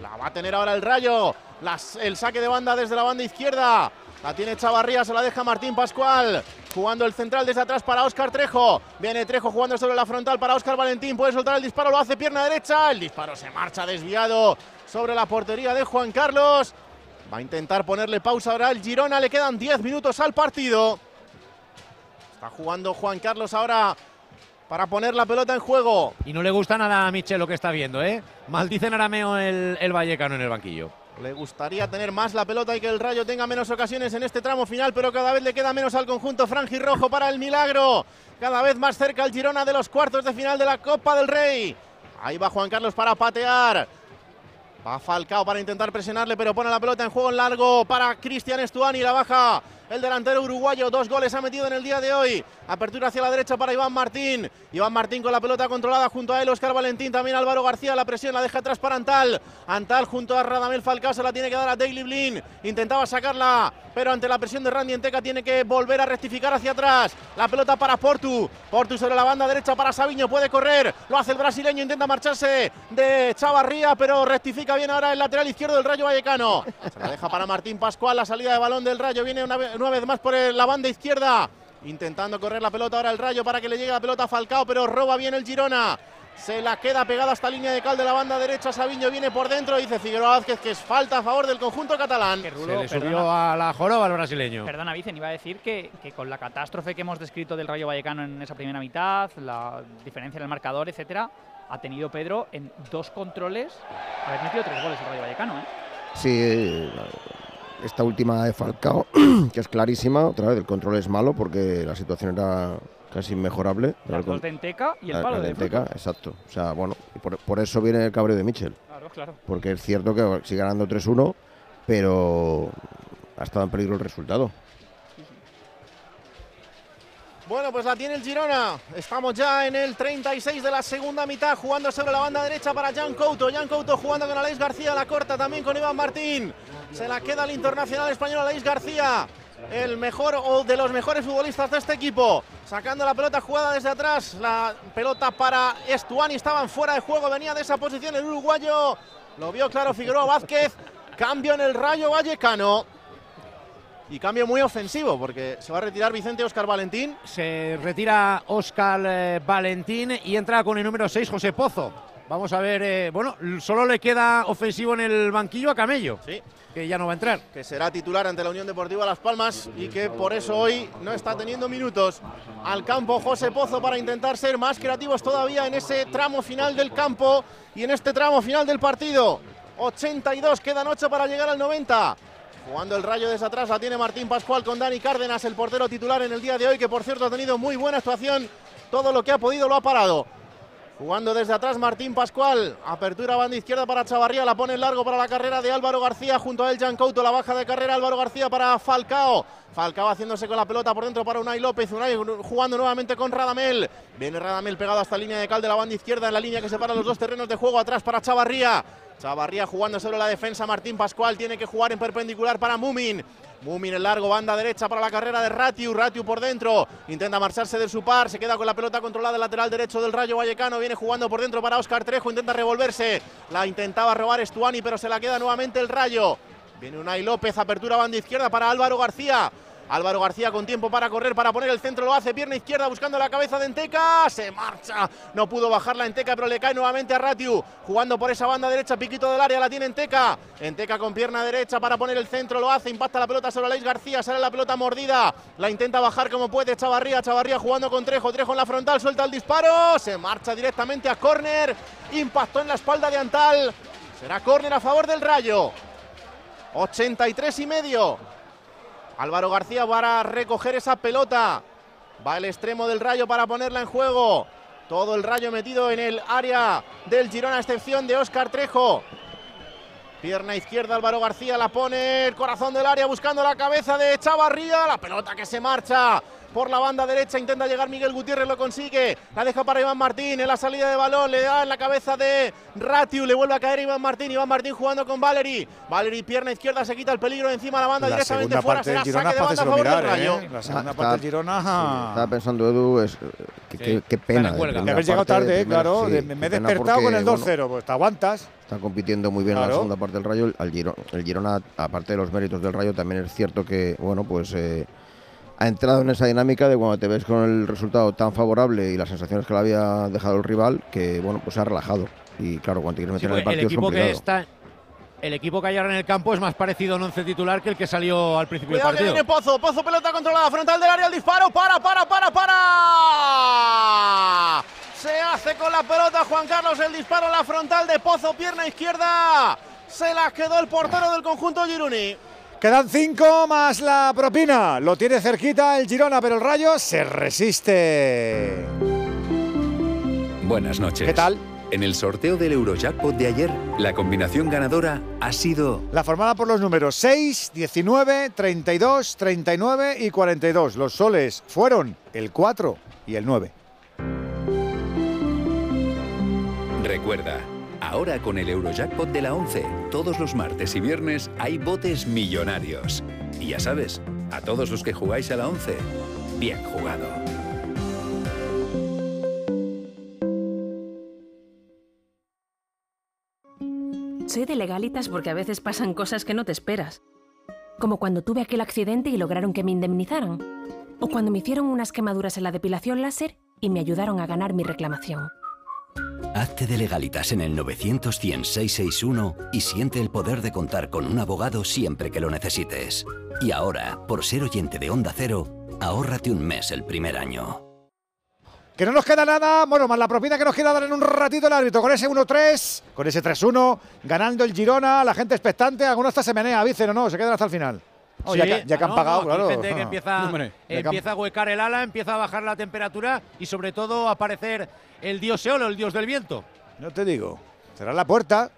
La va a tener ahora el Rayo. el saque de banda desde la banda izquierda. La tiene Chavarría, se la deja Martín Pascual. Jugando el central desde atrás para Óscar Trejo. Viene Trejo jugando sobre la frontal para Óscar Valentín. Puede soltar el disparo, lo hace pierna derecha. El disparo se marcha desviado sobre la portería de Juan Carlos. Va a intentar ponerle pausa ahora al Girona. Le quedan 10 minutos al partido. Está jugando Juan Carlos ahora para poner la pelota en juego. Y no le gusta nada a Michel lo que está viendo, ¿eh? Maldice en arameo el, el Vallecano en el banquillo. Le gustaría tener más la pelota y que el Rayo tenga menos ocasiones en este tramo final, pero cada vez le queda menos al conjunto rojo para el milagro. Cada vez más cerca el Girona de los cuartos de final de la Copa del Rey. Ahí va Juan Carlos para patear. Va Falcao para intentar presionarle, pero pone la pelota en juego largo para Cristian Estuani. La baja el delantero uruguayo. Dos goles ha metido en el día de hoy. Apertura hacia la derecha para Iván Martín. Iván Martín con la pelota controlada junto a él. Oscar Valentín, también Álvaro García. La presión la deja atrás para Antal. Antal junto a Radamel Falcao se la tiene que dar a Daily Blin. Intentaba sacarla, pero ante la presión de Randy Enteca tiene que volver a rectificar hacia atrás. La pelota para Portu. Portu sobre la banda derecha para Sabiño. Puede correr. Lo hace el brasileño. Intenta marcharse de Chavarría, pero rectifica bien ahora el lateral izquierdo del Rayo Vallecano. Se la deja para Martín Pascual. La salida de balón del Rayo viene una, una vez más por la banda izquierda. Intentando correr la pelota ahora el Rayo para que le llegue la pelota a Falcao, pero roba bien el Girona. Se la queda pegada hasta línea de cal de la banda derecha. Sabiño viene por dentro. Dice Figueroa Vázquez que es falta a favor del conjunto catalán. Se le subió a la joroba al brasileño. Perdona, Vicen, iba a decir que, que, con la catástrofe que hemos descrito del Rayo Vallecano en esa primera mitad, la diferencia en el marcador, etcétera, ha tenido Pedro en dos controles haber metido tres goles el Rayo Vallecano. ¿eh? Sí, esta última de Falcao, que es clarísima, otra vez el control es malo porque la situación era casi inmejorable. Las dos de Enteca y el palo de, Enteca, exacto. O sea, bueno, por, por, eso viene el cabreo de Michel. Claro, claro. Porque es cierto que sigue ganando 3-1, pero ha estado en peligro el resultado. Bueno, pues la tiene el Girona. Estamos ya en el 36 de la segunda mitad, jugando sobre la banda derecha para Jan Couto. Jan Couto jugando con Aleix García, la corta también con Iván Martín. Se la queda el internacional español Aleix García. El mejor o de los mejores futbolistas de este equipo. Sacando la pelota jugada desde atrás. La pelota para Estuani. Estaban fuera de juego. Venía de esa posición el uruguayo. Lo vio claro Figueroa Vázquez. Cambio en el Rayo Vallecano. Y cambio muy ofensivo porque se va a retirar Vicente Oscar Valentín. Se retira Oscar eh, Valentín y entra con el número 6 José Pozo. Vamos a ver, eh, bueno, solo le queda ofensivo en el banquillo a Camello. Sí. Que ya no va a entrar. Que será titular ante la Unión Deportiva Las Palmas y que por eso hoy no está teniendo minutos. Al campo José Pozo para intentar ser más creativos todavía en ese tramo final del campo y en este tramo final del partido. 82, quedan 8 para llegar al 90. Jugando el rayo desde atrás, la tiene Martín Pascual con Dani Cárdenas, el portero titular en el día de hoy, que por cierto ha tenido muy buena actuación. Todo lo que ha podido lo ha parado. Jugando desde atrás Martín Pascual. Apertura banda izquierda para Chavarría. La pone largo para la carrera de Álvaro García. Junto a él Jan Couto. La baja de carrera Álvaro García para Falcao. Falcao haciéndose con la pelota por dentro para Unai López. Unai jugando nuevamente con Radamel. Viene Radamel pegado hasta línea de cal de la banda izquierda en la línea que separa los dos terrenos de juego. Atrás para Chavarría. Chavarría jugando sobre la defensa. Martín Pascual tiene que jugar en perpendicular para Mumin. Mumin en largo, banda derecha para la carrera de Ratiu. Ratiu por dentro. Intenta marcharse de su par. Se queda con la pelota controlada. Lateral derecho del Rayo Vallecano. Viene jugando por dentro para Oscar Trejo. Intenta revolverse. La intentaba robar Estuani, pero se la queda nuevamente el Rayo. Viene Unai López. Apertura banda izquierda para Álvaro García. Álvaro García con tiempo para correr, para poner el centro, lo hace, pierna izquierda buscando la cabeza de Enteca, se marcha, no pudo bajar la Enteca, pero le cae nuevamente a Ratiu, jugando por esa banda derecha, piquito del área, la tiene Enteca, Enteca con pierna derecha para poner el centro, lo hace, impacta la pelota sobre Aleix García, sale la pelota mordida, la intenta bajar como puede Chavarría, Chavarría jugando con Trejo, Trejo en la frontal, suelta el disparo, se marcha directamente a córner, impactó en la espalda de Antal, será córner a favor del Rayo, 83 y medio. Álvaro García para recoger esa pelota. Va el extremo del Rayo para ponerla en juego. Todo el Rayo metido en el área del Girona, a excepción de Óscar Trejo. Pierna izquierda, Álvaro García la pone el corazón del área buscando la cabeza de Chavarría. La pelota que se marcha por la banda derecha. Intenta llegar Miguel Gutiérrez, lo consigue. La deja para Iván Martín en la salida de balón. Le da en la cabeza de Ratiu. Le vuelve a caer Iván Martín. Iván Martín jugando con Valery. Valery, pierna izquierda, se quita el peligro de encima de la banda La directamente fuera. Será Girona saque de banda a favor del mirar, Rayo. ¿eh? La segunda Está- parte del Girona. Estaba pensando Edu, es, eh, que- que- qué pena. de haber llegado tarde, primera- claro. sí, de- qué me he despertado con el bueno, 2-0, pues te aguantas. Está compitiendo muy bien en la segunda parte del Rayo. El Girona, el Girona, aparte de los méritos del Rayo, también es cierto que, bueno, pues eh, ha entrado en esa dinámica de cuando te ves con el resultado tan favorable y las sensaciones que le había dejado el rival, que, bueno, pues se ha relajado. Y claro, cuando te quieres Sí, meter en el pues, el partido es equipo que está. El equipo que hay ahora en el campo es más parecido a un once titular que el que salió al principio Cuidado del que partido. viene Pozo, Pozo pelota controlada, frontal del área, el disparo, para, para, para, para. Se hace con la pelota Juan Carlos el disparo a la frontal de Pozo, pierna izquierda. Se la quedó el portero del conjunto Giruni. Quedan cinco más la propina. Lo tiene cerquita el Girona, pero el Rayo se resiste. Buenas noches. ¿Qué tal? En el sorteo del Eurojackpot de ayer, la combinación ganadora ha sido La formada por los números 6, 19, 32, 39 y 42. Los soles fueron el 4 y el 9. Recuerda, ahora con el Eurojackpot de la 11, todos los martes y viernes hay botes millonarios. Y ya sabes, a todos los que jugáis a la 11, bien jugado. Soy de legalitas porque a veces pasan cosas que no te esperas. Como cuando tuve aquel accidente y lograron que me indemnizaran. O cuando me hicieron unas quemaduras en la depilación láser y me ayudaron a ganar mi reclamación. Hazte de legalitas en el 900 661 y siente el poder de contar con un abogado siempre que lo necesites. Y ahora, por ser oyente de Onda Cero, ahórrate un mes el primer año. Que no nos queda nada, bueno, más la propina que nos queda dar en un ratito el árbitro con ese 1-3, con ese 3-1, ganando el Girona, la gente expectante, algunos hasta se menea, dicen o no, se quedan hasta el final. Oh, ya, que- ya que ah, han no, pagado, no, claro. gente que empieza, han- empieza a huecar el ala, empieza a bajar la temperatura y sobre todo a aparecer el dios Eolo, el dios del viento. No te digo, cerrar la puerta.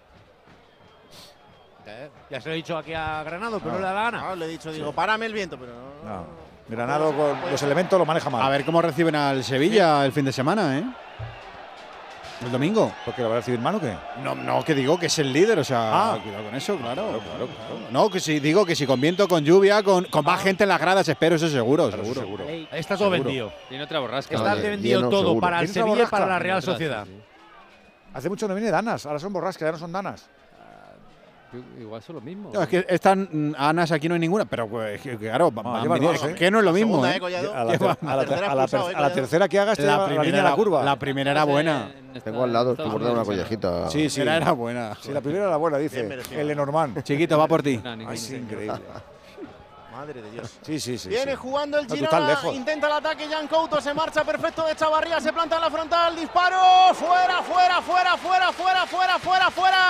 Ya se lo he dicho aquí a Granado, pero no, No. le da la gana. Ah, le he dicho, digo, párame el viento, pero no. No. Granado con los elementos lo maneja mal. A ver cómo reciben al Sevilla el fin de semana, ¿eh? El domingo. ¿Por qué lo va a recibir mal o qué? No, no, que digo que es el líder, o sea, Ah. cuidado con eso, claro, claro, claro. No, que si digo que si con viento, con lluvia, con, con más gente en las gradas, espero eso seguro, seguro. seguro. Ey, está todo Seguro. vendido. Tiene otra borrasca. Está Vale. vendido lleno, todo seguro. para el ¿Tienes una Sevilla y para la Real Sociedad. sí, sí. Hace mucho no viene Danas, ahora son borrascas, ya no son Danas. Igual son lo mismo. No, es que están mm, Anas aquí no hay ninguna, pero pues, claro, lleva viniendo, dos, ¿eh? que no es lo mismo. segunda, ¿eh? eh. A la, ter- a la ter- tercera a la expulsado, ter- a la Collado. tercera que hagas te lleva la, línea de la curva. la primera era buena. Tengo al lado, estoy bordando una collejita. Sí, sí. Era, era buena. Sí, la primera era buena, dice. El Lenormand. Chiquito, va por ti. Ay, sí, increíble. Madre de Dios. Sí, sí, sí. Viene sí. jugando el Girona, intenta el ataque, Jan Couto se marcha perfecto de Chavarría, se planta en la frontal, disparo, fuera, fuera, fuera, fuera, fuera, fuera, fuera, fuera.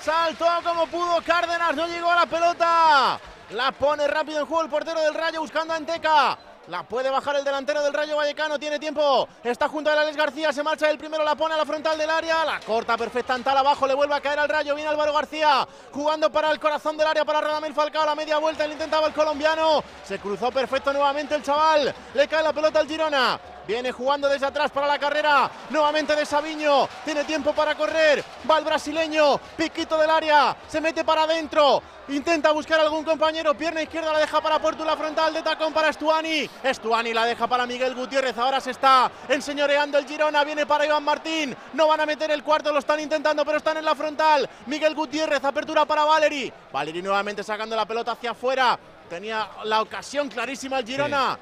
Saltó como pudo Cárdenas, no llegó a la pelota. La pone rápido en juego el portero del Rayo buscando a Enteca. La puede bajar el delantero del Rayo Vallecano, tiene tiempo. Está junto a Alex García, se marcha el primero, la pone a la frontal del área. La corta perfecta Antal abajo, le vuelve a caer al Rayo. Viene Álvaro García jugando para el corazón del área para Radamel Falcao. La media vuelta, le intentaba el colombiano. Se cruzó perfecto nuevamente el chaval. Le cae la pelota al Girona. Viene jugando desde atrás para la carrera. Nuevamente de Sabiño. Tiene tiempo para correr. Va el brasileño. Piquito del área. Se mete para adentro. Intenta buscar algún compañero. Pierna izquierda la deja para Portula frontal de tacón para Estuani. Estuani la deja para Miguel Gutiérrez. Ahora se está enseñoreando el Girona. Viene para Iván Martín. No van a meter el cuarto. Lo están intentando, pero están en la frontal. Miguel Gutiérrez. Apertura para Valeri. Valeri nuevamente sacando la pelota hacia afuera. Tenía la ocasión clarísima el Girona.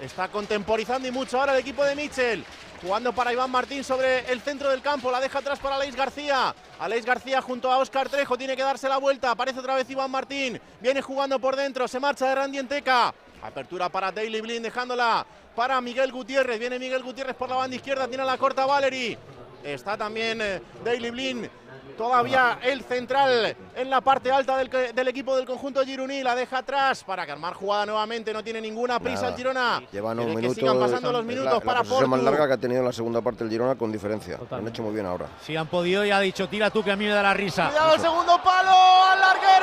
Está contemporizando y mucho ahora el equipo de Mitchell. Jugando para Iván Martín sobre el centro del campo. La deja atrás para Aleix García. Aleix García junto a Oscar Trejo. Tiene que darse la vuelta. Aparece otra vez Iván Martín. Viene jugando por dentro. Se marcha de Randy Enteca. Apertura para Daily Blin dejándola para Miguel Gutiérrez. Viene Miguel Gutiérrez por la banda izquierda. Tiene la corta Valery. Está también eh, Daily Blin Todavía el central en la parte alta del, del, equipo del conjunto Gironí. La deja atrás para que armar jugada nuevamente. No tiene ninguna prisa el Girona. Llevan un minuto. Que sigan pasando los minutos la, para la más larga que ha tenido en la segunda parte el Girona con diferencia. Lo han hecho muy bien ahora. Si han podido y ha dicho, tira tú que a mí me da la risa. Cuidado el segundo palo al larguero.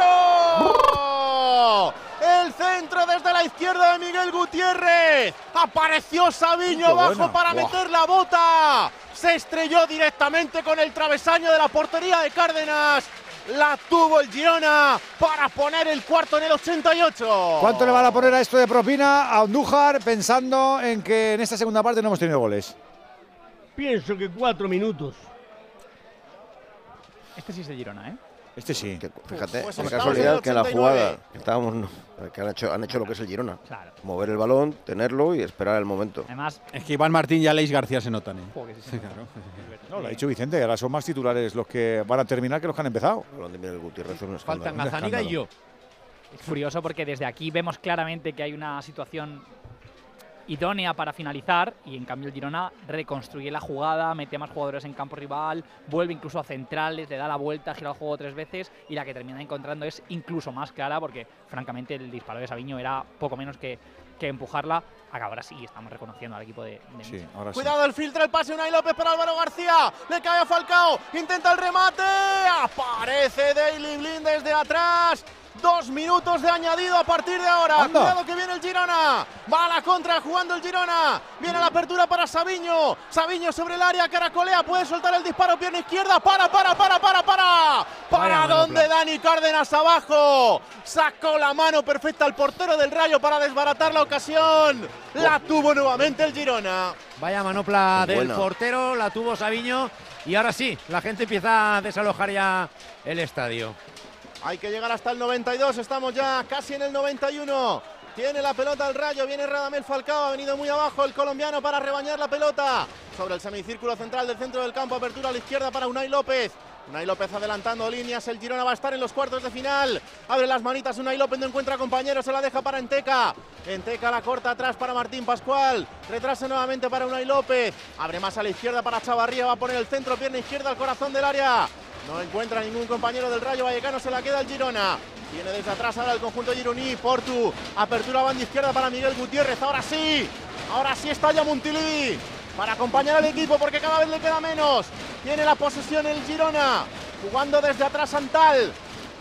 El centro desde la izquierda de Miguel Gutiérrez. Apareció Sabiño abajo buena. para Buah. meter la bota. Se estrelló directamente con el travesaño de la portería de Cárdenas. La tuvo el Girona para poner el cuarto en el 88. ¿Cuánto le van a poner a esto de propina a Andújar pensando en que en esta segunda parte no hemos tenido goles? Pienso que cuatro minutos. Este sí es de Girona, ¿eh? Este sí. fíjate, Pues casualidad que en la 89. jugada estábamos, que han hecho, han hecho lo que es el Girona. Mover el balón, tenerlo y esperar el momento. Además, Es que Iván Martín y Aleix García se notan. ¿eh? Sí, claro. No, lo ha dicho Vicente, ahora son más titulares los que van a terminar que los que han empezado. Gutiérrez es Faltan Un Gazaniga y escándalo. Es curioso porque desde aquí vemos claramente que hay una situación idónea para finalizar y en cambio el Girona reconstruye la jugada, mete más jugadores en campo rival, vuelve incluso a centrales, le da la vuelta, gira el juego tres veces y la que termina encontrando es incluso más clara porque francamente el disparo de Sabiño era poco menos que, que empujarla. Ahora sí estamos reconociendo al equipo de, de Sí, ahora sí. Cuidado, el filtra el pase Unai López para Álvaro García. Le cae a Falcao. Intenta el remate. Aparece Daily Blind desde atrás. Dos minutos de añadido a partir de ahora. Anda. Cuidado que viene el Girona. Va a la contra jugando el Girona. Viene la apertura para Sabiño. Sabiño sobre el área, caracolea. Puede soltar el disparo, pierna izquierda. Para, para, para, para, para. ¿Para manopla. Dani Cárdenas abajo? Sacó la mano perfecta al portero del Rayo para desbaratar la ocasión. La tuvo nuevamente el Girona. Vaya manopla del buena. portero, la tuvo Sabiño y ahora sí, la gente empieza a desalojar ya el estadio. Hay que llegar hasta el 92, estamos ya casi en el 91. Tiene la pelota el rayo, viene Radamel Falcao, ha venido muy abajo el colombiano para rebañar la pelota. Sobre el semicírculo central del centro del campo, apertura a la izquierda para Unai López. Unai López adelantando líneas, el Girona va a estar en los cuartos de final. Abre las manitas, Unai López no encuentra compañero, se la deja para Enteca. Enteca la corta atrás para Martín Pascual. Retrasa nuevamente para Unai López. Abre más a la izquierda para Chavarría, va a poner el centro, pierna izquierda al corazón del área. No encuentra ningún compañero del Rayo Vallecano, se la queda el Girona. Viene desde atrás ahora el conjunto gironí, Portu. Apertura banda izquierda para Miguel Gutiérrez. Ahora sí, ahora sí está ya Montilivi para acompañar al equipo porque cada vez le queda menos. Tiene la posesión el Girona, jugando desde atrás Antal.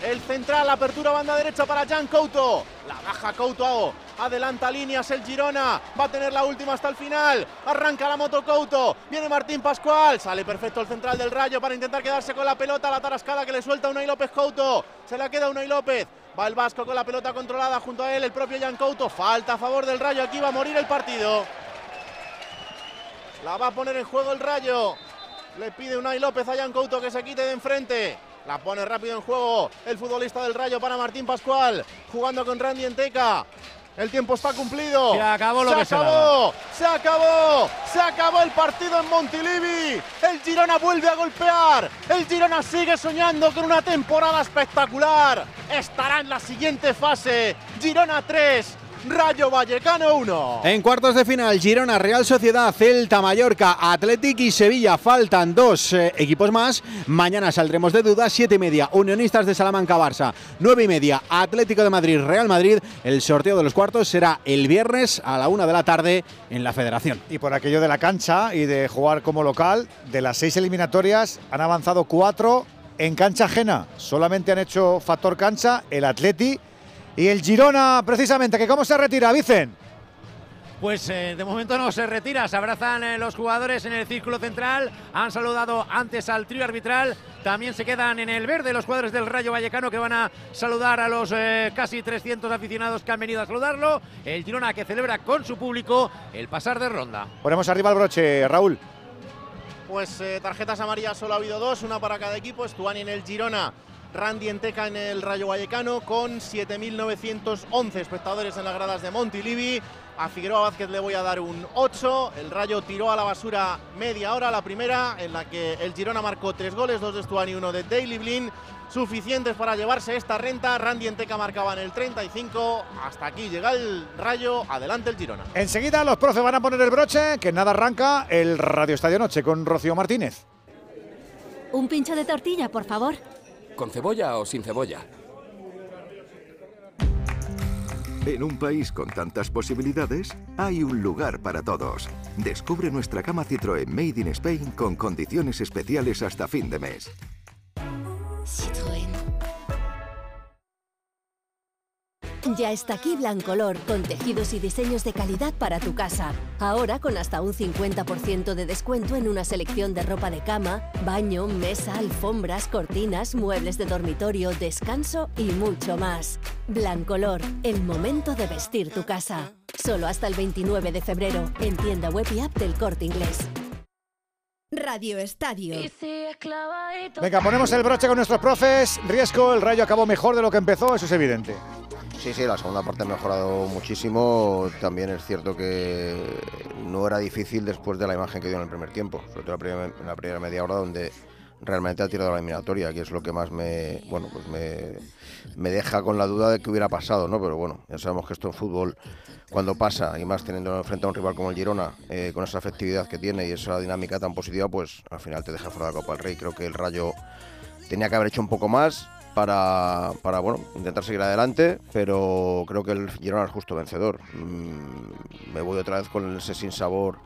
El central, apertura banda derecha para Jan Couto. La baja Couto, adelanta líneas el Girona. Va a tener la última hasta el final. Arranca la moto Couto. Viene Martín Pascual. Sale perfecto el central del Rayo para intentar quedarse con la pelota. La tarascada que le suelta Unai López Couto. Se la queda Unai López. Va el Vasco con la pelota controlada junto a él, el propio Jan Couto. Falta a favor del Rayo. Aquí va a morir el partido. La va a poner en juego el Rayo. Le pide Unai López a Jan Couto que se quite de enfrente. La pone rápido en juego el futbolista del Rayo para Martín Pascual. Jugando con Randy Enteca. El tiempo está cumplido. Se acabó lo se que se acabó, se acabó, se acabó el partido en Montilivi. El Girona vuelve a golpear. El Girona sigue soñando con una temporada espectacular. Estará en la siguiente fase. Girona 3, Rayo Vallecano 1. En cuartos de final, Girona, Real Sociedad, Celta, Mallorca, Athletic y Sevilla. Faltan dos eh, equipos más. Mañana saldremos de dudas. Siete y media, Unionistas de Salamanca, Barça. Nueve y media, Atlético de Madrid, Real Madrid. El sorteo de los cuartos será el viernes a la una de la tarde en la Federación. Y por aquello de la cancha y de jugar como local, de las seis eliminatorias han avanzado cuatro en cancha ajena. Solamente han hecho factor cancha el Atleti y el Girona, precisamente, que cómo se retira, Vicen. pues eh, de momento no se retira. Se abrazan eh, los jugadores en el círculo central. Han saludado antes al trío arbitral. También se quedan en el verde los jugadores del Rayo Vallecano que van a saludar a los eh, casi 300 aficionados que han venido a saludarlo. El Girona que celebra con su público el pasar de ronda. Ponemos arriba el broche, Raúl. Pues eh, tarjetas amarillas solo ha habido dos, una para cada equipo. Estuani en el Girona, Randy Enteca en el Rayo Vallecano, con 7.911 espectadores en las gradas de Montilivi. A Figueroa Vázquez le voy a dar un 8. El Rayo tiró a la basura media hora, la primera, en la que el Girona marcó tres goles, dos de Estuani y uno de Daily Blin. Suficientes para llevarse esta renta. Randy Enteca marcaba en el 35. Hasta aquí llega el Rayo. Adelante el Girona. Enseguida los profes van a poner el broche, que nada arranca el Radio Estadio Noche con Rocío Martínez. Un pincho de tortilla, por favor. ¿Con cebolla o sin cebolla? En un país con tantas posibilidades, hay un lugar para todos. Descubre nuestra cama Citroën Made in Spain con condiciones especiales hasta fin de mes. Ya está aquí Blancolor, con tejidos y diseños de calidad para tu casa. Ahora con hasta un 50% de descuento en una selección de ropa de cama, baño, mesa, alfombras, cortinas, muebles de dormitorio, descanso y mucho más. Blancolor, el momento de vestir tu casa. Solo hasta el 29 de febrero, en tienda web y app del Corte Inglés. Radio Estadio. Venga, ponemos el broche con nuestros profes. Riesco, el Rayo acabó mejor de lo que empezó, eso es evidente. Sí, sí, la segunda parte ha mejorado muchísimo. También es cierto que no era difícil después de la imagen que dio en el primer tiempo, sobre todo en la primera, media hora donde realmente ha tirado la eliminatoria, que es lo que más me, bueno, pues me, me deja con la duda de que hubiera pasado, ¿no? Pero bueno, ya sabemos que esto en fútbol cuando pasa y más teniendo frente a un rival como el Girona, eh, con esa efectividad que tiene y esa dinámica tan positiva, pues al final te deja fuera de la Copa del Rey. Creo que el Rayo tenía que haber hecho un poco más para, para bueno, intentar seguir adelante, pero creo que el Girona es justo vencedor. Mm, me voy otra vez con ese sin sabor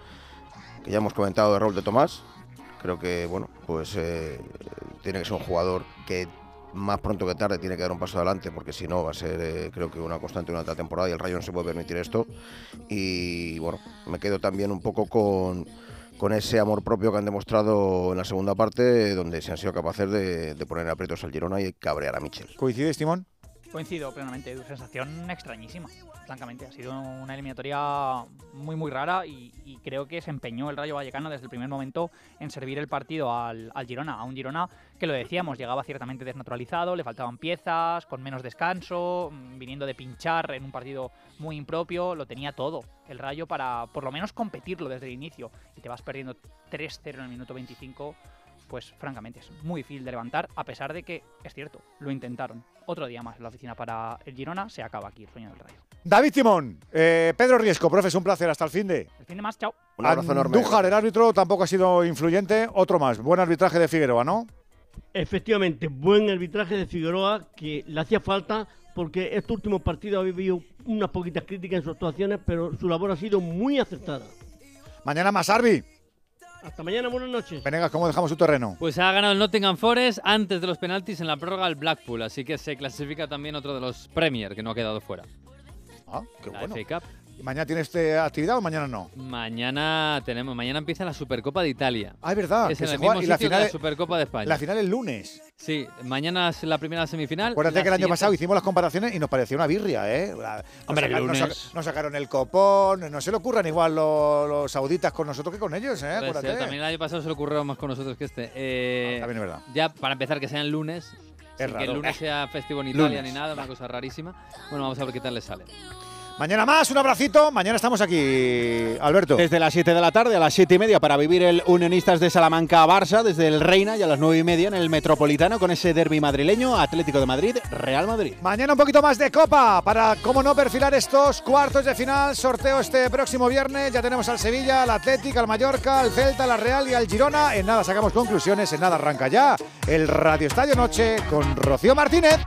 que ya hemos comentado de Raúl de Tomás. Creo que, bueno, pues eh, tiene que ser un jugador que más pronto que tarde tiene que dar un paso adelante porque si no va a ser eh, creo que una constante durante la temporada y el Rayo no se puede permitir esto y bueno me quedo también un poco con, con ese amor propio que han demostrado en la segunda parte donde se han sido capaces de, de poner aprietos al Girona y cabrear a Michel ¿Coincides, Timón? Coincido plenamente, Edu, sensación extrañísima, francamente. Ha sido una eliminatoria muy, muy rara y, y creo que se empeñó el Rayo Vallecano desde el primer momento en servir el partido al, al Girona, a un Girona que lo decíamos, llegaba ciertamente desnaturalizado, le faltaban piezas, con menos descanso, mm, viniendo de pinchar en un partido muy impropio, lo tenía todo el Rayo para por lo menos competirlo desde el inicio y te vas perdiendo 3-0 en el minuto 25 pues francamente es muy difícil de levantar, a pesar de que, es cierto, lo intentaron. Otro día más en la oficina para el Girona, se acaba aquí el sueño del Rayo. David Timón, eh, Pedro Riesco, profe, es un placer, hasta el fin de. El fin de más, chao. Un abrazo enorme. Andújar, el árbitro, tampoco ha sido influyente. Otro más, buen arbitraje de Figueroa, ¿no? Efectivamente, buen arbitraje de Figueroa que le hacía falta porque este último partido había habido unas poquitas críticas en sus actuaciones, pero su labor ha sido muy acertada. Mañana más, Arbi. Hasta mañana, buenas noches. Venegas, ¿cómo dejamos su terreno? Pues ha ganado el Nottingham Forest antes de los penaltis en la prórroga al Blackpool, así que se clasifica también otro de los Premier que no ha quedado fuera. Ah, qué La bueno. FA Cup. ¿Y ¿Mañana tienes este actividad o mañana no? Mañana tenemos, mañana empieza la Supercopa de Italia. Ah, es verdad. Es que en se el juega- mismo y la sitio que final, la Supercopa de España. la final el lunes. Sí, mañana es la primera semifinal. Acuérdate que el año siguiente- pasado hicimos las comparaciones y nos parecía una birria, ¿eh? La- Hombre, nos, saca- nos lunes. saca- nos sacaron el copón, no se le ocurran igual los, los sauditas con nosotros que con ellos, ¿eh? Ser, Acuérdate. también el año pasado se le ocurrió más con nosotros que este. Eh, también es verdad. Ya para empezar que sea el lunes. sin que el lunes sea festivo en Italia Lunes. ni nada, una cosa rarísima. Bueno, vamos a ver qué tal le sale. Mañana más, un abracito. Mañana estamos aquí, Alberto. Desde las 7 de la tarde a las 7 y media para vivir el Unionistas de Salamanca a Barça, desde el Reina y a las 9 y media en el Metropolitano con ese derby madrileño, Atlético de Madrid, Real Madrid. Mañana un poquito más de copa para, cómo no, perfilar estos cuartos de final. Sorteo este próximo viernes. Ya tenemos al Sevilla, al Atlético, al Mallorca, al Celta, la Real y al Girona. En nada sacamos conclusiones, en nada arranca ya el Radio Estadio Noche con Rocío Martínez.